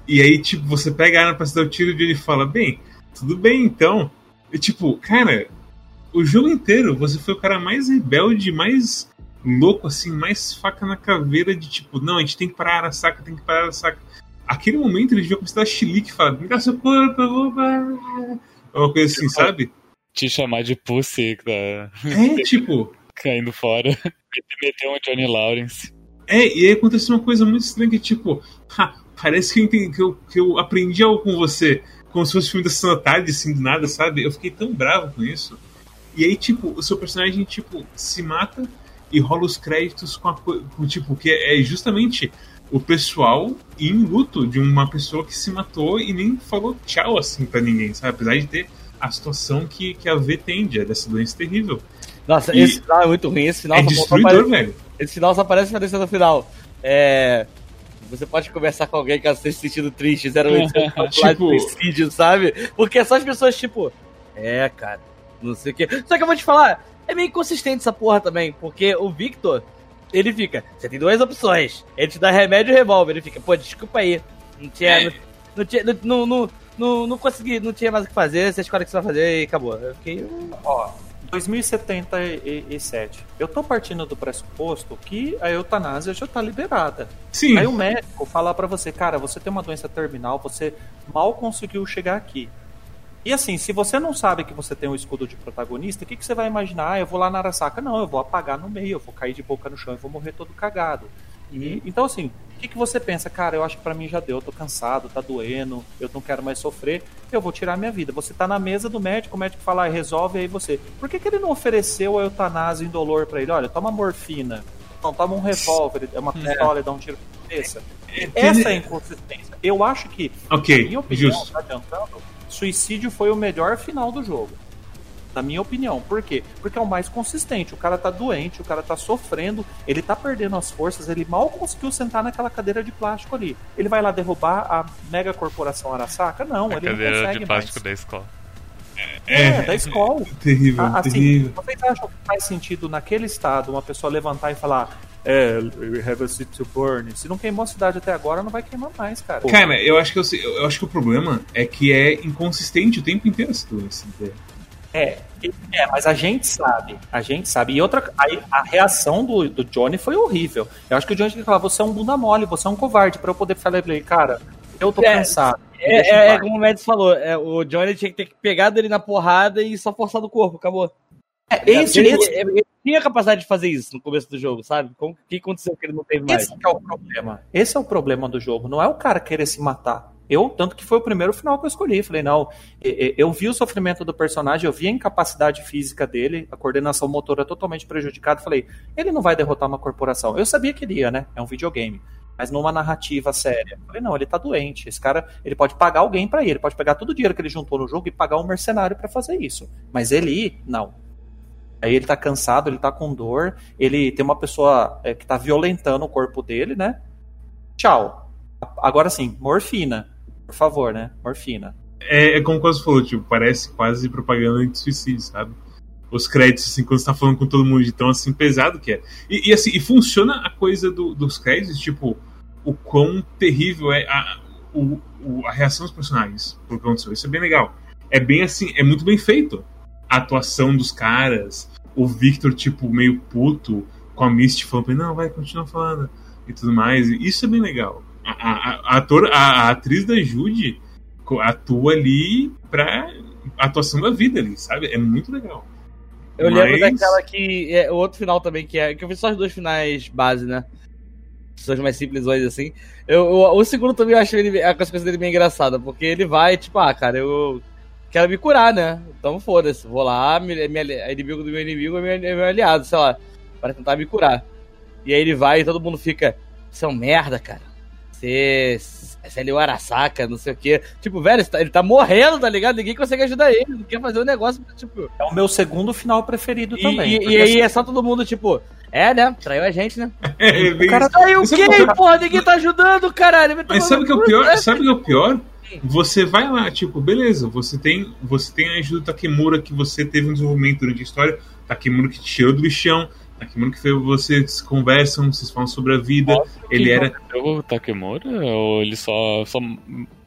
Speaker 2: E aí, tipo, você pega a arma pra se dar o tiro e ele fala, bem, tudo bem então. E, tipo, cara, o jogo inteiro você foi o cara mais rebelde, mais louco, assim, mais faca na caveira de tipo, não, a gente tem que parar a Arasaka, tem que parar a Arasaka. Aquele momento ele devia começar a chilique e falar, me dá seu corpo, eu vou. parar." Uma coisa assim, sabe?
Speaker 3: Te chamar de pussy, tá
Speaker 2: É, tipo.
Speaker 3: caindo fora. Meteu um Johnny Lawrence.
Speaker 2: É, e aí aconteceu uma coisa muito estranha que, tipo, "Ha, parece que eu, entendi, que, eu, que eu aprendi algo com você, como se fosse filme da da Tarde, assim, do nada, sabe? Eu fiquei tão bravo com isso. E aí, tipo, o seu personagem, tipo, se mata e rola os créditos com, a, co- com tipo, que é justamente o pessoal em luto de uma pessoa que se matou e nem falou tchau, assim, pra ninguém, sabe? Apesar de ter a situação que, que a V tende, é dessa doença terrível.
Speaker 4: Nossa,
Speaker 2: E-
Speaker 4: esse final é muito ruim. Esse final,
Speaker 2: é destruidor,
Speaker 4: aparece,
Speaker 2: velho.
Speaker 4: Esse final só aparece aparecendo no final. É. Você pode conversar com alguém caso esteja se sentindo triste, 0800
Speaker 2: Tipo-
Speaker 4: tipo... suicídio, sabe? Porque é só as pessoas, tipo, é, cara, não sei o quê. Só que eu vou te falar, é meio inconsistente essa porra também, porque o Victor, ele fica, você tem duas opções, ele te dá remédio e revólver, ele fica, pô, desculpa aí, não tinha,
Speaker 2: É.
Speaker 4: não, não tinha, não, não, não, não, consegui, não tinha mais o que fazer, você escolhe o que você vai fazer e acabou. Eu fiquei,
Speaker 5: Ó, 2077. Eu tô partindo do pressuposto que a eutanásia já tá liberada.
Speaker 2: Sim.
Speaker 5: Aí o médico fala pra você, cara, você tem uma doença terminal, você mal conseguiu chegar aqui. E assim, se você não sabe que você tem um escudo de protagonista, o que, que você vai imaginar? Ah, eu vou lá na Arasaka. Não, eu vou apagar no meio, eu vou cair de boca no chão e vou morrer todo cagado. E, então, assim, o que, que você pensa? Cara, eu acho que pra mim já deu, eu tô cansado, tá doendo, eu não quero mais sofrer, eu vou tirar minha vida. Você tá na mesa do médico, o médico fala, ah, resolve aí você. Por que, que ele não ofereceu a eutanásia indolor pra ele? Olha, toma morfina, não, toma um revólver, é uma pistola e dá um tiro na cabeça. Essa é a inconsistência. Eu acho que, na
Speaker 2: Ok,
Speaker 5: minha opinião,
Speaker 2: justo.
Speaker 5: tá adiantando, suicídio foi o melhor final do jogo. Na minha opinião. Por quê? Porque é o mais consistente. O cara tá doente, o cara tá sofrendo, ele tá perdendo as forças, ele mal conseguiu sentar naquela cadeira de plástico ali. Ele vai lá derrubar a mega corporação Arasaka? Não,
Speaker 3: A
Speaker 5: ele não
Speaker 3: cadeira
Speaker 5: consegue
Speaker 3: de
Speaker 5: mais.
Speaker 3: plástico da escola.
Speaker 5: É, da escola.
Speaker 2: Terrível,
Speaker 5: Ah, assim,
Speaker 2: terrível.
Speaker 5: vocês acham que faz sentido naquele estado uma pessoa levantar e falar é, we have a city to burn? Se não queimou a cidade até agora, não vai queimar mais, cara.
Speaker 2: Cara, eu acho que eu, eu acho que o problema é que é inconsistente o tempo inteiro essa doença.
Speaker 5: É, é, mas a gente sabe, a gente sabe. E outra, aí a reação do, do Johnny foi horrível. Eu acho que o Johnny tinha que falar, você é um bunda mole, você é um covarde, pra eu poder falar pra ele, cara, eu tô
Speaker 4: É,
Speaker 5: cansado.
Speaker 4: É, é, é
Speaker 5: paz."
Speaker 4: como o Mads falou, é, o Johnny tinha que ter pegado ele na porrada e só forçado o corpo, acabou.
Speaker 5: É, esse,
Speaker 4: ele,
Speaker 5: esse-
Speaker 4: ele tinha a capacidade de fazer isso no começo do jogo, sabe? Como, o que aconteceu que ele não teve mais?
Speaker 5: esse que é o problema. Esse é o problema do jogo. Não é o cara querer se matar. Eu, tanto que foi o primeiro final que eu escolhi. Falei, não, eu vi o sofrimento do personagem, eu vi a incapacidade física dele, a coordenação motora totalmente prejudicada. Falei, ele não vai derrotar uma corporação. Eu sabia que ele ia, né? É um videogame. Mas numa narrativa séria. Falei, não, ele tá doente. Esse cara, ele pode pagar alguém pra ir. Ele pode pegar todo o dinheiro que ele juntou no jogo e pagar um mercenário pra fazer isso. Mas ele ir, não. Aí ele tá cansado, ele tá com dor, ele tem uma pessoa é, que tá violentando o corpo dele, né? Tchau. Agora sim, morfina. Por favor, né? Morfina.
Speaker 2: É, é como quase falou, tipo, parece quase propaganda de suicídio, sabe? Os créditos, assim, quando você tá falando com todo mundo de tão assim pesado que é. E, e, assim, e funciona a coisa do- dos créditos, tipo, o quão terrível é a, o, o, a reação dos personagens por aconteceu. Isso é bem legal. É bem assim, é muito bem feito. A atuação dos caras, o Victor, tipo, meio puto, com a Misty falando não, vai continuar falando e tudo mais. Isso é bem legal. A, a, a, ator, a, a atriz da Jude atua ali pra atuação da vida ali, sabe? É muito legal.
Speaker 4: Eu Mas... lembro daquela que. É, o outro final também, que é. Que eu vi só os dois finais base, né? Pessoas mais simples hoje, assim. Eu, eu, o segundo também eu acho ele, coisas dele bem engraçada, porque ele vai, tipo, ah, cara, eu quero me curar, né? Então foda-se, vou lá, me, me, inimigo do meu inimigo é meu, é meu aliado, sei lá, para tentar me curar. E aí ele vai e todo mundo fica, você é um merda, cara. Você essa é o Arasaka, não sei o quê. Tipo, velho, ele tá, ele tá morrendo, tá ligado? Ninguém consegue ajudar ele, não quer fazer o um negócio, tipo...
Speaker 5: É o meu segundo final preferido
Speaker 4: e,
Speaker 5: também.
Speaker 4: E, e aí assim... é só todo mundo, tipo, é, né? Traiu a gente, né?
Speaker 2: É,
Speaker 4: o cara traiu o quê, porra? Ninguém tá ajudando, caralho.
Speaker 2: Tá Mas sabe o que é o pior? Sabe o que é o pior? Você vai lá, tipo, beleza, você tem, você tem a ajuda do Takemura que você teve um desenvolvimento durante a história, Takemura que te tirou do lixão, Takemura que fez vocês conversam, vocês falam sobre a vida. Nossa, ele era.
Speaker 3: O Takemura? Ou ele só, só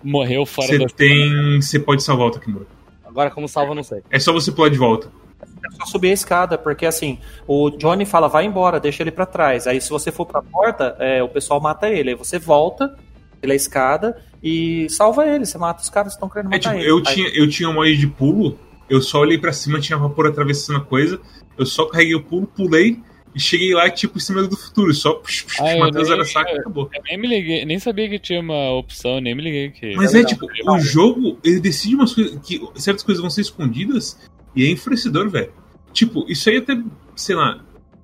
Speaker 3: morreu fora
Speaker 2: você da tem Você pode salvar o Takemura.
Speaker 4: Agora, como salva, não sei.
Speaker 2: É só você pular de volta.
Speaker 5: É só subir a escada, porque assim, o Johnny fala, vai embora, deixa ele para trás. Aí se você for pra porta, é, o pessoal mata ele. Aí você volta pela escada e salva ele. Você mata os caras que estão querendo é, matar é, tipo, ele.
Speaker 2: Eu, Aí... tinha, eu tinha um mod de pulo, eu só olhei para cima, tinha vapor atravessando a coisa, eu só carreguei o pulo, pulei e cheguei lá, tipo, em cima do futuro. Só pux, pux, ah, matei os Arasaka e acabou.
Speaker 3: Eu nem me liguei, nem sabia que tinha uma opção, nem me liguei que.
Speaker 2: Mas é, tipo, o jogo, ele decide umas coisas. que certas coisas vão ser escondidas e é enfurecedor, velho. Tipo, isso aí até, sei lá.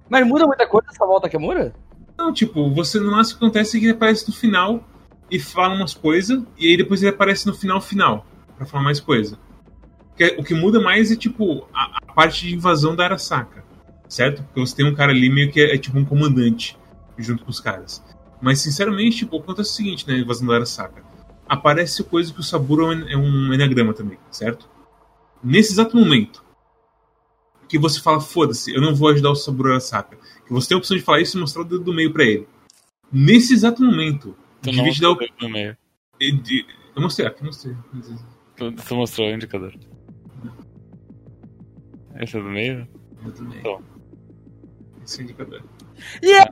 Speaker 4: Mas muda muita coisa essa volta que muda?
Speaker 2: Não, tipo, você não nasce acontece que ele aparece no final e fala umas coisas, e aí depois ele aparece no final final, para falar mais coisa. O que muda mais é, tipo, a, a, parte de invasão da Arasaka, certo? Porque você tem um cara ali meio que é, é tipo um comandante junto com os caras. Mas, sinceramente, tipo, acontece o seguinte, né, invasão da Arasaka. Aparece coisa que o Saburo é um é enagrama também, certo? Nesse exato momento, que você fala, foda-se, eu não vou ajudar o Saburo Arasaka. Que você tem a opção de falar isso e mostrar o dedo do meio para ele. Nesse exato momento,
Speaker 3: tu não te dar o dedo do meio.
Speaker 2: Eu mostrei aqui, mostrei.
Speaker 3: Tu, tu mostrou o indicador. Esse é do meio?
Speaker 2: É do meio. Então. Esse indicador.
Speaker 4: Yeah!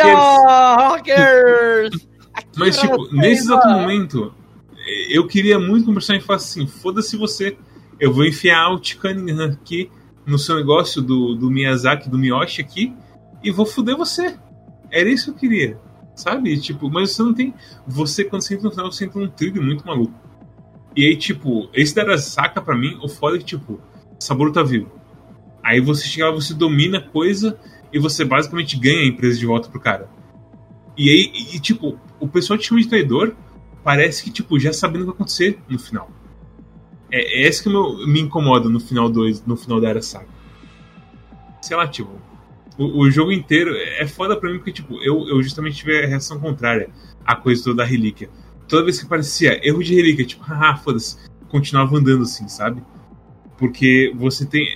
Speaker 4: aqui, ó, Rockers!
Speaker 2: Mas, tipo, nesse exato momento, eu queria muito conversar e falar assim: foda-se você eu vou enfiar o Cunningham aqui no seu negócio do, do Miyazaki, do Miyoshi aqui, e vou foder você. Era isso que eu queria. Sabe? Tipo, mas você não tem. Você, quando você entra no final, você entra num trilho muito maluco. E aí, tipo, esse da saca pra mim, o foda é que, tipo, Saburo tá vivo. Aí você chega lá, você domina a coisa e você basicamente ganha a empresa de volta pro cara. E aí, e, tipo, o pessoal te chama de traidor, parece que, tipo, já sabendo o que vai acontecer no final. É, é esse que me incomoda no final 2, no final da era saga. Sei lá, tipo, o, o, jogo inteiro é foda pra mim porque, tipo, eu, eu justamente tive a reação contrária à coisa toda da relíquia. Toda vez que parecia erro de relíquia, tipo, haha, foda-se, continuava andando assim, sabe? Porque você tem.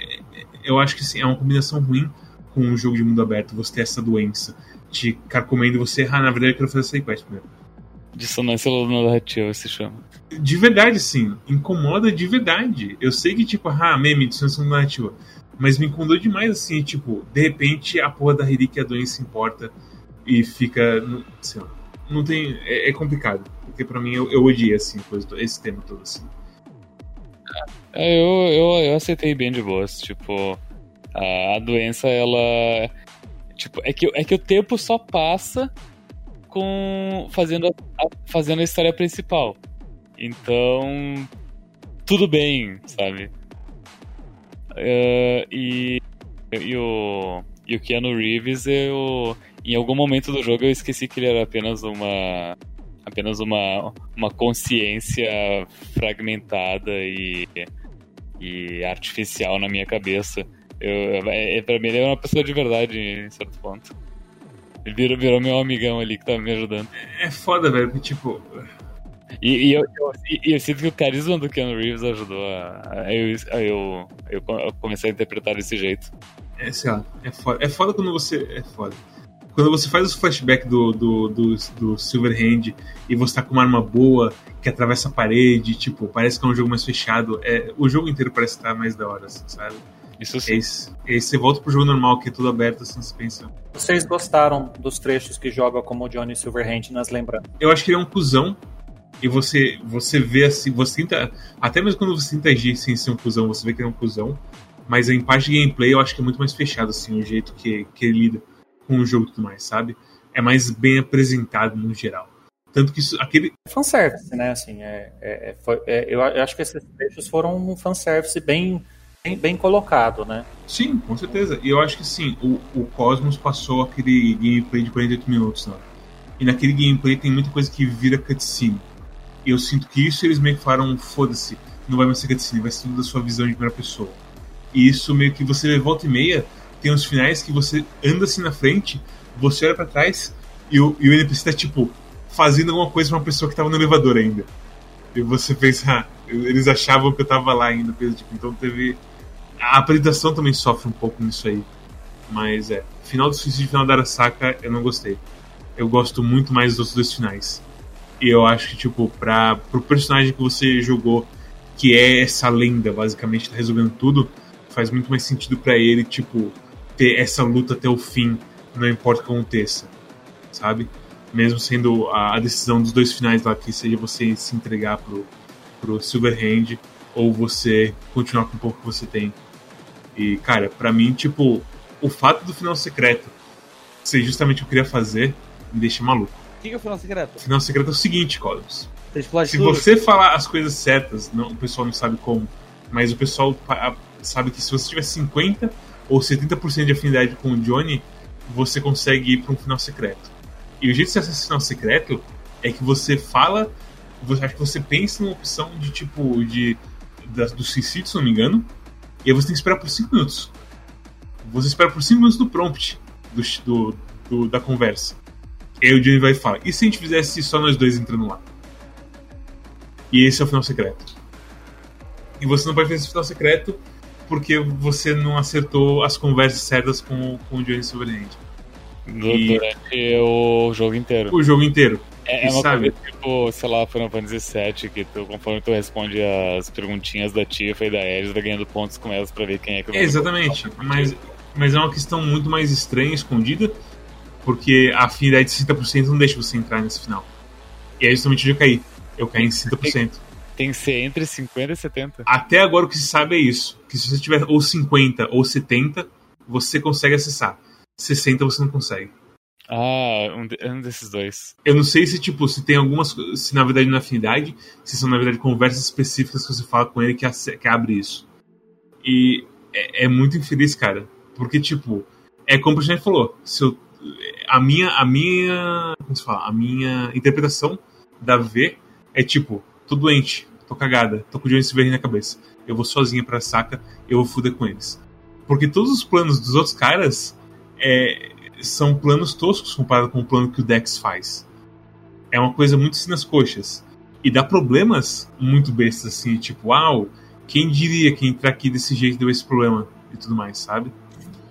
Speaker 2: Eu acho que assim, é uma combinação ruim com um jogo de mundo aberto, você ter essa doença te carcomendo e você, ah, na verdade eu quero fazer essa quest primeiro.
Speaker 3: Dissonância narrativa se chama.
Speaker 2: De verdade, sim. Incomoda de verdade. Eu sei que, tipo, ah, meme, dissonância narrativa. Mas me incomodou demais, assim, tipo, de repente a porra da e a doença importa e fica. Sei lá. Não tem. É, é complicado. Porque pra mim eu, eu odiei, assim, coisa, esse tema todo, assim.
Speaker 3: É, eu, eu, eu aceitei bem de boas. Tipo, a, a doença, ela. Tipo, é que, é que o tempo só passa com fazendo a, fazendo a história principal. Então, tudo bem, sabe? Uh, e, e, o, e o Keanu Reeves, eu, em algum momento do jogo eu esqueci que ele era apenas uma apenas uma, uma consciência fragmentada e, e artificial na minha cabeça. Eu, é, pra mim ele é uma pessoa de verdade em certo ponto. Ele virou, virou meu amigão ali que tá me ajudando.
Speaker 2: É foda, velho, tipo.
Speaker 3: E, e eu, eu, eu, sinto que o carisma do Keanu Reeves ajudou a, a, eu, a eu, eu comecei a interpretar desse jeito.
Speaker 2: É, sei lá, é foda. É foda quando você. É foda. Quando você faz os flashbacks do, do, do, do Silverhand e você tá com uma arma boa que atravessa a parede, tipo, parece que é um jogo mais fechado. É, o jogo inteiro parece estar mais da hora, assim, sabe?
Speaker 3: Isso sim.
Speaker 2: E aí, e aí você volta pro jogo normal, que é tudo aberto, assim, você pensa.
Speaker 5: Vocês gostaram dos trechos que joga como o Johnny Silverhand nas lembranças?
Speaker 2: Eu acho que ele é um cuzão. E você, você vê assim, você tenta. Até mesmo quando você tenta agir sem ser um cuzão, você vê que ele é um cuzão. Mas em parte de gameplay eu acho que é muito mais fechado, assim, o jeito que, que ele lida com o jogo e tudo mais, sabe? É mais bem apresentado no geral. Tanto que isso, aquele.
Speaker 5: É fanservice, né? Assim, é, é, foi, é, eu acho que esses trechos foram um fanservice bem, bem, bem colocado, né?
Speaker 2: Sim, com certeza. E eu acho que sim, o, o Cosmos passou aquele gameplay de 48 minutos, né? E naquele gameplay tem muita coisa que vira cutscene. E eu sinto que isso eles meio que falaram, foda-se, não vai mais ser cutscene, vai ser tudo da sua visão de primeira pessoa. E isso meio que você volta e meia, tem uns finais que você anda assim na frente, você olha para trás e o, e o NPC tá tipo fazendo alguma coisa pra uma pessoa que tava no elevador ainda. E você pensa, ah, eles achavam que eu tava lá ainda, coisa tipo, então teve. A apresentação também sofre um pouco nisso aí. Mas é, final do suicídio final da Arasaka eu não gostei. Eu gosto muito mais dos outros dois finais. E eu acho que, tipo, pra, pro personagem que você jogou, que é essa lenda, basicamente, tá resolvendo tudo, faz muito mais sentido para ele, tipo, ter essa luta até o fim, não importa o que aconteça, sabe? Mesmo sendo a, a decisão dos dois finais lá, que seja você se entregar pro, pro Silverhand ou você continuar com o pouco que você tem. E, cara, para mim, tipo, o fato do final secreto ser justamente o que eu queria fazer me deixa maluco.
Speaker 4: O que, que é o final secreto?
Speaker 2: O final secreto é o seguinte, Cosmos. Se
Speaker 4: tudo?
Speaker 2: você falar as coisas certas, não, o pessoal não sabe como, mas o pessoal sabe que se você tiver 50 ou 70% de afinidade com o Johnny, você consegue ir para um final secreto. E o jeito de você acessar final secreto é que você fala, você, acho que você pensa numa opção de tipo de da, do suicídio, se não me engano, e aí você tem que esperar por 5 minutos. Você espera por 5 minutos do prompt do, do, do- da conversa. E aí o Johnny vai falar: e se a gente fizesse só nós dois entrando lá? E esse é o final secreto. E você não pode fazer esse final secreto porque você não acertou as conversas certas com, com o Johnny Silverhand.
Speaker 3: Du-
Speaker 2: E-
Speaker 3: Durante o jogo inteiro.
Speaker 2: O jogo inteiro.
Speaker 3: É, é uma
Speaker 2: sabe?
Speaker 3: coisa tipo, sei lá, Final Fantasy VII, que tu, conforme tu responde as perguntinhas da Tifa e da Ares, vai ganhando pontos com elas pra ver quem é que
Speaker 2: É, exatamente. Mas, mas é uma questão muito mais estranha, escondida, porque a afinidade de 60% não deixa você entrar nesse final. E é justamente onde eu caí. Eu caí em 60%.
Speaker 3: Tem que ser entre 50 e 70.
Speaker 2: Até agora o que se sabe é isso: que se você tiver ou 50 ou 70, você consegue acessar. 60 você não consegue.
Speaker 3: Ah, um, de- um desses dois.
Speaker 2: Eu não sei se, tipo, se tem algumas. Se na verdade na afinidade, se são na verdade conversas específicas que você fala com ele que, que abre isso. E é, é muito infeliz, cara. Porque, tipo, é como o Personagem falou. Se eu, a minha. A minha. Como se fala? A minha interpretação da V é tipo, tô doente, tô cagada, tô com o Johnny Silverhand na cabeça. Eu vou sozinha pra saca, eu vou fuder com eles. Porque todos os planos dos outros caras é, são planos toscos comparado com o plano que o Dex faz. É uma coisa muito assim nas coxas. E dá problemas muito bestas, assim, tipo, uau, quem diria que entrar aqui desse jeito deu esse problema e tudo mais, sabe?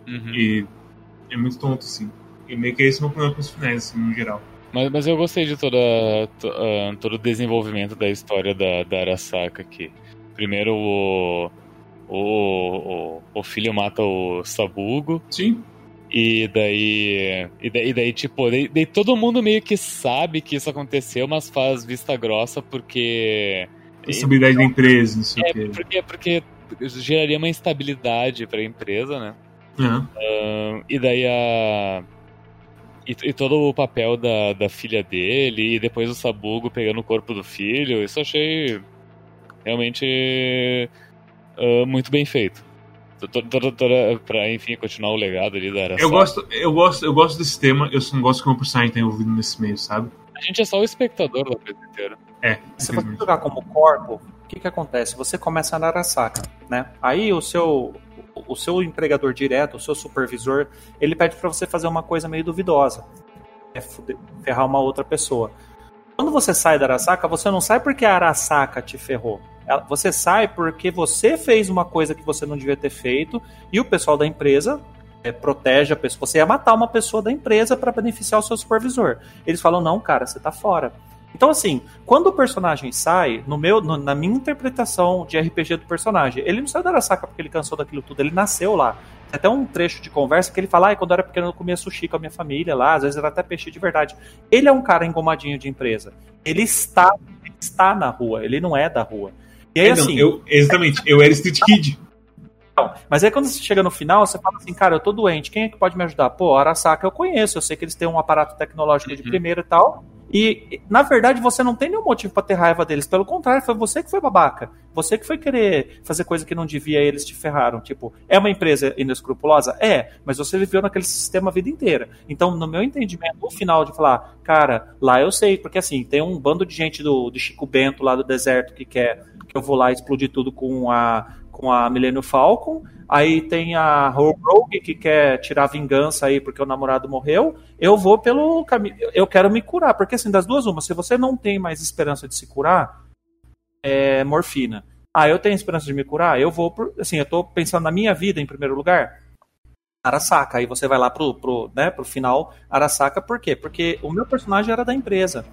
Speaker 3: Uhum.
Speaker 2: E é muito tonto, assim. E meio que esse é o meu problema com os finais, assim, no geral.
Speaker 3: Mas, mas eu gostei de toda, to- ah, todo o desenvolvimento da história da, da Arasaka aqui. Primeiro o, o, o, o filho mata o Sabugo,
Speaker 2: Sim,
Speaker 3: e daí. E daí, e daí, tipo, daí, daí todo mundo meio que sabe que isso aconteceu, mas faz vista grossa porque.
Speaker 2: estabilidade da empresa, não sei
Speaker 3: É,
Speaker 2: o quê.
Speaker 3: porque, porque geraria uma instabilidade pra empresa, né?
Speaker 2: Aham.
Speaker 3: Ahn, e daí a. E, e todo o papel da, da filha dele, e depois o Sabugo pegando o corpo do filho, isso eu achei realmente ah, muito bem feito. Pra, enfim, continuar o legado ali da Arasaka.
Speaker 2: Eu gosto, eu gosto, eu gosto desse tema, eu só não gosto que o meu personagem tá envolvido nesse meio, sabe?
Speaker 3: A gente é só o espectador da coisa inteira.
Speaker 2: É,
Speaker 5: Se você jogar como corpo, o que, que acontece? Você começa na Arasaka, né? Aí o seu, o seu empregador direto, o seu supervisor, ele pede para você fazer uma coisa meio duvidosa. É ferrar uma outra pessoa. Quando você sai da Arasaka, você não sai porque a Arasaka te ferrou. Você sai porque você fez uma coisa que você não devia ter feito e o pessoal da empresa é, protege a pessoa. Você ia matar uma pessoa da empresa para beneficiar o seu supervisor. Eles falam, não, cara, você tá fora. Então, assim, quando o personagem sai, no meu, no, na minha interpretação de RPG do personagem, ele não saiu da Arasaka porque ele cansou daquilo tudo, ele nasceu lá. Tem até um trecho de conversa que ele fala, ah, quando eu era pequeno eu comia sushi com a minha família lá, às vezes era até peixe de verdade. Ele é um cara engomadinho de empresa. Ele está, ele está na rua, ele não é da rua. E aí,
Speaker 2: É, não,
Speaker 5: assim,
Speaker 2: eu, exatamente, eu era Street Kid.
Speaker 5: Não, Mas aí quando você chega no final, você fala assim, cara, eu tô doente, quem é que pode me ajudar? Pô, Arasaka eu conheço, eu sei que eles têm um aparato tecnológico de
Speaker 3: Uhum.
Speaker 5: primeira e tal. E, na verdade, você não tem nenhum motivo pra ter raiva deles. Pelo contrário, foi você que foi babaca. Você que foi querer fazer coisa que não devia e eles te ferraram. Tipo, é uma empresa inescrupulosa? É, mas você viveu naquele sistema a vida inteira. Então, no meu entendimento, no final de falar, cara, lá eu sei, porque assim, tem um bando de gente do, do Chico Bento lá do deserto que quer que eu vou lá explodir tudo com a, com a Millennium Falcon. Aí tem a Rogue que quer tirar vingança aí porque o namorado morreu. Eu vou pelo caminho. Eu quero me curar, porque assim, das duas, uma, se você não tem mais esperança de se curar, é morfina. Ah, eu tenho esperança de me curar? Eu vou por. Assim, eu tô pensando na minha vida em primeiro lugar. Arasaka. Aí você vai lá pro, pro, né, pro final Arasaka, por quê? Porque o meu personagem era da empresa.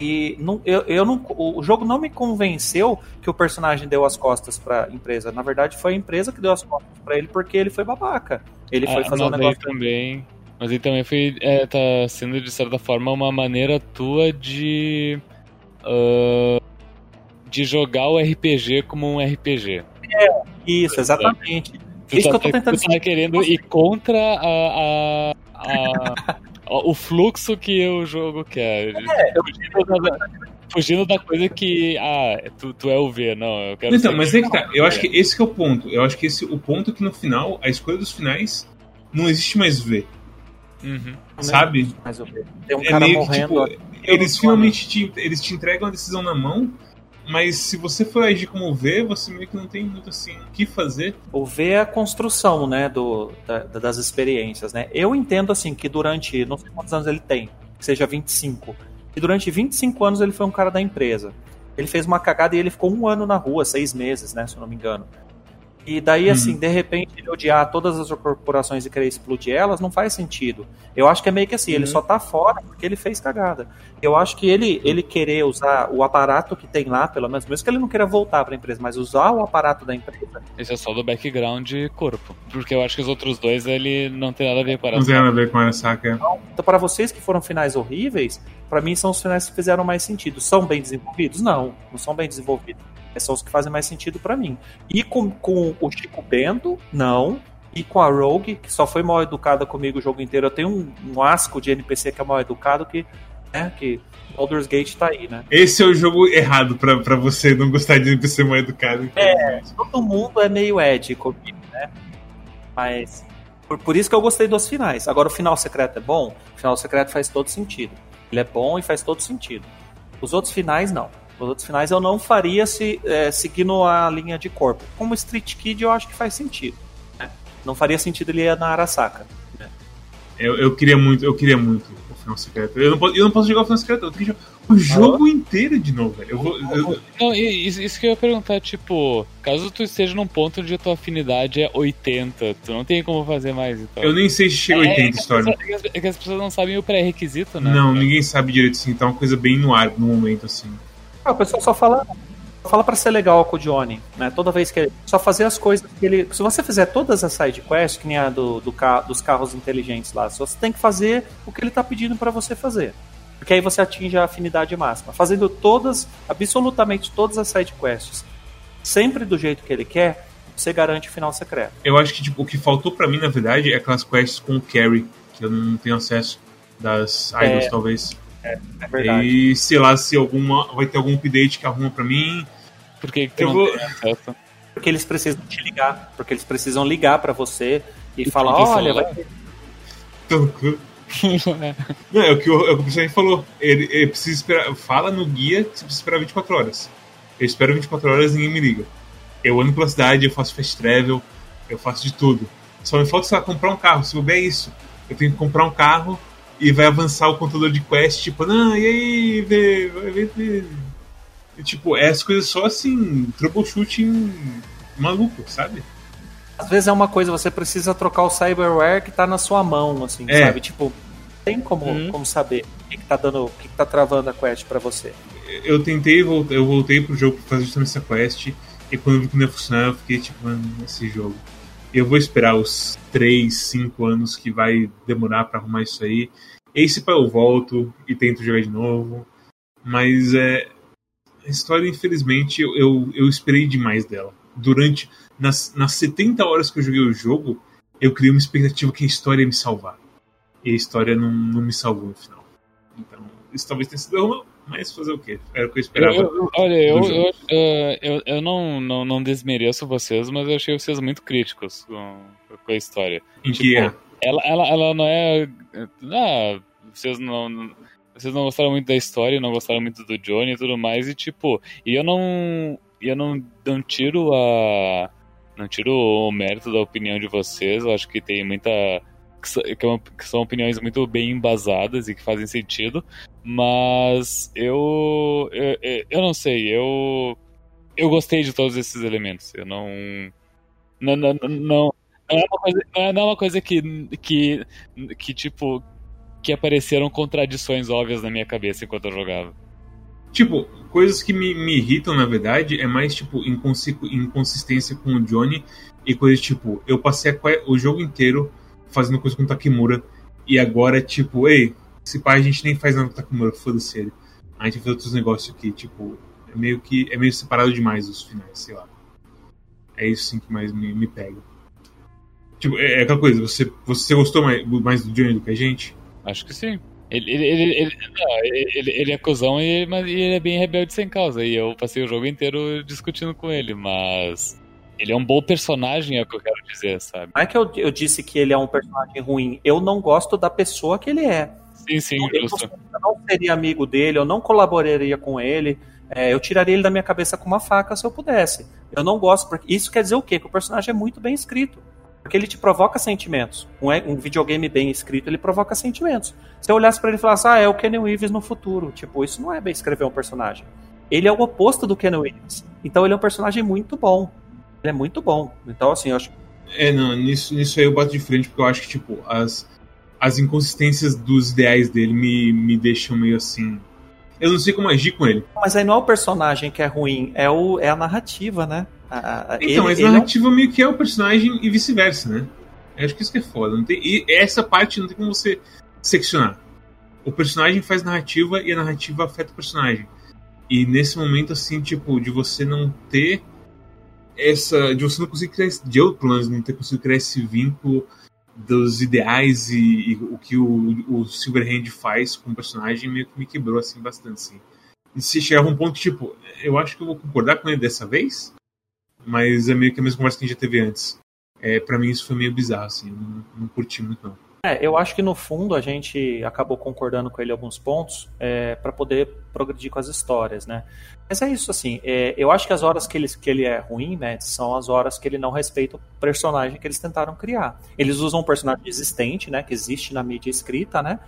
Speaker 5: E não, eu, eu não, o jogo não me convenceu que o personagem deu as costas pra empresa. Na verdade, foi a empresa que deu as costas pra ele porque ele foi babaca. Ele foi
Speaker 3: Ah,
Speaker 5: fazer um negócio.
Speaker 3: também. Mas aí também foi. É, tá sendo, de certa forma, uma maneira tua de. ah, de jogar o RPG como um RPG.
Speaker 5: Isso, exatamente.
Speaker 3: Tu
Speaker 5: Isso
Speaker 3: tá,
Speaker 5: que eu tô tentando
Speaker 3: tu tá querendo ir contra a, a- a- o fluxo que o jogo quer.
Speaker 5: É, eu-
Speaker 3: fugindo, da, fugindo da coisa que. Ah, tu, tu é o V, não. Eu quero
Speaker 2: Então, mas é que tá. Eu acho que esse que é o ponto. Eu acho que esse o ponto é que no final, a escolha dos finais, não existe mais V,
Speaker 3: Uhum.
Speaker 2: sabe?
Speaker 5: Mas eu- tem um
Speaker 2: É
Speaker 5: cara
Speaker 2: meio que,
Speaker 5: morrendo.
Speaker 2: tipo, eles finalmente te, eles te entregam a decisão na mão, mas se você for agir como V, você meio que não tem muito assim o que fazer.
Speaker 5: O V é a construção, né, do, da- das experiências, né? Eu entendo, assim, que durante, não sei quantos anos ele tem, que seja 25, e durante 25 anos ele foi um cara da empresa. Ele fez uma cagada e ele ficou um ano na rua, seis meses, né, se eu não me engano. E daí,
Speaker 2: Uhum.
Speaker 5: assim, de repente, ele odiar todas as corporações e querer explodir elas, não faz sentido. Eu acho que é meio que assim, ele
Speaker 2: Uhum.
Speaker 5: só tá fora porque ele fez cagada. Eu acho que ele, ele querer usar o aparato que tem lá, pelo menos, mesmo que ele não queira voltar pra empresa, mas usar o aparato da empresa,
Speaker 3: Esse é só do background de corpo. Porque eu acho que os outros dois ele não tem nada a ver com
Speaker 2: Não tem nada a ver com a saca.
Speaker 5: Então, para vocês que foram finais horríveis, para mim são os finais que fizeram mais sentido. São bem desenvolvidos? Não, não são bem desenvolvidos. Esses São os que fazem mais sentido para mim. E com, com o Chico Bento, não. E com a Rogue, que só foi mal educada comigo o jogo inteiro. Eu tenho um, um asco de NPC que é mal educado que, né, que Baldur's Gate tá aí, né?
Speaker 2: Esse é o jogo errado pra, pra você não gostar de NPC mal educado.
Speaker 5: É. Todo mundo é meio Ed comigo, né? Mas. Por, por isso que eu gostei dos finais. Agora, o final secreto é bom? O final secreto faz todo sentido. Ele é bom e faz todo sentido. Os outros finais, não. Os outros finais eu não faria se é, seguindo a linha de corpo. Como Street Kid, eu acho que faz sentido. né? Não faria sentido ele ir na Arasaka.
Speaker 2: Eu, eu queria muito, eu queria muito o final secreto. Eu não, posso, eu não posso jogar o final secreto, eu queria jogar o jogo inteiro de novo, velho. Eu vou. eu-
Speaker 3: Não, isso, isso que eu ia perguntar, tipo, caso tu esteja num ponto onde a tua afinidade é 80, tu não tem como fazer mais então.
Speaker 2: eu nem sei se chega a 80
Speaker 3: é, que as
Speaker 2: história.
Speaker 3: pessoas- é que as- é que as pessoas não sabem o pré-requisito, né?
Speaker 2: Não, ninguém sabe direito assim, tá uma coisa bem no ar no momento, assim.
Speaker 5: Ah, o pessoal só fala. Fala pra ser legal com o Johnny, né? Toda vez que ele. Só fazer as coisas que ele. Se você fizer todas as side quests, que nem a do, do ca- dos carros inteligentes lá, só você tem que fazer o que ele tá pedindo pra você fazer. Porque aí você atinge a afinidade máxima. Fazendo todas, absolutamente todas as side quests, sempre do jeito que ele quer, você garante o final secreto.
Speaker 2: Eu acho que tipo, o que faltou pra mim, na verdade, é aquelas quests com o Carrie, que eu não tenho acesso das idols,
Speaker 5: É.
Speaker 2: talvez.
Speaker 5: É verdade.
Speaker 2: E sei lá se alguma. Vai ter algum update que arruma pra mim.
Speaker 3: Por que
Speaker 2: Eu vou-
Speaker 3: acesso?
Speaker 5: Porque eles precisam te ligar. Porque eles precisam ligar pra você e, falar:
Speaker 3: tem
Speaker 5: olha, vai ter
Speaker 2: Não, é o que o, é o, que o pessoal falou. Ele, ele precisa esperar. Fala no guia que você precisa esperar 24 horas. Eu espero 24 horas e ninguém me liga. Eu ando pela cidade, eu faço fast travel, eu faço de tudo. Só me falta, sei lá, comprar um carro. Se bobear é isso. Eu tenho que comprar um carro e vai avançar o contador de quest, tipo, não, e aí, vê, vai ver, vê. E, tipo, é as coisas só assim, troubleshooting maluco, sabe?
Speaker 5: Às vezes é uma coisa, você precisa trocar o cyberware que tá na sua mão, assim,
Speaker 2: É.
Speaker 5: sabe? Tipo, tem como,
Speaker 4: Uhum.
Speaker 5: como saber o que, que tá dando, o que, que tá travando a quest pra você.
Speaker 2: Eu tentei, eu voltei pro jogo pra fazer justamente essa quest, e quando eu vi que não ia funcionar, eu fiquei tipo, mano, esse jogo. Eu vou esperar os 3, 5 anos que vai demorar pra arrumar isso aí. E aí se pá, eu volto e tento jogar de novo. Mas é. A história, infelizmente, eu, eu, esperei demais dela. Durante. Nas, nas 70 horas que eu joguei o jogo, eu criei uma expectativa que a história ia me salvar. E a história não, não me salvou no final. Então, isso talvez tenha sido mas fazer o quê? Era o que eu esperava.
Speaker 3: Eu- eu- olha, eu, eu, eu, eu, eu não, não, não desmereço vocês, mas eu achei vocês muito críticos com, com a história.
Speaker 2: em
Speaker 3: tipo,
Speaker 2: que é.
Speaker 3: Ela, ela, ela não é. Ah, vocês não. Vocês não gostaram muito da história, não gostaram muito do Johnny e tudo mais, e tipo, e eu não. Eu não, não tiro a. Não tiro o mérito da opinião de vocês, eu acho que tem muita. Que que é que são opiniões muito bem embasadas e que fazem sentido, mas eu. Eu, eu- não sei, eu. Eu gostei de todos esses elementos, eu não. Não, não, não, é uma coisa, é- não é uma coisa que, que, que, tipo, que apareceram contradições óbvias na minha cabeça enquanto eu jogava.
Speaker 2: Tipo, coisas que me, me irritam, na verdade, é mais, tipo, inconsi- inconsistência com o Johnny e coisas tipo, eu passei o jogo inteiro fazendo coisa com o Takemura e agora, tipo, ei, esse pai a gente nem faz nada com o Takemura, foda-se ele. A gente vai fazer outros negócios aqui, tipo, é meio que, é meio separado demais os finais, sei lá. É isso, sim, que mais me, me pega. Tipo, é, é aquela coisa, você, você gostou mais, mais do Johnny do que a gente?
Speaker 3: Acho que sim. Ele, ele, ele, ele, não, ele, ele é cuzão e, mas ele é bem rebelde sem causa. E eu passei o jogo inteiro discutindo com ele, mas. Ele é um bom personagem, é o que eu quero dizer, sabe?
Speaker 5: Não é que eu, eu disse que ele é um personagem ruim, eu não gosto da pessoa que ele é.
Speaker 3: Sim, sim,
Speaker 5: eu,
Speaker 3: justo.
Speaker 5: eu não seria amigo dele, eu não colaboraria com ele, é, eu tiraria ele da minha cabeça com uma faca se eu pudesse. Eu não gosto, porque isso quer dizer o quê? Que o personagem é muito bem escrito. Porque ele te provoca sentimentos. Um, um videogame bem escrito, ele provoca sentimentos. Se eu olhasse pra ele e falasse, ah, é o Kenny Reeves no futuro. Tipo, isso não é bem escrever um personagem. Ele é o oposto do Kenny Reeves. Então ele é um personagem muito bom. Ele é muito bom. Então, assim, eu acho
Speaker 2: É, não, nisso, nisso aí eu bato de frente, porque eu acho que, tipo, as, as inconsistências dos ideais dele me, me deixam meio assim. Eu não sei como agir com ele.
Speaker 5: Mas aí não é o personagem que é ruim, é, o, é a narrativa, né? A- a-
Speaker 2: Então,
Speaker 5: ele-
Speaker 2: mas a
Speaker 5: é um-
Speaker 2: narrativa meio que é o personagem e vice-versa, né? Eu acho que isso que é foda. Não tem, e essa parte não tem como você seccionar. O personagem faz narrativa e a narrativa afeta o personagem. E nesse momento, assim, tipo, de você não ter essa. De você não conseguir criar. De eu, pelo menos, não ter conseguido criar esse vínculo dos ideais e, e o que o, o Silverhand faz com o personagem meio que me quebrou, assim, bastante, assim. E se chegar a um ponto, tipo, eu acho que eu vou concordar com ele dessa vez, mas é meio que a mesma conversa que a gente já teve antes. É, para mim isso foi meio bizarro, assim, eu não, não curti muito não.
Speaker 5: É, eu acho que no fundo a gente acabou concordando com ele em alguns pontos é, para poder progredir com as histórias, né? Mas é isso, assim, é, eu acho que as horas que ele, que ele é ruim, Matt, são as horas que ele não respeita o personagem que eles tentaram criar. Eles usam um personagem existente, né, que existe na mídia escrita, né,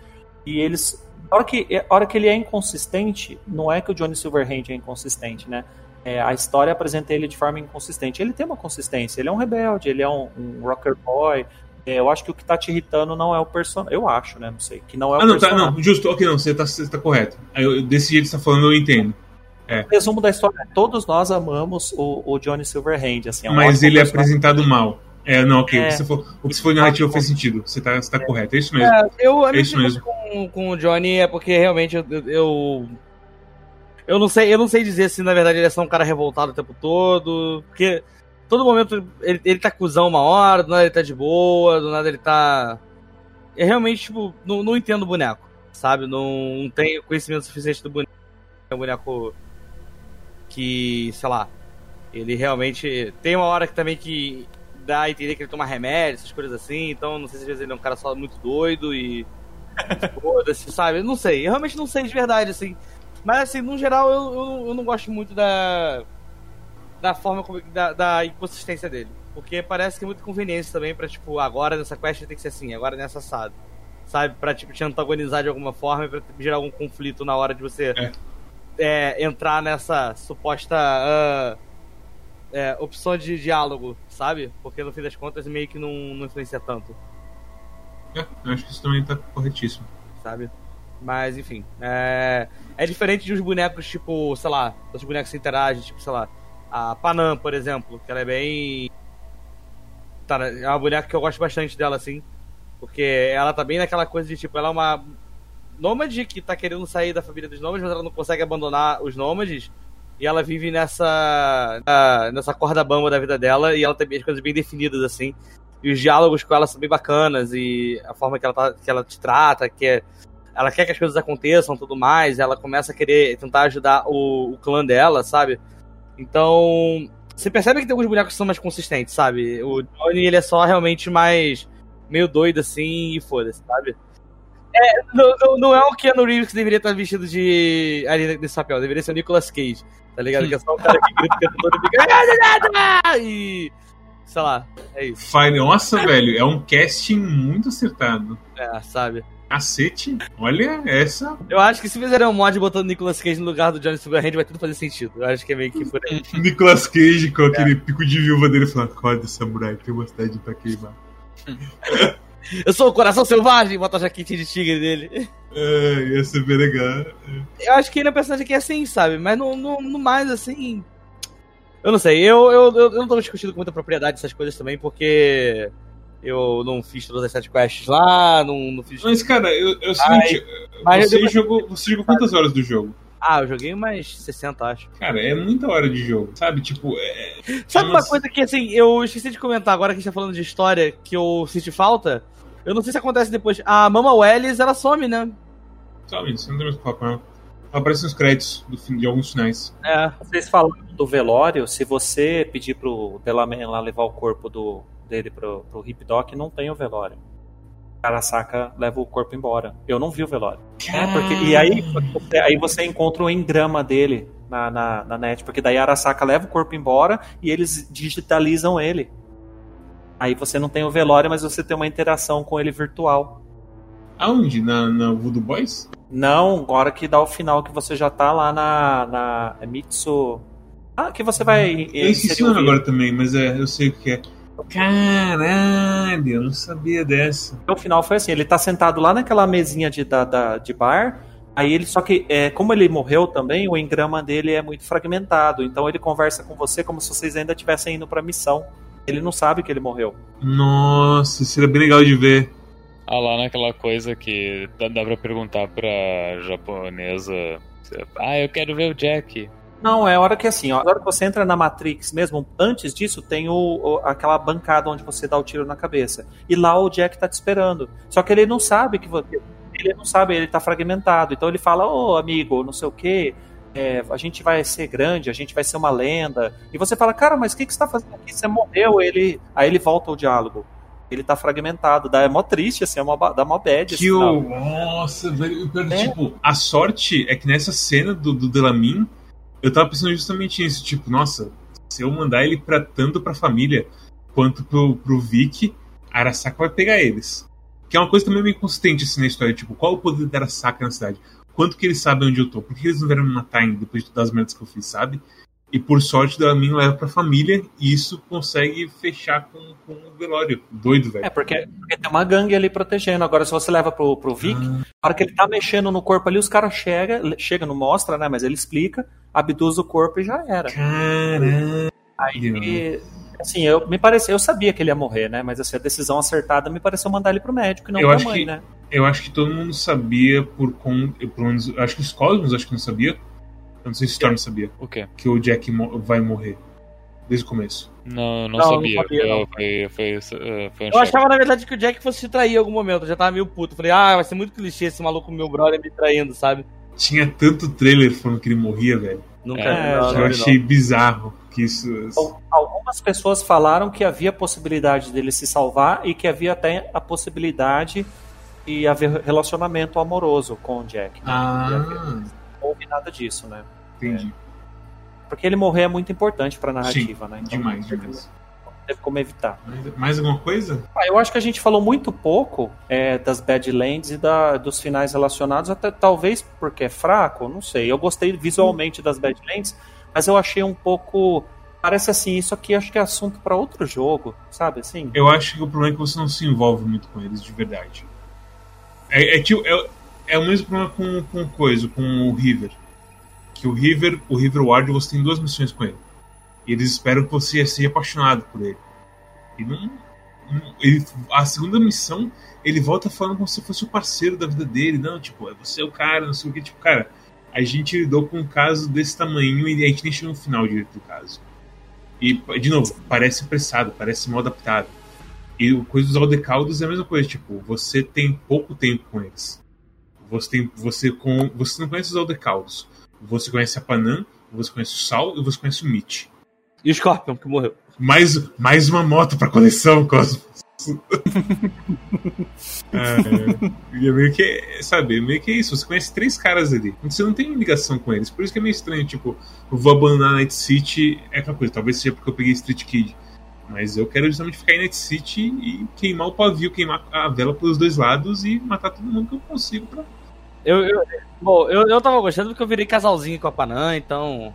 Speaker 5: e eles... A hora que, a hora que ele é inconsistente, não é que o Johnny Silverhand é inconsistente, né? É, a história apresenta ele de forma inconsistente. Ele tem uma consistência, ele é um rebelde, ele é um, um rocker boy, é, eu acho que o que tá te irritando não é o personagem. Eu acho, né? Não sei. Que não é o
Speaker 2: ah, não, tá,
Speaker 5: personagem.
Speaker 2: não, justo, ok, não, você tá, você tá correto. Aí eu- desse jeito que você tá falando, eu entendo.
Speaker 5: O resumo da história é: todos nós amamos o, o Johnny Silverhand. Assim, é um
Speaker 2: mas ele é apresentado mal. É, não, ok,
Speaker 5: É.
Speaker 2: o que você falou, o que você falou de narrativa fez sentido, você tá, você tá correto, é isso mesmo.
Speaker 4: É, eu,
Speaker 2: É isso
Speaker 4: diferença com, com o Johnny é porque realmente eu, eu. Eu não sei, eu não sei dizer se na verdade ele é só um cara revoltado o tempo todo. Porque todo momento ele, ele tá cuzão uma hora, do nada ele tá de boa, do nada ele tá. Eu realmente, tipo, não, não entendo o boneco, sabe? Não, não tenho conhecimento suficiente do boneco. É um boneco que, sei lá, ele realmente. Tem uma hora que também que dá a entender que ele toma remédio, essas coisas assim, então não sei se às vezes ele é um cara só muito doido e. Foda-se, sabe? Não sei, eu realmente não sei de verdade, assim. Mas assim, no geral, eu, eu, eu não gosto muito da. Da forma como. Da, da inconsistência dele. Porque parece que é muito conveniência também pra, tipo, agora nessa quest tem que ser assim, agora nessa assado. Sabe? Pra, tipo, te antagonizar de alguma forma e pra gerar algum conflito na hora de você
Speaker 2: É.
Speaker 4: é, entrar nessa suposta. ah, é, opção de diálogo, sabe? Porque no fim das contas meio que não, não influencia tanto,
Speaker 2: É, eu acho que isso também tá corretíssimo.
Speaker 4: sabe? Mas enfim, é, é diferente de uns bonecos tipo, sei lá, os bonecos que interagem, tipo, sei lá, a Panam, por exemplo, que ela é bem. Tá, é uma boneca que eu gosto bastante dela, assim. Porque ela tá bem naquela coisa de tipo, ela é uma nômade que tá querendo sair da família dos nômades, mas ela não consegue abandonar os nômades. E ela vive nessa. nessa corda bamba da vida dela e ela tem as coisas bem definidas, assim. E os diálogos com ela são bem bacanas e a forma que ela, tá, que ela te trata, que é, ela quer que as coisas aconteçam tudo mais, ela começa a querer tentar ajudar o, o clã dela, sabe? Então, você percebe que tem alguns bonecos que são mais consistentes, sabe? O Johnny, ele é só realmente mais meio doido assim e foda-se, sabe? É, não, não, não é o Keanu Reeves que deveria estar vestido de ali nesse papel, deveria ser o Nicolas Cage, tá ligado? Que é só o cara que grita tempo todo fica "Ah, e sei lá, é isso,
Speaker 2: nossa, velho, é um casting muito acertado.
Speaker 4: é, sabe?
Speaker 2: Cacete, olha essa.
Speaker 4: Eu acho que se fizerem um mod botando Nicolas Cage no lugar do Johnny Silverhand vai tudo fazer sentido. Eu acho que é meio que por aí.
Speaker 2: Nicolas Cage com aquele pico de viúva dele falando: Acorda, samurai, tem uma cidade pra queimar.
Speaker 4: Eu sou o coração selvagem, bota a jaquetinha de tigre dele.
Speaker 2: É, ia ser bem legal.
Speaker 4: Eu acho que ele é um personagem que é assim, sabe? Mas no, no, no mais, assim. Eu não sei, eu, eu, eu não tô discutindo com muita propriedade essas coisas também, porque eu não fiz todas as sete quests lá, não, não fiz.
Speaker 2: Mas, cara, eu, eu, seguinte,
Speaker 4: mas
Speaker 2: você, jogou, você jogou quantas horas do jogo?
Speaker 4: Ah, eu joguei umas 60, acho.
Speaker 2: Cara, é muita hora de jogo, sabe? Tipo, é,
Speaker 4: Sabe uma coisa que, assim, eu esqueci de comentar agora que a gente tá falando de história, que eu senti falta? Eu não sei se acontece depois. A Mama Wells, ela some, né?
Speaker 2: sabe, você não tem mais o que falar com ela. Ela aparece nos créditos do fim, de alguns finais.
Speaker 4: É.
Speaker 5: Vocês falaram do velório, se você pedir pro Delaman lá levar o corpo do, dele pro, pro Hip Doc, não tem o velório. Arasaka leva o corpo embora. Eu não vi o velório. É, porque, e aí você, aí você encontra o engrama dele na, na, na net, porque daí a Arasaka leva o corpo embora e eles digitalizam ele. Aí você não tem o velório, mas você tem uma interação com ele virtual.
Speaker 2: Aonde? Na, na Voodoo Boys?
Speaker 5: Não, agora que dá o final, que você já tá lá na, na é Mitsu. Ah, que você vai.
Speaker 2: Eu esqueci o nome agora também, mas é, eu sei o que é. Caralho, eu não sabia dessa.
Speaker 5: O final foi assim: ele tá sentado lá naquela mesinha de, da, da- de bar. Aí ele, só que, é, como ele morreu também, o engrama dele é muito fragmentado. Então ele conversa com você como se vocês ainda estivessem indo pra missão. Ele não sabe que ele morreu.
Speaker 2: Nossa, isso bem legal de ver.
Speaker 3: Ah, lá naquela coisa que dá, dá pra perguntar pra japonesa. Ah, eu quero ver o Jack.
Speaker 5: Não, é a hora que assim, ó, a hora que você entra na Matrix mesmo, antes disso tem o, o- aquela bancada onde você dá o tiro na cabeça. E lá o Jack tá te esperando. Só que ele não sabe que você. Ele não sabe, ele tá fragmentado. Então ele fala, ô amigo, não sei o quê. é, a gente vai ser grande, a gente vai ser uma lenda. E você fala, cara, mas o que, que você tá fazendo aqui? Você morreu, ele. Aí ele volta o diálogo. Ele tá fragmentado. Dá, é mó triste, assim, é mó, dá mó bad.
Speaker 2: Que o. Nossa, velho. É. Tipo, a sorte é que nessa cena do, do Delamin, eu tava pensando justamente nisso. Tipo, nossa, se eu mandar ele pra, tanto pra família quanto pro, pro Vic, Arasaka vai pegar eles. Que é uma coisa também meio consistente assim na história. Tipo, qual o poder da Arasaka na cidade? Quanto que eles sabem onde eu tô? Por que eles não vieram me matar ainda depois de todas as merdas que eu fiz, sabe? E por sorte, o Delamin leva pra família e isso consegue fechar com, com o velório. Doido, velho.
Speaker 5: É, porque, porque tem uma gangue ali protegendo. Agora, se você leva pro, pro Vic,
Speaker 2: Ah.
Speaker 5: na hora que ele tá mexendo no corpo ali, os caras chegam, chega, não mostra, né? Mas ele explica, abduz o corpo e já era.
Speaker 2: Caramba.
Speaker 5: Aí, assim, eu me pareceu, eu sabia que ele ia morrer, né? Mas assim, a decisão acertada me pareceu mandar ele pro médico e não
Speaker 2: Eu
Speaker 5: pra
Speaker 2: acho
Speaker 5: mãe,
Speaker 2: que-
Speaker 5: né?
Speaker 2: Eu acho que todo mundo sabia por conta. Pelo menos, eu acho que os Cosmos acho que não sabia. Eu não sei se o Storm sabia
Speaker 3: O quê?
Speaker 2: que o Jack mo- vai morrer. Desde o começo.
Speaker 3: Não, não,
Speaker 5: Não, não
Speaker 3: sabia.
Speaker 5: sabia, não.
Speaker 3: Foi, foi, foi, foi um
Speaker 4: Eu
Speaker 3: choque.
Speaker 4: achava, na verdade, que o Jack fosse se trair em algum momento. Eu já tava meio puto. Falei, ah, vai ser muito clichê esse maluco meu brother me traindo, sabe?
Speaker 2: Tinha tanto trailer falando que ele morria, velho.
Speaker 4: Nunca
Speaker 5: É,
Speaker 4: não, não,
Speaker 2: eu
Speaker 4: não.
Speaker 2: achei bizarro que isso.
Speaker 5: Al- Algumas pessoas falaram que havia possibilidade dele se salvar e que havia até a possibilidade de haver relacionamento amoroso com o Jack. né?
Speaker 2: Ah,
Speaker 5: Não houve nada disso, né?
Speaker 2: entendi.
Speaker 5: Porque ele morrer é muito importante pra narrativa, né? Então,
Speaker 2: Demais, demais.
Speaker 5: Teve como evitar.
Speaker 2: Mais, mais alguma coisa?
Speaker 5: Ah, eu acho que a gente falou muito pouco é, das Badlands e da, dos finais relacionados, até talvez porque é fraco, não sei. Eu gostei visualmente das Badlands, mas eu achei um pouco parece assim, isso aqui acho que é assunto para outro jogo, sabe assim?
Speaker 2: Eu acho que o problema é que você não se envolve muito com eles de verdade. É, é, tipo, é, é o mesmo problema com, com coisa, com o River. Que o River, o River Ward, você tem duas missões com ele. E eles esperam que você seja apaixonado por ele. E não. ele, a segunda missão, ele volta falando como se fosse o parceiro da vida dele. Não, tipo, é você é o cara, não sei o que. Tipo, cara, a gente lidou com um caso desse tamanho e a gente nem chegou no final direito do caso. E, de novo, parece apressado, parece mal adaptado. E o coisa dos aldecaldos é a mesma coisa, tipo, você tem pouco tempo com eles. Você tem. Você com. Você não conhece os aldecaldos. Você conhece a Panam, você conhece o Sal e você conhece o Mitch.
Speaker 4: E o Scorpion, que morreu.
Speaker 2: Mais, mais uma moto pra coleção, Cosmos. é, e é meio que, sabe, meio que é isso. Você conhece três caras ali. Você não tem ligação com eles. Por isso que é meio estranho, tipo, eu vou abandonar Night City, é aquela coisa. Talvez seja porque eu peguei Street Kid. Mas eu quero justamente ficar em Night City e queimar o pavio, queimar a vela pelos dois lados e matar todo mundo que eu consigo pra.
Speaker 4: Eu, eu, bom, eu, eu tava gostando porque eu virei casalzinho com a Panam, então.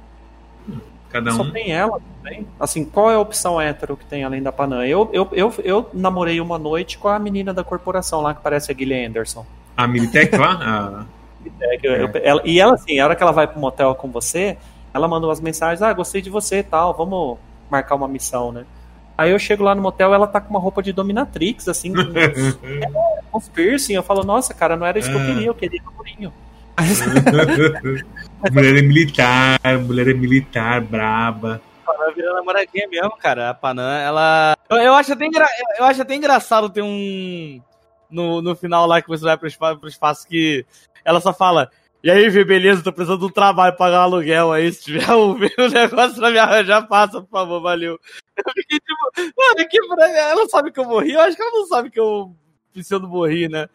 Speaker 2: Cada
Speaker 5: Só
Speaker 2: um.
Speaker 5: tem ela também. Assim, qual é a opção hétero que tem além da Panam? Eu, eu, eu, eu namorei uma noite com a menina da corporação lá que parece a Gillian Anderson.
Speaker 2: A Militech lá? A...
Speaker 5: É, eu- eu- ela- e ela, assim, a hora que ela vai pro motel com você, ela manda umas mensagens, ah, gostei de você e tal, vamos marcar uma missão, né? Aí eu chego lá no motel, ela tá com uma roupa de dominatrix, assim, com uns, com uns piercing. Eu falo, nossa, cara, não era isso que eu
Speaker 2: Ah.
Speaker 5: queria, eu queria namorinho.
Speaker 2: mulher é militar, mulher é militar, braba.
Speaker 4: Ela vira namoradinha mesmo, cara. A Panam, ela. Eu, eu acho até engra... eu acho até engraçado ter um. No, no final lá que você vai pro espaço, pro espaço que ela só fala. E aí, Vê, beleza, tô precisando de um trabalho pra pagar um aluguel aí. Se tiver um, um negócio pra me arranjar, passa, por favor, valeu. Eu fiquei tipo, mano, que pra... ela sabe que eu morri? Eu acho que ela não sabe que eu preciso morrer, né?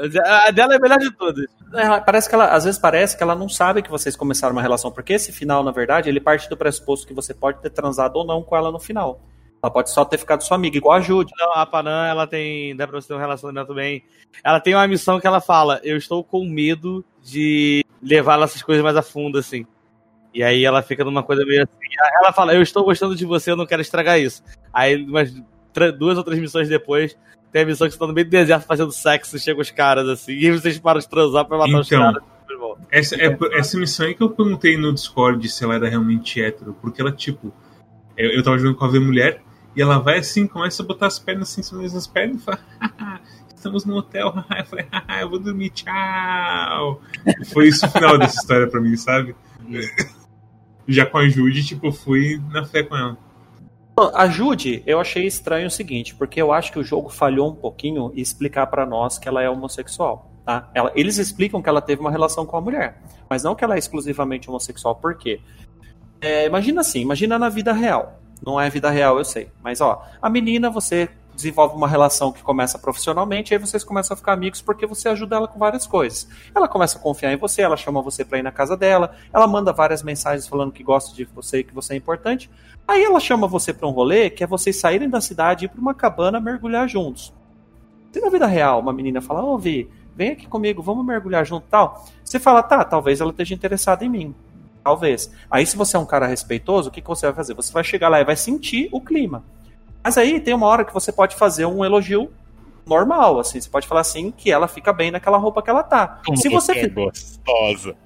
Speaker 4: Mas A dela é a melhor de todas.
Speaker 5: Ela- parece que ela, às vezes parece que ela não sabe que vocês começaram uma relação, porque esse final, na verdade, ele parte do pressuposto que você pode ter transado ou não com ela no final. Ela pode só ter ficado sua amiga, igual a Jude.
Speaker 4: Não, a Panam, ela tem. Dá pra você ter um relacionamento bem. Ela tem uma missão que ela fala: Eu estou com medo de levar essas coisas mais a fundo, assim. E aí ela fica numa coisa meio assim. Ela fala: Eu estou gostando de você, eu não quero estragar isso. Aí, umas duas ou três missões depois, tem a missão que você tá no meio do deserto fazendo sexo, chega os caras assim. E vocês param de transar pra matar os
Speaker 2: Então.
Speaker 4: caras. depois voltam.
Speaker 2: Essa, é, essa missão aí que eu perguntei no Discord se ela era realmente hétero, porque ela, tipo, eu, eu tava jogando com a V mulher e ela vai assim, começa a botar as pernas assim cima das pernas e fala, "Haha, estamos no hotel, haha." eu falei, "Haha, eu vou dormir, tchau. E foi isso o final dessa história pra mim, sabe? Já com a Jude, tipo, eu fui na fé com ela.
Speaker 5: A Jude, eu achei estranho o seguinte, porque eu acho que o jogo falhou um pouquinho em explicar pra nós que ela é homossexual. Tá? Ela- eles explicam que ela teve uma relação com a mulher, mas não que ela é exclusivamente homossexual. Por quê? É, imagina assim, imagina na vida real. Não é vida real, eu sei. Mas ó, a menina, você desenvolve uma relação que começa profissionalmente, aí vocês começam a ficar amigos porque você ajuda ela com várias coisas. Ela começa a confiar em você, ela chama você pra ir na casa dela, ela manda várias mensagens falando que gosta de você e que você é importante. Aí ela chama você pra um rolê que é vocês saírem da cidade e ir pra uma cabana mergulhar juntos. Se na vida real uma menina fala, ô Vi, vem aqui comigo, vamos mergulhar junto tal. Você fala, tá, talvez ela esteja interessada em mim. Talvez. Aí, se você é um cara respeitoso, o que, que você vai fazer? Você vai chegar lá e vai sentir o clima. Mas aí tem uma hora que você pode fazer um elogio normal, assim. Você pode falar assim que ela fica bem naquela roupa que ela tá.
Speaker 3: Como
Speaker 5: se você
Speaker 3: é
Speaker 5: fi-
Speaker 3: gostosa.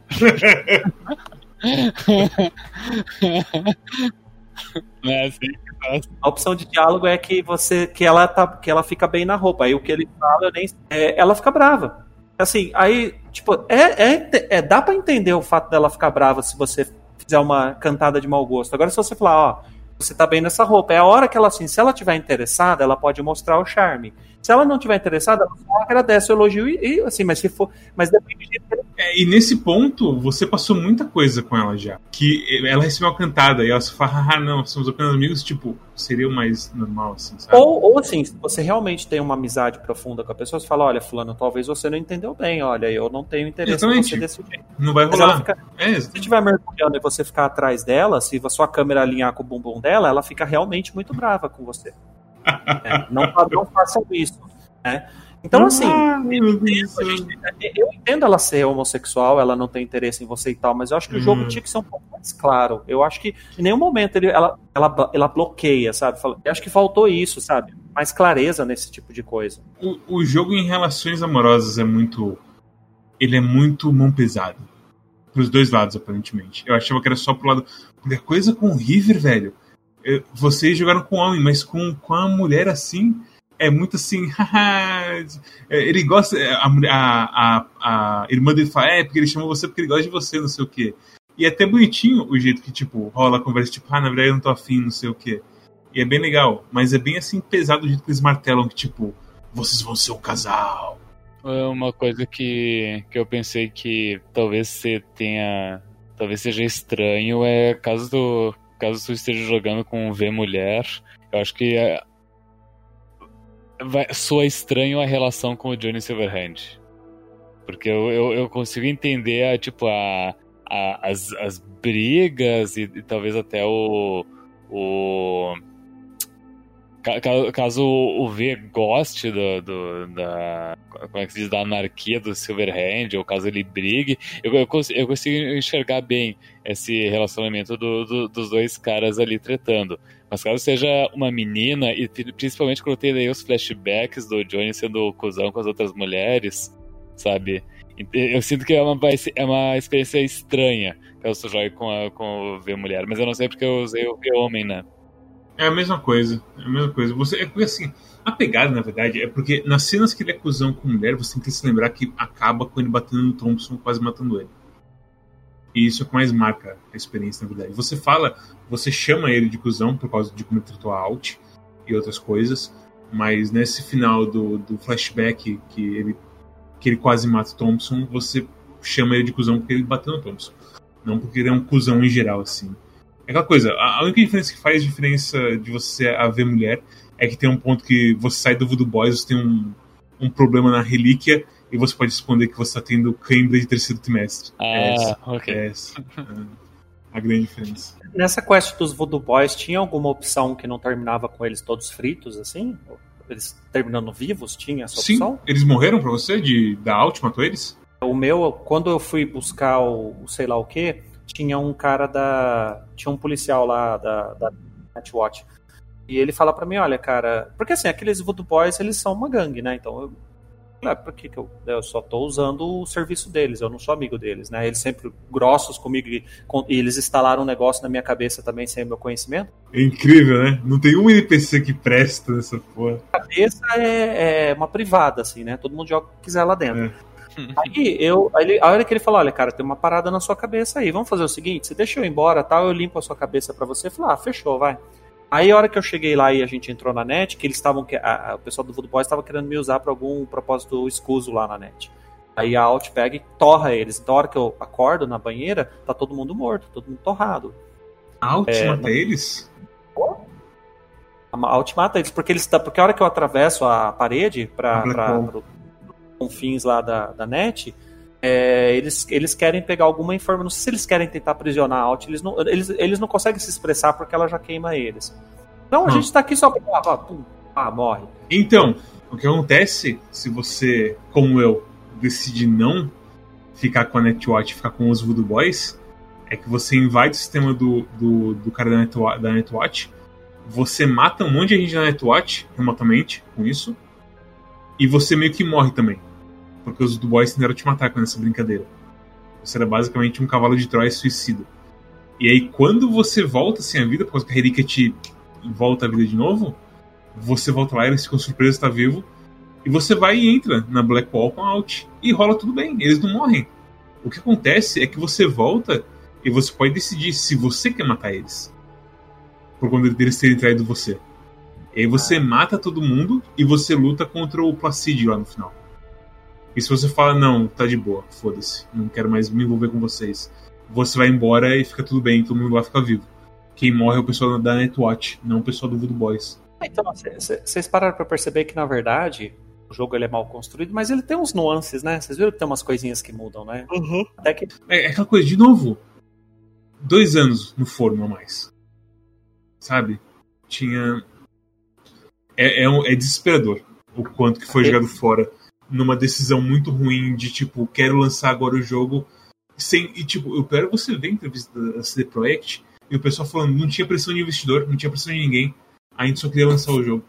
Speaker 3: Não é assim que faz.
Speaker 5: A opção de diálogo é que você que ela tá que ela fica bem na roupa. Aí o que ele fala, eu nem, é, ela fica brava. Assim, aí tipo é, é, é dá pra entender o fato dela ficar brava se você fizer uma cantada de mau gosto. Agora se você falar, ó, você tá bem nessa roupa, é a hora que ela assim, se ela tiver interessada, ela pode mostrar o charme. Se ela não tiver interessada, ela agradece o elogio e, e, assim, mas se for, mas depende de
Speaker 2: É, e nesse ponto, você passou muita coisa com ela já. Que ela recebeu uma cantada e ela só fala, ah, não, somos apenas amigos, tipo, seria o mais normal, assim, sabe?
Speaker 5: Ou, ou assim, se você realmente tem uma amizade profunda com a pessoa, você fala, olha, fulano, talvez você não entendeu bem, olha, eu não tenho interesse em
Speaker 2: Exatamente.
Speaker 5: você desse jeito.
Speaker 2: Não vai rolar.
Speaker 5: fica,
Speaker 2: É,
Speaker 5: se estiver mergulhando e você ficar atrás dela, se a sua câmera alinhar com o bumbum dela, ela fica realmente muito brava com você. É, não, não façam isso. Né? Então, assim,
Speaker 2: Ah,
Speaker 5: eu
Speaker 2: céu.
Speaker 5: eu entendo ela ser homossexual, ela não tem interesse em você e tal, mas eu acho que o jogo
Speaker 2: Hum.
Speaker 5: tinha que ser um pouco mais mais claro. Eu acho que em nenhum momento ele, ela, ela, ela bloqueia, sabe? Eu acho que faltou isso, sabe? Mais clareza nesse tipo de coisa.
Speaker 2: O, o jogo em relações amorosas é muito. Ele é muito mão pesada. Pros dois lados, aparentemente. Eu achava que era só pro lado. Porque a coisa com o River, velho. Vocês jogaram com homem, mas com, com a mulher assim é muito assim. É, ele gosta. É, a, a, a, a, irmã dele fala, é, porque ele chamou você porque ele gosta de você, não sei o quê. E é até bonitinho o jeito que, tipo, rola a conversa, tipo, ah, na verdade eu não tô afim, não sei o quê. E é bem legal, mas é bem assim pesado o jeito que eles martelam, que, tipo, vocês vão ser um casal.
Speaker 3: É uma coisa que, que eu pensei que talvez você tenha. Talvez seja estranho é caso do. Caso tu esteja jogando com V mulher, eu acho que é, vai, soa estranho a relação com o Johnny Silverhand. Porque eu, eu, eu consigo entender a, tipo, a, a, as, as brigas e, e talvez até o. o caso o V goste do, do, da como é que se diz, da anarquia do Silverhand, ou caso ele brigue, eu, eu, consigo, eu consigo enxergar bem esse relacionamento do, do, dos dois caras ali tretando. Mas caso seja uma menina, e principalmente quando tem aí os flashbacks do Johnny sendo cuzão com as outras mulheres, sabe? Eu sinto que é uma, é uma experiência estranha caso tu jogue com, a, com o V mulher, mas eu não sei porque eu usei o V homem, né?
Speaker 2: É a mesma coisa, é a mesma coisa. Você, é porque assim, a pegada, na verdade, é porque nas cenas que ele é cuzão com mulher, você tem que se lembrar que acaba com ele batendo no Thompson, quase matando ele. E isso é o que mais marca a experiência, na verdade. Você fala, você chama ele de cuzão por causa de como ele tratou a Alt e outras coisas, mas nesse final do, do flashback que ele, que ele quase mata o Thompson, você chama ele de cuzão porque ele bateu no Thompson. Não porque ele é um cuzão em geral, assim. É aquela coisa, a única diferença que faz diferença de você a ver mulher é que tem um ponto que você sai do Voodoo Boys, você tem um, um problema na relíquia e você pode responder que você está tendo cãibra de terceiro trimestre.
Speaker 3: Ah, é essa, ok.
Speaker 2: É essa é a grande diferença.
Speaker 5: Nessa quest dos Voodoo Boys, tinha alguma opção que não terminava com eles todos fritos, assim? Eles terminando vivos? Tinha essa
Speaker 2: Sim,
Speaker 5: opção?
Speaker 2: eles morreram pra você de, da Alt, matou eles?
Speaker 5: O meu, quando eu fui buscar o, o sei lá o que, tinha um cara da. Tinha um policial lá da, da Netwatch. E ele fala para mim, olha, cara, porque assim, aqueles Voodoo Boys, eles são uma gangue, né? Então eu ah, por que, que eu, eu só estou usando o serviço deles, eu não sou amigo deles, né? Eles sempre grossos comigo e, com, e eles instalaram um negócio na minha cabeça também sem o meu conhecimento.
Speaker 2: É incrível, né? Não tem um NPC que presta nessa porra.
Speaker 5: A cabeça é, é uma privada, assim, né? Todo mundo joga o que quiser lá dentro. É. Aí eu, aí, a hora que ele falou, olha, cara, tem uma parada na sua cabeça aí, vamos fazer o seguinte, você deixa eu ir embora, tal, eu limpo a sua cabeça para você. Eu falei, ah, fechou, vai. Aí a hora que eu cheguei lá e a gente entrou na net, que eles estavam. O pessoal do Voodoo Boys estava querendo me usar para algum propósito escuso lá na net. Aí a Alt pega e torra eles. Então a hora que eu acordo na banheira, tá todo mundo morto, todo mundo torrado.
Speaker 2: A Alt é, mata eles?
Speaker 5: A Alt mata eles, porque eles tá, porque a hora que eu atravesso a parede para os confins lá da, da net, é, eles, eles querem pegar alguma informação. Não sei se eles querem tentar aprisionar a Alt, eles não, eles, eles não conseguem se expressar porque ela já queima eles. Então a hum. gente tá aqui só pra. Ah, pum, ah, morre.
Speaker 2: Então, o que acontece se você, como eu, decide não ficar com a Netwatch ficar com os Voodoo Boys, é que você invade o sistema do, do, do cara da Netwatch, da Netwatch, você mata um monte de gente da Netwatch remotamente com isso, e você meio que morre também. Porque os do Boys tentaram te matar com essa brincadeira. Você era basicamente um cavalo de Troia suicida. E aí, quando você volta sem a vida, por causa que a relíquia te volta a vida de novo, você volta lá, eles ficam surpresos tá vivo, e você vai e entra na Black Wall com a Alt. E rola tudo bem, eles não morrem. O que acontece é que você volta e você pode decidir se você quer matar eles. Por conta deles terem traído você. E aí você ah. mata todo mundo e você luta contra o Placid lá no final. E se você fala, não, tá de boa, foda-se, não quero mais me envolver com vocês, você vai embora e fica tudo bem, todo mundo lá fica vivo. Quem morre é o pessoal da Netwatch, não o pessoal do Voodoo Boys.
Speaker 5: Então, vocês pararam pra perceber que, na verdade, o jogo ele é mal construído, mas ele tem uns nuances, né? Vocês viram que tem umas coisinhas que mudam, né?
Speaker 2: Uhum. Até que... É, é aquela coisa, de novo, dois anos no forno a mais. Sabe? Tinha. É, é, um, é desesperador o quanto que foi é. jogado fora numa decisão muito ruim de tipo, quero lançar agora o jogo sem. E tipo, o pior é você ver a entrevista da CD Projekt e o pessoal falando não tinha pressão de investidor, não tinha pressão de ninguém. A gente só queria lançar o jogo.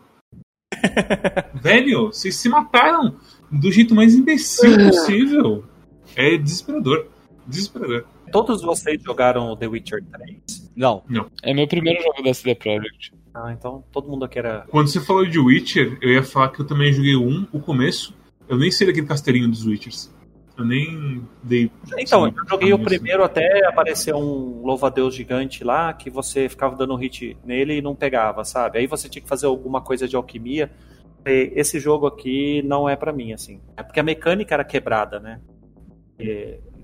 Speaker 2: Velho, vocês se mataram do jeito mais imbecil possível. É desesperador. Desesperador.
Speaker 5: Todos vocês jogaram The Witcher 3?
Speaker 4: Não.
Speaker 3: É meu primeiro jogo da CD Projekt.
Speaker 5: Ah, então todo mundo aqui era.
Speaker 2: Quando você falou de Witcher, eu ia falar que eu também joguei um, o começo. Eu nem sei daquele castelinho dos Witchers. Eu nem dei.
Speaker 5: Então,
Speaker 2: assim,
Speaker 5: eu joguei o
Speaker 2: caminho,
Speaker 5: primeiro até aparecer um louva-a-Deus gigante lá, que você ficava dando hit nele e não pegava, sabe? Aí você tinha que fazer alguma coisa de alquimia. E Esse jogo aqui não é pra mim, assim. É porque a mecânica era quebrada, né?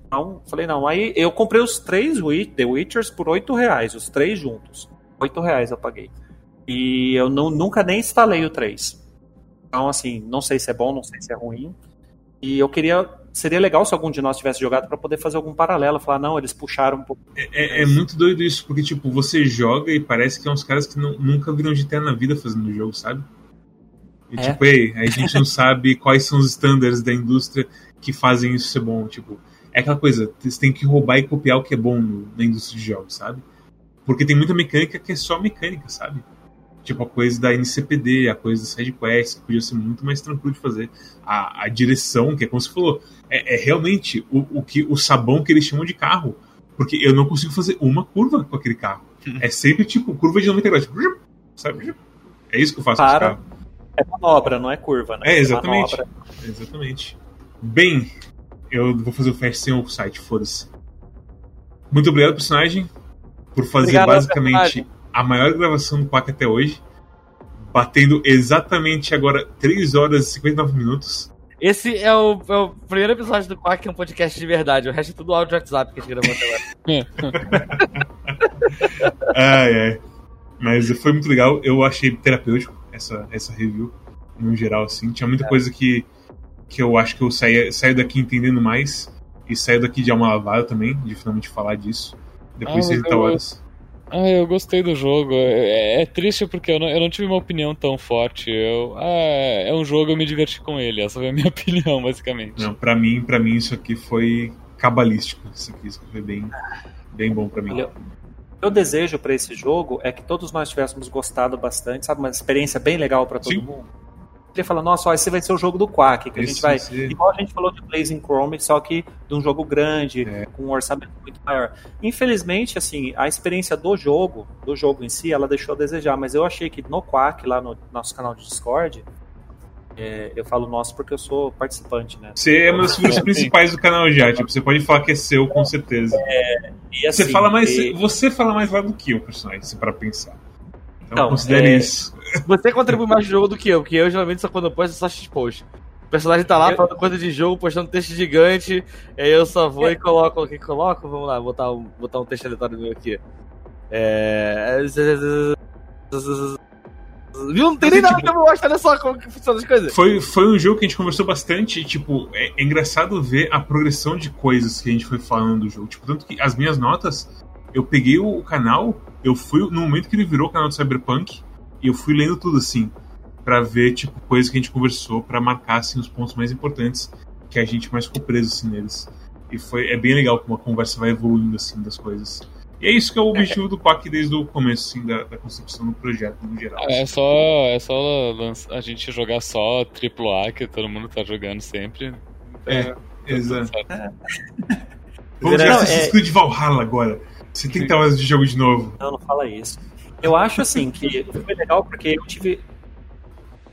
Speaker 5: Então, falei, não. Aí eu comprei os três The Witchers por 8 reais, os três juntos. 8 reais eu paguei. E eu não- nunca nem instalei o 3. Então, assim, não sei se é bom, não sei se é ruim. E eu queria. Seria legal se algum de nós tivesse jogado pra poder fazer algum paralelo. Falar, não, eles puxaram um pouco.
Speaker 2: É, é muito doido isso, porque, tipo, você joga e parece que é uns caras que não- nunca viram GTA na vida fazendo o jogo, sabe? E,
Speaker 5: É.
Speaker 2: tipo, ei, a gente não sabe quais são os standards da indústria que fazem isso ser bom. Tipo, é aquela coisa, você tem que roubar e copiar o que é bom no- na indústria de jogos, sabe? Porque tem muita mecânica que é só mecânica, sabe? Tipo, a coisa da NCPD, a coisa da sidequest, que podia ser muito mais tranquilo de fazer. A, a direção, que é como você falou, é, é realmente o, o, que, o sabão que eles chamam de carro. Porque eu não consigo fazer uma curva com aquele carro. É sempre tipo curva de 90 graus. Tipo, sabe? É isso que eu faço com esse
Speaker 5: Para.
Speaker 2: carro.
Speaker 5: É manobra, não é curva, né?
Speaker 2: É, exatamente.
Speaker 5: Manobra.
Speaker 2: Exatamente. Bem, eu vou fazer o fast sem o site, foda-se. Muito obrigado, personagem, por fazer
Speaker 4: Obrigado,
Speaker 2: basicamente
Speaker 4: personagem.
Speaker 2: A maior gravação do Quack até hoje. Batendo exatamente agora 3 horas e 59 minutos.
Speaker 4: Esse é o, é o primeiro episódio do Quack, que é um podcast de verdade. O resto é tudo áudio WhatsApp que a gente gravou até agora.
Speaker 2: Ai, ai. Mas foi muito legal. Eu achei terapêutico essa, essa review, no geral, assim. Tinha muita coisa que, que eu acho que eu saí, saio daqui entendendo mais. E saio daqui de alma lavada também, de finalmente falar disso. Depois
Speaker 3: Ah,
Speaker 2: de
Speaker 3: mas
Speaker 2: 30
Speaker 3: eu-
Speaker 2: horas.
Speaker 3: Ah, eu gostei do jogo. É, é triste porque eu não, eu não tive uma opinião tão forte. Eu, ah, é um jogo, eu me diverti com ele. Essa foi a minha opinião, basicamente.
Speaker 2: Não, pra mim, pra mim isso aqui foi cabalístico. Isso aqui, isso aqui foi bem, bem bom pra mim.
Speaker 5: Olha, Meu desejo pra esse jogo é que todos nós tivéssemos gostado bastante, sabe? Uma experiência bem legal pra todo
Speaker 2: Sim.
Speaker 5: mundo. Ele fala, nossa, ó, esse vai ser o jogo do Quack, que a
Speaker 2: Esse
Speaker 5: gente vai.
Speaker 2: ser-
Speaker 5: Igual a gente falou de Blazing Chrome, só que de um jogo grande,
Speaker 2: É.
Speaker 5: com um orçamento muito maior. Infelizmente, assim, a experiência do jogo, do jogo em si, ela deixou a desejar, mas eu achei que no Quack, lá no nosso canal de Discord, é, eu falo nosso porque eu sou participante, né?
Speaker 2: Você é uma das figuras principais do canal já, tipo, você pode falar que é seu, com certeza.
Speaker 5: E, assim,
Speaker 2: Você fala mais.
Speaker 5: e-
Speaker 2: Você fala mais lá do que eu, personagem, se para pensar. Então,
Speaker 5: Então,
Speaker 2: considere
Speaker 5: é-
Speaker 2: isso.
Speaker 4: Você contribui mais no jogo do que eu, porque eu geralmente só quando eu posto é só X-Post. O personagem tá lá
Speaker 5: Eu-
Speaker 4: falando coisa de jogo, postando texto gigante, aí eu só vou e coloco. O que coloco? Vamos lá, botar um, botar um texto aleatório meu aqui. É. Viu? Não tem nem nada que eu olha só como que funcionam as coisas.
Speaker 2: Foi, foi um jogo que a gente conversou bastante. e, Tipo, é, é engraçado ver a progressão de coisas que a gente foi falando do jogo. Tipo, tanto que as minhas notas, eu peguei o canal, eu fui no momento que ele virou o canal do Cyberpunk, e eu fui lendo tudo assim, pra ver, tipo, coisas que a gente conversou, pra marcar, assim, os pontos mais importantes que a gente mais ficou preso, assim, neles. E foi, é bem legal como a conversa vai evoluindo, assim, das coisas. E é isso que é o objetivo do PAC desde o começo, assim, da, da concepção do projeto, no geral.
Speaker 3: É só, é só a gente jogar só AAA, que todo mundo tá jogando sempre.
Speaker 2: É, exato.
Speaker 3: Certo.
Speaker 2: Vamos
Speaker 5: Não,
Speaker 2: jogar Assassin's
Speaker 5: é-
Speaker 2: Creed Valhalla agora. 70 horas de jogo de novo.
Speaker 5: Não, não fala isso. Eu acho assim que foi legal porque eu tive.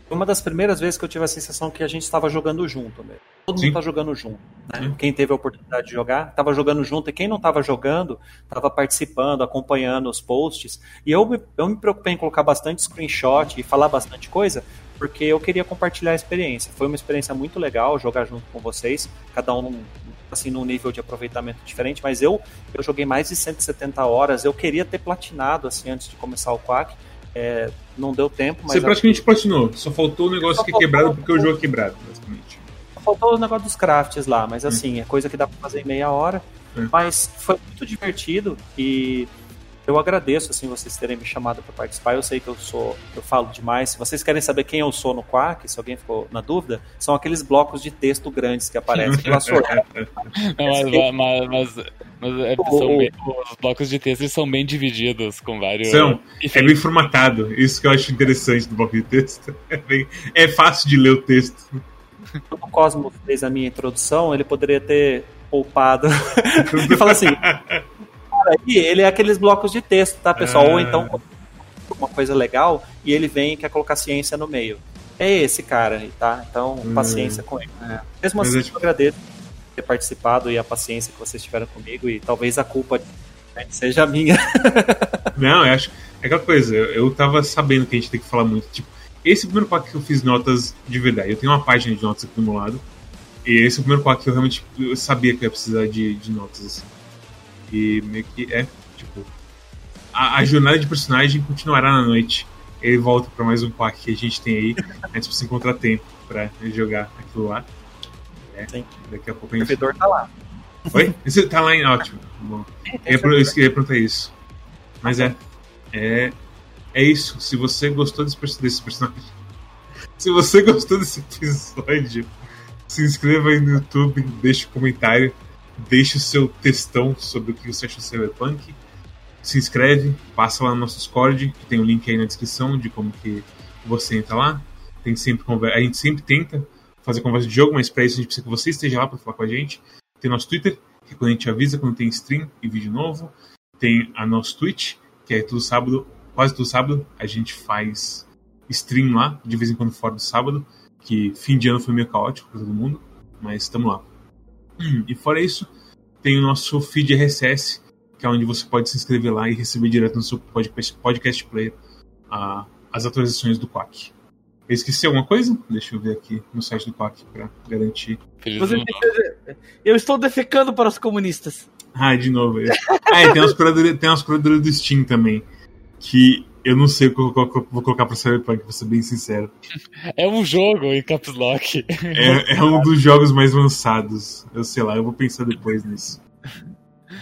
Speaker 5: Foi uma das primeiras vezes que eu tive a sensação que a gente estava jogando junto mesmo. Todo
Speaker 2: Sim.
Speaker 5: mundo tá jogando junto. né? Quem teve a oportunidade de jogar, estava jogando junto, e quem não estava jogando, estava participando, acompanhando os posts. E eu me, eu me preocupei em colocar bastante screenshot e falar bastante coisa, porque eu queria compartilhar a experiência. Foi uma experiência muito legal jogar junto com vocês, cada um assim, num nível de aproveitamento diferente, mas eu, eu joguei mais de 170 horas, eu queria ter platinado assim antes de começar o Quack. É, não deu tempo, mas
Speaker 2: Você praticamente platinou. Só faltou o negócio que é quebrado porque o jogo é quebrado, basicamente.
Speaker 5: faltou o negócio dos crafts lá, mas assim, é coisa que dá pra fazer em meia hora.
Speaker 2: Hum.
Speaker 5: Mas foi muito divertido e Eu agradeço assim vocês terem me chamado para participar. Eu sei que eu sou, eu falo demais. Se vocês querem saber quem eu sou no Quack, se alguém ficou na dúvida, são aqueles blocos de texto grandes que aparecem pela sua.
Speaker 3: Não, mas, mas, mas, mas é, são bem, os blocos de texto são bem divididos com vários.
Speaker 2: São. É bem formatado. Isso que eu acho interessante do bloco de texto. É, bem, é fácil de ler o texto.
Speaker 5: Quando o Cosmo fez a minha introdução, ele poderia ter poupado. e fala assim: aí, ele é aqueles blocos de texto, tá, pessoal? Ou então uma coisa legal e ele vem e quer colocar ciência no meio. É esse cara aí, tá? Então, hum. paciência com ele. É. Mesmo assim, eu agradeço por ter participado e a paciência que vocês tiveram comigo e talvez a culpa né, seja minha.
Speaker 2: Não, eu acho. É aquela coisa, eu, eu tava sabendo que a gente tem que falar muito. Tipo, esse é primeiro pack que eu fiz notas de verdade. Eu tenho uma página de notas aqui do meu lado. E esse é o primeiro pack que eu realmente eu sabia que eu ia precisar de, de notas, assim. E meio que é, tipo. A, a jornada de personagem continuará na noite. Ele volta para mais um pack que a gente tem aí. A gente precisa encontrar tempo para jogar aquilo lá. É, Sim. Daqui a pouco a gente.
Speaker 5: O servidor tá lá.
Speaker 2: Oi? Esse tá lá em ótimo. Bom. Eu, eu, eu queria perguntar isso. Mas é. É. É isso. Se você gostou desse, desse personagem. Se você gostou desse episódio, se inscreva aí no YouTube, deixe um comentário deixe o seu textão sobre o que você acha do Cyberpunk. Se inscreve, passa lá no nosso Discord, que tem o um link aí na descrição de como que você entra lá. Tem sempre A gente sempre tenta fazer conversa de jogo, mas para isso a gente precisa que você esteja lá para falar com a gente. Tem nosso Twitter, que é quando a gente avisa quando tem stream e vídeo novo. Tem a nosso Twitch, que é todo sábado, quase todo sábado, a gente faz stream lá, de vez em quando fora do sábado, que fim de ano foi meio caótico para todo mundo, mas estamos lá. E fora isso, tem o nosso feed RSS, que é onde você pode se inscrever lá e receber direto no seu podcast, podcast player uh, as atualizações do Quack. Eu esqueci alguma coisa? Deixa eu ver aqui no site do Quack para garantir.
Speaker 4: Eu estou defecando para os comunistas.
Speaker 2: Ah, de novo. ah, e tem umas curadoras, tem umas curadoras do Steam também. Que eu não sei o que eu vou colocar pra Cyberpunk, pra ser bem sincero.
Speaker 3: É um jogo em Caps Lock.
Speaker 2: É, é um dos jogos mais lançados. Eu sei lá, eu vou pensar depois nisso.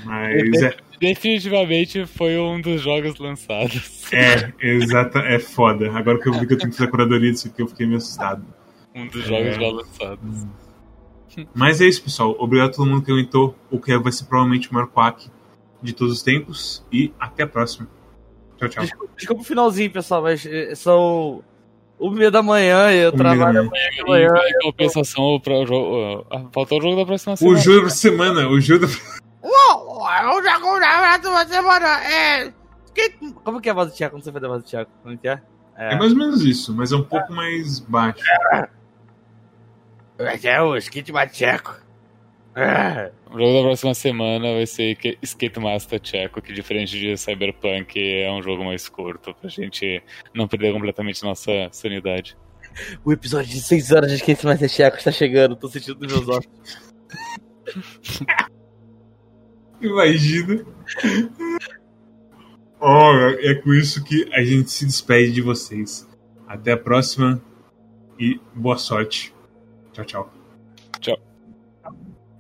Speaker 2: Mas é.
Speaker 3: Definitivamente foi um dos jogos lançados.
Speaker 2: É, exata, é foda. Agora que eu vi que eu tenho que fazer a curadoria disso aqui, eu fiquei meio assustado.
Speaker 3: Um dos jogos é... já lançados.
Speaker 2: Mas é isso, pessoal. Obrigado a todo mundo que comentou. O que vai ser provavelmente o maior quack de todos os tempos. E até a próxima. Tchau, tchau.
Speaker 4: Desculpa, desculpa o finalzinho, pessoal, mas eh, são uma meia da manhã e eu trabalho amanhã de manhã.
Speaker 3: Em compensação, o jogo, ah, faltou o jogo da próxima semana.
Speaker 2: O jogo da semana, o jogo da...
Speaker 4: Uou, o jogo da próxima semana é... Como que é a voz do Thiago? Como você faz a voz do Thiago? Como que é?
Speaker 2: É, é mais ou menos isso, mas é um pouco mais baixo.
Speaker 4: É, é o Skit Macheco.
Speaker 3: O jogo da próxima semana vai ser Skate Master Checo, que diferente de Cyberpunk é um jogo mais curto, pra gente não perder completamente nossa sanidade.
Speaker 4: O episódio de 6 horas de Skate Master Checo está chegando, tô sentindo nos meus olhos.
Speaker 2: Imagina. Oh, é com isso que a gente se despede de vocês. Até a próxima e boa sorte. Tchau.
Speaker 3: Tchau.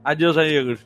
Speaker 4: Adeus, amigos.